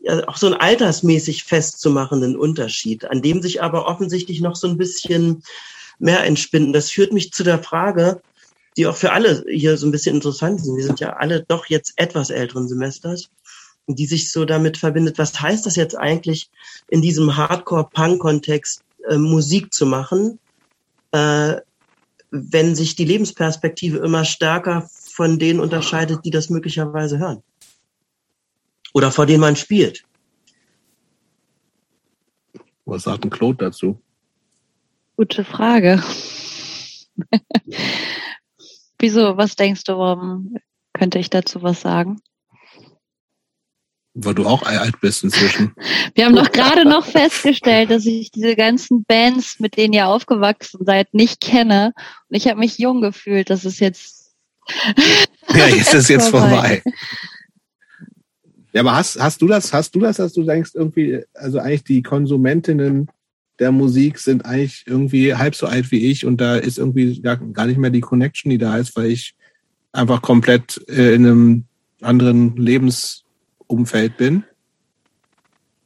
ja, auch so einen altersmäßig festzumachenden Unterschied, an dem sich aber offensichtlich noch so ein bisschen mehr entspinnen. Das führt mich zu der Frage, die auch für alle hier so ein bisschen interessant sind. Wir sind ja alle doch jetzt etwas älteren Semesters, die sich so damit verbindet. Was heißt das jetzt eigentlich in diesem Hardcore-Punk-Kontext äh, Musik zu machen, äh, wenn sich die Lebensperspektive immer stärker von denen unterscheidet, die das möglicherweise hören. Oder vor denen man spielt. Was sagt ein Claude dazu? Gute Frage. Wieso, was denkst du, warum könnte ich dazu was sagen? Weil du auch alt bist inzwischen. Wir haben doch gerade noch festgestellt, dass ich diese ganzen Bands, mit denen ihr aufgewachsen seid, nicht kenne. Und ich habe mich jung gefühlt. Das ist jetzt. ja, jetzt ist jetzt vorbei. Ja, aber hast, hast du das, hast du das, dass du denkst, irgendwie, also eigentlich die Konsumentinnen der Musik sind eigentlich irgendwie halb so alt wie ich und da ist irgendwie gar, gar nicht mehr die Connection, die da ist, weil ich einfach komplett äh, in einem anderen Lebens Umfeld bin?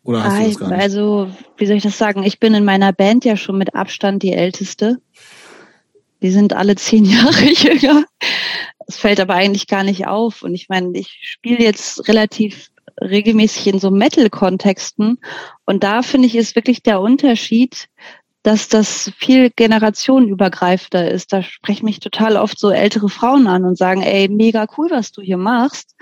Oder hast du das gar nicht? Also, wie soll ich das sagen? Ich bin in meiner Band ja schon mit Abstand die Älteste. Die sind alle zehn Jahre jünger. Es fällt aber eigentlich gar nicht auf. Und ich meine, ich spiele jetzt relativ regelmäßig in so Metal-Kontexten. Und da finde ich, ist wirklich der Unterschied, dass das viel generationenübergreifender ist. Da sprechen mich total oft so ältere Frauen an und sagen, ey, mega cool, was du hier machst.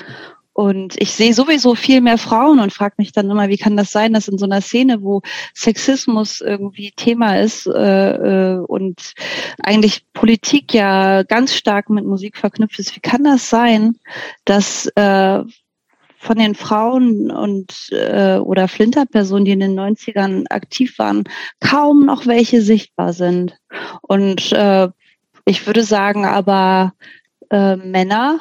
Und ich sehe sowieso viel mehr Frauen und frage mich dann immer, wie kann das sein, dass in so einer Szene, wo Sexismus irgendwie Thema ist äh, äh, und eigentlich Politik ja ganz stark mit Musik verknüpft ist, wie kann das sein, dass äh, von den Frauen und äh, oder Flinterpersonen, die in den 90ern aktiv waren, kaum noch welche sichtbar sind. Und äh, ich würde sagen, aber äh, Männer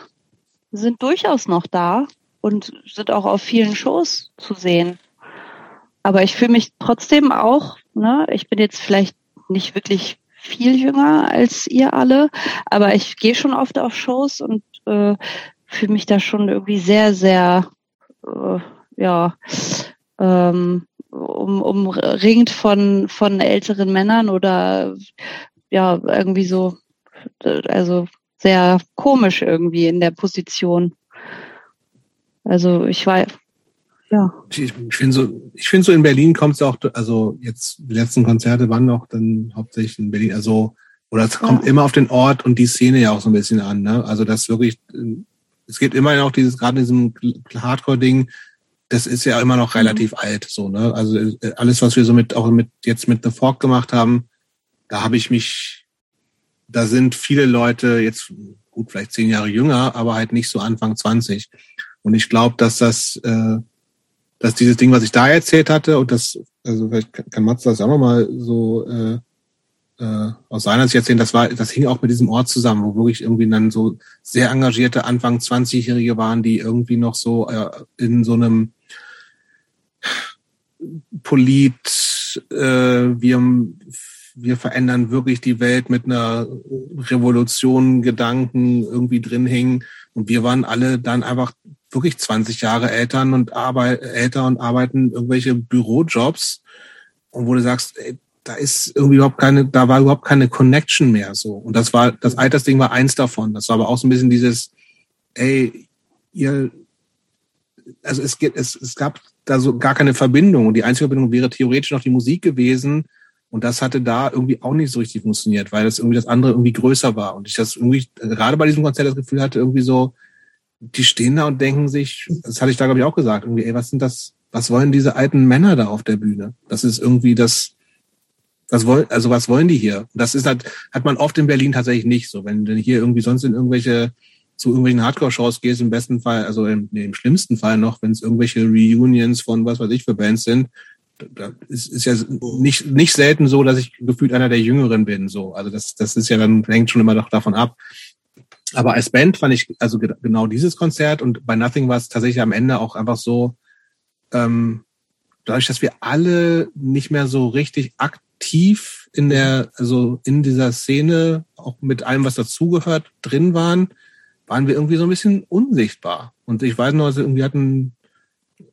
sind durchaus noch da und sind auch auf vielen Shows zu sehen. Aber ich fühle mich trotzdem auch, ne, ich bin jetzt vielleicht nicht wirklich viel jünger als ihr alle, aber ich gehe schon oft auf Shows und äh, fühle mich da schon irgendwie sehr, sehr, äh, ja, ähm, um, umringt von, von älteren Männern oder ja, irgendwie so, also sehr komisch irgendwie in der Position. Also ich war, ja. Ich, ich finde so, ich finde so in Berlin kommt es auch, also jetzt die letzten Konzerte waren noch dann hauptsächlich in Berlin, also oder es kommt ja. immer auf den Ort und die Szene ja auch so ein bisschen an, ne? Also das wirklich, es gibt immer noch dieses, gerade in diesem Hardcore-Ding, das ist ja immer noch relativ mhm. alt, so, ne? Also äh, alles, was wir so mit, auch mit, jetzt mit The Fork gemacht haben, da habe ich mich da sind viele Leute jetzt gut vielleicht zehn Jahre jünger, aber halt nicht so Anfang 20. Und ich glaube, dass das, äh, dass dieses Ding, was ich da erzählt hatte, und das, also vielleicht kann Mats das auch nochmal so äh, äh, aus seiner Sicht erzählen, das war, das hing auch mit diesem Ort zusammen, wo wirklich irgendwie dann so sehr engagierte Anfang 20-Jährige waren, die irgendwie noch so äh, in so einem Polit, äh, wir wir verändern wirklich die Welt mit einer Revolution, Gedanken irgendwie drin hingen. Und wir waren alle dann einfach wirklich 20 Jahre Eltern und älter und arbeiten irgendwelche Bürojobs. Und wo du sagst, ey, da ist irgendwie überhaupt keine, da war überhaupt keine Connection mehr so. Und das war, das Altersding war eins davon. Das war aber auch so ein bisschen dieses, ey, ihr, also es, es, es gab da so gar keine Verbindung. Und die einzige Verbindung wäre theoretisch noch die Musik gewesen, und das hatte da irgendwie auch nicht so richtig funktioniert, weil das irgendwie das andere irgendwie größer war. Und ich das irgendwie, gerade bei diesem Konzert das Gefühl hatte, irgendwie so, die stehen da und denken sich, das hatte ich da, glaube ich, auch gesagt, irgendwie, ey, was sind das, was wollen diese alten Männer da auf der Bühne? Das ist irgendwie das, was wollen, also was wollen die hier? Das ist halt, hat man oft in Berlin tatsächlich nicht so. Wenn du hier irgendwie sonst in irgendwelche, zu irgendwelchen Hardcore-Shows gehst, im besten Fall, also im, im schlimmsten Fall noch, wenn es irgendwelche Reunions von was weiß ich für Bands sind, ist, ist ja nicht, nicht selten so, dass ich gefühlt einer der Jüngeren bin, so. Also das, das ist ja dann, hängt schon immer doch davon ab. Aber als Band fand ich also genau dieses Konzert und bei Nothing war es tatsächlich am Ende auch einfach so, ähm, dadurch, dass wir alle nicht mehr so richtig aktiv in der, also in dieser Szene, auch mit allem, was dazugehört, drin waren, waren wir irgendwie so ein bisschen unsichtbar. Und ich weiß noch, also irgendwie hatten,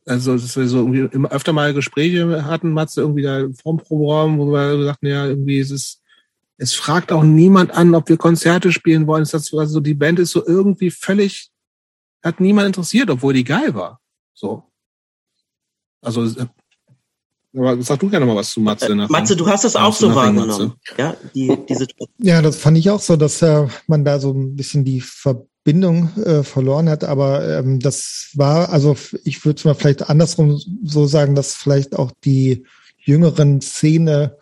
also dass wir so irgendwie immer öfter mal Gespräche hatten, Matze, irgendwie da vorm Programm, wo wir sagten, ja, irgendwie ist es, es fragt auch niemand an, ob wir Konzerte spielen wollen. Es ist also die Band ist so irgendwie völlig, hat niemand interessiert, obwohl die geil war. So. Also aber sag du gerne mal was zu Matze. Äh, Matze, du hast das auch so wahrgenommen. Ja, die, diese ja, das fand ich auch so, dass äh, man da so ein bisschen die Verbindung äh, verloren hat. Aber ähm, das war, also ich würde es mal vielleicht andersrum so sagen, dass vielleicht auch die jüngeren Szene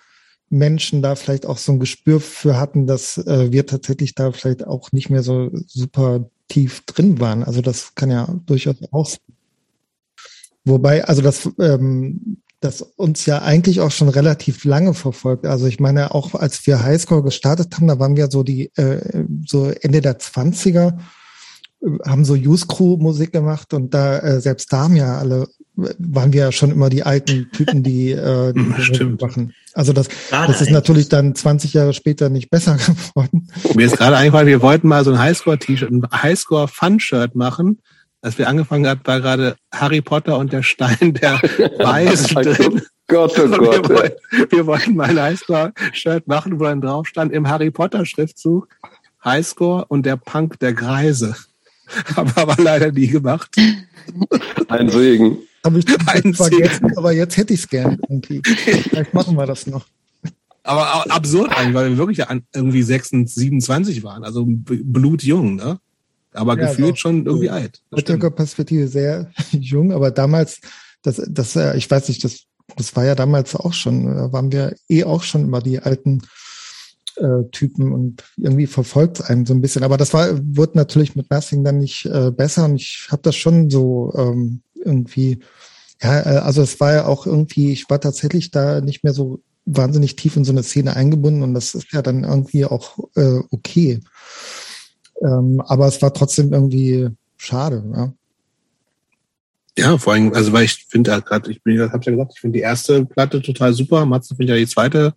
Menschen da vielleicht auch so ein Gespür für hatten, dass äh, wir tatsächlich da vielleicht auch nicht mehr so super tief drin waren. Also das kann ja durchaus auch Wobei, also das, ähm, das uns ja eigentlich auch schon relativ lange verfolgt. Also ich meine, auch als wir Highscore gestartet haben, da waren wir so die, äh, so Ende der Zwanziger, haben so Use Crew Musik gemacht und da, äh, selbst da haben ja alle, waren wir ja schon immer die alten Typen, die, äh, die Stimmt. machen. Also das, das ist natürlich dann 20 Jahre später nicht besser geworden. Mir ist gerade eingefallen, wir wollten mal so ein Highscore-T-Shirt, ein Highscore-Fun-Shirt machen als wir angefangen hat, war gerade Harry Potter und der Stein der Weisen drin. Gott, oh Gott. Wir, wollten, wir wollten mal ein Highscore-Shirt machen, wo dann drauf stand im Harry Potter-Schriftzug Highscore und der Punk der Greise. Haben wir aber leider nie gemacht. Ein Segen. Habe ich Ein vergessen, Segen. aber jetzt hätte ich es gern irgendwie. Vielleicht machen wir das noch. Aber absurd eigentlich, weil wir wirklich irgendwie 26, 27 waren, also blutjung, ne? aber ja, gefühlt schon irgendwie alt. Heutiger Perspektive sehr jung, aber damals, das, das, äh, ich weiß nicht, das, das war ja damals auch schon, da waren wir eh auch schon immer die alten äh, Typen und irgendwie verfolgt einem so ein bisschen. Aber das war, wurde natürlich mit Nothing dann nicht äh, besser und ich habe das schon so ähm, irgendwie, ja, äh, also es war ja auch irgendwie, ich war tatsächlich da nicht mehr so wahnsinnig tief in so eine Szene eingebunden und das ist ja dann irgendwie auch äh, okay. Ähm, aber es war trotzdem irgendwie schade. Ja. Ja, vor allem, also weil ich finde halt gerade, ich bin, hab's ja gesagt, ich finde die erste Platte total super. Matze finde ja die zweite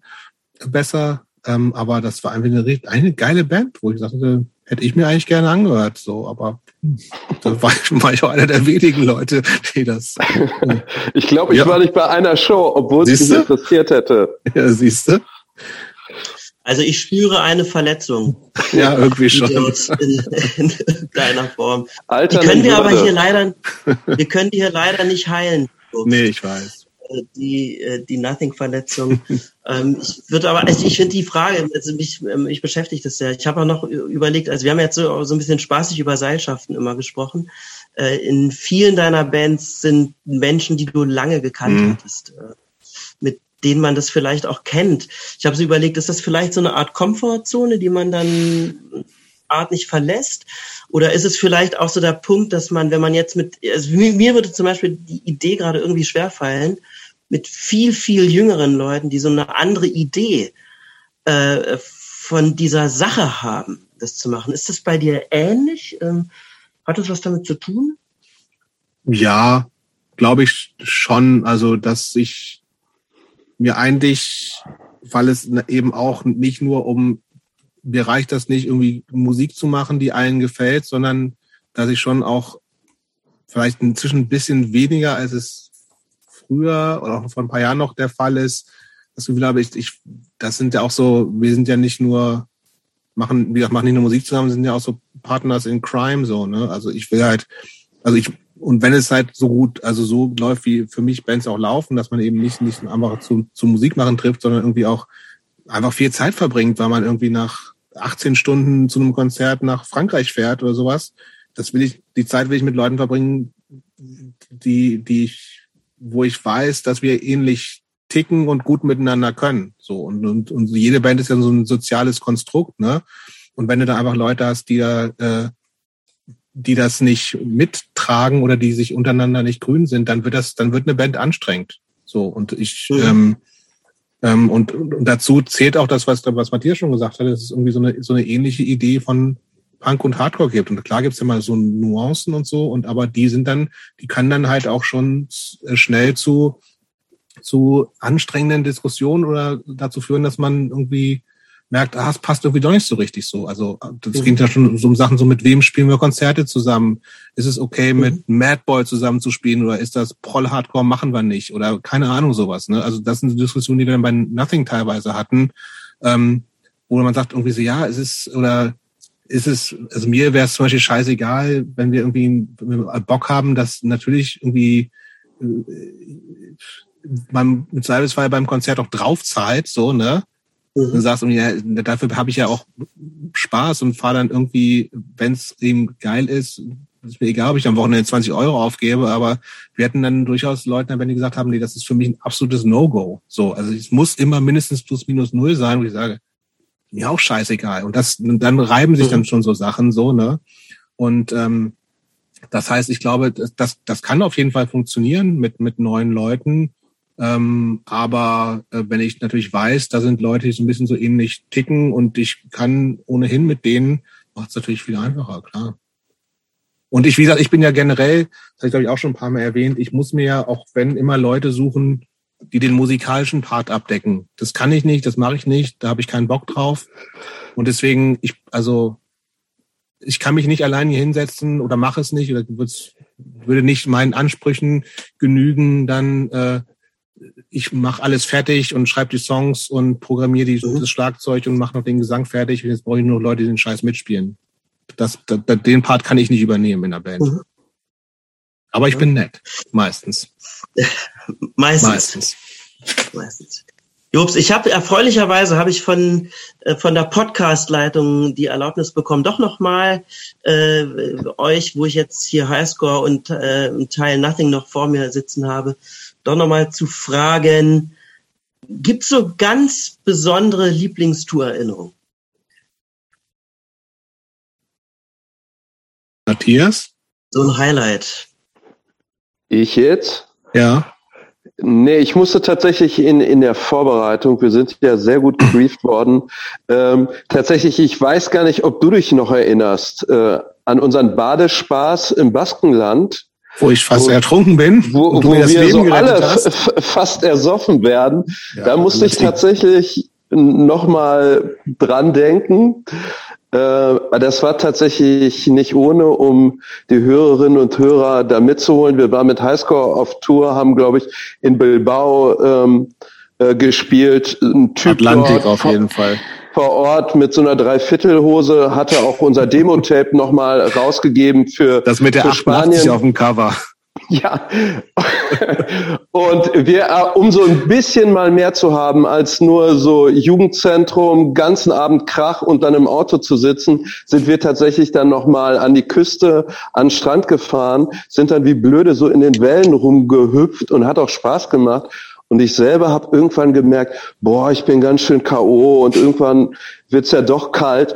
besser. Ähm, aber das war einfach eine, eine geile Band, wo ich sagte, hätte ich mir eigentlich gerne angehört. So, aber da war ich, war ich auch einer der wenigen Leute, die das. ich glaube, ich ja. war nicht bei einer Show, obwohl es mich interessiert hätte. Ja, siehst du. Also ich spüre eine Verletzung. Ja, irgendwie schon. In, in deiner Form. Alter, die können wir aber hier leider, wir können die hier leider nicht heilen. Nee, ich weiß. Äh, die, äh, die Nothing-Verletzung. ähm, ich würde aber, also ich finde die Frage, also mich, ähm, mich beschäftigt das sehr. Ich habe auch noch überlegt, also wir haben jetzt so, so ein bisschen spaßig über Seilschaften immer gesprochen. Äh, in vielen deiner Bands sind Menschen, die du lange gekannt mhm. hattest mit denen man das vielleicht auch kennt. Ich habe so überlegt, ist das vielleicht so eine Art Komfortzone, die man dann Art nicht verlässt? Oder ist es vielleicht auch so der Punkt, dass man, wenn man jetzt mit, also mir würde zum Beispiel die Idee gerade irgendwie schwerfallen, mit viel, viel jüngeren Leuten, die so eine andere Idee äh, von dieser Sache haben, das zu machen. Ist das bei dir ähnlich? Ähm, hat das was damit zu tun? Ja, glaube ich schon. Also, dass ich mir eigentlich, weil es eben auch nicht nur um, mir reicht das nicht, irgendwie Musik zu machen, die allen gefällt, sondern dass ich schon auch vielleicht inzwischen ein bisschen weniger, als es früher oder auch vor ein paar Jahren noch der Fall ist, das Gefühl habe, ich, ich, das sind ja auch so, wir sind ja nicht nur, machen, wie gesagt, machen nicht nur Musik zusammen, sind ja auch so Partners in Crime so, ne? Also ich will halt, also ich und wenn es halt so gut, also so läuft, wie für mich Bands auch laufen, dass man eben nicht, nicht einfach zu, zu Musik machen trifft, sondern irgendwie auch einfach viel Zeit verbringt, weil man irgendwie nach 18 Stunden zu einem Konzert nach Frankreich fährt oder sowas. Das will ich, die Zeit will ich mit Leuten verbringen, die, die ich, wo ich weiß, dass wir ähnlich ticken und gut miteinander können. So und, und, und jede Band ist ja so ein soziales Konstrukt, ne? Und wenn du da einfach Leute hast, die da, äh, die das nicht mittragen oder die sich untereinander nicht grün sind, dann wird das, dann wird eine Band anstrengend. So und ich mhm. ähm, ähm, und, und dazu zählt auch das, was, was Matthias schon gesagt hat, dass es irgendwie so eine, so eine ähnliche Idee von Punk und Hardcore gibt. Und klar gibt's ja mal so Nuancen und so, und aber die sind dann, die kann dann halt auch schon äh, schnell zu zu anstrengenden Diskussionen oder dazu führen, dass man irgendwie merkt, ah, es passt irgendwie doch nicht so richtig so. Also das mhm. geht ja schon so um Sachen, so mit wem spielen wir Konzerte zusammen? Ist es okay, mhm. mit Madboy zusammen zu spielen oder ist das Proll-Hardcore machen wir nicht? Oder keine Ahnung, sowas. Ne? Also das sind Diskussionen, die wir dann bei Nothing teilweise hatten, ähm, wo man sagt irgendwie so, ja, es ist, oder ist es, also mir wäre es zum Beispiel scheißegal, wenn wir irgendwie Bock haben, dass natürlich irgendwie äh, man mit Zweifelsfall beim Konzert auch draufzahlt, so, ne? Mhm. Und sagst, dafür habe ich ja auch Spaß und fahre dann irgendwie, wenn es eben geil ist, ist mir egal, ob ich am Wochenende 20 Euro aufgebe, aber wir hatten dann durchaus Leute, wenn die gesagt haben, nee, das ist für mich ein absolutes No-Go. So, also es muss immer mindestens plus minus null sein, wo ich sage, mir auch scheißegal. Und das, dann reiben sich dann mhm. schon so Sachen so, ne? Und ähm, das heißt, ich glaube, das, das kann auf jeden Fall funktionieren mit, mit neuen Leuten. Ähm, aber äh, wenn ich natürlich weiß, da sind Leute, die so ein bisschen so ähnlich ticken und ich kann ohnehin mit denen, macht es natürlich viel einfacher, klar. Und ich, wie gesagt, ich bin ja generell, das habe ich glaube ich auch schon ein paar Mal erwähnt, ich muss mir ja auch, wenn immer Leute suchen, die den musikalischen Part abdecken. Das kann ich nicht, das mache ich nicht, da habe ich keinen Bock drauf. Und deswegen, ich, also, ich kann mich nicht allein hier hinsetzen oder mache es nicht oder würde nicht meinen Ansprüchen genügen, dann äh, ich mache alles fertig und schreibe die Songs und programmiere die, mhm. das Schlagzeug und mache noch den Gesang fertig. Und jetzt brauche ich nur Leute, die den Scheiß mitspielen. Das, das, den Part kann ich nicht übernehmen in der Band. Mhm. Aber ich bin nett, meistens. meistens. Meistens. meistens. Jobs, ich habe erfreulicherweise habe ich von äh, von der Podcast-Leitung die Erlaubnis bekommen, doch noch mal äh, euch, wo ich jetzt hier Highscore und äh, Teil Nothing noch vor mir sitzen habe, doch nochmal zu fragen, gibt es so ganz besondere Lieblingstour-Erinnerungen? Matthias? So ein Highlight. Ich jetzt? Ja. Nee, ich musste tatsächlich in, in der Vorbereitung, wir sind ja sehr gut gebrieft worden, ähm, tatsächlich, ich weiß gar nicht, ob du dich noch erinnerst, äh, an unseren Badespaß im Baskenland wo ich fast wo, ertrunken bin, wo, wo wir so alle fast ersoffen werden. Ja, da musste ich tatsächlich nochmal dran denken. Äh, das war tatsächlich nicht ohne, um die Hörerinnen und Hörer da mitzuholen. Wir waren mit Highscore auf Tour, haben, glaube ich, in Bilbao ähm, äh, gespielt. Ein typ Atlantik auf jeden Fall vor Ort mit so einer Dreiviertelhose, hatte auch unser Demo-Tape nochmal rausgegeben für Das mit der für 88 Spanien. auf dem Cover. Ja. Und wir, äh, um so ein bisschen mal mehr zu haben als nur so Jugendzentrum, ganzen Abend Krach und dann im Auto zu sitzen, sind wir tatsächlich dann nochmal an die Küste, an den Strand gefahren, sind dann wie blöde so in den Wellen rumgehüpft und hat auch Spaß gemacht. Und ich selber habe irgendwann gemerkt, boah, ich bin ganz schön K.O. und irgendwann wird's ja doch kalt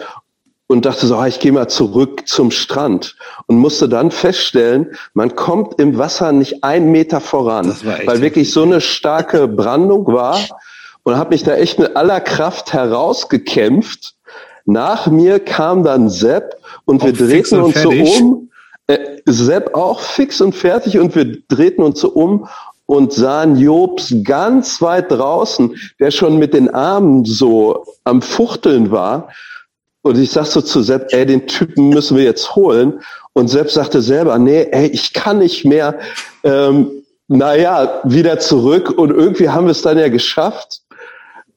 und dachte so, ah, ich gehe mal zurück zum Strand und musste dann feststellen, man kommt im Wasser nicht einen Meter voran, weil wirklich so eine starke Brandung war und habe mich da echt mit aller Kraft herausgekämpft. Nach mir kam dann Sepp und auch wir drehten uns fertig. so um. Äh, Sepp auch fix und fertig und wir drehten uns so um und sahen Jobs ganz weit draußen, der schon mit den Armen so am Fuchteln war. Und ich sag so zu Sepp, ey, den Typen müssen wir jetzt holen. Und Sepp sagte selber, nee, ey, ich kann nicht mehr. Ähm, naja, wieder zurück. Und irgendwie haben wir es dann ja geschafft.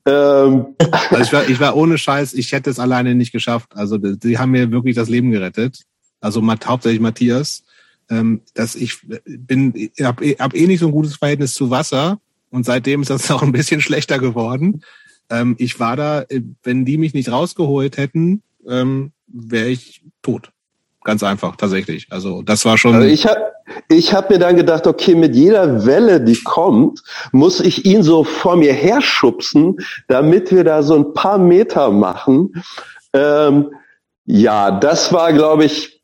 Ähm. Also ich, war, ich war ohne Scheiß, ich hätte es alleine nicht geschafft. Also die haben mir wirklich das Leben gerettet. Also hauptsächlich Matthias ähm, dass ich bin, habe hab eh nicht so ein gutes Verhältnis zu Wasser und seitdem ist das auch ein bisschen schlechter geworden. Ähm, ich war da, äh, wenn die mich nicht rausgeholt hätten, ähm, wäre ich tot. Ganz einfach, tatsächlich. Also das war schon. Also ich habe ich habe mir dann gedacht, okay, mit jeder Welle, die kommt, muss ich ihn so vor mir herschubsen, damit wir da so ein paar Meter machen. Ähm, ja, das war, glaube ich,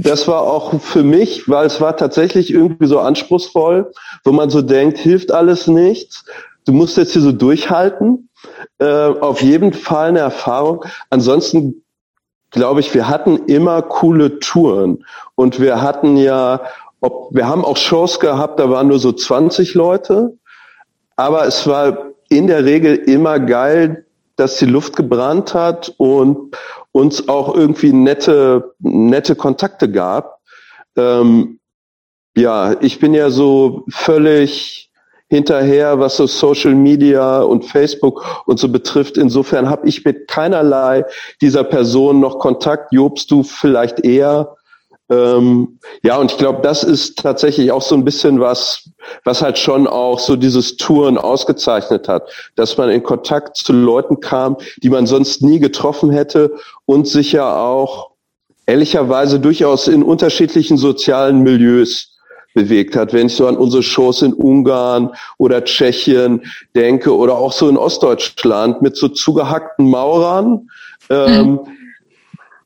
das war auch für mich, weil es war tatsächlich irgendwie so anspruchsvoll, wo man so denkt, hilft alles nichts. Du musst jetzt hier so durchhalten. Äh, auf jeden Fall eine Erfahrung. Ansonsten glaube ich, wir hatten immer coole Touren und wir hatten ja, ob, wir haben auch Shows gehabt, da waren nur so 20 Leute, aber es war in der Regel immer geil, dass die Luft gebrannt hat und uns auch irgendwie nette, nette Kontakte gab. Ähm, ja, ich bin ja so völlig hinterher, was so Social Media und Facebook und so betrifft. Insofern habe ich mit keinerlei dieser Person noch Kontakt. Jobst du vielleicht eher? Ähm, ja, und ich glaube, das ist tatsächlich auch so ein bisschen was, was halt schon auch so dieses Touren ausgezeichnet hat, dass man in Kontakt zu Leuten kam, die man sonst nie getroffen hätte und sich ja auch ehrlicherweise durchaus in unterschiedlichen sozialen Milieus bewegt hat. Wenn ich so an unsere Shows in Ungarn oder Tschechien denke oder auch so in Ostdeutschland mit so zugehackten Maurern, ähm, mhm.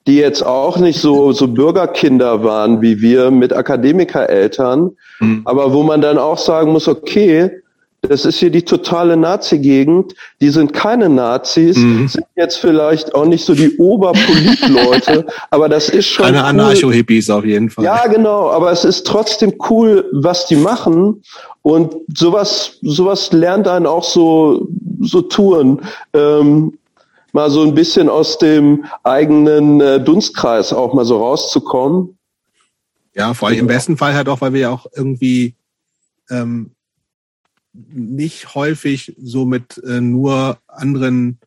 Die jetzt auch nicht so, so Bürgerkinder waren wie wir mit Akademikereltern, mhm. aber wo man dann auch sagen muss, okay, das ist hier die totale Nazi-Gegend. Die sind keine Nazis, mhm. sind jetzt vielleicht auch nicht so die Oberpolit-Leute, aber das ist schon. Keine cool. Anarcho-Hippies auf jeden Fall. Ja, genau, aber es ist trotzdem cool, was die machen. Und sowas, sowas lernt einen auch so, so Touren. Ähm, mal so ein bisschen aus dem eigenen äh, Dunstkreis auch mal so rauszukommen. Ja, vor allem im besten Fall halt auch, weil wir ja auch irgendwie ähm, nicht häufig so mit äh, nur anderen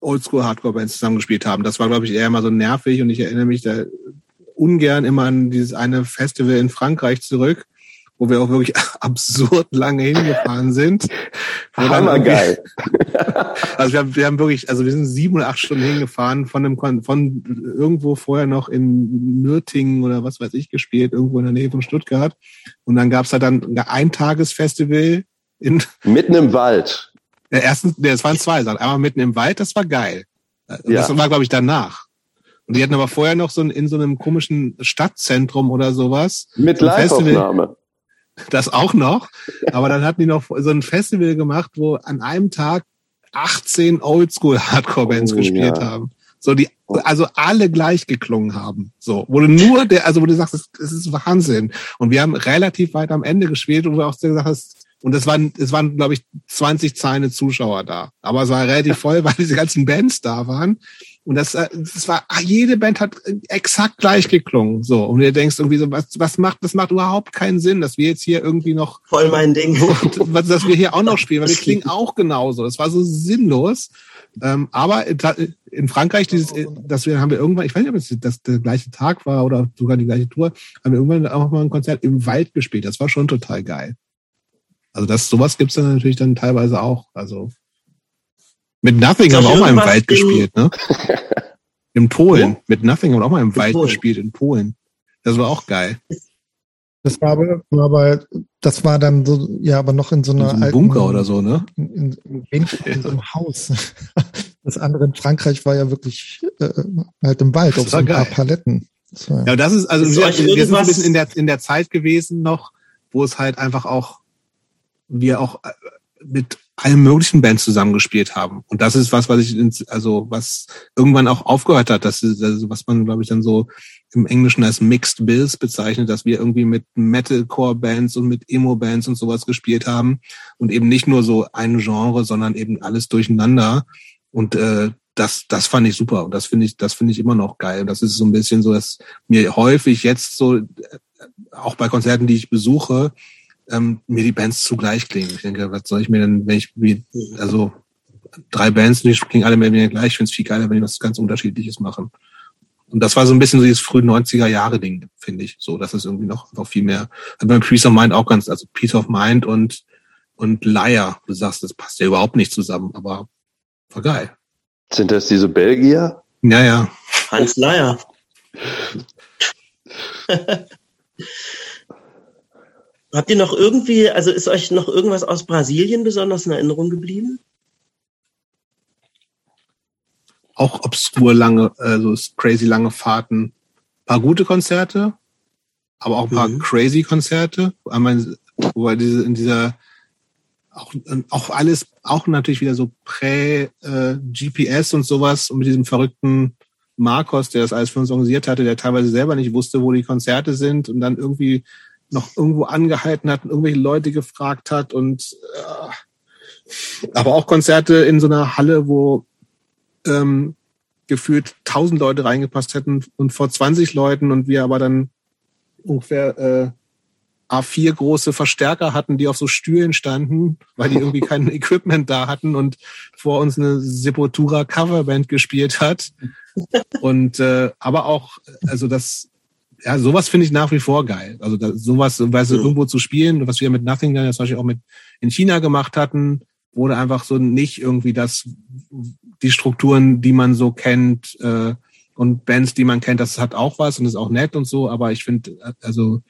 Oldschool-Hardcore-Bands zusammengespielt haben. Das war, glaube ich, eher mal so nervig und ich erinnere mich da ungern immer an dieses eine Festival in Frankreich zurück, wo wir auch wirklich absurd lange hingefahren sind. Hammergeil. also wir haben, wir haben wirklich, also wir sind sieben oder acht Stunden hingefahren von einem von irgendwo vorher noch in Nürtingen oder was weiß ich gespielt, irgendwo in der Nähe von Stuttgart. Und dann gab's da dann ein Eintagesfestival in, mitten im Wald. Der ersten, es waren zwei Sachen. Einmal mitten im Wald, das war geil. Ja. Das war, glaube ich, danach. Und die hatten aber vorher noch so ein, in so einem komischen Stadtzentrum oder sowas. Mit Live-Aufnahme. Das auch noch. Aber dann hatten die noch so ein Festival gemacht, wo an einem Tag 18 Oldschool-Hardcore-Bands oh, gespielt ja. haben. So die, also alle gleich geklungen haben. So, wo du nur der, also wo du sagst, es ist Wahnsinn. Und wir haben relativ weit am Ende gespielt, wo du auch gesagt hast, und es waren, es waren, glaube ich, 20 zahlende Zuschauer da. Aber es war relativ voll, weil diese ganzen Bands da waren. Und das, äh, das war, ah, jede Band hat exakt gleich geklungen. So. Und du denkst irgendwie so, was, was macht, das macht überhaupt keinen Sinn, dass wir jetzt hier irgendwie noch. Voll mein Ding. dass wir hier auch noch spielen, weil wir klingen auch genauso. Das war so sinnlos. Ähm, aber in Frankreich, dieses, dass wir, haben wir irgendwann, ich weiß nicht, ob es das der gleiche Tag war oder sogar die gleiche Tour, haben wir irgendwann auch mal ein Konzert im Wald gespielt. Das war schon total geil. Also das, sowas gibt's dann natürlich dann teilweise auch. Also mit Nothing haben wir auch mal im Wald gespielt, ne? In Polen. Oh? Mit Nothing haben wir auch mal im in Wald Polen. gespielt, in Polen. Das war auch geil. Das war aber, war aber, das war dann so, ja, aber noch in so einer in so alten, Bunker oder so, ne? In, in, in, in so einem Haus. Das andere in Frankreich war ja wirklich äh, halt im Wald, auf so ein geil. paar Paletten. Das ja, das ist, also wir, wir sind ein bisschen in der, in der Zeit gewesen noch, wo es halt einfach auch wir auch äh, mit allen möglichen Bands zusammengespielt haben. Und das ist was, was ich, also was irgendwann auch aufgehört hat. Das ist, also was man, glaube ich, dann so im Englischen als Mixed Bills bezeichnet, dass wir irgendwie mit Metalcore-Bands und mit Emo-Bands und sowas gespielt haben und eben nicht nur so ein Genre, sondern eben alles durcheinander. Und äh, das, das fand ich super und das finde ich, das finde ich immer noch geil. Das ist so ein bisschen so, dass mir häufig jetzt so, äh, auch bei Konzerten, die ich besuche, ähm, mir die Bands zugleich klingen. Ich denke, was soll ich mir denn, wenn ich wie, also drei Bands, die klingen alle mehr oder weniger gleich. Ich finde es viel geiler, wenn die was ganz Unterschiedliches machen. Und das war so ein bisschen so dieses frühen 90er Jahre Ding, finde ich. So, dass es irgendwie noch, noch viel mehr. Also beim Peace of Mind auch ganz, also Peace of Mind und, und Liar. Du sagst, das passt ja überhaupt nicht zusammen, aber war geil. Sind das diese Belgier? Ja, ja. Hans Liar. Habt ihr noch irgendwie, also ist euch noch irgendwas aus Brasilien besonders in Erinnerung geblieben? Auch obskur lange, also crazy lange Fahrten. Ein paar gute Konzerte, aber auch ein paar mhm. crazy Konzerte. Einmal, wobei diese, in dieser, auch, auch alles, auch natürlich wieder so prä-GPS äh, und sowas und mit diesem verrückten Marcos, der das alles für uns organisiert hatte, der teilweise selber nicht wusste, wo die Konzerte sind und dann irgendwie noch irgendwo angehalten hat und irgendwelche Leute gefragt hat und äh, aber auch Konzerte in so einer Halle, wo ähm, gefühlt tausend Leute reingepasst hätten und vor 20 Leuten und wir aber dann ungefähr äh, A4 große Verstärker hatten, die auf so Stühlen standen, weil die irgendwie kein Equipment da hatten und vor uns eine Sepultura Coverband gespielt hat. Und äh, aber auch, also das, ja, sowas finde ich nach wie vor geil. Also da, sowas, weißt du, mhm. irgendwo zu spielen, was wir mit Nothing dann zum Beispiel auch mit in China gemacht hatten, wurde einfach so nicht irgendwie das die Strukturen, die man so kennt äh, und Bands, die man kennt, das hat auch was und ist auch nett und so. Aber ich finde, also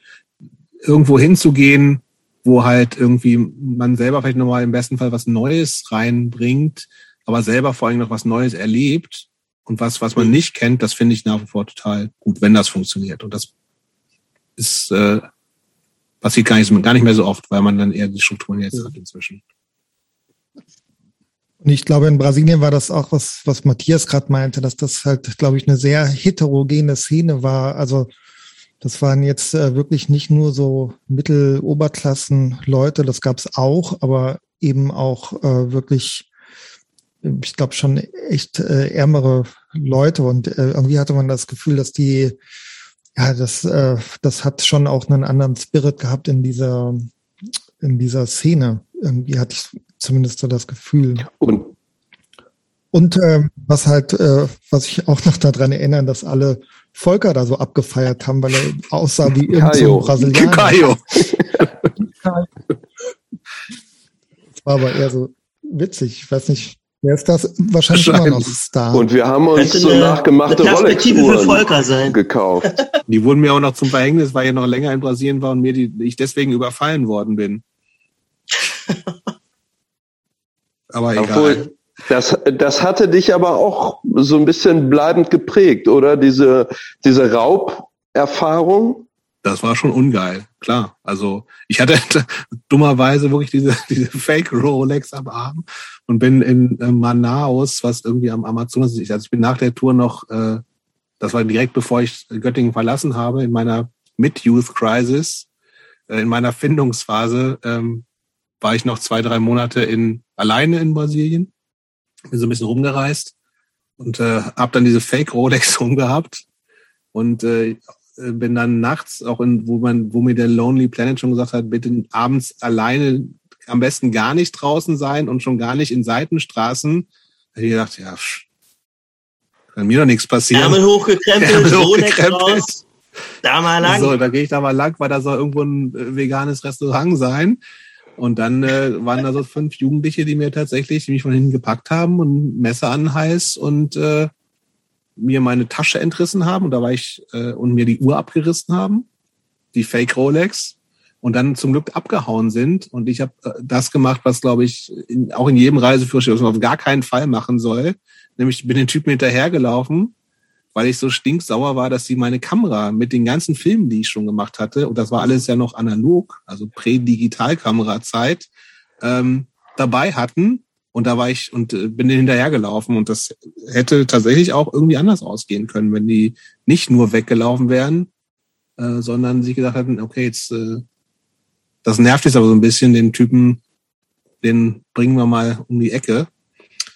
irgendwo hinzugehen, wo halt irgendwie man selber vielleicht nochmal im besten Fall was Neues reinbringt, aber selber vor allem noch was Neues erlebt und was, was man nicht kennt, das finde ich nach wie vor total gut, wenn das funktioniert. Und das ist äh, passiert gar nicht, gar nicht mehr so oft, weil man dann eher die Strukturen jetzt hat inzwischen. Und ich glaube, in Brasilien war das auch, was, was Matthias gerade meinte, dass das halt, glaube ich, eine sehr heterogene Szene war. Also das waren jetzt äh, wirklich nicht nur so Mittel-Oberklassen-Leute, das gab es auch, aber eben auch äh, wirklich, ich glaube schon echt äh, ärmere Leute. Und äh, irgendwie hatte man das Gefühl, dass die, ja, das, äh, das hat schon auch einen anderen Spirit gehabt in dieser, in dieser Szene. Irgendwie hatte ich zumindest so das Gefühl. Und und äh, was halt, äh, was ich auch noch daran erinnern, dass alle Volker da so abgefeiert haben, weil er aussah wie irgendein so Brasilianer. Das war aber eher so witzig. Ich weiß nicht, wer ist das? Wahrscheinlich immer noch Star. Und wir haben uns so eine, nachgemachte Rolex-Uhren gekauft. Die wurden mir auch noch zum Verhängnis, weil ich noch länger in Brasilien war und mir die, ich deswegen überfallen worden bin. Aber egal. Obwohl, das, das hatte dich aber auch so ein bisschen bleibend geprägt, oder? Diese, diese Rauberfahrung? Das war schon ungeil, klar. Also ich hatte dummerweise wirklich diese, diese Fake Rolex am Arm und bin in äh, Manaus, was irgendwie am Amazonas ist. Also ich bin nach der Tour noch, äh, das war direkt bevor ich Göttingen verlassen habe, in meiner Mid-Youth-Crisis, äh, in meiner Findungsphase, ähm, war ich noch zwei, drei Monate in alleine in Brasilien bin so ein bisschen rumgereist und äh, habe dann diese Fake Rolex rumgehabt und äh, bin dann nachts auch in, wo man, wo mir der Lonely Planet schon gesagt hat, bitte abends alleine am besten gar nicht draußen sein und schon gar nicht in Seitenstraßen. Habe ich gedacht, ja, pff, kann mir doch nichts passieren. Ärmel hochgekrempelt, Ärmel hochgekrempelt. raus. Da mal lang. So, da gehe ich da mal lang, weil da soll irgendwo ein äh, veganes Restaurant sein. Und dann äh, waren da so fünf Jugendliche, die mir tatsächlich, die mich von hinten gepackt haben und Messer an Hals und äh, mir meine Tasche entrissen haben. Und da war ich äh, und mir die Uhr abgerissen haben, die Fake Rolex. Und dann zum Glück abgehauen sind. Und ich habe äh, das gemacht, was, glaube ich, in, auch in jedem Reiseführer auf gar keinen Fall machen soll. Nämlich bin den Typen hinterhergelaufen weil ich so stinksauer war, dass sie meine Kamera mit den ganzen Filmen, die ich schon gemacht hatte, und das war alles ja noch analog, also Prä-Digital-Kamera-Zeit, ähm, dabei hatten. Und da war ich und äh, bin hinterhergelaufen und das hätte tatsächlich auch irgendwie anders ausgehen können, wenn die nicht nur weggelaufen wären, äh, sondern sich gedacht hätten, okay, jetzt äh, das nervt jetzt aber so ein bisschen, den Typen, den bringen wir mal um die Ecke.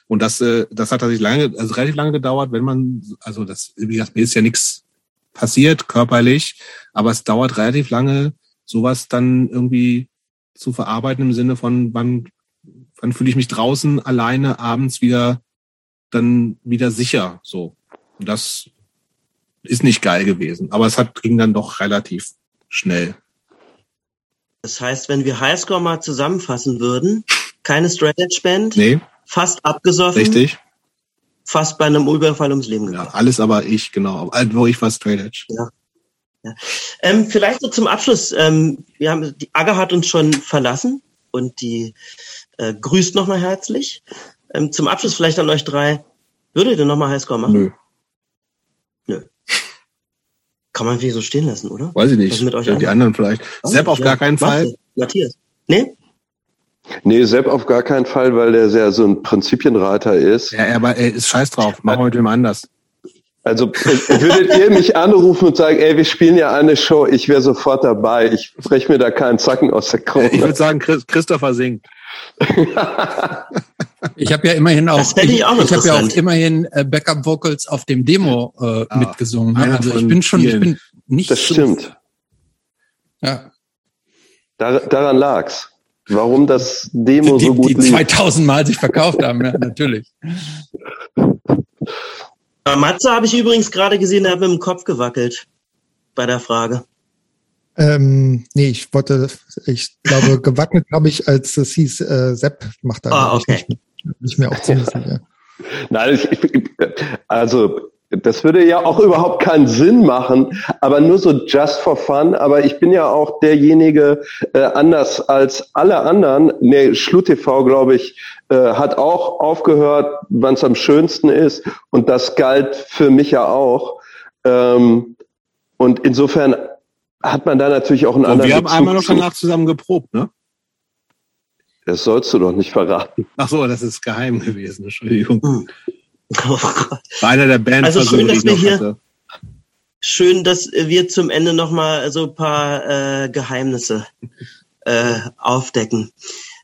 Und das, äh, das hat tatsächlich lange, also relativ lange gedauert, wenn man, also das, wie gesagt, mir ist ja nichts passiert körperlich, aber es dauert relativ lange, sowas dann irgendwie zu verarbeiten im Sinne von, wann, wann fühle ich mich draußen alleine abends wieder dann wieder sicher, so. Und das ist nicht geil gewesen, aber es hat, ging dann doch relativ schnell. Das heißt, wenn wir Highscore mal zusammenfassen würden, keine Edge Band, nee fast abgesoffen. Richtig. Fast bei einem Überfall ums Leben gekommen. Ja, alles aber ich, genau. Wo ich war Straight Edge. Ja. Ja. Ähm, vielleicht so zum Abschluss. Ähm, wir haben, die Aga hat uns schon verlassen und die äh, grüßt nochmal herzlich. Ähm, zum Abschluss vielleicht an euch drei. Würdet ihr nochmal Highscore machen? Nö. Nö. Kann man wirklich so stehen lassen, oder? Weiß ich nicht. mit euch ja, die anderen vielleicht. Sepp auf ja. gar keinen Fall. Matthias. Nee? Nee, Sepp auf gar keinen Fall, weil der sehr so ein Prinzipienreiter ist. Ja, aber er ist scheiß drauf. Machen wir mit wem anders. Also würdet ihr mich anrufen und sagen, ey, wir spielen ja eine Show, ich wäre sofort dabei. Ich breche mir da keinen Zacken aus der Krone. Ich würde sagen, Christopher singt. Ich habe ja immerhin auch, ich, ich, ich habe ja auch immerhin äh, Backup Vocals auf dem Demo äh, ah, mitgesungen. Ne? Also ich bin schon, ich bin nicht. Das so, stimmt. Ja. Dar daran lag's. Warum das Demo die, so gut die lief. 2000 Mal sich verkauft haben, ja, natürlich. Bei Matze habe ich übrigens gerade gesehen, er hat mit dem Kopf gewackelt bei der Frage. Ähm, nee, ich wollte, ich glaube, gewackelt habe ich, als es hieß, äh, Sepp macht da ah, okay. nicht, nicht mehr auf ziemlich sicher. Nein, ich, ich, also das würde ja auch überhaupt keinen Sinn machen, aber nur so just for fun. Aber ich bin ja auch derjenige, äh, anders als alle anderen. Nee, SchluTV, glaube ich, äh, hat auch aufgehört, wann es am schönsten ist. Und das galt für mich ja auch. Ähm, und insofern hat man da natürlich auch einen und anderen. Wir haben Bezug einmal noch danach zusammen geprobt, ne? Das sollst du doch nicht verraten. Ach so, das ist geheim gewesen. Entschuldigung. Oh Gott. War einer der Band, also schön, dass wir hier, hatte. schön, dass wir zum Ende noch mal so ein paar äh, Geheimnisse äh, aufdecken.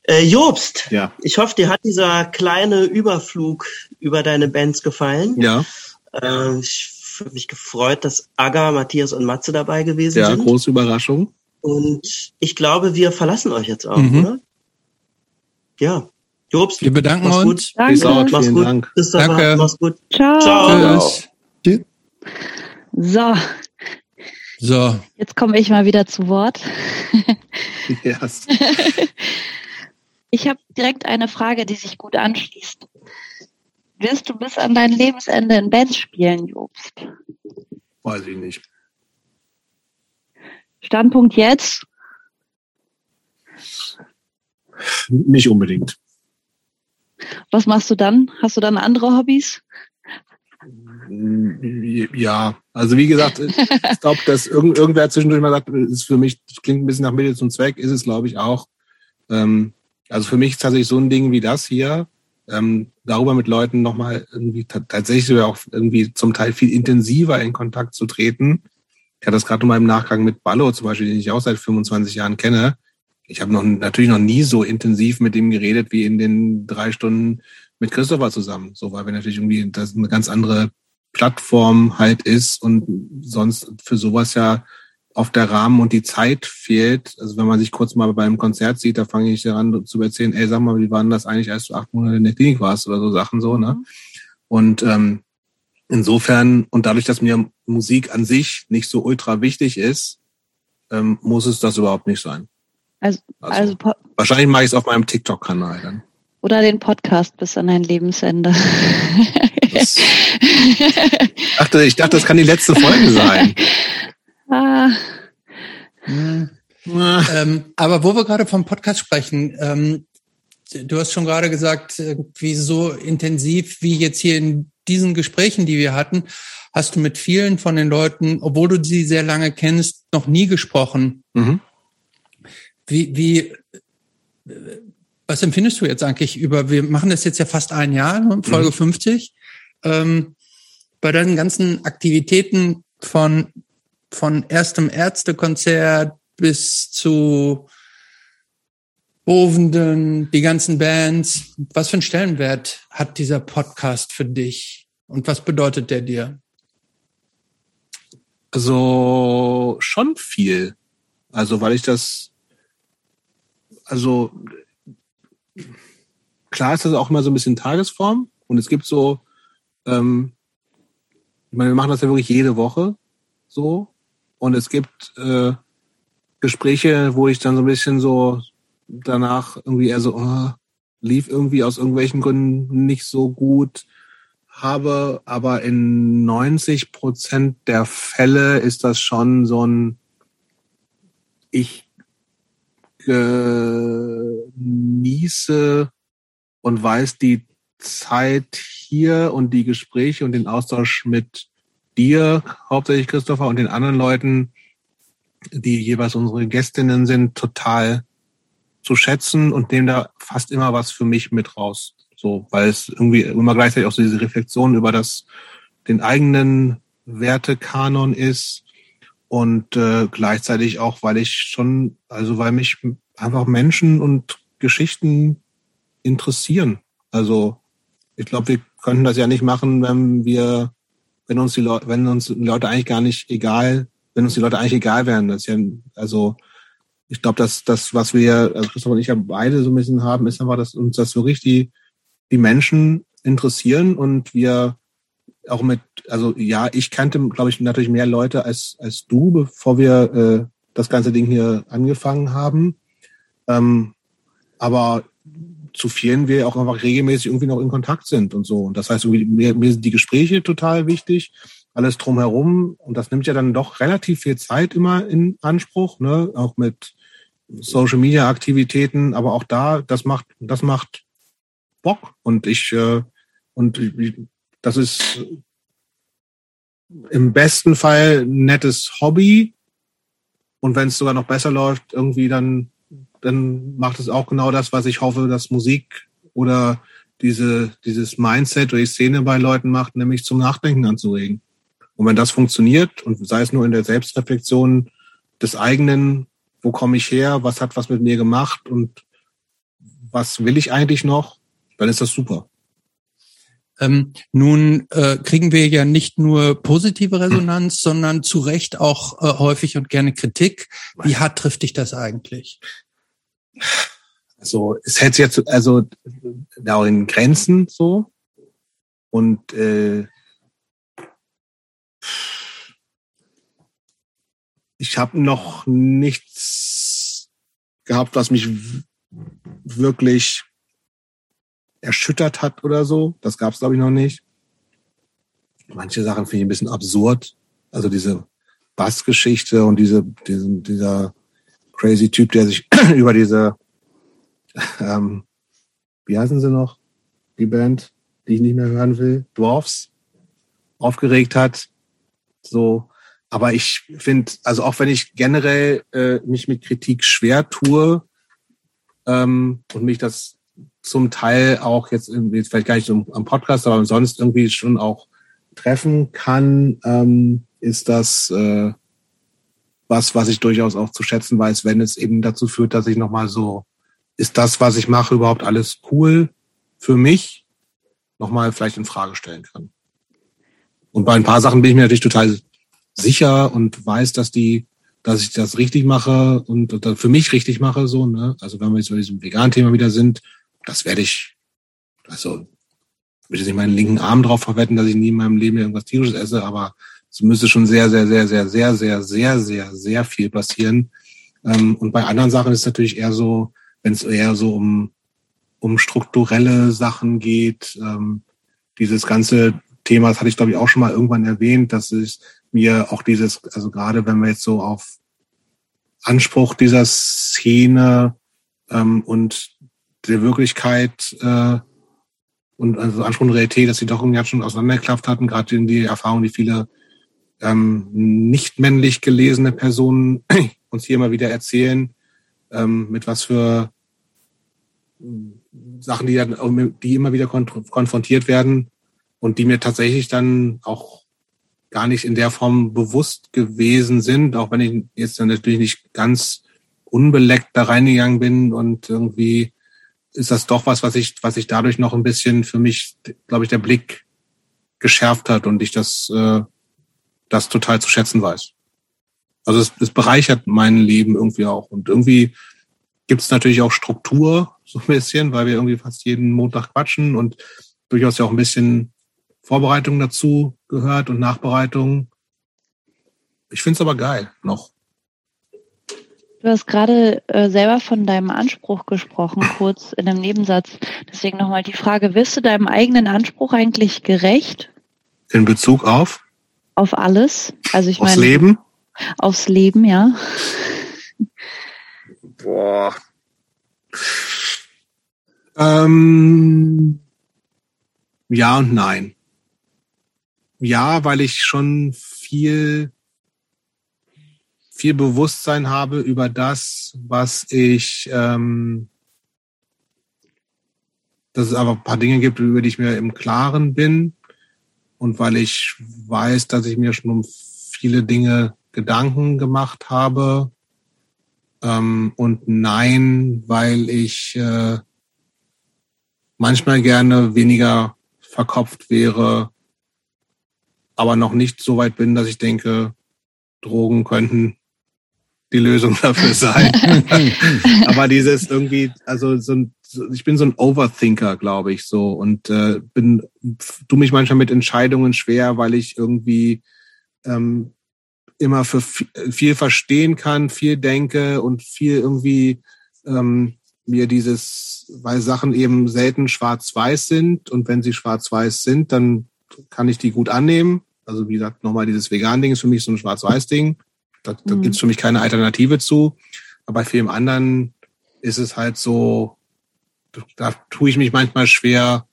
Äh, Jobst, ja. ich hoffe, dir hat dieser kleine Überflug über deine Bands gefallen. Ja. Äh, ich mich gefreut, dass Aga, Matthias und Matze dabei gewesen ja, sind. Ja, große Überraschung. Und ich glaube, wir verlassen euch jetzt auch, mhm. oder? Ja. Jobst, wir bedanken uns. Gut. Danke. Peace out, mach's gut. Dank. Bis dann. Danke. Mach's gut. Ciao. Ciao. Tschüss. So. So. Jetzt komme ich mal wieder zu Wort. yes. Ich habe direkt eine Frage, die sich gut anschließt. Wirst du bis an dein Lebensende in Bands spielen, Jobst? Weiß ich nicht. Standpunkt jetzt? Nicht unbedingt. Was machst du dann? Hast du dann andere Hobbys? Ja, also wie gesagt, ich glaube, dass irgend, irgendwer zwischendurch mal sagt, ist für mich, das klingt ein bisschen nach Mittel zum Zweck, ist es, glaube ich, auch. Ähm, also für mich ist tatsächlich so ein Ding wie das hier, ähm, darüber mit Leuten nochmal irgendwie tatsächlich auch irgendwie zum Teil viel intensiver in Kontakt zu treten. Ich hatte das gerade in meinem Nachgang mit Ballo zum Beispiel, den ich auch seit 25 Jahren kenne ich habe noch natürlich noch nie so intensiv mit ihm geredet wie in den drei Stunden mit Christopher zusammen. So, weil wir natürlich irgendwie das eine ganz andere Plattform halt ist und sonst für sowas ja auf der Rahmen und die Zeit fehlt. Also wenn man sich kurz mal beim Konzert sieht, da fange ich daran zu erzählen, ey, sag mal, wie war denn das eigentlich, als du acht Monate in der Klinik warst oder so Sachen so, ne? Mhm. Und ähm, insofern, und dadurch, dass mir Musik an sich nicht so ultra wichtig ist, ähm, muss es das überhaupt nicht sein. Also, also, also wahrscheinlich mache ich es auf meinem TikTok-Kanal dann. Oder den Podcast bis an dein Lebensende. Das, ich, dachte, ich dachte, das kann die letzte Folge sein. Ah. Hm. Ähm, aber wo wir gerade vom Podcast sprechen, ähm, du hast schon gerade gesagt, wie so intensiv wie jetzt hier in diesen Gesprächen, die wir hatten, hast du mit vielen von den Leuten, obwohl du sie sehr lange kennst, noch nie gesprochen. Mhm. Wie, wie, was empfindest du jetzt eigentlich über, wir machen das jetzt ja fast ein Jahr, ne, Folge mhm. 50, ähm, bei deinen ganzen Aktivitäten von, von erstem Ärztekonzert bis zu Bovenden, die ganzen Bands. Was für einen Stellenwert hat dieser Podcast für dich? Und was bedeutet der dir? Also schon viel. Also weil ich das also klar ist das auch immer so ein bisschen Tagesform und es gibt so, ähm, ich meine, wir machen das ja wirklich jede Woche so und es gibt äh, Gespräche, wo ich dann so ein bisschen so danach irgendwie eher so, oh, lief irgendwie aus irgendwelchen Gründen nicht so gut, habe, aber in 90 Prozent der Fälle ist das schon so ein, ich genieße und weiß die Zeit hier und die Gespräche und den Austausch mit dir, hauptsächlich Christopher, und den anderen Leuten, die jeweils unsere Gästinnen sind, total zu schätzen und nehmen da fast immer was für mich mit raus. So, weil es irgendwie immer gleichzeitig auch so diese Reflexion über das, den eigenen Wertekanon ist und äh, gleichzeitig auch, weil ich schon, also weil mich einfach Menschen und Geschichten interessieren. Also ich glaube, wir könnten das ja nicht machen, wenn wir, wenn uns die Leute, wenn uns die Leute eigentlich gar nicht egal, wenn uns die Leute eigentlich egal wären. Das ja, also ich glaube, dass das, was wir, also Christoph und ich ja beide so ein bisschen haben, ist einfach, dass uns das so richtig die Menschen interessieren und wir auch mit, also ja, ich kannte, glaube ich, natürlich mehr Leute als, als du, bevor wir äh, das ganze Ding hier angefangen haben. Ähm, aber zu vielen wir auch einfach regelmäßig irgendwie noch in Kontakt sind und so. Und das heißt, mir, mir sind die Gespräche total wichtig, alles drumherum. Und das nimmt ja dann doch relativ viel Zeit immer in Anspruch, ne? auch mit Social Media Aktivitäten. Aber auch da, das macht, das macht Bock. Und ich, äh, und das ist im besten Fall ein nettes Hobby. Und wenn es sogar noch besser läuft, irgendwie dann dann macht es auch genau das, was ich hoffe, dass Musik oder diese, dieses Mindset oder die Szene bei Leuten macht, nämlich zum Nachdenken anzuregen. Und wenn das funktioniert und sei es nur in der Selbstreflexion des eigenen, wo komme ich her, was hat was mit mir gemacht und was will ich eigentlich noch, dann ist das super. Ähm, nun äh, kriegen wir ja nicht nur positive Resonanz, sondern zu Recht auch äh, häufig und gerne Kritik. Wie hart trifft dich das eigentlich? Also es hält sich jetzt also da in Grenzen so und äh, ich habe noch nichts gehabt, was mich wirklich erschüttert hat oder so. Das gab es glaube ich noch nicht. Manche Sachen finde ich ein bisschen absurd. Also diese Bassgeschichte und diese, diesen, dieser crazy Typ, der sich über diese, ähm, wie heißen sie noch, die Band, die ich nicht mehr hören will, Dwarfs, aufgeregt hat. So, aber ich finde, also auch wenn ich generell äh, mich mit Kritik schwer tue ähm, und mich das zum Teil auch jetzt, jetzt vielleicht gar nicht am Podcast, aber sonst irgendwie schon auch treffen kann, ähm, ist das äh, was, was ich durchaus auch zu schätzen weiß, wenn es eben dazu führt, dass ich nochmal so, ist das, was ich mache, überhaupt alles cool für mich, nochmal vielleicht in Frage stellen kann. Und bei ein paar Sachen bin ich mir natürlich total sicher und weiß, dass die, dass ich das richtig mache und für mich richtig mache, so, ne? Also wenn wir jetzt bei diesem Vegan-Thema wieder sind, das werde ich, also, ich nicht meinen linken Arm drauf verwetten, dass ich nie in meinem Leben irgendwas tierisches esse, aber es müsste schon sehr, sehr, sehr, sehr, sehr, sehr, sehr, sehr, sehr viel passieren. Ähm, und bei anderen Sachen ist es natürlich eher so, wenn es eher so um, um strukturelle Sachen geht, ähm, dieses ganze Thema, das hatte ich glaube ich auch schon mal irgendwann erwähnt, dass es mir auch dieses, also gerade wenn wir jetzt so auf Anspruch dieser Szene ähm, und der Wirklichkeit äh, und also Anspruch und Realität, dass sie doch irgendwie schon auseinandergeklafft hatten, gerade in die Erfahrung, die viele ähm, nicht männlich gelesene Personen uns hier immer wieder erzählen, ähm, mit was für Sachen, die, dann, die immer wieder konfrontiert werden und die mir tatsächlich dann auch gar nicht in der Form bewusst gewesen sind, auch wenn ich jetzt natürlich nicht ganz unbeleckt da reingegangen bin und irgendwie ist das doch was, was ich, was ich dadurch noch ein bisschen für mich, glaube ich, der Blick geschärft hat und ich das äh, das total zu schätzen weiß. Also es, es bereichert mein Leben irgendwie auch. Und irgendwie gibt es natürlich auch Struktur, so ein bisschen, weil wir irgendwie fast jeden Montag quatschen und durchaus ja auch ein bisschen Vorbereitung dazu gehört und Nachbereitung. Ich finde es aber geil noch. Du hast gerade äh, selber von deinem Anspruch gesprochen, kurz in einem Nebensatz. Deswegen nochmal die Frage, wirst du deinem eigenen Anspruch eigentlich gerecht? In Bezug auf? Auf alles. Also ich aufs meine. Aufs Leben? Aufs Leben, ja. Boah. Ähm, ja und nein. Ja, weil ich schon viel viel Bewusstsein habe über das, was ich, ähm, dass es aber ein paar Dinge gibt, über die ich mir im Klaren bin und weil ich weiß, dass ich mir schon um viele Dinge Gedanken gemacht habe ähm, und nein, weil ich äh, manchmal gerne weniger verkopft wäre, aber noch nicht so weit bin, dass ich denke, Drogen könnten die Lösung dafür sein. Aber dieses irgendwie, also so ein, ich bin so ein Overthinker, glaube ich, so und äh, bin, tu mich manchmal mit Entscheidungen schwer, weil ich irgendwie ähm, immer für viel verstehen kann, viel denke und viel irgendwie ähm, mir dieses, weil Sachen eben selten schwarz-weiß sind und wenn sie schwarz-weiß sind, dann kann ich die gut annehmen. Also wie gesagt, nochmal dieses Vegan-Ding ist für mich so ein schwarz-weiß-Ding. Da, da mhm. gibt es für mich keine Alternative zu. Aber bei vielen anderen ist es halt so, da tue ich mich manchmal schwer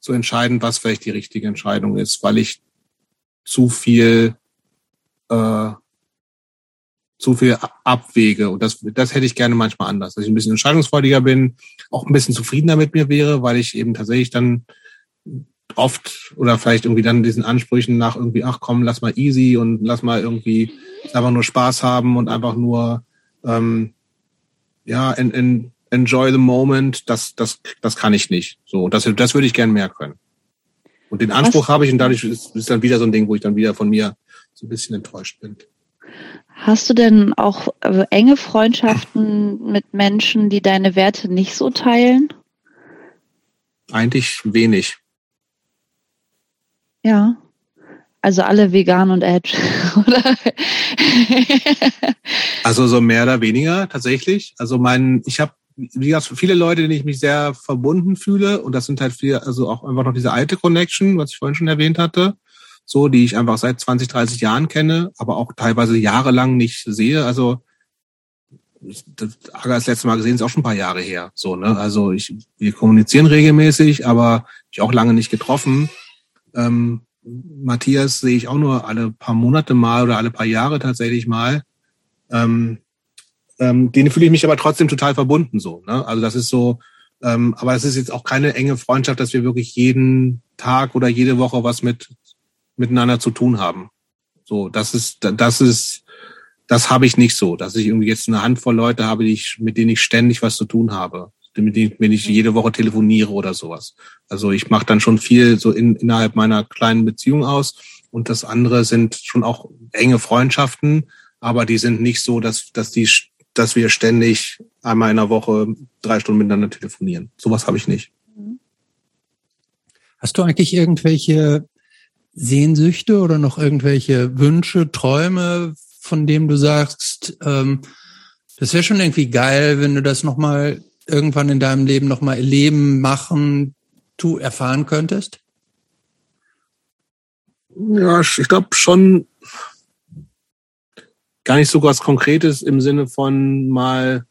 zu entscheiden, was vielleicht die richtige Entscheidung ist, weil ich zu viel äh, zu viel abwege. Und das, das hätte ich gerne manchmal anders, dass ich ein bisschen entscheidungsfreudiger bin, auch ein bisschen zufriedener mit mir wäre, weil ich eben tatsächlich dann oft oder vielleicht irgendwie dann diesen Ansprüchen nach irgendwie, ach komm, lass mal easy und lass mal irgendwie einfach nur Spaß haben und einfach nur ähm, ja, en, en, enjoy the moment, das, das, das kann ich nicht. So, das, das würde ich gern mehr können. Und den Anspruch habe ich und dadurch ist, ist dann wieder so ein Ding, wo ich dann wieder von mir so ein bisschen enttäuscht bin. Hast du denn auch äh, enge Freundschaften mit Menschen, die deine Werte nicht so teilen? Eigentlich wenig. Ja. Also alle vegan und Edge, oder? also so mehr oder weniger tatsächlich. Also mein, ich habe wie gesagt, viele Leute, denen ich mich sehr verbunden fühle, und das sind halt viele, also auch einfach noch diese alte Connection, was ich vorhin schon erwähnt hatte, so, die ich einfach seit 20, 30 Jahren kenne, aber auch teilweise jahrelang nicht sehe. Also das Aga das letzte Mal gesehen ist auch schon ein paar Jahre her. So, ne? Also ich, wir kommunizieren regelmäßig, aber ich auch lange nicht getroffen. Ähm, Matthias sehe ich auch nur alle paar Monate mal oder alle paar Jahre tatsächlich mal. Ähm, ähm, denen fühle ich mich aber trotzdem total verbunden so. Ne? Also das ist so, ähm, aber es ist jetzt auch keine enge Freundschaft, dass wir wirklich jeden Tag oder jede Woche was mit miteinander zu tun haben. So, das ist, das ist, das habe ich nicht so, dass ich irgendwie jetzt eine Handvoll Leute habe, die ich, mit denen ich ständig was zu tun habe mit denen wenn ich jede Woche telefoniere oder sowas. Also ich mache dann schon viel so in, innerhalb meiner kleinen Beziehung aus. Und das andere sind schon auch enge Freundschaften, aber die sind nicht so, dass, dass die, dass wir ständig einmal in der Woche drei Stunden miteinander telefonieren. Sowas habe ich nicht. Hast du eigentlich irgendwelche Sehnsüchte oder noch irgendwelche Wünsche, Träume, von denen du sagst, ähm, das wäre schon irgendwie geil, wenn du das nochmal irgendwann in deinem Leben nochmal erleben, machen, du erfahren könntest? Ja, ich glaube schon gar nicht so was Konkretes im Sinne von mal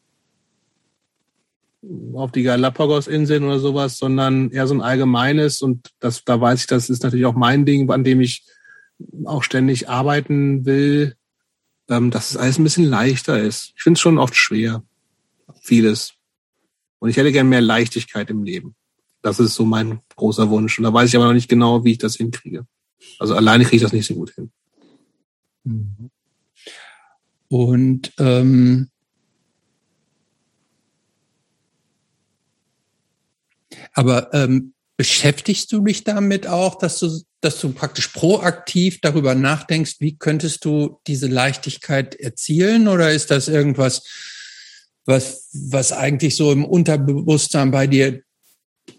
auf die Galapagos-Inseln oder sowas, sondern eher so ein allgemeines und das, da weiß ich, das ist natürlich auch mein Ding, an dem ich auch ständig arbeiten will, ähm, dass es alles ein bisschen leichter ist. Ich finde es schon oft schwer, vieles. Und ich hätte gern mehr Leichtigkeit im Leben. Das ist so mein großer Wunsch. Und da weiß ich aber noch nicht genau, wie ich das hinkriege. Also alleine kriege ich das nicht so gut hin. Mhm. Und ähm, aber ähm, beschäftigst du dich damit auch, dass du, dass du praktisch proaktiv darüber nachdenkst, wie könntest du diese Leichtigkeit erzielen? Oder ist das irgendwas, was, was eigentlich so im Unterbewusstsein bei dir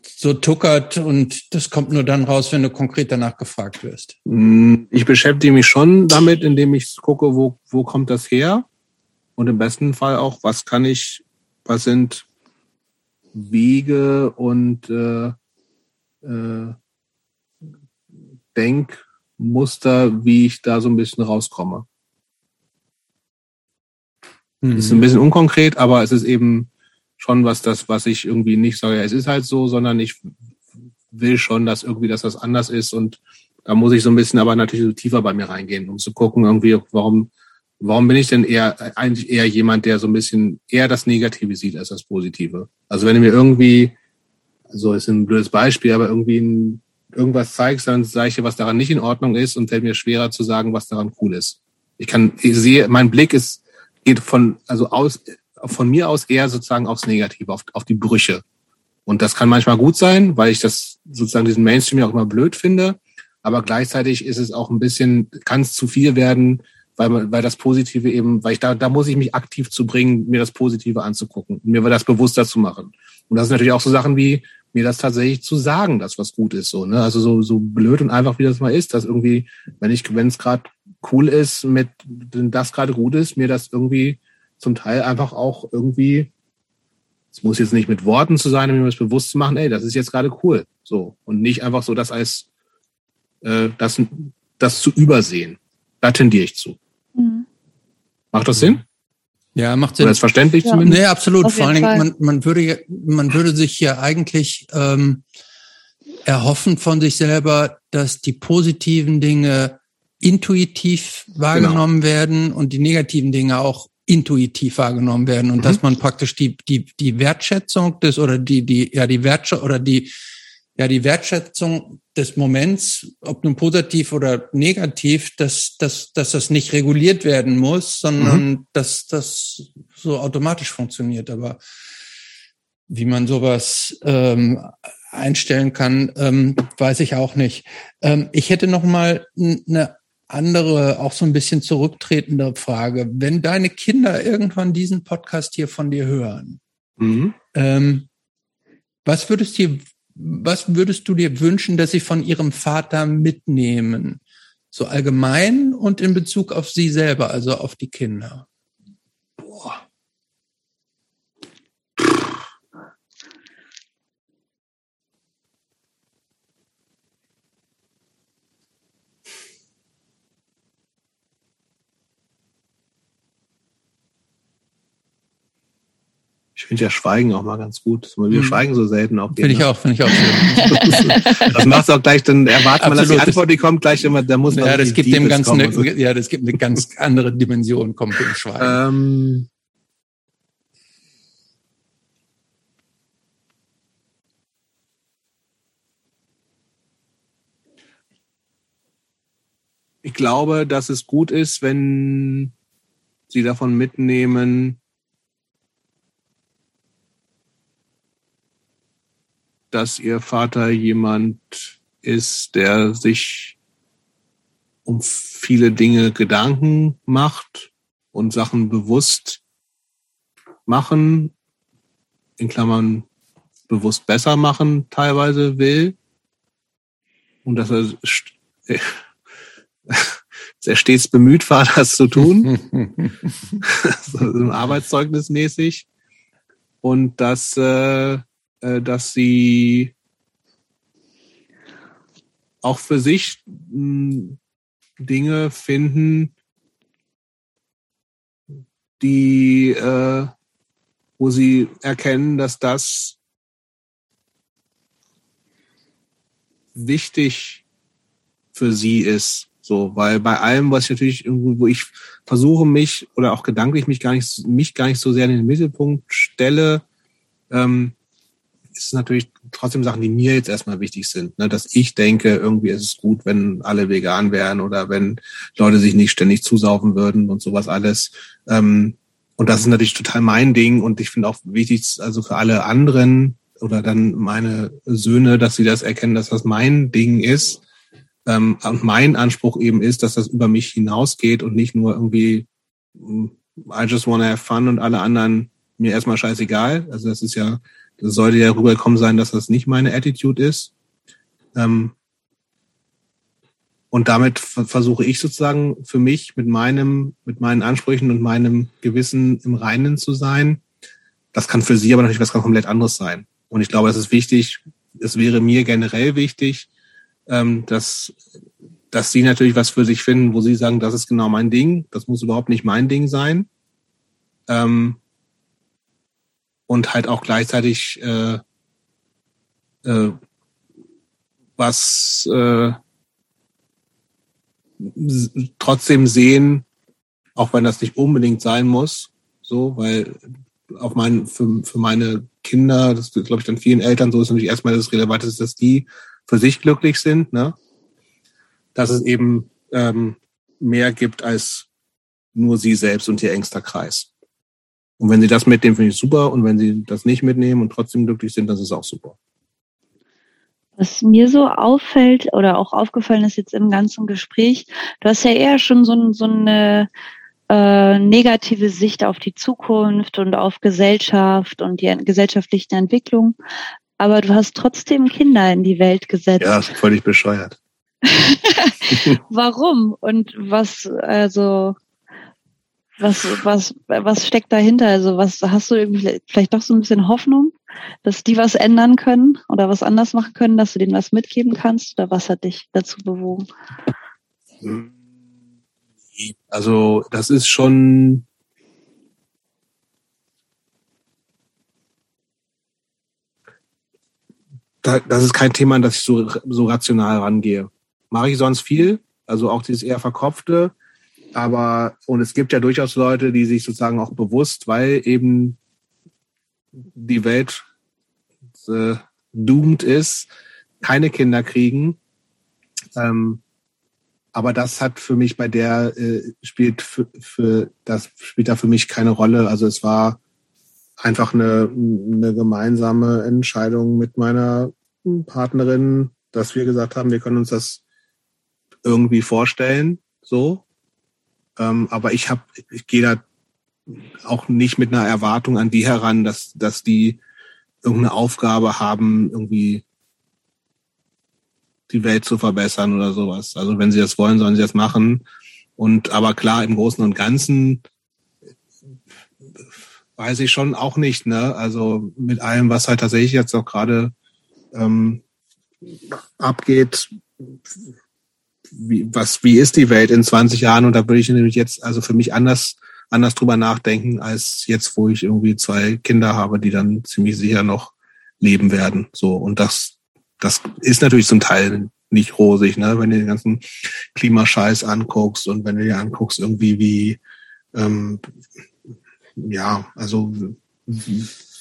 so tuckert und das kommt nur dann raus, wenn du konkret danach gefragt wirst? Mm, ich beschäftige mich schon damit, indem ich gucke, wo, wo kommt das her? und im besten Fall auch, was kann ich, was sind Wege und äh, äh, Denkmuster, wie ich da so ein bisschen rauskomme. Mhm. Ist ein bisschen unkonkret, aber es ist eben schon was das, was ich irgendwie nicht sage, es ist halt so, sondern ich will schon, dass irgendwie, dass das anders ist und da muss ich so ein bisschen aber natürlich tiefer bei mir reingehen, um zu gucken irgendwie, warum, warum bin ich denn eher, eigentlich eher jemand, der so ein bisschen eher das Negative sieht als das Positive? Also wenn du mir irgendwie, so also ist ein blödes Beispiel, aber irgendwie ein, irgendwas zeigst, dann sage ich dir, was daran nicht in Ordnung ist und fällt mir schwerer zu sagen, was daran cool ist. Ich kann, ich sehe, mein Blick ist, geht von, also aus, von mir aus eher sozusagen aufs Negative, auf, auf die Brüche. Und das kann manchmal gut sein, weil ich das sozusagen diesen Mainstream ja auch immer blöd finde. Aber gleichzeitig ist es auch ein bisschen, kann es zu viel werden, weil, weil das Positive eben, weil ich da, da muss ich mich aktiv zu bringen, mir das Positive anzugucken, mir das bewusster zu machen. Und das sind natürlich auch so Sachen wie, mir das tatsächlich zu sagen, dass was gut ist, so, ne? Also so, so blöd und einfach wie das mal ist, dass irgendwie, wenn ich, wenn es gerade cool ist, mit, wenn das gerade gut ist, mir das irgendwie zum Teil einfach auch irgendwie, es muss jetzt nicht mit Worten zu sein, um mir das bewusst zu machen, ey, das ist jetzt gerade cool. So. Und nicht einfach so das als äh, das, das zu übersehen. Da tendiere ich zu. Mhm. Macht das Sinn? Ja, macht Sinn. Oder ist verständlich ja. zumindest? Nee, absolut. Vor allen Dingen, man, man, würde, man würde sich ja eigentlich ähm, erhoffen von sich selber, dass die positiven Dinge intuitiv wahrgenommen genau. werden und die negativen Dinge auch intuitiv wahrgenommen werden und mhm. dass man praktisch die, die, die Wertschätzung des oder die, die, ja, die Wertschätzung oder die, ja, die Wertschätzung des Moments, ob nun positiv oder negativ, dass, dass, dass das nicht reguliert werden muss, sondern mhm. dass das so automatisch funktioniert. Aber wie man sowas ähm, einstellen kann, ähm, weiß ich auch nicht. Ähm, ich hätte noch mal eine andere, auch so ein bisschen zurücktretende Frage. Wenn deine Kinder irgendwann diesen Podcast hier von dir hören, mhm. ähm, was würdest du, was würdest du dir wünschen, dass sie von ihrem Vater mitnehmen? So allgemein und in Bezug auf sie selber, also auf die Kinder. Boah. Ich finde ja Schweigen auch mal ganz gut. Wir hm. schweigen so selten auch. Finde ich auch, finde ich auch schön. das macht auch gleich, dann erwartet man, dass die Antwort, die kommt, gleich immer, da muss man. Ja, das gibt dem Ganzen, eine, so. ja, das gibt eine ganz andere Dimension, kommt dem Schweigen. Ähm, ich glaube, dass es gut ist, wenn Sie davon mitnehmen, dass ihr Vater jemand ist, der sich um viele Dinge Gedanken macht und Sachen bewusst machen, in Klammern bewusst besser machen teilweise will. Und dass er sehr stets bemüht war, das zu tun. so Arbeitszeugnis mäßig. Und dass äh, äh, dass sie auch für sich hm, Dinge finden, die, äh, wo sie erkennen, dass das wichtig für sie ist. So, weil bei allem, was ich natürlich irgendwo, wo ich versuche mich oder auch gedanklich mich gar nicht, mich gar nicht so sehr in den Mittelpunkt stelle, ähm, ist natürlich trotzdem Sachen, die mir jetzt erstmal wichtig sind. Ne? Dass ich denke, irgendwie ist es gut, wenn alle vegan wären oder wenn Leute sich nicht ständig zusaufen würden und sowas alles. Ähm, und das ist natürlich total mein Ding und ich finde auch wichtig, also für alle anderen oder dann meine Söhne, dass sie das erkennen, dass das mein Ding ist. Ähm, und mein Anspruch eben ist, dass das über mich hinausgeht und nicht nur irgendwie mm, I just wanna have fun und alle anderen mir erstmal scheißegal. Also das ist ja sollte ja rüberkommen sein, dass das nicht meine Attitude ist. Ähm, und damit versuche ich sozusagen für mich mit meinem, mit meinen Ansprüchen und meinem Gewissen im Reinen zu sein. Das kann für Sie aber natürlich was komplett anderes sein. Und ich glaube, das ist wichtig. Es wäre mir generell wichtig, ähm, dass, dass Sie natürlich was für sich finden, wo Sie sagen, das ist genau mein Ding. Das muss überhaupt nicht mein Ding sein. Ähm, und halt auch gleichzeitig äh, äh, was äh, trotzdem sehen, auch wenn das nicht unbedingt sein muss, so, weil auch mein, für, für meine Kinder, das glaube ich dann vielen Eltern so ist natürlich erstmal das Relevanteste, dass die für sich glücklich sind, ne? Dass es eben ähm, mehr gibt als nur sie selbst und ihr engster Kreis. Und wenn sie das mitnehmen, finde ich super. Und wenn sie das nicht mitnehmen und trotzdem glücklich sind, das ist auch super. Was mir so auffällt oder auch aufgefallen ist jetzt im ganzen Gespräch, du hast ja eher schon so, so eine äh, negative Sicht auf die Zukunft und auf Gesellschaft und die gesellschaftlichen Entwicklungen, aber du hast trotzdem Kinder in die Welt gesetzt. Ja, völlig bescheuert. Warum? Und was, also, was, was, was steckt dahinter? Also, was hast du irgendwie vielleicht doch so ein bisschen Hoffnung? dass die was ändern können oder was anders machen können, dass du denen was mitgeben kannst? Oder was hat dich dazu bewogen? Also das ist schon das ist kein Thema, an das ich so, so rational rangehe. Mache ich sonst viel, also auch dieses eher verkopfte, aber und es gibt ja durchaus Leute, die sich sozusagen auch bewusst, weil eben die Welt äh, doomed ist, keine Kinder kriegen. Ähm, aber das hat für mich bei der äh, spielt für, für das spielt da für mich keine Rolle. Also es war einfach eine, eine gemeinsame Entscheidung mit meiner Partnerin, dass wir gesagt haben, wir können uns das irgendwie vorstellen, so. Ähm, aber ich habe, ich gehe da auch nicht mit einer Erwartung an die heran, dass, dass die irgendeine Aufgabe haben, irgendwie die Welt zu verbessern oder sowas. Also wenn sie das wollen, sollen sie das machen. Und aber klar, im Großen und Ganzen weiß ich schon auch nicht, ne? Also mit allem, was halt tatsächlich jetzt auch gerade ähm, abgeht, wie, was, wie ist die Welt in 20 Jahren? Und da würde ich nämlich jetzt also für mich anders anders drüber nachdenken, als jetzt, wo ich irgendwie zwei Kinder habe, die dann ziemlich sicher noch leben werden. So, und das, das ist natürlich zum Teil nicht rosig, ne? wenn du den ganzen Klimascheiß anguckst und wenn du dir anguckst, irgendwie wie, ähm, ja, also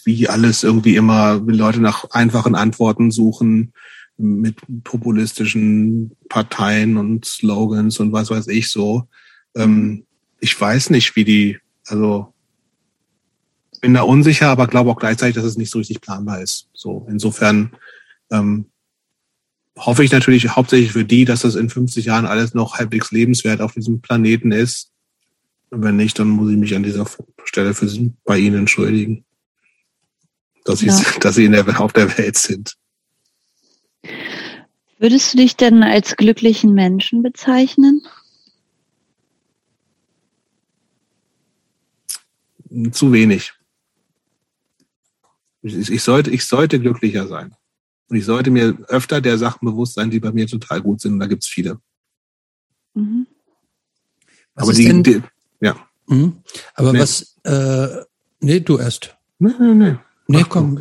wie alles irgendwie immer, wie Leute nach einfachen Antworten suchen mit populistischen Parteien und Slogans und was weiß ich so. Ähm, ich weiß nicht, wie die, also bin da unsicher, aber glaube auch gleichzeitig, dass es nicht so richtig planbar ist. So, insofern ähm, hoffe ich natürlich hauptsächlich für die, dass das in 50 Jahren alles noch halbwegs lebenswert auf diesem Planeten ist. Und wenn nicht, dann muss ich mich an dieser Stelle für Sie, bei Ihnen entschuldigen, dass, ja. dass Sie in der, auf der Welt sind. Würdest du dich denn als glücklichen Menschen bezeichnen? zu wenig. Ich, ich, sollte, ich sollte glücklicher sein. Und ich sollte mir öfter der Sachen bewusst sein, die bei mir total gut sind. Und da gibt's viele. Mhm. Aber die, denn, die, ja. Mhm. Aber nee. was, äh, nee, du erst. Nee, nee, nee. Nee, komm.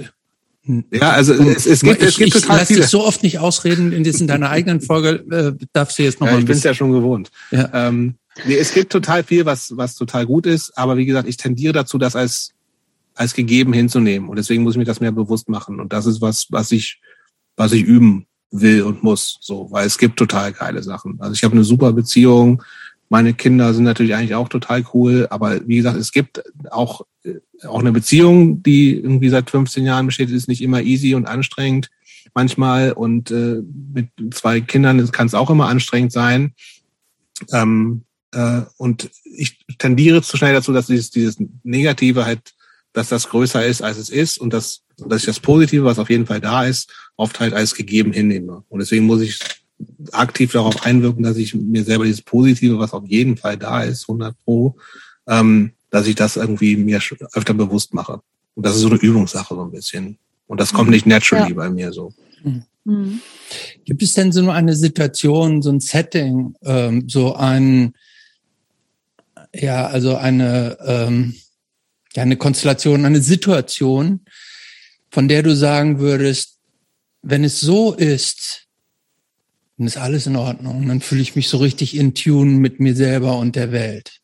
Ja, also es, es gibt, ich, es gibt ich total lass viele. dich so oft nicht ausreden in, in deiner eigenen Folge, äh, darfst du jetzt noch ja, Ich bin es ja schon gewohnt. Ja. Ähm, Nee, es gibt total viel, was, was total gut ist, aber wie gesagt, ich tendiere dazu, das als, als gegeben hinzunehmen. Und deswegen muss ich mir das mehr bewusst machen. Und das ist was, was ich, was ich üben will und muss. So, weil es gibt total geile Sachen. Also ich habe eine super Beziehung. Meine Kinder sind natürlich eigentlich auch total cool, aber wie gesagt, es gibt auch, auch eine Beziehung, die irgendwie seit 15 Jahren besteht, ist nicht immer easy und anstrengend manchmal. Und äh, mit zwei Kindern kann es auch immer anstrengend sein. Ähm, äh, und ich tendiere zu schnell dazu, dass dieses, dieses Negative halt, dass das größer ist, als es ist und dass, dass ich das Positive, was auf jeden Fall da ist, oft halt als gegeben hinnehme. Und deswegen muss ich aktiv darauf einwirken, dass ich mir selber dieses Positive, was auf jeden Fall da ist, 100 pro, ähm, dass ich das irgendwie mir öfter bewusst mache. Und das ist so eine Übungssache so ein bisschen. Und das kommt nicht naturally ja. bei mir so. Mhm. Gibt es denn so eine Situation, so ein Setting, ähm, so ein, ja, also eine, ähm, ja, eine Konstellation, eine Situation, von der du sagen würdest, wenn es so ist, dann ist alles in Ordnung. Dann fühle ich mich so richtig in Tune mit mir selber und der Welt.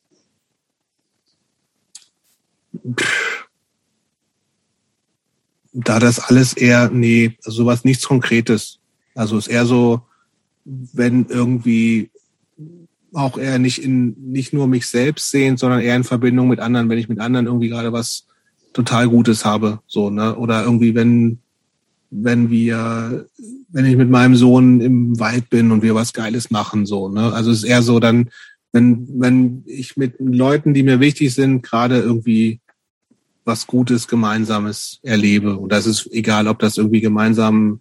Da das alles eher, nee, also sowas nichts Konkretes. Also ist eher so, wenn irgendwie auch eher nicht in, nicht nur mich selbst sehen, sondern eher in Verbindung mit anderen, wenn ich mit anderen irgendwie gerade was total Gutes habe, so, ne, oder irgendwie, wenn, wenn wir, wenn ich mit meinem Sohn im Wald bin und wir was Geiles machen, so, ne, also es ist eher so dann, wenn, wenn ich mit Leuten, die mir wichtig sind, gerade irgendwie was Gutes, Gemeinsames erlebe. Und das ist egal, ob das irgendwie gemeinsam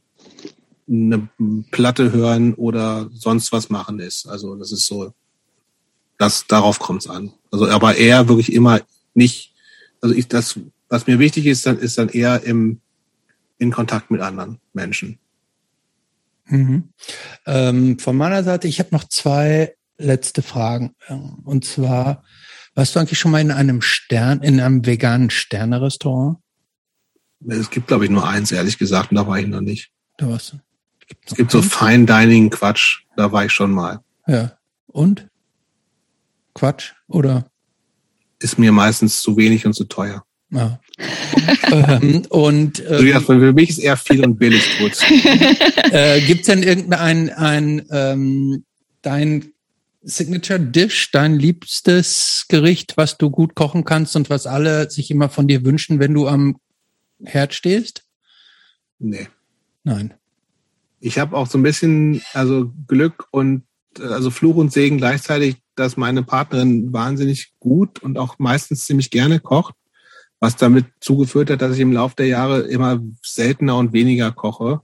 eine Platte hören oder sonst was machen ist. Also das ist so, das, darauf kommt es an. Also aber eher wirklich immer nicht, also ich, das, was mir wichtig ist, dann ist dann eher im, in Kontakt mit anderen Menschen. Mhm. Ähm, von meiner Seite, ich habe noch zwei letzte Fragen. Und zwar, warst du eigentlich schon mal in einem Stern, in einem veganen Sterne-Restaurant? Es gibt, glaube ich, nur eins, ehrlich gesagt, und da war ich noch nicht. Da warst du. Es gibt so Fine Dining Quatsch, da war ich schon mal. Ja. Und? Quatsch oder? Ist mir meistens zu wenig und zu teuer. Ja. ähm, und ähm, ja, für mich ist eher viel und billig gut. äh, Gibt denn irgendein ein, ähm, dein Signature Dish, dein liebstes Gericht, was du gut kochen kannst und was alle sich immer von dir wünschen, wenn du am Herd stehst? Nee. Nein. Ich habe auch so ein bisschen also Glück und also Fluch und Segen gleichzeitig, dass meine Partnerin wahnsinnig gut und auch meistens ziemlich gerne kocht, was damit zugeführt hat, dass ich im Laufe der Jahre immer seltener und weniger koche.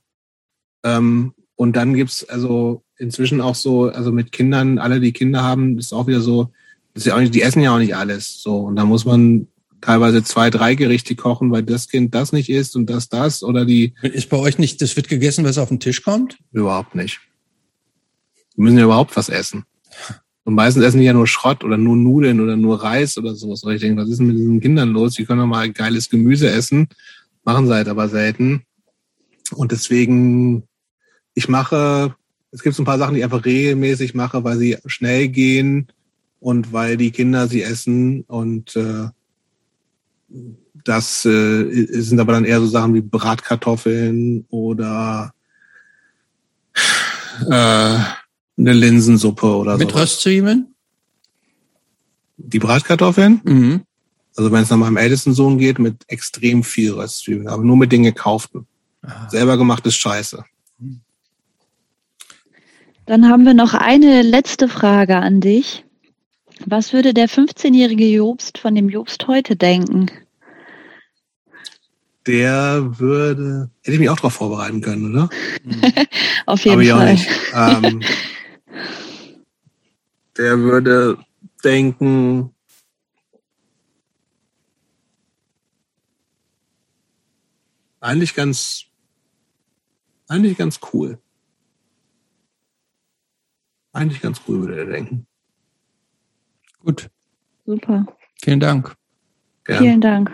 Ähm, und dann gibt's also inzwischen auch so, also mit Kindern, alle, die Kinder haben, ist auch wieder so, ist ja auch nicht, die essen ja auch nicht alles. So. Und da muss man teilweise zwei, drei Gerichte kochen, weil das Kind das nicht isst und das das oder die. Ist bei euch nicht, das wird gegessen, was auf den Tisch kommt? Überhaupt nicht. Wir müssen ja überhaupt was essen. Und meistens essen die ja nur Schrott oder nur Nudeln oder nur Reis oder sowas. Und ich denke, was ist denn mit diesen Kindern los? Die können doch mal geiles Gemüse essen. Machen sie halt aber selten. Und deswegen, ich mache, es gibt so ein paar Sachen, die ich einfach regelmäßig mache, weil sie schnell gehen und weil die Kinder sie essen. Und äh, das äh, sind aber dann eher so Sachen wie Bratkartoffeln oder äh, eine Linsensuppe oder so. Mit Röstzwiebeln? Die Bratkartoffeln? Mhm. Also wenn es nach meinem ältesten Sohn geht, mit extrem viel Röstzwiebeln, aber nur mit den gekauften. Aha. Selber gemacht ist scheiße. Dann haben wir noch eine letzte Frage an dich. Was würde der 15-jährige Jobst von dem Jobst heute denken? Der würde, hätte ich mich auch darauf vorbereiten können, oder? Auf jeden Aber Fall. Ähm, der würde denken, eigentlich ganz, eigentlich ganz cool. Eigentlich ganz cool, würde er denken. Gut. Super. Vielen Dank. Gern. Vielen Dank.